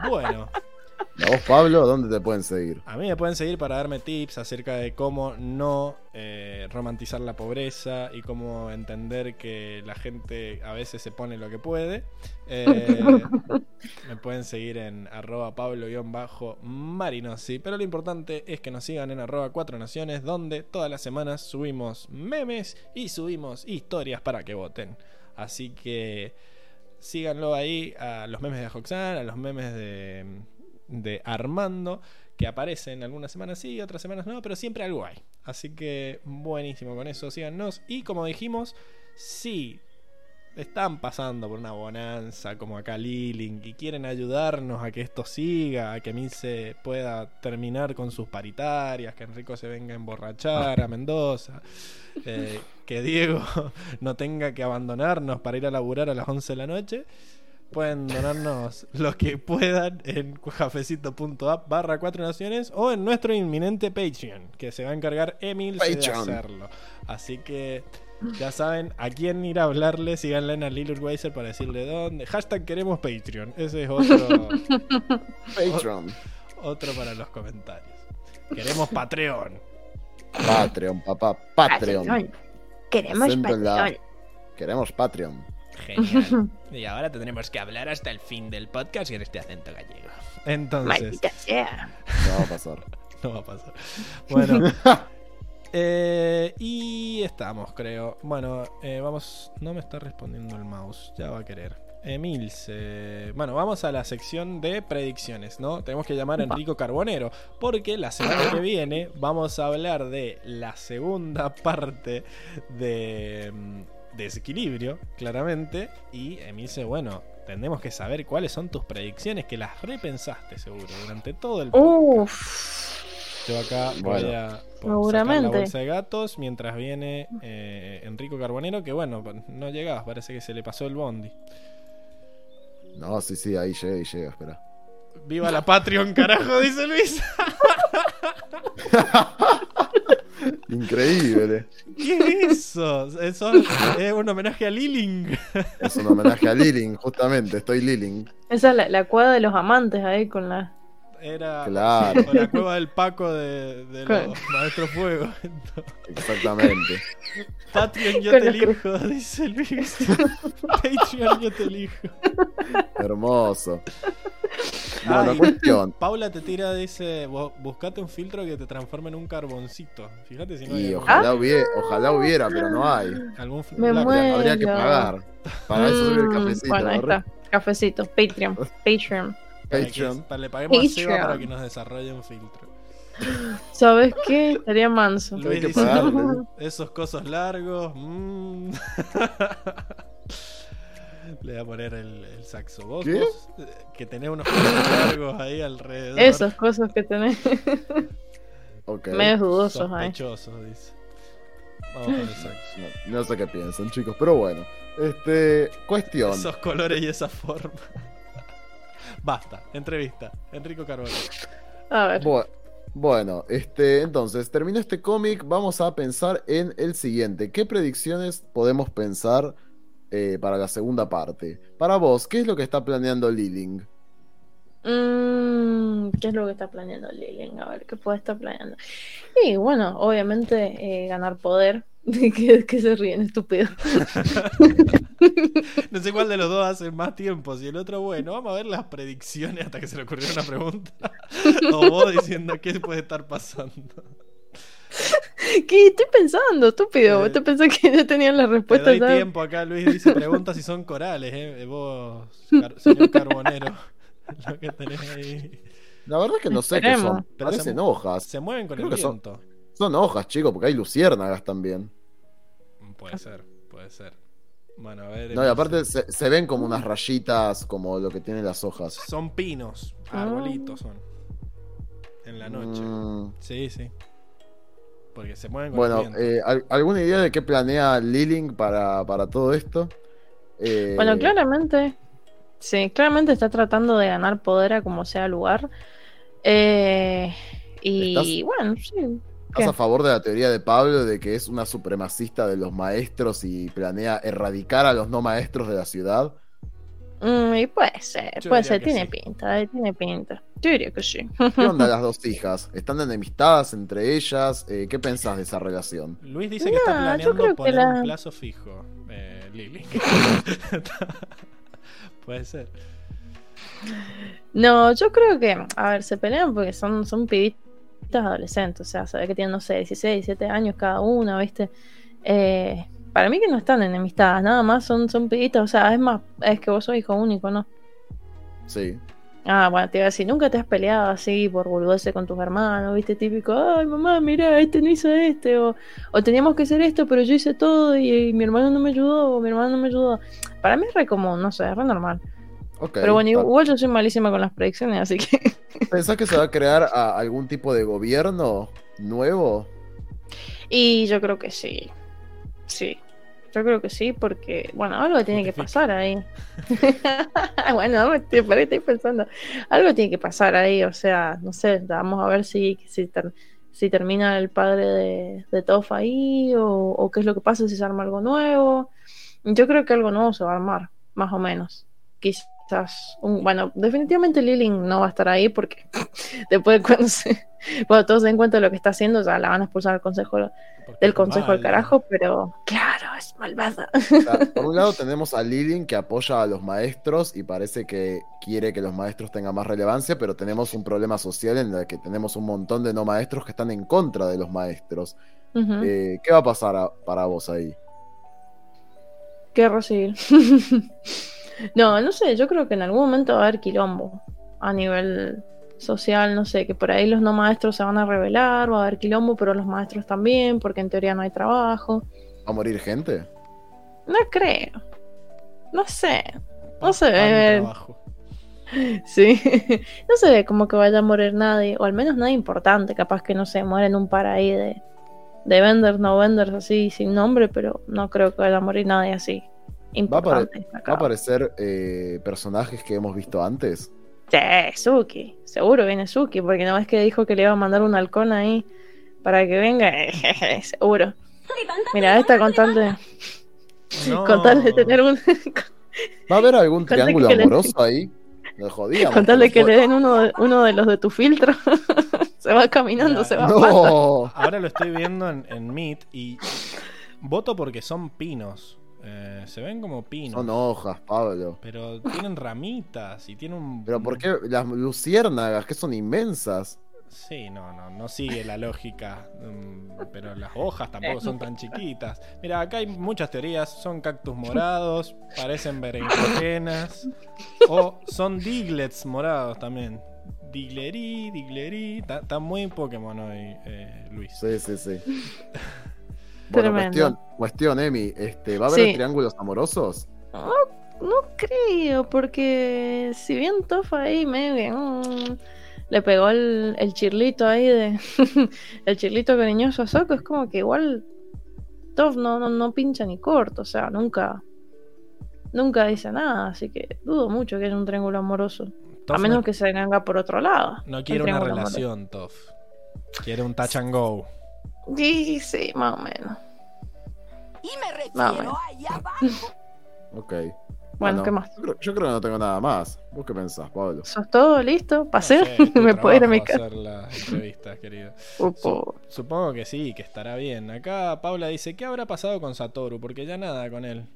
bueno, ¿Y a vos, Pablo, dónde te pueden seguir? a mí me pueden seguir para darme tips acerca de cómo no eh, romantizar la pobreza y cómo entender que la gente a veces se pone lo que puede. Eh, *laughs* me pueden seguir en arroba pablo-marinosi. Pero lo importante es que nos sigan en arroba cuatro naciones, donde todas las semanas subimos memes y subimos historias para que voten. Así que síganlo ahí a los memes de Hoxan, a los memes de, de Armando, que aparecen algunas semanas sí, otras semanas no, pero siempre algo hay. Así que buenísimo con eso, síganos. Y como dijimos, sí, están pasando por una bonanza como acá Liling y quieren ayudarnos a que esto siga, a que Milce pueda terminar con sus paritarias, que Enrico se venga a emborrachar a *laughs* Mendoza, eh, que Diego *laughs* no tenga que abandonarnos para ir a laburar a las 11 de la noche. Pueden donarnos *laughs* lo que puedan en cafecito.app barra cuatro naciones o en nuestro inminente Patreon, que se va a encargar Emil de Patreon. hacerlo. Así que ya saben a quién ir a hablarle. Síganle en a Lil Weiser para decirle dónde. Hashtag queremos Patreon. Ese es otro, *laughs* Patreon. otro para los comentarios. Queremos Patreon. Patreon, papá. Patreon. Queremos en la- Patreon. Queremos Patreon. Genial. *laughs* Y ahora tendremos que hablar hasta el fin del podcast en este acento gallego. Entonces, sea. No va a pasar. *laughs* no va a pasar. Bueno. *laughs* eh, y estamos, creo. Bueno, eh, vamos. No me está respondiendo el mouse. Ya va a querer. Emil, se... bueno, vamos a la sección de predicciones, ¿no? Tenemos que llamar a Enrico Carbonero, porque la semana que viene vamos a hablar de la segunda parte de mm, desequilibrio, claramente, y Emil dice, bueno, tenemos que saber cuáles son tus predicciones, que las repensaste seguro durante todo el podcast. Uf. Yo acá voy a por sacar Seguramente. la bolsa de gatos mientras viene eh, Enrico Carbonero, que bueno, no llegaba, parece que se le pasó el bondi. No, sí, sí, ahí llega y llega, espera. ¡Viva la Patreon, carajo! Dice Luis. *laughs* Increíble. ¿Qué es eso? Eso es un homenaje a Liling. Es un homenaje a Liling, justamente. Estoy Liling. Esa es la, la cuadra de los amantes ahí con la. Era Claro. o la cueva del Paco de, de los Maestros Fuego. Exactamente. *laughs* Patreon yo Con te elijo, *laughs* dice Luis. Patreon yo te elijo. Hermoso. Bueno, Ay. cuestión. Paula te tira, dice, "Bu- buscate un filtro que te transforme en un carboncito. Fíjate si no hay Y algún- ojalá hubiera, ojalá hubiera, pero no hay. algún Me muero. Habría que pagar. Para eso el Mm, cafecito. Bueno, ahí está. Cafecito. Patreon. Patreon. Para que- Patreon. para le paguemos a Seba Patreon. para que nos desarrolle un filtro. ¿Sabes qué? Estaría manso. Luis que dice, pagarle. esos cosos largos. mm". *laughs* Le voy a poner el, el saxo. ¿Vos, ¿Qué? vos, eh, que tenés unos cosos largos ahí alrededor. Esas cosas que tenés *laughs* Ok. medios dudosos ahí. Sospechosos, dice. Vamos con el saxo. No, no sé qué piensan, chicos, pero bueno. Este, cuestión. Esos colores y esa forma. Basta, entrevista. Enrico Carbonero. A ver. Bu- Bueno, este, entonces, terminó este cómic, vamos a pensar en el siguiente. ¿Qué predicciones podemos pensar eh, para la segunda parte? Para vos, ¿qué es lo que está planeando Liling? Mm, ¿Qué es lo que está planeando Lilian? A ver, ¿qué puede estar planeando? Y bueno, obviamente eh, ganar poder. *laughs* que, que se ríen, estúpido. *laughs* No sé cuál de los dos hace más tiempo. Si el otro, bueno, vamos a ver las predicciones hasta que se le ocurrió una pregunta. *laughs* o vos diciendo qué puede estar pasando. ¿Qué estoy pensando, estúpido? Eh, ¿Vos te pensás que ya tenían la Te respuesta? doy ya? tiempo acá, Luis dice pregunta si son corales, eh. Vos, car- señor Carbonero. Lo que tenés ahí. La verdad es que no sé qué son. Pero Parecen se- hojas. Se mueven con Creo el que son- viento. Son hojas, chicos, porque hay luciérnagas también. Puede ser, puede ser. Bueno, a ver. No, y aparte se, se ven como unas rayitas, como lo que tienen las hojas. Son pinos, arbolitos son. En la noche. Mm, Sí, sí. Porque se mueven con bueno, eh, ¿al- ¿alguna idea de qué planea Liling para, para todo esto? Eh, Bueno, claramente. Sí, claramente está tratando de ganar poder a como sea lugar. Eh, y ¿Estás- bueno, sí. ¿Estás ¿Qué? a favor de la teoría de Pablo de que es una supremacista de los maestros y planea erradicar a los no maestros de la ciudad? Mm, y puede ser, Yo puede ser, tiene sí. pinta, eh, tiene pinta. Yo diría que sí. ¿Qué onda *laughs* las dos hijas? ¿Están enemistadas entre ellas? Eh, ¿Qué pensás de esa relación? Luis dice que está No, planeando creo que poner la- un plazo fijo, eh, Lili. *laughs* Puede ser. No, yo creo que, a ver, se pelean porque son, son pibitas adolescentes, o sea, se ve que tienen, no sé, 16, 17 años cada una, ¿viste? Eh, para mí que no están enemistadas, nada más son, son pibitas, o sea, es más, es que vos sos hijo único, ¿no? Sí. Ah, bueno, te iba a decir, nunca te has peleado así por boludeces con tus hermanos, ¿viste? Típico, ay, mamá, mira, este no hizo este, o, o teníamos que hacer esto, pero yo hice todo y, y mi hermano no me ayudó, o mi hermano no me ayudó. Para mí es re común, no sé, es re normal. Pero bueno, igual yo soy malísima con las predicciones, así que... *laughs* ¿Pensás que se va a crear a- algún tipo de gobierno nuevo? Y yo creo que sí. Sí. Yo creo que sí, porque, bueno, algo tiene que pasar ahí. *laughs* bueno, estoy, ahí estoy pensando. Algo tiene que pasar ahí, o sea, no sé, vamos a ver si, si, ter- si termina el padre de, de Toph ahí, o, o qué es lo que pasa si se arma algo nuevo. Yo creo que algo nuevo se va a armar, más o menos. Quizás, un, bueno, definitivamente Lilin no va a estar ahí porque *laughs* después de cuando, se, cuando todos se den cuenta de lo que está haciendo, ya la van a expulsar del consejo Porque del consejo del mala. carajo, pero claro, es malvada. O sea, *laughs* por un lado tenemos a Lilin que apoya a los maestros y parece que quiere que los maestros tengan más relevancia, pero tenemos un problema social en el que tenemos un montón de no maestros que están en contra de los maestros. Eh, ¿Qué va a pasar a- para vos ahí? Guerra civil. *laughs* no, no sé, yo creo que en algún momento va a haber quilombo a nivel social, no sé, que por ahí los no maestros se van a rebelar, va a haber quilombo, pero los maestros también, porque en teoría no hay trabajo. ¿Va a morir gente? No creo. No sé. No sé. Eh, trabajo. *laughs* Sí. no se ve como que vaya a morir nadie, o al menos nadie importante, capaz que no se mueren un par ahí de, de vendors, no vendors, así sin nombre, pero no creo que vaya a morir nadie así. ¿Va a, va aparecer eh, personajes que hemos visto antes? Sí, Suki. Seguro viene Suki, porque no es que dijo que le iba a mandar un halcón ahí para que venga. *laughs* Seguro. Mira, esta con tal de, No. con tal de tener un. ¿Va a haber algún triángulo le- amoroso ahí? Lo jodíamos. con tal de que le den uno de, uno de los de tu filtro. *laughs* se va caminando, Mira, se va. No. Ahora lo estoy viendo en, en Meet y voto porque son pinos. Eh, se ven como pinos. Son hojas, Pablo. Pero tienen ramitas y tienen un. Pero ¿por qué las luciérnagas, que son inmensas? Sí, no, no, no sigue la lógica. mm, Pero las hojas tampoco son tan chiquitas. Mira, acá hay muchas teorías. Son cactus morados, parecen berenjenas. O son diglets morados también. Diglerí, diglerí. Está, está muy Pokémon hoy, eh, Luis. Sí, sí, sí. Bueno, cuestión, cuestión, Emi, este, ¿va a haber Sí. triángulos amorosos? No, no creo, porque si bien Tofa ahí medio que mm, le pegó el, el chirlito ahí de *laughs* el chirlito cariñoso a Soko, es como que igual Tof no, no, no pincha ni corto, o sea, nunca nunca dice nada, así que dudo mucho que haya un triángulo amoroso. a menos no, que se venga por otro lado. no quiere una triángulo amoroso. relación, Toff. Quiere un touch and go. Sí, sí, más o menos. Y me refiero allá abajo. *laughs* Ok. Bueno, ¿qué más? Yo creo, yo creo que no tengo nada más. ¿Vos qué pensás, Pablo? ¿Sos todo listo? ¿Pasé? No sé, *laughs* ¿Me puedo ir a mi casa? hacer las entrevistas, querido. *laughs* Upo. Supongo que sí, que estará bien. Acá Paula dice, ¿qué habrá pasado con Satoru? Porque ya nada con él.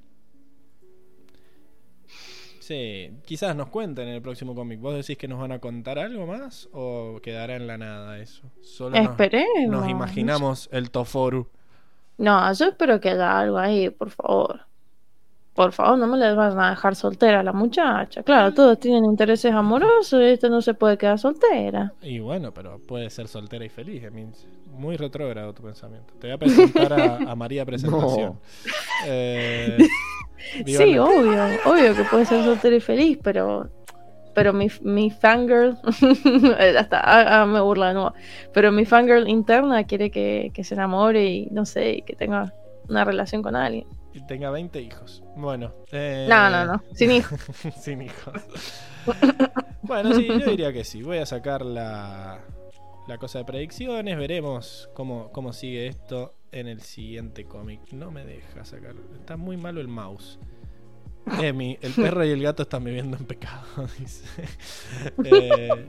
Sí, quizás nos cuenten en el próximo cómic. ¿Vos decís que nos van a contar algo más? ¿O quedará en la nada eso? Solo nos, Esperemos. nos imaginamos el Toforu. No, yo espero que haya algo ahí, por favor. Por favor, no me les vayan a dejar soltera a la muchacha. Claro, todos tienen intereses amorosos y esta no se puede quedar soltera. Y bueno, pero puede ser soltera y feliz. I mean, muy retrógrado tu pensamiento. Te voy a presentar a, a María *laughs* Presentación. Eh, *laughs* viva Sí, la- obvio, obvio que puede ser soltera y feliz, pero pero mi, mi fangirl, *laughs* ya está, ah, ah, me burla de nuevo, pero mi fangirl interna quiere que, que se enamore y no sé, y que tenga una relación con alguien. y tenga 20 hijos. Bueno. eh, No, no, no, sin *laughs* hijos. Sin hijos. bueno, sí, yo diría que sí. Voy a sacar la, la cosa de predicciones. Veremos cómo, cómo sigue esto en el siguiente cómic. No me deja sacar. Está muy malo el mouse. Emi, el perro y el gato están viviendo en pecado, *laughs* dice. Eh,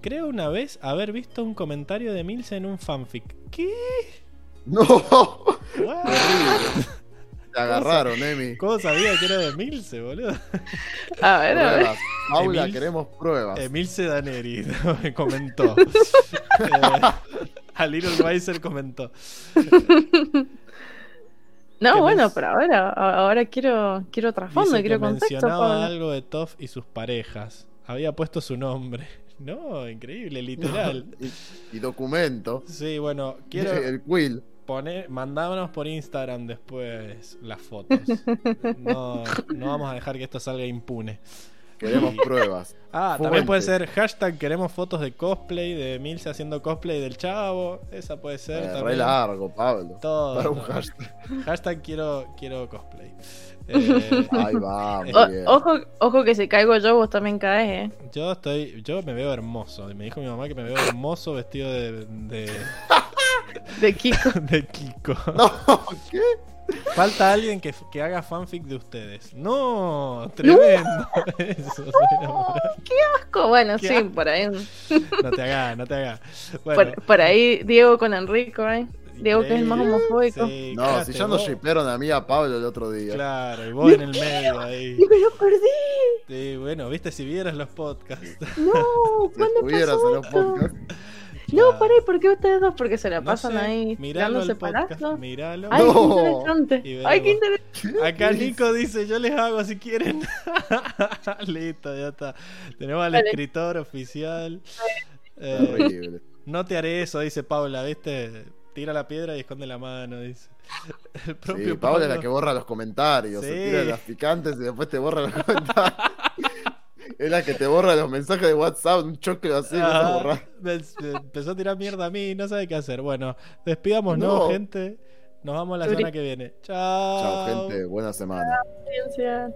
creo una vez haber visto un comentario de Milce en un fanfic. ¿Qué? No? Te agarraron, Emi. ¿Cómo sabía que era de Milce, boludo? A ver, a ver. Pruebas. Paula, Emil- queremos pruebas. Emilce Daneri me *laughs* comentó. *laughs* Eh, a Little Weiser comentó. No, que bueno, pero ahora, ahora quiero, quiero trasfondo, Dice que quiero contexto. mencionaba Pablo. algo de Toff y sus parejas. Había puesto su nombre. *laughs* No, increíble, literal. Y, y documento. Sí, bueno, quiero El quill. Poner, mandámonos por Instagram después las fotos. *laughs* No, no vamos a dejar que esto salga impune. Queremos Y- pruebas. Ah, también puede ser hashtag queremos fotos de cosplay, de Milce haciendo cosplay del chavo. Esa puede ser Eh, re también. largo, Pablo. Todo. Para un hashtag. Hashtag quiero, quiero cosplay. Eh, Ahí va, muy O- bien. ojo, ojo que si caigo yo, vos también caes, eh. yo estoy, yo me veo hermoso. Me dijo mi mamá que me veo hermoso vestido de, de, *laughs* De Kiko. *laughs* de Kiko. No, ¿qué? Falta alguien que, que haga fanfic de ustedes. No, tremendo. *laughs* Eso, señora. Asco, Bueno, Qué sí, asco. por ahí. no te hagas, no te hagas. Bueno, Por, por ahí Diego con Enrico, eh. Diego que es el más homofóbico. Sí, No, si ya nos vos. shipearon a mí y a Pablo el otro día. Claro, y vos en el medio ahí. *laughs* Y me lo perdí. Sí, bueno, viste si vieras los podcasts. *laughs* No, Si ¿cuándo estuvieras pasó en los esto? podcasts. No, por ahí, ¿por qué ustedes dos? Porque se la No pasan sé, ahí miralo dándose palazos. miralo. Ay, No. qué interesante. Ay, qué interesante. Acá Nico dice, yo les hago si quieren. *laughs* Listo, ya está. Tenemos al escritor oficial. Eh, Horrible. no te haré eso, dice Paula, ¿viste? Tira la piedra y esconde la mano, dice. *laughs* El propio Sí, Paula es la que borra los comentarios. Sí. Se tira las picantes y después te borra los comentarios. *laughs* es la que te borra los mensajes de WhatsApp, un choclo así, no Ah, borra. me- me empezó a tirar mierda a mí, no sabe qué hacer. Bueno, despidamos, ¿no, No. gente? Nos vamos la semana que viene. Chao. Chao, gente. Buena semana. Ciencia.